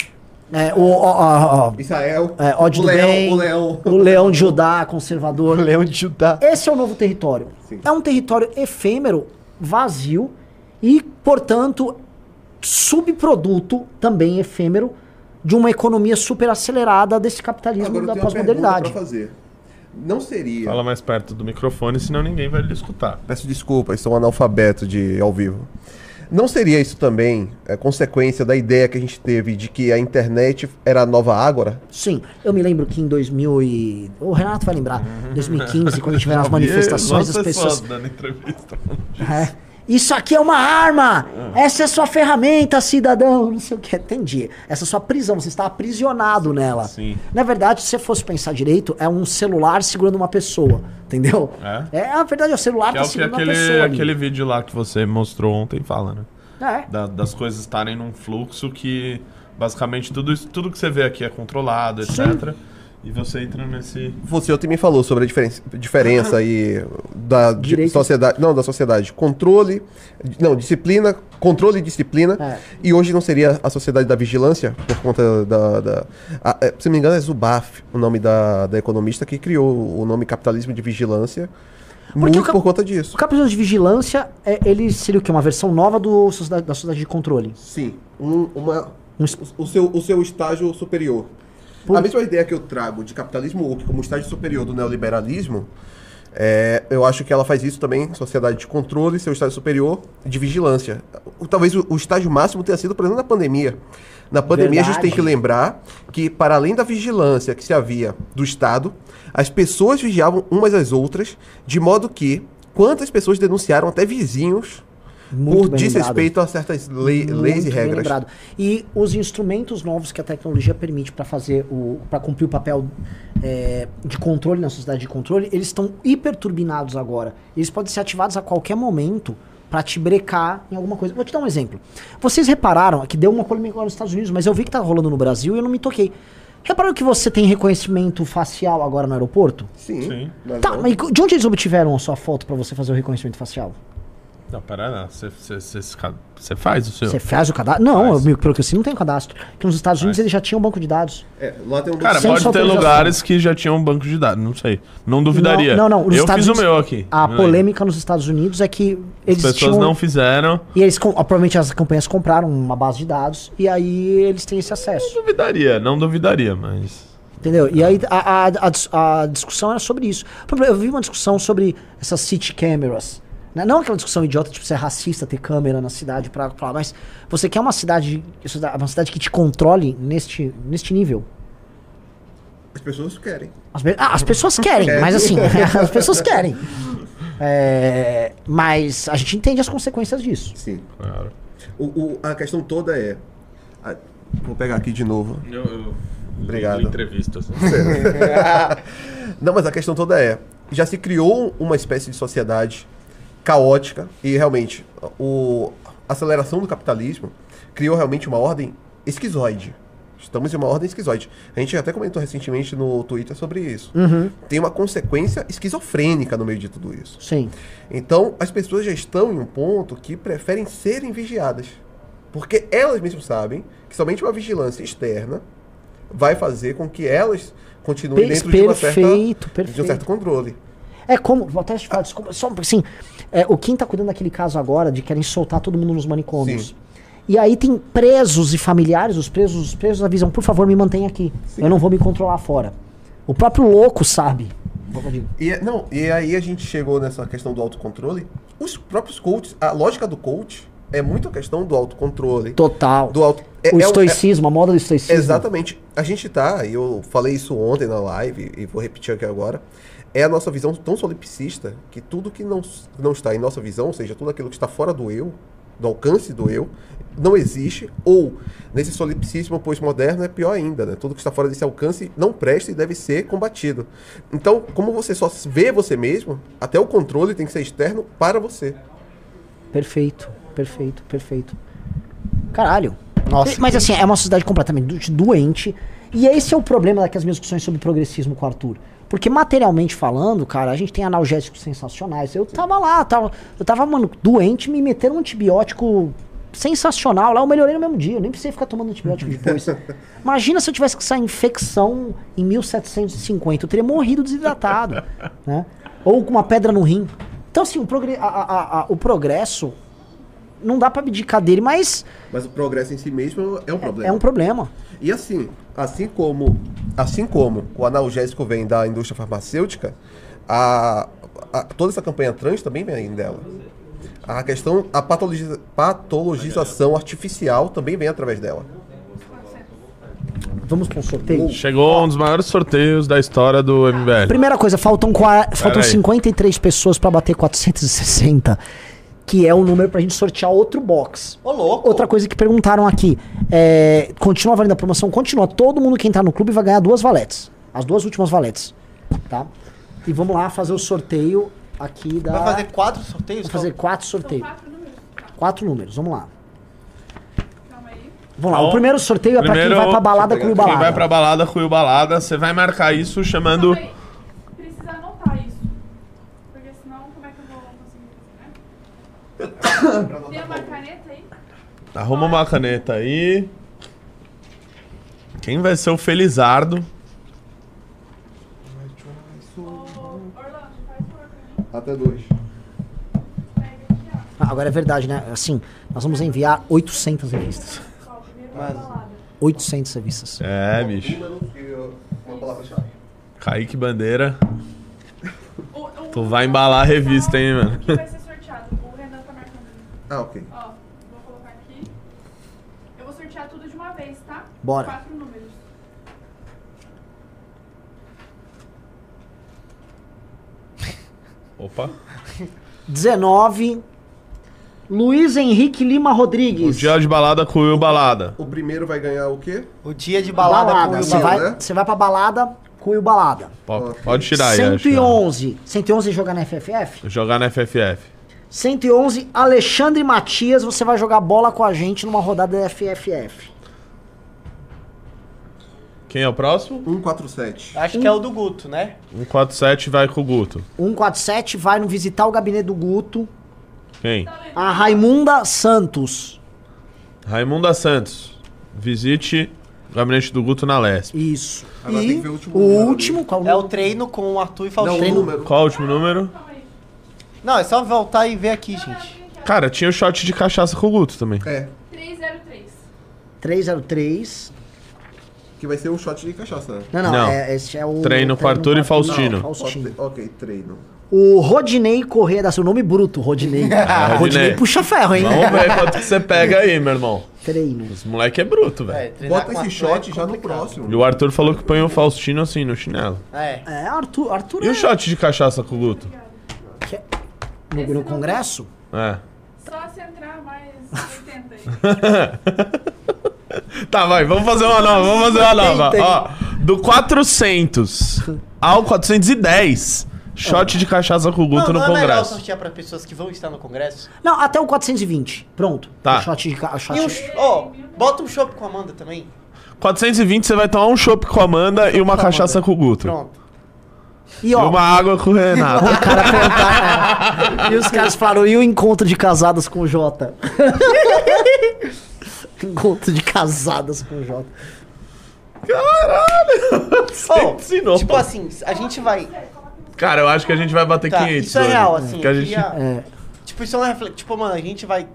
É, o, ó, ó, Israel. é, o do leão, bem, o leão. o leão de Judá, conservador. Leão de Judá. Esse é o novo território. É um território efêmero, vazio e, portanto, subproduto também efêmero de uma economia super acelerada desse capitalismo Agora eu da pós-modernidade. pra fazer. Não seria. Fala mais perto do microfone, senão ninguém vai lhe escutar. Peço desculpas, sou um analfabeto de ao vivo. Não seria isso também é, consequência da ideia que a gente teve de que a internet era a nova Ágora? Sim, eu me lembro que em 2000 e... O Renato vai lembrar. 2015, quando tiveram as <laughs> manifestações, as pessoas... dando entrevista. É. Isso aqui é uma arma! Essa é sua ferramenta, cidadão! Não sei o que. Entendi. Essa é sua prisão, você está aprisionado nela. Sim. Na verdade, se você fosse pensar direito, é um celular segurando uma pessoa. Entendeu? É? É, a verdade, é o celular Que tá é segurando uma aquele, pessoa. ali. aquele vídeo lá que você mostrou ontem fala, né? É. Da- das coisas estarem num fluxo que basicamente tudo, isso- tudo que você vê aqui é controlado, etc. E você entra nesse. Você ontem me falou sobre a diferença, diferença aí da di- Direito. sociedade. Não, da sociedade. Controle. Não, disciplina, controle e disciplina. É. E hoje não seria a sociedade da vigilância, por conta da. da a- é, se não me engano, é Zubaf, o nome da, da economista que criou o nome capitalismo de vigilância. muito o cap- por conta disso. O capitalismo de vigilância, é, ele seria o quê? Uma versão nova do, da sociedade de controle. Sim. Um, uma, o, seu, o seu estágio superior. Por- A mesma ideia que eu trago de capitalismo woke como estágio superior do neoliberalismo, é, eu acho que ela faz isso também, sociedade de controle, seu estágio superior de vigilância. Talvez o, o estágio máximo tenha sido, por exemplo, na pandemia. Na pandemia a gente tem que Verdade. lembrar que, para além da vigilância que se havia do Estado, as pessoas vigiavam umas às outras, de modo que quantas pessoas denunciaram até vizinhos Muito por desrespeito a certas lei- leis e regras. lembrado. E os instrumentos novos que a tecnologia permite para fazer o para cumprir o papel é, de controle na sociedade de controle, eles estão hiperturbinados agora. Eles podem ser ativados a qualquer momento para te brecar em alguma coisa. Vou te dar um exemplo. Vocês repararam que deu uma polêmica agora nos Estados Unidos, mas eu vi que tá rolando no Brasil e eu não me toquei. Repararam que você tem reconhecimento facial agora no aeroporto? Sim. Sim. Tá, mas de onde eles obtiveram a sua foto para você fazer o reconhecimento facial? Não, pera lá. Você, faz o seu. Você faz o cadastro? Não, eu, pelo que eu sei, não tem cadastro. Porque nos Estados Unidos Faz. eles já tinham um banco de dados. É, lá tem um Cara, Sem pode ter lugares que já tinham um banco de dados, não sei. Não duvidaria. Não, não, não. nos Eu Estados fiz Unidos, o meu aqui. A não polêmica nos Estados Unidos é que As eles pessoas tinham... não fizeram. E eles, provavelmente as campanhas compraram uma base de dados e aí eles têm esse acesso. Duvidaria, não duvidaria, mas. Entendeu? E aí a, a, a a discussão era sobre isso. Eu vi uma discussão sobre essas city cameras. Né? Não aquela discussão idiota, tipo, se é racista ter câmera na cidade pra falar, mas você quer uma cidade, uma cidade que te controle neste, neste nível. As pessoas querem. As, pe- ah, as pessoas querem, É. mas assim, <laughs> <laughs> as pessoas querem. É, mas a gente entende as consequências disso. Sim. O, o- a questão toda é. a- vou pegar aqui de novo. Eu, eu Obrigado. entrevistas. <laughs> Não, mas a questão toda é: já se criou uma espécie de sociedade caótica e realmente o, a aceleração do capitalismo criou realmente uma ordem esquizoide. Estamos em uma ordem esquizoide. A gente até comentou recentemente no Twitter sobre isso. Uhum. Tem uma consequência esquizofrênica no meio de tudo isso. Sim. Então, as pessoas já estão em um ponto que preferem serem vigiadas. Porque elas mesmas sabem que somente uma vigilância externa vai fazer com que elas continuem dentro de, certa, perfeito, de um certo controle. É como, vou até te falar, desculpa, só assim, é, o Kim tá cuidando daquele caso agora de querem soltar todo mundo nos manicômios. Sim. E aí tem presos e familiares, os presos, os presos avisam, por favor, me mantenha aqui. Eu não vou me controlar fora. O próprio louco sabe. E, é- não, e aí a gente chegou nessa questão do autocontrole. Os próprios coaches, a lógica do coach é muito a questão do autocontrole. Total. Do auto, é- o é um- estoicismo, a moda do estoicismo. Exatamente. A gente tá, e eu falei isso ontem na live e vou repetir aqui agora. É a nossa visão tão solipsista que tudo que não, não está em nossa visão, ou seja, tudo aquilo que está fora do eu, do alcance do eu, não existe. Ou, nesse solipsismo pós-moderno, é pior ainda, né? Tudo que está fora desse alcance não presta e deve ser combatido. Então, como você só vê você mesmo, até o controle tem que ser externo para você. Perfeito, perfeito, perfeito. Caralho. Nossa, Mas assim, é uma sociedade completamente do- doente. E esse é o problema daquelas minhas discussões sobre progressismo com o Arthur. Porque materialmente falando, cara, a gente tem analgésicos sensacionais. Eu tava lá, tava, eu tava, mano, doente, me meteram um antibiótico sensacional lá, eu melhorei no mesmo dia, eu nem precisei ficar tomando antibiótico depois. <laughs> Imagina se eu tivesse que sair infecção em 1750, eu teria morrido desidratado, né? Ou com uma pedra no rim. Então, assim, o, progre- a- a- a- o progresso não dá pra abdicar dele, mas Mas o progresso em si mesmo é um problema. é um problema. E assim, assim como, assim como o analgésico vem da indústria farmacêutica, a, a- toda essa campanha trans também vem dela. A questão, a patologiza- patologização artificial também vem através dela. Vamos para um sorteio? Chegou um dos maiores sorteios da história do MBL. Primeira coisa, faltam, faltam aí. 53 pessoas pra bater 460, que é o número pra gente sortear outro box. Ô, louco. Outra coisa que perguntaram aqui, é, continua valendo a promoção? Continua. Todo mundo que entrar no clube vai ganhar duas valetes. As duas últimas valetes, tá? E vamos lá fazer o sorteio aqui da... Vai fazer quatro sorteios? Vamos fazer quatro sorteios. Quatro números. Quatro números, vamos lá. Calma aí. Vamos lá, Bom, o primeiro sorteio é pra quem vai pra balada com o Quem vai balada. pra balada com o balada, você vai marcar isso chamando. Calma aí. Precisa anotar isso. Porque senão, como é que eu vou conseguir fazer, né? Tem uma caneta aí? Arruma uma caneta aí. Quem vai ser o Felizardo? Até dois. Ah, agora é verdade, né? Assim, nós vamos enviar 800 revistas. Balada. 800 revistas. É, bicho. Kaique Bandeira. Tu vai embalar a revista, hein, mano? O que vai ser sorteado? O Renan tá marcando. Ah, ok. Ó, vou colocar aqui. Eu vou sortear tudo de uma vez, tá? Bora. Quatro números. <laughs> Opa. 19. Luiz Henrique Lima O Rodrigues. dia de balada com o Balada. O primeiro vai ganhar o quê? O dia de balada, com o Você vai, né? você vai pra balada com o Balada. Pode, pode tirar aí. acho que não. 111. 111 jogar na FFF? Jogar na FFF. 111, Alexandre Matias, você vai jogar bola com a gente numa rodada da FFF. Quem é o próximo? 147. Acho que é o do Guto, né? 147 vai com o Guto. 147 vai no visitar o gabinete do Guto. Quem? A Raimunda Santos. Raimunda Santos. Visite o gabinete do Guto na Lesp. Isso. Agora e tem que ver o último o número último, qual É o treino com o Arthur e Não, Faustino. o Não, número. Qual o último número? É só voltar e ver aqui, gente. Cara, tinha o shot de cachaça com o Guto também. É, 303. 303. que vai ser um shot de cachaça, né? Não, não, Não. É, esse é o. Treino com Arthur e Faustino. Faustino. Ok, treino. O Rodinei Corrêa, dá seu nome bruto, Rodinei. <laughs> Rodinei. Rodinei puxa ferro, hein? Vamos ver quanto que você pega aí, meu irmão. Treino. Esse moleque é bruto, É, velho. treinar Bota com esse é shot já no próximo. E o Arthur falou que põe o Faustino assim, no chinelo. É. É, Arthur, Arthur E é o shot de cachaça com o Guto? No, no congresso? É. Só se entrar mais 80 aí. <laughs> Tá, vai, vamos fazer uma nova, vamos fazer uma nova. Ó, do 400 ao 410, shot de cachaça com o Guto não, no não é melhor congresso. sortear para pessoas que vão estar no congresso? Não, até o 420. Pronto. Tá. O shot de. ca- o shot E um, ó, bota um chopp com a Amanda também. 420 você vai tomar um chopp com a Amanda e uma cachaça com o Guto. Pronto. E ó, uma água com o Renato. o cara perguntar. E os caras falaram, e o encontro de casados com o Jota? <laughs> Encontro de casadas com o Jota. Oh, ensinou, tipo assim, a gente vai. Cara, eu acho que a gente vai bater Tá, 500 isso é hoje. real, assim. Que a gente... queria- É. Tipo, isso é uma reflexão. Tipo, mano, a gente vai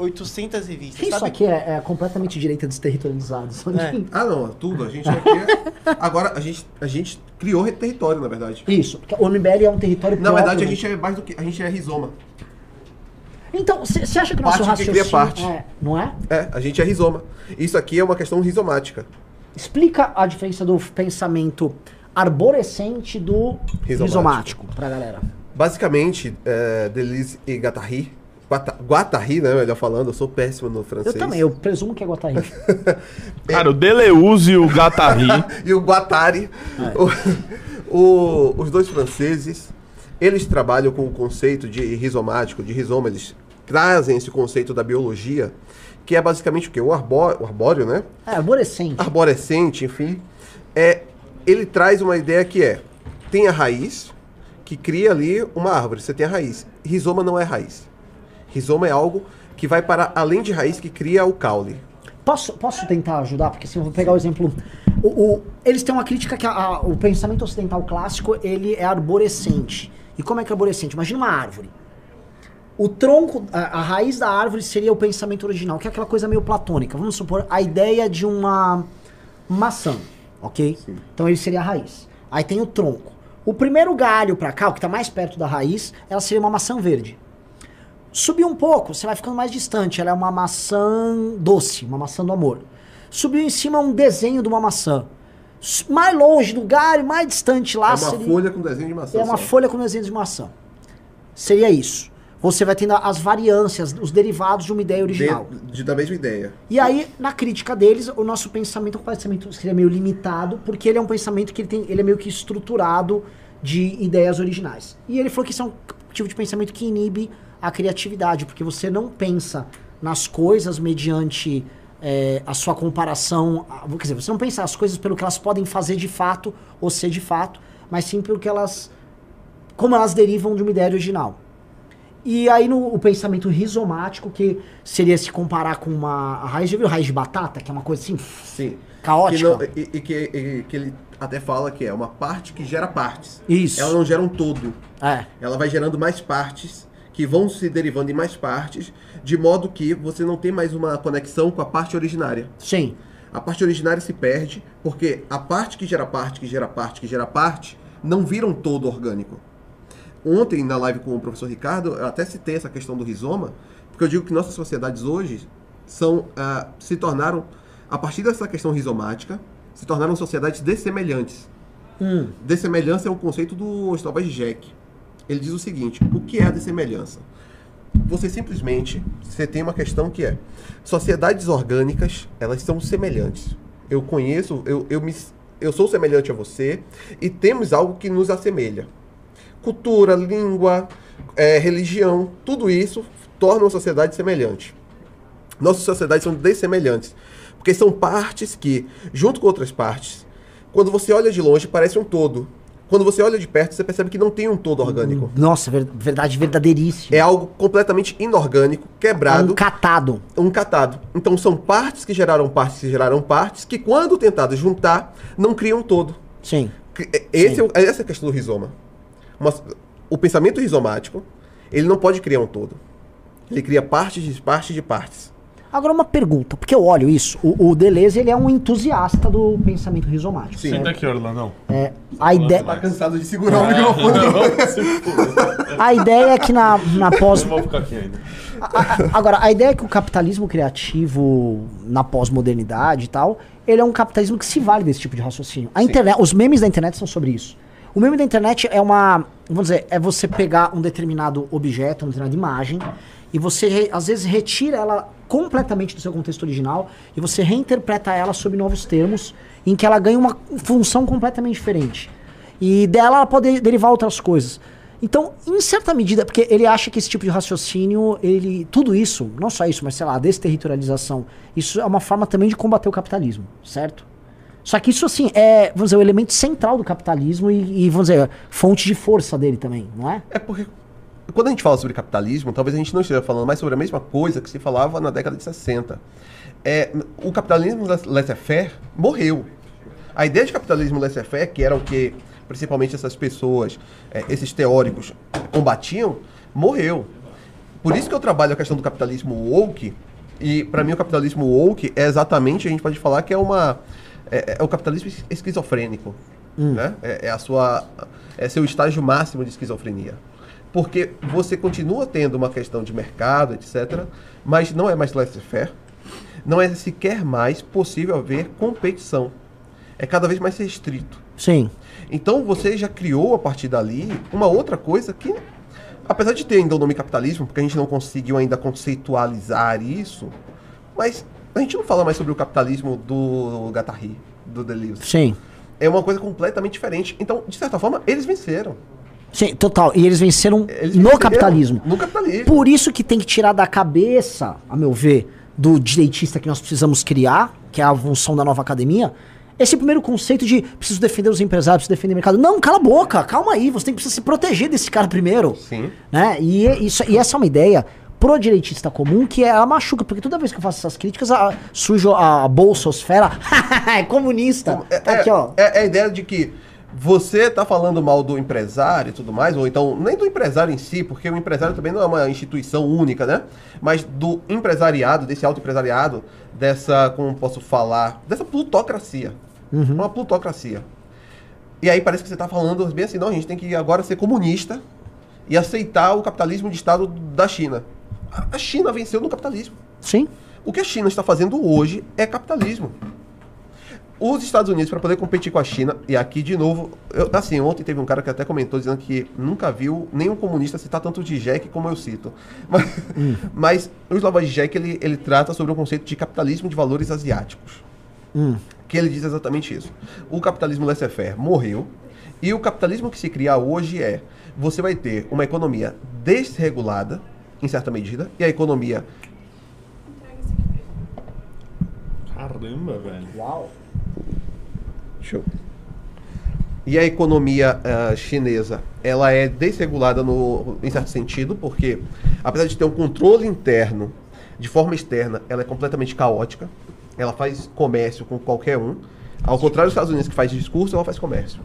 800 revistas. Isso sabe? aqui é, é completamente direita desterritorializado. É. que- Ah, não, tudo. A gente aqui é... Agora, a gente, a gente criou território, na verdade. Isso, porque o MBL é um território Na próprio, verdade, a né? gente é mais do que. A gente é rizoma. Então, você acha que o nosso Parte que raciocínio... cria parte. É, não é? É, a gente é rizoma. Isso aqui é uma questão rizomática. Explica a diferença do pensamento arborescente do Rizomático. rizomático pra galera. Basicamente, é, Deleuze e Guattari. Guatta- Guattari, né? Melhor falando, eu sou péssimo no francês. Eu também, eu presumo que é Guattari. <laughs> Cara, o Deleuze e o Gatari. <laughs> e o Guattari. O- o- os dois franceses, eles trabalham com o conceito de rizomático, de rizoma. Eles trazem esse conceito da biologia, que é basicamente o quê? O, arbó o arbóreo, né? É, arborescente. Arborescente, enfim. É, ele traz uma ideia que é, tem a raiz, que cria ali uma árvore. Você tem a raiz. Rizoma não é raiz. Rizoma é algo que vai para além de raiz, que cria o caule. Posso, posso tentar ajudar? Porque assim, eu vou pegar o exemplo. O, o- eles têm uma crítica que a- a- o pensamento ocidental clássico ele é arborescente. E como é que é arborescente? Imagina uma árvore. O tronco, a, a raiz da árvore seria o pensamento original, que é aquela coisa meio platônica. Vamos supor a ideia de uma maçã, ok? Então ele seria a raiz. Aí tem o tronco. O primeiro galho pra cá, o que tá mais perto da raiz, ela seria uma maçã verde. Subiu um pouco, você vai ficando mais distante. Ela é uma maçã doce, uma maçã do amor. Subiu em cima um desenho de uma maçã. Mais longe do galho, mais distante lá. é uma seria- folha com desenho de maçã. é uma folha com desenho de maçã. Seria isso. Você vai tendo as variâncias, os derivados de uma ideia original. De, de- da mesma ideia. E aí, na crítica deles, o nosso pensamento é um pensamento seria meio limitado, porque ele é um pensamento que ele, tem, ele é meio que estruturado de ideias originais. E ele falou que isso é um tipo de pensamento que inibe a criatividade, porque você não pensa nas coisas mediante é, a sua comparação. Quer dizer, você não pensa as coisas pelo que elas podem fazer de fato ou ser de fato, mas sim pelo que elas. como elas derivam de uma ideia original. E aí no o pensamento rizomático, que seria se comparar com uma a raiz, já viu raiz de batata, que é uma coisa assim, Sim. caótica? Que não- e, e que, e que ele até fala que é uma parte que gera partes. Isso. Ela não gera um todo. É. Ela vai gerando mais partes, que vão se derivando em mais partes, de modo que você não tem mais uma conexão com a parte originária. Sim. A parte originária se perde, porque a parte que gera parte, que gera parte, que gera parte, não vira um todo orgânico. Ontem, na live com o professor Ricardo, eu até citei essa questão do rizoma, porque eu digo que nossas sociedades hoje são, ah, se tornaram, a partir dessa questão rizomática, se tornaram sociedades dessemelhantes. Hum. Dessemelhança é um conceito do Stovaz Jack. Ele diz o seguinte: o que é a dessemelhança? Você simplesmente, você tem uma questão que é sociedades orgânicas, elas são semelhantes. Eu conheço, eu, eu, me, eu sou semelhante a você e temos algo que nos assemelha. Cultura, língua, eh, religião, tudo isso torna uma sociedade semelhante. Nossas sociedades são dessemelhantes, porque são partes que, junto com outras partes, quando você olha de longe, parece um todo. Quando você olha de perto, você percebe que não tem um todo orgânico. Nossa, ver- verdade verdadeiríssima. É algo completamente inorgânico, quebrado. Um catado. Um catado. Então são partes que geraram partes que geraram partes, que quando tentadas juntar, não criam um todo. Sim. Esse é o- essa é a questão do rizoma. Uma- o pensamento rizomático, ele não pode criar um todo. Ele cria partes de partes de partes. Agora uma pergunta, porque eu olho isso, o, o Deleuze ele é um entusiasta do pensamento rizomático. certo? Senta aqui, Orlandão. É, a ideia, Tá cansado de segurar o microfone. <laughs> a ideia é que na, na pós Vamos ficar aqui ainda. A- a- Agora, a ideia é que o capitalismo criativo na pós-modernidade e tal, ele é um capitalismo que se vale desse tipo de raciocínio. A internet, os memes da internet são sobre isso. O meme da internet é uma, vamos dizer, é você pegar um determinado objeto, uma determinada imagem, e você às vezes retira ela completamente do seu contexto original e você reinterpreta ela sob novos termos, em que ela ganha uma função completamente diferente. E dela ela pode derivar outras coisas. Então, em certa medida, porque ele acha que esse tipo de raciocínio, ele, tudo isso, não só isso, mas sei lá, a desterritorialização, isso é uma forma também de combater o capitalismo, certo? Só que isso, assim, é, vamos dizer, o elemento central do capitalismo e, e, vamos dizer, fonte de força dele também, não é? É porque quando a gente fala sobre capitalismo, talvez a gente não esteja falando mais sobre a mesma coisa que se falava na década de 60. é, o capitalismo laissez-faire morreu. A ideia de capitalismo laissez-faire, que era o que principalmente essas pessoas, é, esses teóricos combatiam, morreu. Por isso que eu trabalho a questão do capitalismo woke, e para mim o capitalismo woke é exatamente, a gente pode falar que é uma é, é o capitalismo es- esquizofrênico, né? É, é a sua é seu estágio máximo de esquizofrenia. Porque você continua tendo uma questão de mercado, etc, mas não é mais laissez-faire. Não é sequer mais possível haver competição. É cada vez mais restrito. Sim. Então você já criou a partir dali uma outra coisa que, apesar de ter ainda o nome capitalismo, porque a gente não conseguiu ainda conceitualizar isso, mas a gente não fala mais sobre o capitalismo do Guattari, do Deleuze. Sim. É uma coisa completamente diferente. Então, de certa forma, eles venceram. Sim, total. E eles venceram Eles no capitalismo. No capitalismo. Por isso que tem que tirar da cabeça, a meu ver, do direitista que nós precisamos criar, que é a função da nova academia, esse primeiro conceito de preciso defender os empresários, preciso defender o mercado. Não, cala a boca, calma aí, você tem que se proteger desse cara primeiro. Sim. Né? E, isso, e essa é uma ideia pro direitista comum que ela machuca, porque toda vez que eu faço essas críticas, a, sujo a bolsosfera, <laughs> é comunista. Tá aqui, ó. É, é a ideia de que você tá falando mal do empresário e tudo mais, ou então nem do empresário em si, porque o empresário também não é uma instituição única, né? Mas do empresariado, desse autoempresariado, dessa, como posso falar, dessa plutocracia. Uma plutocracia. E aí parece que você tá falando bem assim, não, a gente tem que agora ser comunista e aceitar o capitalismo de Estado da China. A China venceu no capitalismo. Sim. O que a China está fazendo hoje é capitalismo. Os Estados Unidos, para poder competir com a China, e aqui de novo, eu- assim, ontem teve um cara que até comentou dizendo que nunca viu nenhum comunista citar tanto de Jack como eu cito. <laughs> Mas, mas o Slava Jack ele, ele trata sobre o conceito de capitalismo de valores asiáticos. Hum. Que ele diz exatamente isso. O capitalismo laissez-faire morreu, e o capitalismo que se cria hoje é: você vai ter uma economia desregulada, em certa medida, e a economia Caramba, velho. Uau. Show. E a economia ah, chinesa, ela é desregulada no, em certo sentido, porque apesar de ter um controle interno, de forma externa, ela é completamente caótica. Ela faz comércio com qualquer um. Ao contrário dos Estados Unidos, que faz discurso, ela faz comércio.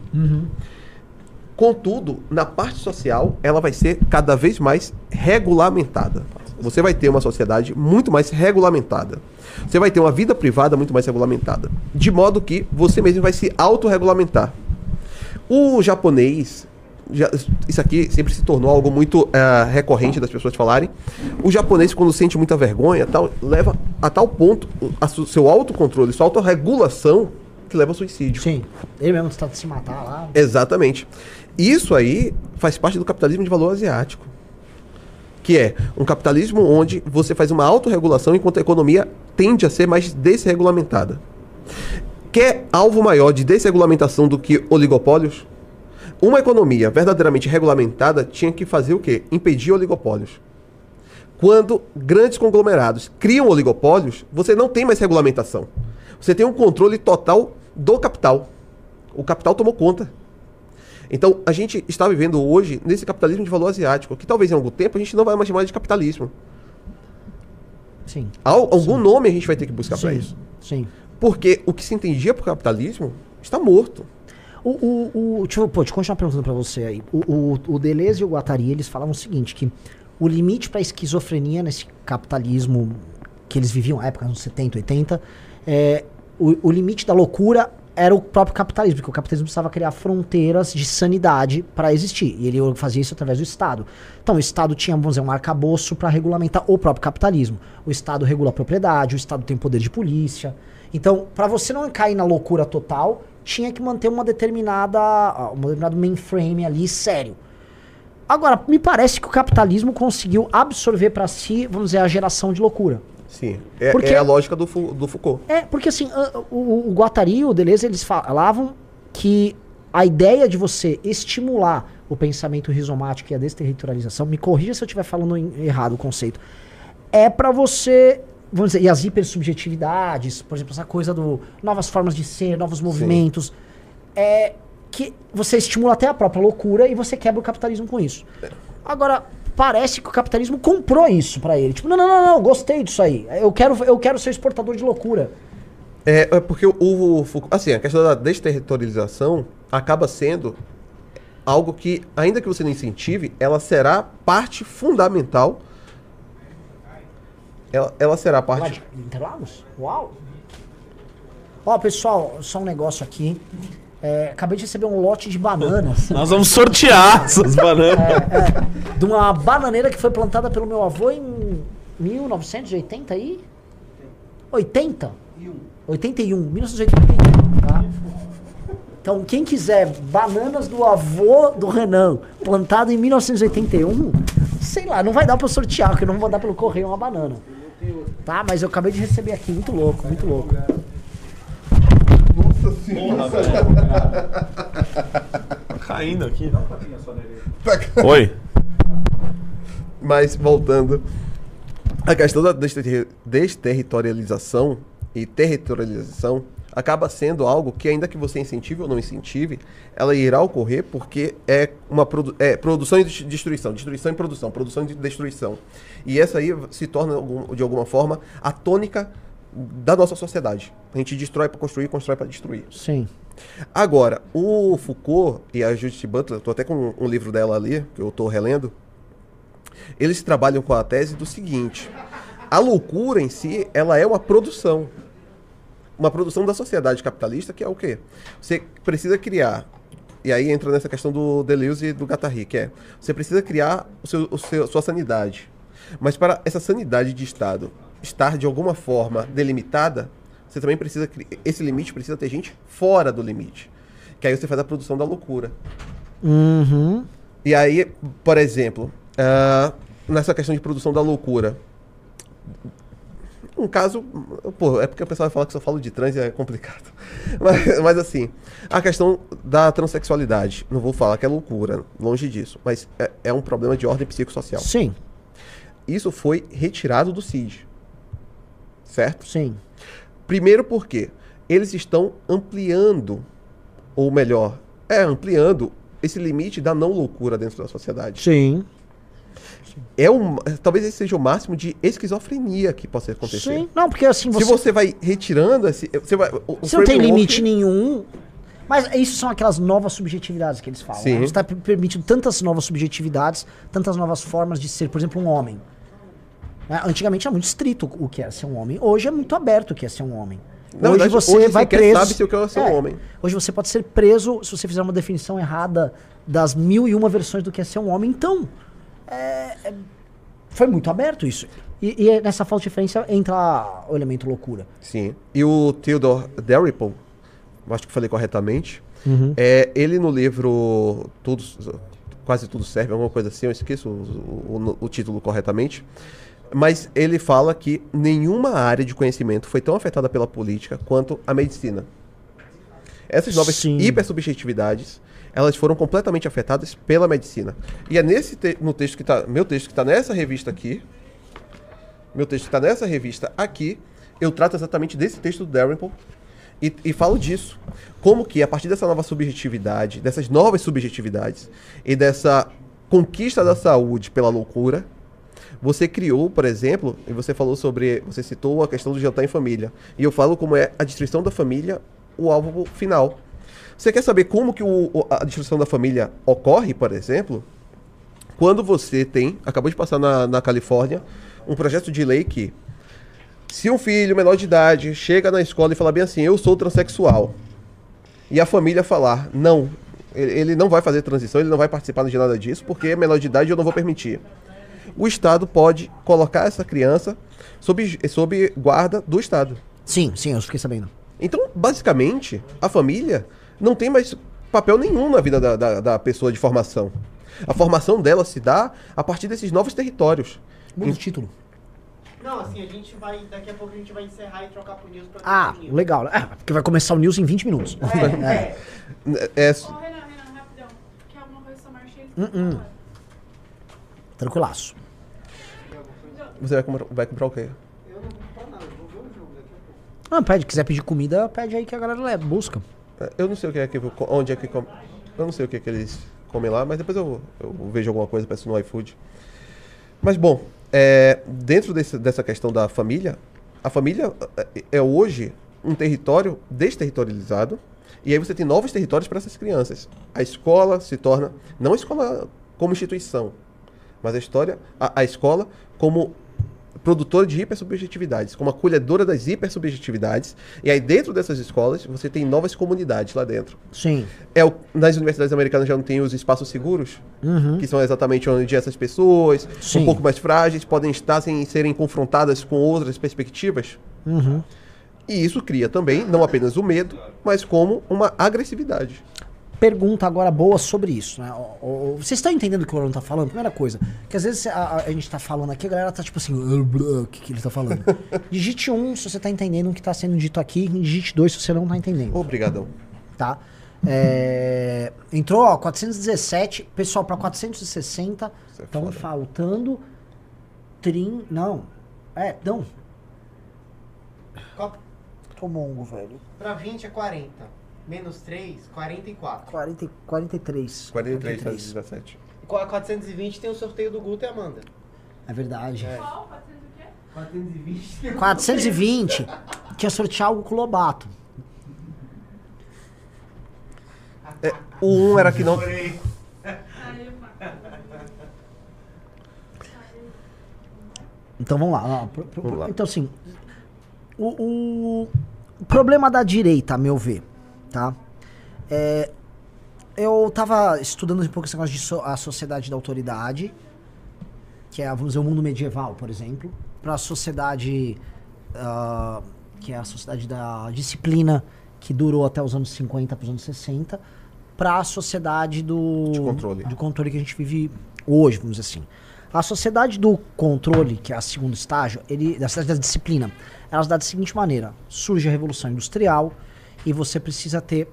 Contudo, na parte social, ela vai ser cada vez mais regulamentada. Você vai ter uma sociedade muito mais regulamentada. Você vai ter uma vida privada muito mais regulamentada. De modo que você mesmo vai se autorregulamentar. O japonês, já- isso aqui sempre se tornou algo muito ah, recorrente das pessoas falarem. O japonês, quando sente muita vergonha, tal, leva a tal ponto a su- seu autocontrole, sua autorregulação, que leva ao suicídio. Sim. Ele mesmo está se matar lá. Exatamente. Isso aí faz parte do capitalismo de valor asiático. Que é um capitalismo onde você faz uma autorregulação enquanto a economia tende a ser mais desregulamentada. Quer alvo maior de desregulamentação do que oligopólios? Uma economia verdadeiramente regulamentada tinha que fazer o quê? Impedir oligopólios. Quando grandes conglomerados criam oligopólios, você não tem mais regulamentação. Você tem um controle total do capital. O capital tomou conta. Então, a gente está vivendo hoje nesse capitalismo de valor asiático, que talvez em algum tempo a gente não vai mais chamar de capitalismo. Sim. Al- algum nome a gente vai ter que buscar para Sim. isso. Sim. Porque o que se entendia por capitalismo está morto. O, o, o, deixa, eu, pô, deixa eu continuar perguntando pra você aí. O, o, o Deleuze e o Guattari, eles falavam o seguinte, que o limite pra esquizofrenia nesse capitalismo que eles viviam na época, nos 70, 80, é, o, o limite da loucura era o próprio capitalismo, porque o capitalismo precisava criar fronteiras de sanidade para existir. E ele fazia isso através do Estado. Então, o Estado tinha, vamos dizer, um arcabouço para regulamentar o próprio capitalismo. O Estado regula a propriedade, o Estado tem poder de polícia. Então, para você não cair na loucura total, tinha que manter uma determinada, ah, um determinado mainframe ali sério. Agora, me parece que o capitalismo conseguiu absorver para si, vamos dizer, a geração de loucura. Sim. É, Porque- é a lógica do, do Foucault. É, porque assim, a- o, o Guattari e o Deleuze, eles falavam que a ideia de você estimular o pensamento rizomático e a desterritorialização, me corrija se eu estiver falando em- errado o conceito, é pra você, vamos dizer, e as hipersubjetividades, por exemplo, essa coisa do novas formas de ser, novos movimentos, é que você estimula até a própria loucura e você quebra o capitalismo com isso. Agora, parece que o capitalismo comprou isso pra ele. Tipo, não, não, não, não, gostei disso aí. Eu quero, eu quero ser exportador de loucura. É, é porque o, o Foucault- assim, a questão da desterritorialização acaba sendo algo que, ainda que você não incentive, ela será parte fundamental. Ela, ela será parte. Interlagos? Uau! Ó, pessoal, só um negócio aqui. É, acabei de receber um lote de bananas. <laughs> Nós vamos sortear essas bananas. É, é, de uma bananeira que foi plantada pelo meu avô em 1980 aí? 80? 81, 1981, tá? Então, quem quiser bananas do avô do Renan, plantado em 1981, sei lá, não vai dar pra eu sortear, porque eu não vou mandar pelo correio uma banana. Tá? Mas eu acabei de receber aqui, muito louco, muito louco. Tá caindo aqui. Tá Oi. Mas voltando. A questão da desterri- desterritorialização e territorialização acaba sendo algo que, ainda que você incentive ou não incentive, ela irá ocorrer porque é uma produ é, produção e dest- destruição, destruição e produção, produção e destruição. E essa aí se torna, de alguma forma, a tônica da nossa sociedade. A gente destrói para construir, constrói para destruir. Sim. Agora, o Foucault e a Judith Butler, tô até com um livro dela ali, que eu tô relendo, eles trabalham com a tese do seguinte: a loucura em si, ela é uma produção. Uma produção da sociedade capitalista, que é o quê? Você precisa criar. E aí entra nessa questão do Deleuze e do Guattari, que é: você precisa criar o seu, o seu, sua sanidade. Mas para essa sanidade de Estado estar de alguma forma delimitada, você também precisa. Esse limite precisa ter gente fora do limite. Que aí você faz a produção da loucura. Uhum. E aí, por exemplo, ah, nessa questão de produção da loucura. Um caso. Pô, é porque o pessoal vai falar que só falo de trans e é complicado. <laughs> Mas, mas assim, a questão da transexualidade. Não vou falar que é loucura, longe disso. Mas é, é um problema de ordem psicossocial. Sim. Isso foi retirado do CID. Certo? Sim. Primeiro porque eles estão ampliando, ou melhor, é ampliando esse limite da não loucura dentro da sociedade. Sim. É um, talvez esse seja o máximo de esquizofrenia que possa acontecer. Sim. Não, porque assim Se você. você vai retirando esse, você vai, o, o Você não tem limite nenhum. Mas isso são aquelas novas subjetividades que eles falam. Sim. né? Você está permitindo tantas novas subjetividades, tantas novas formas de ser, por exemplo, um homem. Né? Antigamente era muito estrito o que é ser um homem. Hoje é muito aberto o que é ser um homem. Na hoje verdade, você hoje vai sequer preso. sabe se o que é ser um homem. Hoje você pode ser preso se você fizer uma definição errada das mil e uma versões do que é ser um homem. Então, é- é- foi muito aberto isso. E, e nessa falta de referência entra o elemento loucura. Sim. E o Theodore Dalrymple, acho que falei corretamente, Uhum. é, ele no livro Todos, Quase Tudo Serve, alguma coisa assim, eu esqueço o, o- o título corretamente, mas ele fala que nenhuma área de conhecimento foi tão afetada pela política quanto a medicina. Essas novas Sim. hipersubjetividades, elas foram completamente afetadas pela medicina. E é nesse te- no texto que tá, meu texto que está nessa revista aqui, meu texto que está nessa revista aqui, eu trato exatamente desse texto do Dalrymple e, e falo disso. Como que, a partir dessa nova subjetividade, dessas novas subjetividades e dessa conquista da saúde pela loucura, você criou, por exemplo, e você falou sobre. Você citou a questão do jantar em família. E eu falo como é a destruição da família o alvo final. Você quer saber como que o- a destruição da família ocorre, por exemplo? Quando você tem, acabou de passar na, na Califórnia, um projeto de lei que, se um filho menor de idade chega na escola e fala bem assim, eu sou transexual, e a família falar, não, ele não vai fazer transição, ele não vai participar de nada disso, porque é menor de idade eu não vou permitir. O Estado pode colocar essa criança sob, sob guarda do Estado. Sim, sim, eu fiquei sabendo. Então, basicamente, a família não tem mais papel nenhum na vida da, da, da pessoa de formação. A formação dela se dá a partir desses novos territórios. Muda o título. Não, assim, a gente vai. Daqui a pouco a gente vai encerrar e trocar pro news pra Ah, news. legal. É, porque vai começar o news em 20 minutos. <laughs> É, É, Ô, Renan, Renan, rapidão. Quer alguma coisa só marcha ele? Hum, hum. Tranquilaço. Você vai comprar, vai comprar o quê? Ah, pede, quiser pedir comida, pede aí que a galera leva, busca. É, Eu não sei o que é que onde é que com- eu não sei o que é que eles comem lá, mas depois eu, eu vejo alguma coisa peço no iFood. Mas bom, é, dentro desse- dessa questão da família, a família é, é hoje um território desterritorializado e aí você tem novos territórios para essas crianças. A escola se torna não a escola como instituição, mas a história, a, a escola como produtora de hipersubjetividades, como acolhedora das hipersubjetividades. E aí dentro dessas escolas você tem novas comunidades lá dentro. Sim. É o- nas universidades americanas já não tem os espaços seguros, Uhum. que são exatamente onde essas pessoas, Sim. um pouco mais frágeis, podem estar sem serem confrontadas com outras perspectivas. Uhum. E isso cria também, não apenas o medo, mas como uma agressividade. Pergunta agora boa sobre isso, né? O- o- Vocês estão entendendo o que o Orlando tá falando? Primeira coisa, que às vezes a, a- a gente tá falando aqui, a galera tá tipo assim, o que, que ele tá falando? <laughs> digite um se você tá entendendo o que tá sendo dito aqui, digite dois se você não tá entendendo. Obrigadão. Tá? É, entrou, ó, 417, pessoal, pra 460, Isso é estão foda. faltando. Trin. Não. É, não. Tô mongo, velho. Pra 20 é 40. Menos 3, 44. 40, 43. 43 para 17. E com a 420 tem o sorteio do Guto e Amanda. É verdade. É. Qual? 400 o quê? 420. 420 tinha sortear algo com o Lobato. É, o 1 um era que não. Então vamos lá. ó, pro- pro- Vamos lá. Então, assim, o, o- o problema da direita, a meu ver, tá? É, eu tava estudando um pouco esse negócio de so- a sociedade da autoridade, que é, vamos dizer, o mundo medieval, por exemplo, para a sociedade, ah, que é a sociedade da disciplina, que durou até os anos 50 para os anos 60, para a sociedade do De controle. do controle que a gente vive hoje, vamos dizer assim. A sociedade do controle, que é o segundo estágio, ele, da sociedade da disciplina, ela se dá da seguinte maneira: surge a Revolução Industrial e você precisa ter,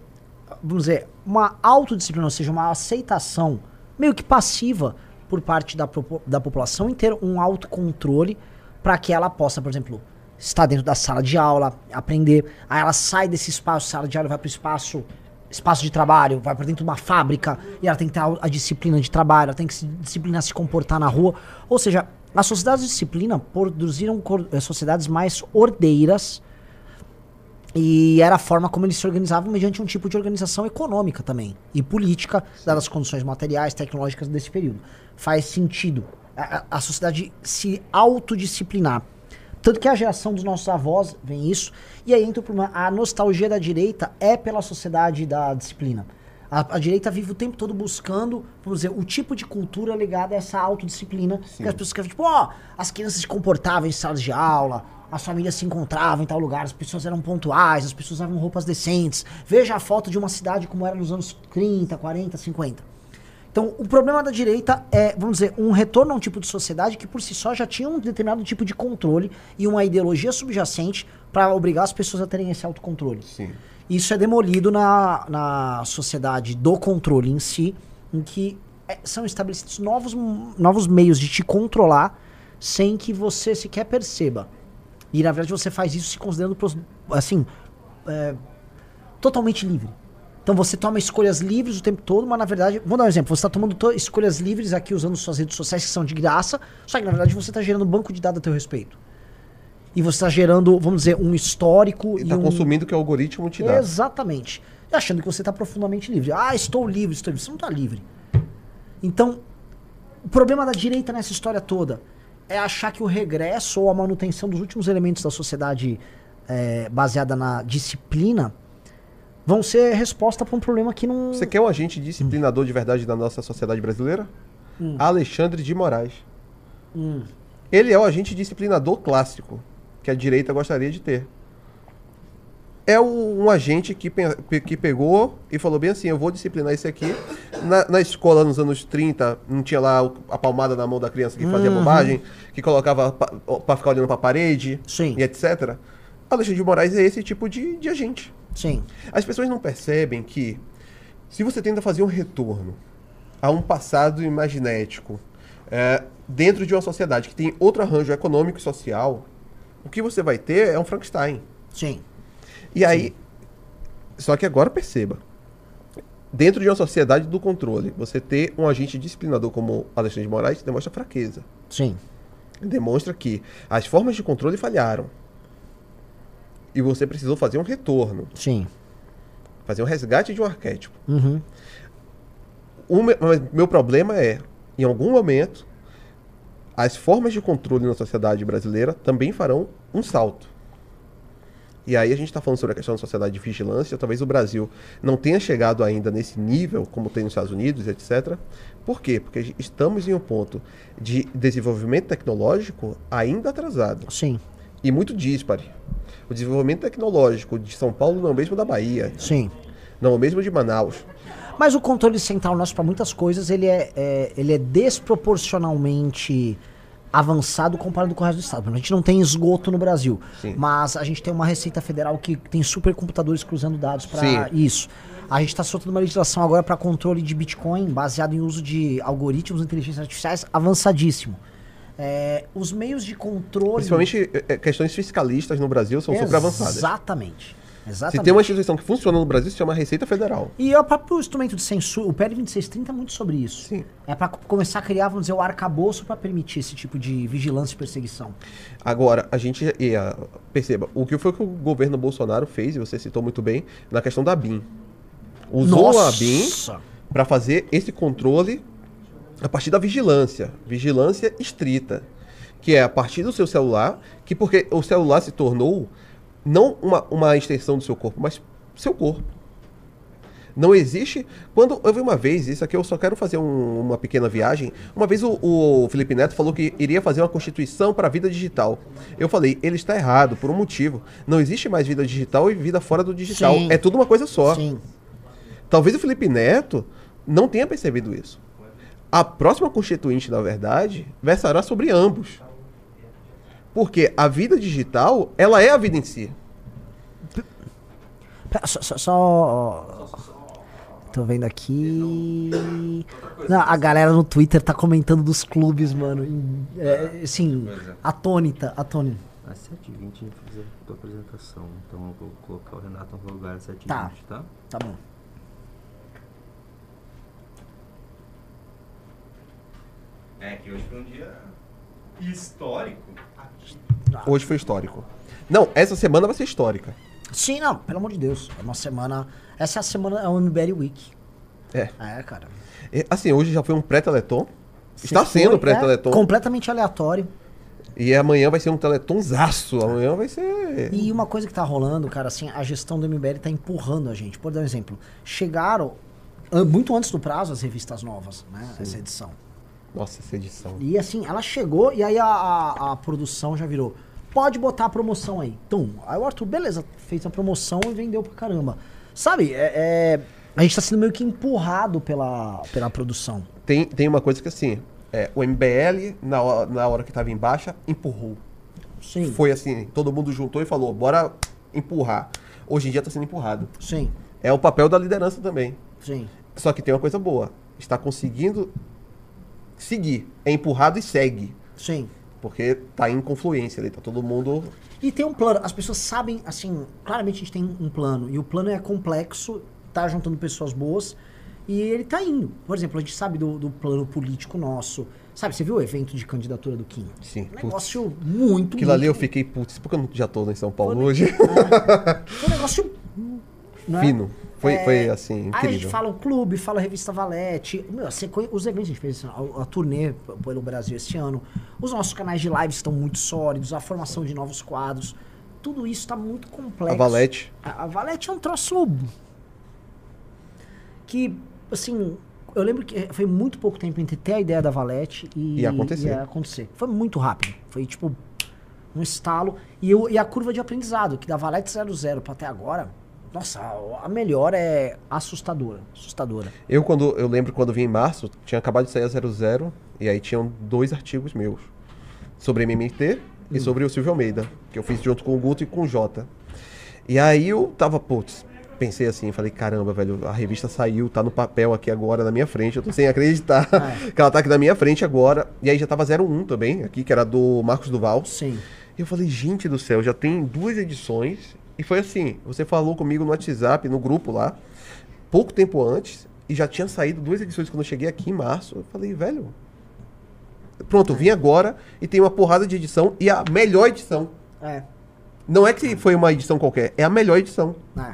vamos dizer, uma autodisciplina, ou seja, uma aceitação meio que passiva por parte da, da população em ter um autocontrole para que ela possa, por exemplo, estar dentro da sala de aula, aprender. Aí ela sai desse espaço, sala de aula, vai para o espaço espaço de trabalho, vai para dentro de uma fábrica e ela tem que ter a, a disciplina de trabalho, ela tem que se disciplinar se comportar na rua. Ou seja, as sociedades de disciplina produziram eh, sociedades mais ordeiras e era a forma como eles se organizavam mediante um tipo de organização econômica também e política, dadas as condições materiais, tecnológicas desse período. Faz sentido a, a- sociedade se autodisciplinar. Tanto que a geração dos nossos avós vem isso, e aí entra o problema. A nostalgia da direita é pela sociedade da disciplina. A, a direita vive o tempo todo buscando, vamos dizer, o tipo de cultura ligada a essa autodisciplina. Que as pessoas querem, tipo, ó, as crianças se comportavam em salas de aula, as famílias se encontravam em tal lugar, as pessoas eram pontuais, as pessoas usavam roupas decentes. Veja a foto de uma cidade como era nos anos 30, 40, 50. Então, o problema da direita é, vamos dizer, um retorno a um tipo de sociedade que por si só já tinha um determinado tipo de controle e uma ideologia subjacente para obrigar as pessoas a terem esse autocontrole. Sim. Isso é demolido na, na sociedade do controle em si, em que é, são estabelecidos novos, novos meios de te controlar sem que você sequer perceba. E na verdade você faz isso se considerando, assim, é, totalmente livre. Então você toma escolhas livres o tempo todo, mas na verdade, vou dar um exemplo, você está tomando to- escolhas livres aqui usando suas redes sociais que são de graça, só que na verdade você está gerando um banco de dados a teu respeito. E você está gerando, vamos dizer, um histórico E e tá um... consumindo o que o algoritmo te dá. Exatamente. E achando que você está profundamente livre. Ah, estou livre, estou livre. Você não está livre. Então, o problema da direita nessa história toda é achar que o regresso ou a manutenção dos últimos elementos da sociedade eh, baseada na disciplina vão ser resposta para um problema que não. Você quer um agente disciplinador de verdade da nossa sociedade brasileira? Hum. Alexandre de Moraes. Hum. Ele é o agente disciplinador clássico que a direita gostaria de ter. É um agente que, que pegou e falou bem assim: eu vou disciplinar isso aqui. Na, na escola, nos anos 30, não tinha lá o- a palmada na mão da criança que fazia Uhum. bobagem, que colocava pa- pra ficar olhando pra parede Sim. e etc. Alexandre de Moraes é esse tipo de, de agente. Sim. As pessoas não percebem que se você tenta fazer um retorno a um passado imaginético é, dentro de uma sociedade que tem outro arranjo econômico e social, o que você vai ter é um Frankenstein. Sim. E aí, só que agora perceba, dentro de uma sociedade do controle, você ter um agente disciplinador como Alexandre de Moraes demonstra fraqueza. Sim. Demonstra que as formas de controle falharam. E você precisou fazer um retorno. Sim. Fazer um resgate de um arquétipo. Uhum. O me- mas meu problema é, em algum momento, as formas de controle na sociedade brasileira também farão um salto. E aí a gente está falando sobre a questão da sociedade de vigilância. Talvez o Brasil não tenha chegado ainda nesse nível, como tem nos Estados Unidos, etc. Por quê? Porque estamos em um ponto de desenvolvimento tecnológico ainda atrasado. Sim. E muito díspare. O desenvolvimento tecnológico de São Paulo não é o mesmo da Bahia. Sim. Não é o mesmo de Manaus. Mas o controle central nosso para muitas coisas, ele é, é- ele é desproporcionalmente avançado comparado com o resto do estado. A gente não tem esgoto no Brasil, Sim. mas a gente tem uma Receita Federal que tem supercomputadores cruzando dados para isso. A gente está soltando uma legislação agora para controle de Bitcoin baseado em uso de algoritmos de inteligência artificiais avançadíssimo. É, os meios de controle. Principalmente eh, questões fiscalistas no Brasil são super avançadas. Exatamente. Se Exatamente. tem uma instituição que funciona no Brasil, se chama Receita Federal. E o próprio instrumento de censura, o PL 2630 é muito sobre isso. Sim. É para começar a criar, vamos dizer, o arcabouço para permitir esse tipo de vigilância e perseguição. Agora, a gente. ah, perceba, o que foi que o governo Bolsonaro fez, e você citou muito bem, na questão da BIM. Usou a Nossa! BIM para fazer esse controle a partir da vigilância. Vigilância estrita. Que é a partir do seu celular, que porque o celular se tornou não uma, uma extensão do seu corpo, mas seu corpo. Não existe. Quando eu vi uma vez, isso aqui eu só quero fazer um- uma pequena viagem. Uma vez o, o Felipe Neto falou que iria fazer uma constituição para a vida digital. Eu falei, ele está errado, por um motivo. Não existe mais vida digital e vida fora do digital. Sim. É tudo uma coisa só. Sim. Talvez o Felipe Neto não tenha percebido isso. A próxima constituinte, na verdade, versará sobre ambos. Porque a vida digital, ela é a vida em si. Pera, Só, só, só- Tô vendo aqui. Não, a galera no Twitter tá comentando dos clubes, mano. É, assim, atônita, atônita. Às 7h20 a gente vai fazer a tua apresentação. Então eu vou colocar o Renato no lugar às 7h20, Tá. tá? Tá bom. É que hoje foi um dia histórico. Hoje foi histórico. Não, essa semana vai ser histórica. Sim, não, pelo amor de Deus. É uma semana. Essa é a semana, é o MBL Week. É. É, cara. É, Assim, hoje já foi um pré-teleton. Está Se sendo foi, um pré-teleton. é, completamente aleatório. E amanhã vai ser um teletonzaço. Amanhã vai ser. E uma coisa que tá rolando, cara, assim, a gestão do MBL tá empurrando a gente. Por dar um exemplo, chegaram muito antes do prazo as revistas novas, né? Essa edição. Nossa, essa edição. E assim, ela chegou e aí a, a, a produção já virou. Pode botar a promoção aí. Tum. Aí o Arthur, beleza, fez a promoção e vendeu pra caramba. Sabe, é, é- a gente tá sendo meio que empurrado pela, pela produção. Tem, tem uma coisa que assim, é, o MBL, na hora, na hora que estava em baixa, empurrou. Sim. Foi assim, todo mundo juntou e falou, bora empurrar. Hoje em dia está sendo empurrado. Sim. É o papel da liderança também. Sim. Só que tem uma coisa boa. Está conseguindo seguir. É empurrado e segue. Sim. Porque tá em confluência ali, tá todo mundo. E tem um plano. As pessoas sabem, assim, claramente a gente tem um plano. E o plano é complexo, tá juntando pessoas boas. E ele tá indo. Por exemplo, a gente sabe do, do plano político nosso. Sabe, você viu o evento de candidatura do Kim? Sim. Um negócio muito, Aquilo ali eu muito- fiquei, putz, por que eu não- já tô em São Paulo hoje? Foi um <laughs> negócio. não é? Fino. Foi, É, foi assim, Aí a gente incrível. fala o clube, fala a revista Valete. Meu, a sequen- os eventos que a gente fez, assim, a, a turnê pelo Brasil esse ano. Os nossos canais de live estão muito sólidos, a formação de novos quadros. Tudo isso está muito complexo. A Valete. A, a Valete é um troço. Que, assim. Eu lembro que foi muito pouco tempo entre ter a ideia da Valete e, E acontecer. e acontecer. Foi muito rápido. Foi tipo um estalo. E, eu, e a curva de aprendizado, que da Valete 00 para até agora, nossa, a, melhor é assustadora. Assustadora. Eu, quando, eu lembro quando vim em março, tinha acabado de sair a 00, e aí tinham dois artigos meus. Sobre MMT e sobre o Silvio Almeida, que eu fiz junto com o Guto e com o Jota. E aí eu tava, putz, pensei assim, falei, caramba, velho, a revista saiu, tá no papel aqui agora na minha frente, eu tô sem acreditar <laughs> que ela tá aqui na minha frente agora. E aí já tava 01 também, aqui, que era do Marcos Duval. Sim. E eu falei, gente do céu, já tem duas edições. E foi assim, você falou comigo no WhatsApp, no grupo lá. pouco tempo antes e já tinha saído duas edições quando eu cheguei aqui em março. Eu falei, velho. Pronto, eu vim agora e tem uma porrada de edição e a melhor edição. É. Não é que foi uma edição qualquer, é a melhor edição. É.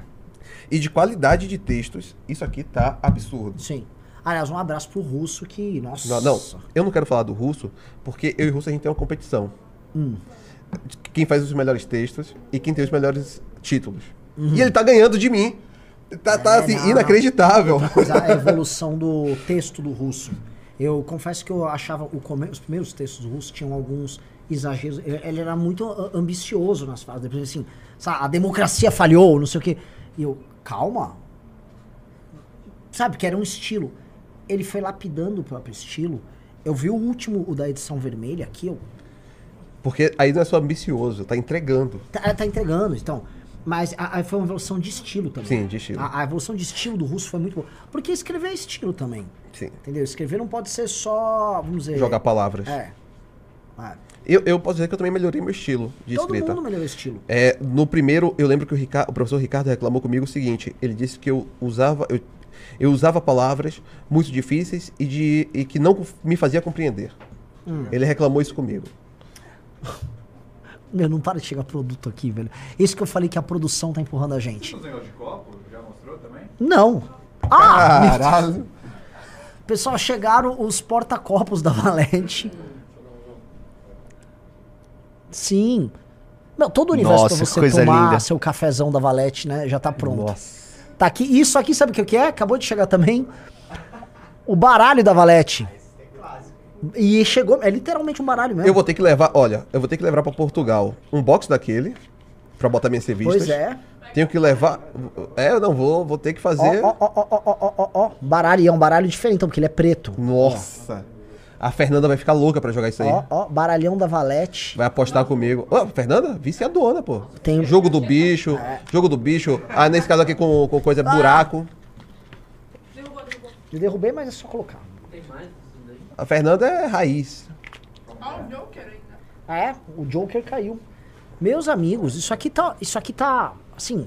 E de qualidade de textos, isso aqui tá absurdo. Sim. Aliás, um abraço pro russo que. Nossa. Não, não, eu não quero falar do russo, porque eu e o russo a gente tem uma competição. Hum. Quem faz os melhores textos e quem tem os melhores títulos. Uhum. E ele tá ganhando de mim. Tá, tá É, assim, não, inacreditável. Coisa, a <laughs> evolução do texto do russo. Eu confesso que eu achava o come- os primeiros textos do russo tinham alguns exageros. Ele era muito a- ambicioso nas falas. Depois assim, sabe, a democracia falhou, não sei o quê. E eu, calma. Sabe, que era um estilo. Ele foi lapidando o próprio estilo. Eu vi o último, o da edição vermelha aqui, eu, Porque aí não é só ambicioso, tá entregando. tá, tá entregando, então. Mas a- a- foi uma evolução de estilo também. Sim, de estilo. A, a evolução de estilo do russo foi muito boa. Porque escrever é estilo também. Sim. Entendeu? Escrever não pode ser só, vamos dizer... Jogar palavras. É. É. Eu, eu posso dizer que eu também melhorei meu estilo de Todo escrita. mundo melhorou estilo. É, no primeiro, eu lembro que o, o professor Ricardo reclamou comigo o seguinte: ele disse que eu usava, eu, eu usava palavras muito difíceis e, de, e que não me fazia compreender. Hum. Ele reclamou isso comigo. <laughs> Meu, não para de chegar produto aqui, velho. Isso que eu falei que a produção tá empurrando a gente. De copo, já mostrou também? Não. Ah! Caralho. Pessoal, chegaram os porta-copos da Valente. Sim. Meu, todo o universo Nossa, pra você coisa tomar linda. seu cafezão da Valete, né? Já tá pronto. Nossa. Tá aqui. Isso aqui, sabe o que que é? Acabou de chegar também. O baralho da Valete. E chegou, é literalmente um baralho mesmo. Eu vou ter que levar, olha, eu vou ter que levar pra Portugal um box daquele pra botar minhas revistas. Pois é. Tenho que levar. É, eu não vou, vou ter que fazer. Ó, ó, ó, ó, ó, ó, ó, ó. Baralho, e é um baralho diferente, então, porque ele é preto. Nossa. A Fernanda vai ficar louca pra jogar isso aí. Ó, ó, baralhão da Valete. Vai apostar comigo. Ô, Fernanda, viciadona, pô. Tem- Jogo do bicho. Jogo do bicho. Ah, nesse caso aqui com, com coisa buraco. Eu derrubei, mas é só colocar. A Fernanda é raiz. Ó, o Joker ainda. Ah, é? O Joker caiu. Meus amigos, isso aqui tá. Isso aqui tá. Assim.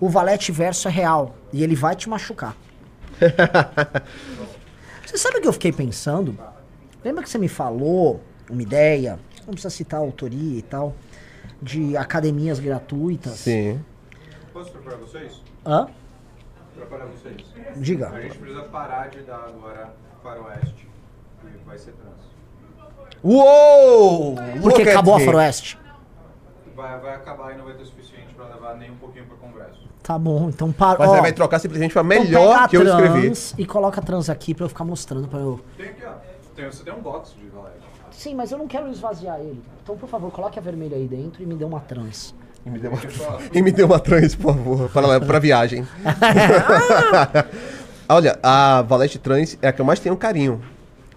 O Valete verso é real. E ele vai te machucar. <laughs> você sabe o que eu fiquei pensando? Lembra que você me falou uma ideia? Não precisa citar a autoria e tal. De academias gratuitas. Sim. Posso preparar vocês? Hã? Preparar vocês. Diga. A gente precisa parar de dar agora faroeste. E vai ser trans. Uou! Porque Look at acabou a faroeste. Vai, vai acabar e não vai ter suficiente pra levar nem um pouquinho pro congresso. Tá bom, então para. Mas ó, aí vai trocar simplesmente pra então melhor que eu escrevi. trans E coloca a trans aqui pra eu ficar mostrando pra eu. Tem aqui, ó. Tem, você tem um box de valete. Sim, mas eu não quero esvaziar ele. Então, por favor, coloque a vermelha aí dentro e me dê uma trans. E me deu uma, <laughs> e me deu uma trans, por favor, para, pra viagem. <laughs> <laughs> Olha, a Valete Trans é a que eu mais tenho carinho.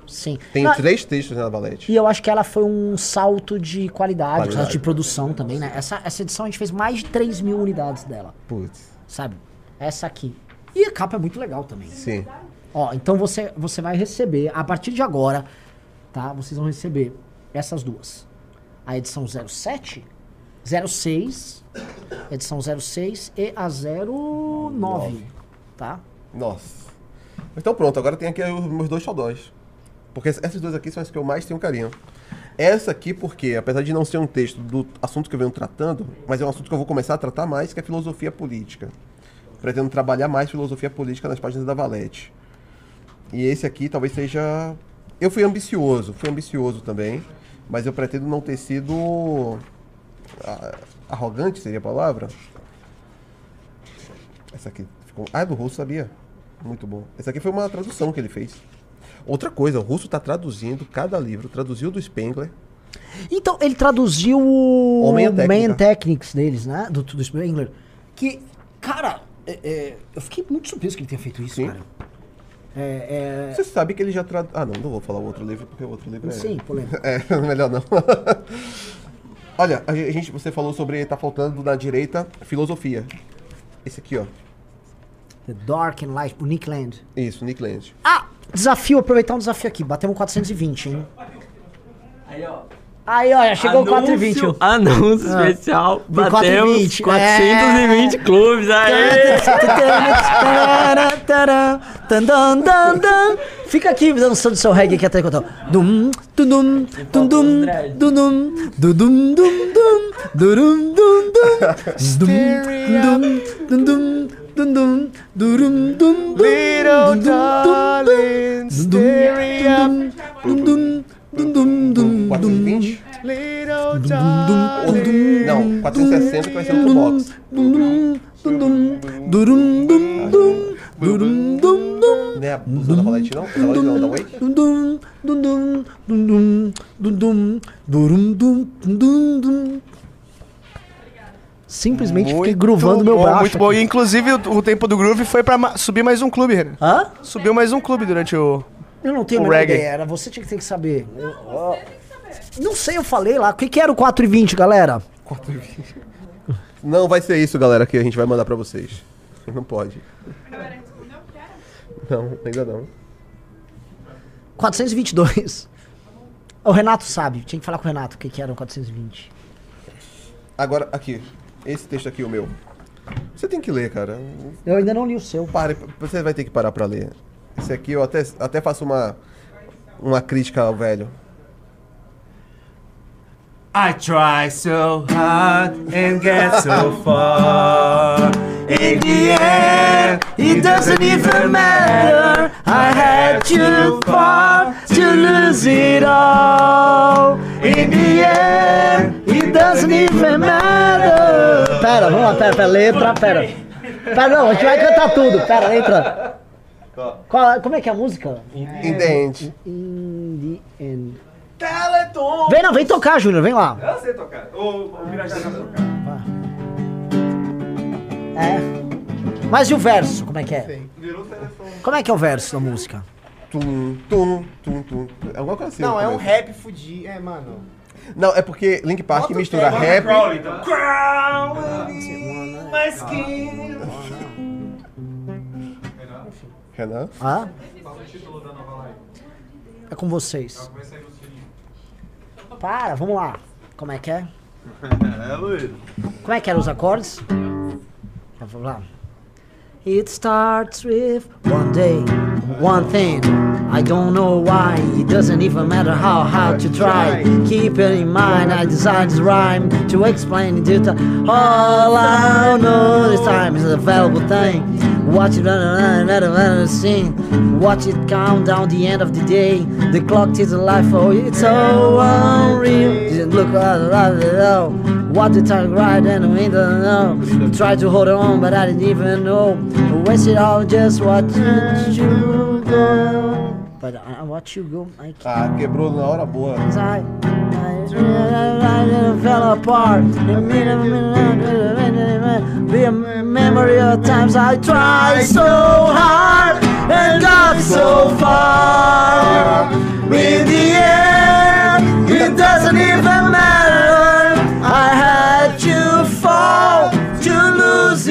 Sim. Tem Não, três textos na Valete. E eu acho que ela foi um salto de qualidade, Qualidade. salto de produção também, né? Essa, essa edição a gente fez mais de 3 mil unidades dela, Putz, sabe? Essa aqui. E a capa é muito legal também. sim. Ó, então você, você vai receber, a partir de agora, tá? Vocês vão receber essas duas. A edição 07, 06, edição 06 e a 09, tá? Nossa. Então pronto, agora tem aqui os meus dois xodós. Porque essas duas aqui são as que eu mais tenho carinho. Essa aqui porque, apesar de não ser um texto do assunto que eu venho tratando, mas é um assunto que eu vou começar a tratar mais, que é filosofia política. Pretendo trabalhar mais filosofia política nas páginas da Valete. E esse aqui talvez seja... Eu fui ambicioso, fui ambicioso também, mas eu pretendo não ter sido... ah, Arrogante seria a palavra? Essa aqui ficou... Ah, é do russo, sabia? Muito bom. Essa aqui foi uma tradução que ele fez. Outra coisa, o russo tá traduzindo cada livro. Traduziu do Spengler. Então, ele traduziu o Homem Man Técnica. Technics deles, né? Do, do Spengler. Que, cara, é- é, eu fiquei muito surpreso que ele tenha feito isso, cara. É, é, Você sabe que ele já traduziu... Ah, não, não vou falar o outro livro, porque o outro livro é... Sim, polêmico. <laughs> É, melhor não. <laughs> Olha, a gente, você falou sobre... Tá faltando na direita, filosofia. Esse aqui, ó. The Dark and Light, o Nick Land. Isso, Nick Land. Ah, desafio, aproveitar um desafio aqui. Batemos 420, hein? Aí, ó. Aí, ó, já chegou o Anúncio- 4h20. Anúncio Ah. especial. Tem Batemos 4h20. 420 clubes. Dan, dan, dan. Fica aqui dançando seu reggae aqui até encontrar. Dum, tudum, tudum, tudum, tudum, dum, dum, durum, dum, dum, dum, dum, dum, dum, dum, dum, Dum, dum, dum, dum, dum, dum. Little. Não, 460 que vai ser o box durum, dum, dum. Não é a Valete, não? Valete não, da Wake? Dum, dum, dum, dum, dum, dum, dum, dum, dum, dum, dum. Simplesmente fiquei gruvando meu bom, braço. Muito bom. E inclusive o, o tempo do groove foi pra ma- subir mais um clube, Renan. Hã? Subiu mais um clube durante o. Eu não tenho a menor ideia, era você tinha que ter que saber. Eu- ó, Não sei, eu falei lá. O que, que era o 4 e 20, galera? 420. Não vai ser isso, galera, que a gente vai mandar pra vocês. Não pode. Não, ainda não. 422. O Renato sabe, tinha que falar com o Renato o que, que era o 420. Agora, aqui. Esse texto aqui, o meu. Você tem que ler, cara. Eu ainda não li o seu. Pare, você vai ter que parar pra ler. Esse aqui eu até, até faço uma, uma crítica ao velho. I try so hard and get so far. In the end, it doesn't even matter. I had too far to lose it all. In the end, it doesn't even matter. Pera, vamos lá, pera, pera, letra, pera. Pera, não, a gente vai cantar tudo. Pera, letra. Qual- como é que é a música? In the end. In the end. Teleton! Vem, não, vem tocar, Júnior, vem lá. Eu sei tocar. O, o Mirage tocar. É. Mas e o verso, como é que é? Como é que é o verso da música? Tum, tum, tum, tum. É alguma coisa assim. Não, no é um começo. rap fudido. É, mano. Não, é porque Link Park Bota o mistura tema. rap. Crowley, então. Crowley, my skin. Renan? Ah? Fala o título da nova live. É com vocês. No sininho. Para, vamos lá. Como é que é? <laughs> É, Luiz. Como é que eram os acordes? Vamos lá. It starts with one day, one thing. I don't know why, it doesn't even matter how hard to try. Keep it in mind, I designed this rhyme to explain in detail. All I know this time is a valuable thing. Watch it run the scene. Watch it count down the end of the day. The clock is alive for you, it's so unreal. Just look at the What the time right and we don't know. Try to hold on, but I didn't even know. Waste it all, just watch you go. But I watch you go. I can't. Ah, quebrou na hora boa. I, I, I fell apart. Be a memory of times I tried so hard and got so far. In the end, it doesn't even matter. I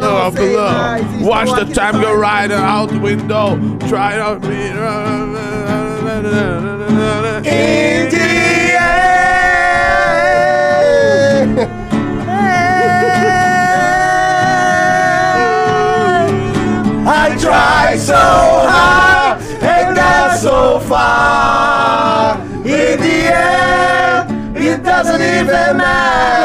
No, below. Watch the time go right out the window. Try not me. In the I try so hard and got so far. In the end, it doesn't even matter.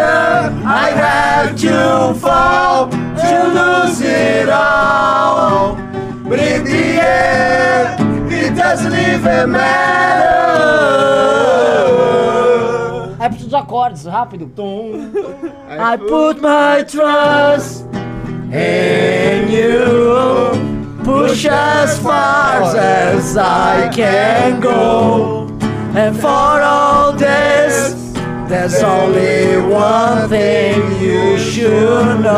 I have to fall to lose it all. But in the end, it doesn't even matter. É os acordes, rápido. I put my trust in you. Push as far as I can go. And for all this, There's only one thing you should know.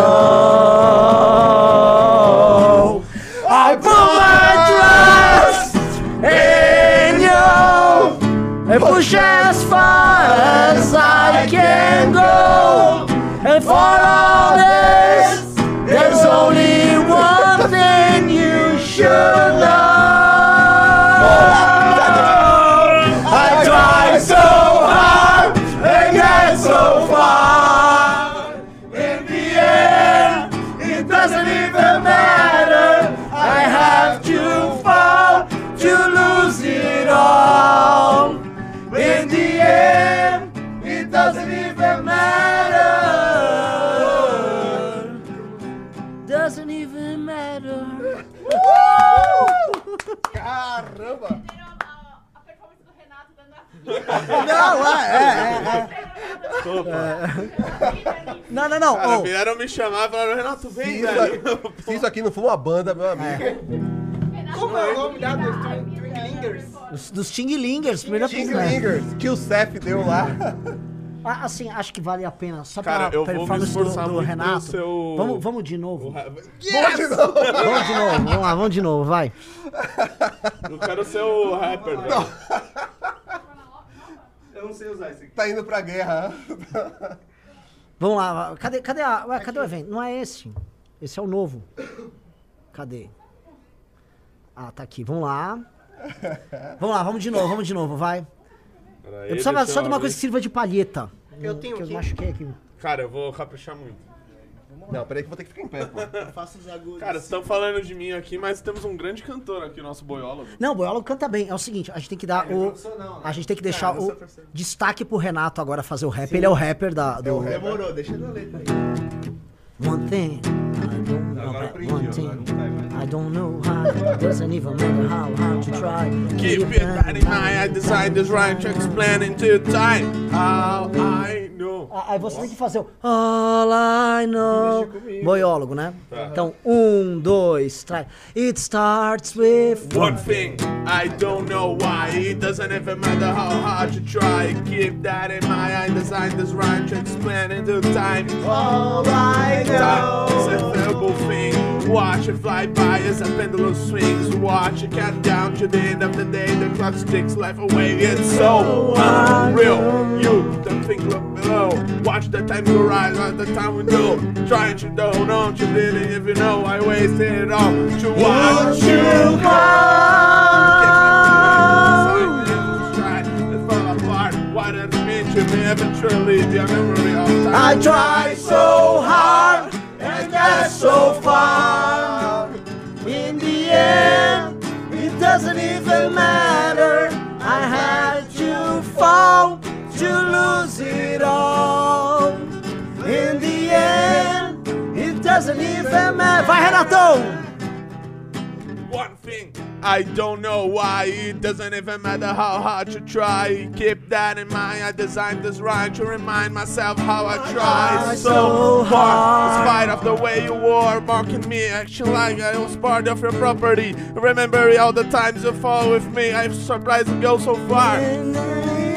I put my trust in you and push as far as I can go. And for all this, there's only Não, é, é, é. Desculpa. é. Não, não, não. Cara, ô. vieram me chamar e falaram, Renato, Se vem, isso, velho. se isso aqui não for uma banda, meu amigo. Como é o nome da dos Twinklingers? Dos, dos Tinglingers, primeira Tinglingers, que o Cef deu lá. Ah, assim, acho que vale a pena. Só Cara, pra eu vou me performance do, do Renato. seu- Vamos, vamos de novo. Yes! Vamos de novo. Vamos de novo. Vamos lá, vamos de novo, vai. Eu quero ser o rapper, velho. Eu não sei usar esse aqui. Tá indo pra guerra. <laughs> Vamos lá. Cadê, cadê, a, ué, cadê o evento? Não é esse. Esse é o novo. Cadê? Ah, tá aqui. Vamos lá. Vamos lá, vamos de novo, vamos de novo, vai. Peraí, Eu precisava só de uma abrir. coisa que sirva de palheta. Eu tenho que aqui. eu machuquei aqui. Cara, eu vou caprichar muito. Não, peraí que eu vou ter que ficar em pé, pô. Eu faço os agudos. Cara, vocês estão falando de mim aqui, mas temos um grande cantor aqui, o nosso boiólogo. Não, o Boiolo canta bem. É o seguinte, a gente tem que dar Ele é o. profissional, né? A gente tem que deixar Cara, eu o profissional. destaque pro Renato agora fazer o rap. Ele é o rapper da, do. Demorou, deixa eu ler letra aí. One thing, I don't know Agora that aprendi, one agora thing. não cai mais. I don't know how, doesn't even matter how hard to try. Keep it that in mind, I designed this rhyme to explain into time how I know. Ah, Aí você tem que fazer o All I know. Boiólogo, né? Tá. Então, um, dois, três. It starts with One thing, I don't know why. It doesn't even matter how hard you try. Keep that in mind. I designed this rhyme explain into time. All I know. Time is a terrible thing. Watch it fly by as a pendulum swings. Watch it count down to the end of the day. The clock ticks life away. It's so unreal. You don't think look below. Watch the time go rise. Watch the time we go. Try to you don't don't you really? If you know, I wasted it all to watch you Why does it mean to me eventually be a memory of time? I try so hard and get so far. In the end, it doesn't even matter. I had to fall to lose it all. In the end, it doesn't even matter. Vai, Renato! One thing, I don't know why. It doesn't even matter how hard you try. Keep that in mind. I designed this rhyme to remind myself how I try so hard. In spite of the way you were mocking me, acting like I was part of your property. Remember all the times you fall with me. I'm surprised to go so far.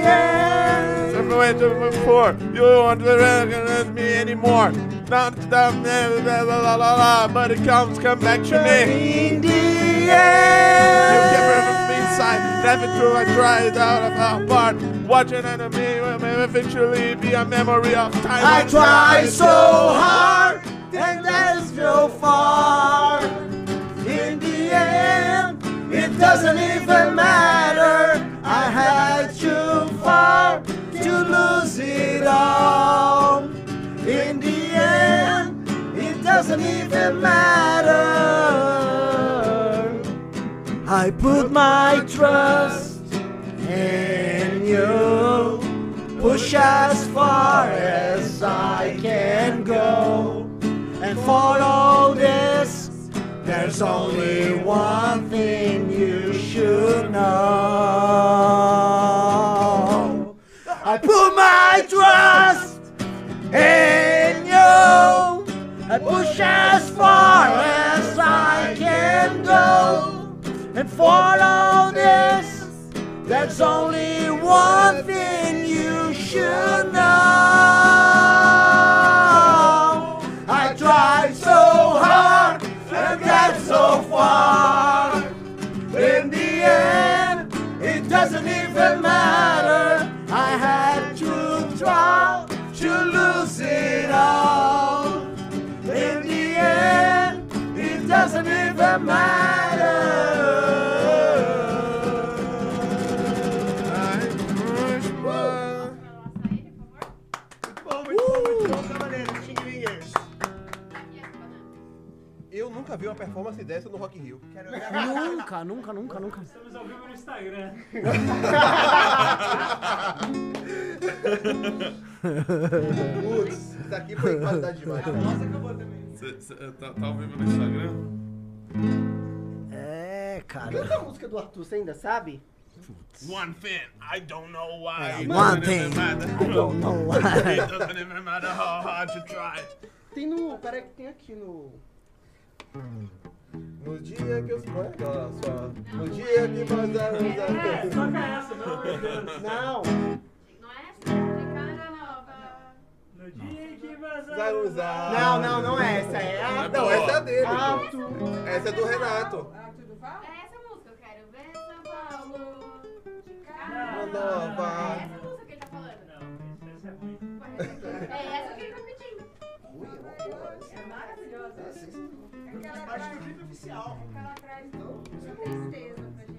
Never went to before. You won't recognize me anymore. Not stop, la la la la but it comes, come back to me. In the You end, kept everything inside, never true. I tried out of our part. Watching enemy will eventually be a memory of time. I try so hard and there's so far. In the end, it doesn't even matter. To lose it all. In the end, it doesn't even matter. I put my trust in you. Push as far as I can go. And for all this, there's only one thing you should know put my trust in you. I push as far as I can go and follow this. There's only one thing you should know. I tried so hard and got so far. In the end, it doesn't even matter. I had to drop to lose it. Performance dessa no Rock in Rio. <laughs> Nunca, nunca, nunca, nunca. Estamos ao vivo no Instagram. Putz, isso aqui foi qualidade demais. Cê, cê, tá, tá ao vivo no Instagram? É, cara. Canta a música do Arthur, você ainda sabe? One thing, I don't know why. É, one thing. I don't know why. It doesn't even matter how hard you try. Tem no. Peraí, que tem aqui no. No dia que é aquela sua? No dia que nós éramos É, amigos. toca essa, amor de Deus. Não. No dia que vazar. Vai usar. Não, não, não é essa. É a. Não, essa é a dele. pô. Arthur. Essa é do Renato. É essa música, eu quero ver São Paulo. Não, Nova. É essa música que ele tá falando. Não, essa é ruim. É essa que ele tá pedindo. É maravilhosa. Aquela parte do clipe oficial. Aquela traz muita tristeza pra gente.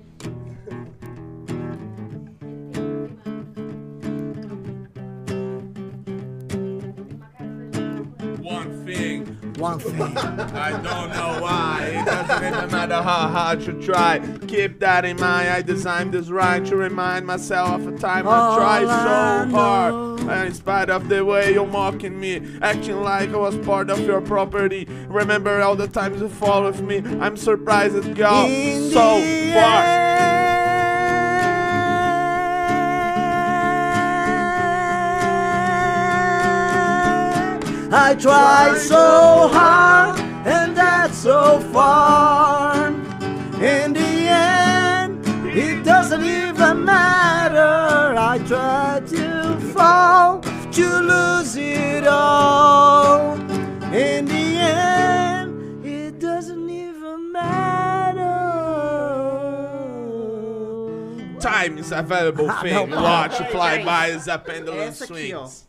One thing. One <laughs> thing. I don't know why. It doesn't even matter how hard you try. Keep that in mind. I designed this rhyme to remind myself of a time I All tried I so hard. And in spite of the way you're mocking me, acting like I was part of your property. Remember all the times you fall with me. I'm surprised it got so far. I tried so hard and that's so far. In the end, it doesn't even matter. I tried to fall to lose it all. In the end, it doesn't even matter. Time is a valuable Ah, <laughs> thing. não, para. Watch fly by as a pendulum Essa aqui, swings.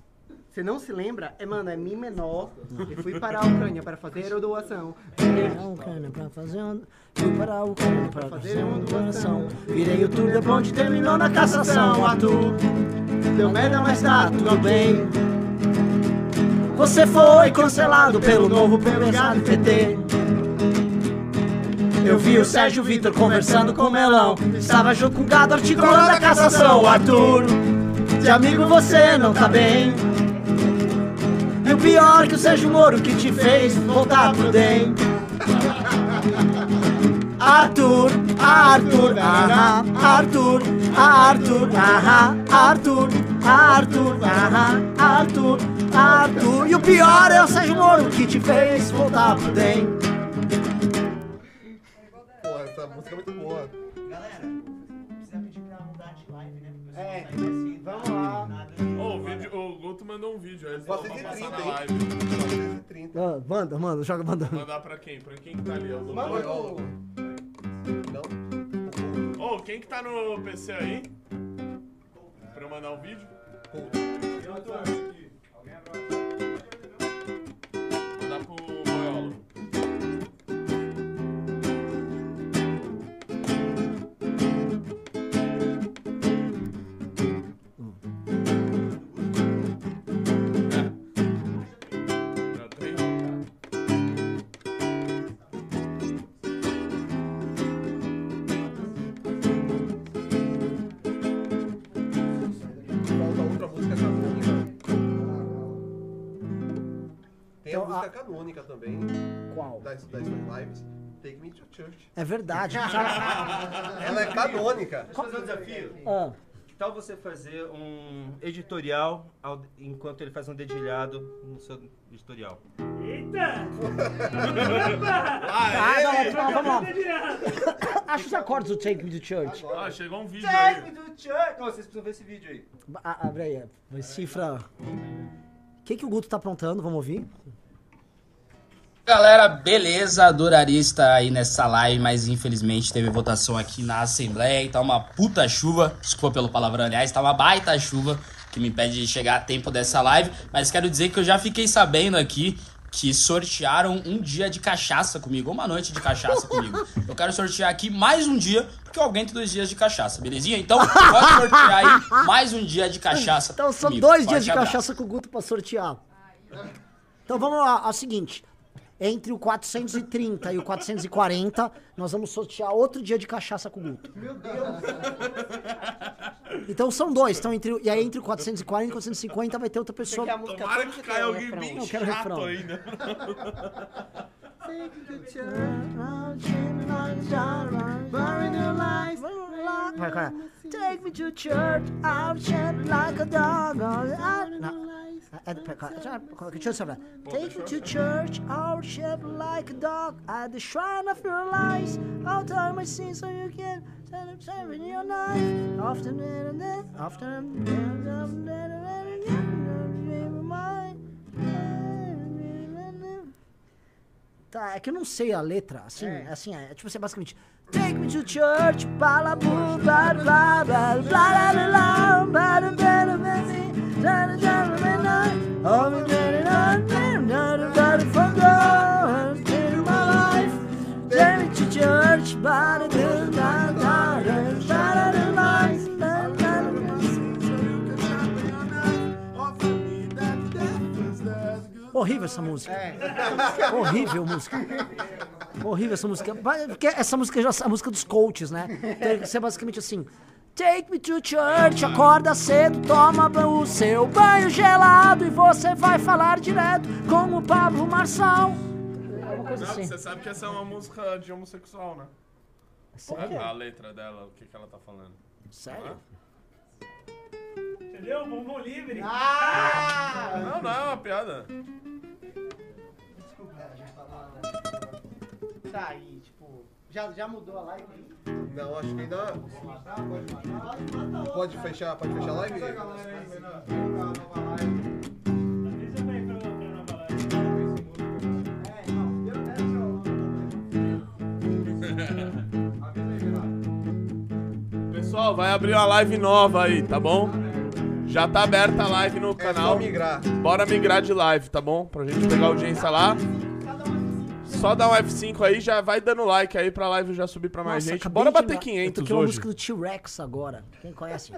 Você não se lembra? É, mano, é Mi menor. Eu fui para a Ucrânia para fazer a doação. Para a Ucrânia pra fazer um... Fui para a Ucrânia pra fazer uma doação. Virei o tour de onde terminou na cassação. Arthur, deu merda, mas tá tudo bem. Você foi cancelado pelo novo PMSA do PT. Eu vi o Sérgio Vitor conversando com o Melão. Estava junto com o gado articulando a cassação. Arthur, de amigo você não tá bem. E o pior que o Sérgio Moro que te fez voltar pro DEM. Arthur, Arthur, aham, Arthur, Arthur, aham, Arthur, Arthur, aham, Arthur, Arthur. E o pior é o Sérgio Moro que te fez voltar pro DEM. Pô, essa música é muito boa. Galera, precisa pedir pra mudar de live, né? É, vamos lá. Ô, o, Guto mandou um vídeo, aí eles vão passar 430, na hein? live. 430. Ah, Manda, manda, joga mandando. Mandar pra quem? Pra quem que tá ali? É Manda o- Não? Ô, quem que tá no PC aí? Pra eu mandar um vídeo? Mandar Então, música a- canônica também. Qual? Das, das suas lives. Take Me to Church. É verdade. <laughs> Ela é canônica. Deixa eu fazer um desafio. Ah. Que tal você fazer um editorial ao- enquanto ele faz um dedilhado no seu editorial? Eita! Ah, não, não, vamos lá. Acho os acordes do Take Me to Church. Ah, chegou um vídeo Take aí. me to church! Não, vocês precisam ver esse vídeo aí. Ah, abre aí, vai cifra. O que, que o Guto tá aprontando? Vamos ouvir? Galera, beleza? Adoraria estar aí nessa live, mas infelizmente teve votação aqui na Assembleia e tá uma puta chuva. Desculpa pelo palavrão, aliás, tá uma baita chuva que me impede de chegar a tempo dessa live. Mas quero dizer que eu já fiquei sabendo aqui que sortearam um dia de cachaça comigo, uma noite de cachaça comigo. Eu quero sortear aqui mais um dia, porque eu aguento dois dias de cachaça, belezinha? Então, pode sortear aí mais um dia de cachaça. Então são comigo. dois Forte dias de abraço. cachaça com o Guto pra sortear. Então vamos lá, é o seguinte. Entre o 430 e o 440, nós vamos sortear outro dia de cachaça com o Guto. Meu Deus. Então são dois. Então entre, e aí entre o 440 e o 450 vai ter outra pessoa. Tomara que caia alguém bem Não, quero Take 快快！Take me to church, I'll chant like a dog. At the Take me to church, I'll chant like a dog. At the shrine of your lies, I'll tell my sins so you can tell them serving your life. Often and then, often and then, and then, and then, and then, and then, and then, and then, Tá, é que eu não sei a letra, assim, é. assim, é, tipo assim, é basicamente Take me to church, balabu, blah, blah, blah, blah, blah, blah, blah, blah, blah, blah, blah, blah, Horrível essa música. Horrível música. Horrível essa música. Porque essa música já é a música dos coaches, né? Tem que ser basicamente assim. Take me to church, acorda cedo, toma o seu banho gelado e você vai falar direto com o Pablo Marçal. Alguma coisa Não, assim. Você sabe que essa é uma música de homossexual, né? Sério? A, a letra dela, o que, que ela tá falando. Sério? Entendeu? Bumbum livre. Ah! Não, não, é uma piada. Tá aí, tipo. Já, já mudou a live aí? Não, acho que ainda. Pode fechar, pode fechar a live? Pessoal, vai abrir uma live nova aí, tá bom? Já tá aberta a live no canal. migrar. Bora migrar de live, tá bom? Pra gente pegar a audiência lá. Só dá um F5 aí, já vai dando like aí pra live já subir pra mais Nossa, gente. Bora bater lembrar, Eu 500 toquei uma hoje. música do T-Rex agora. Quem conhece?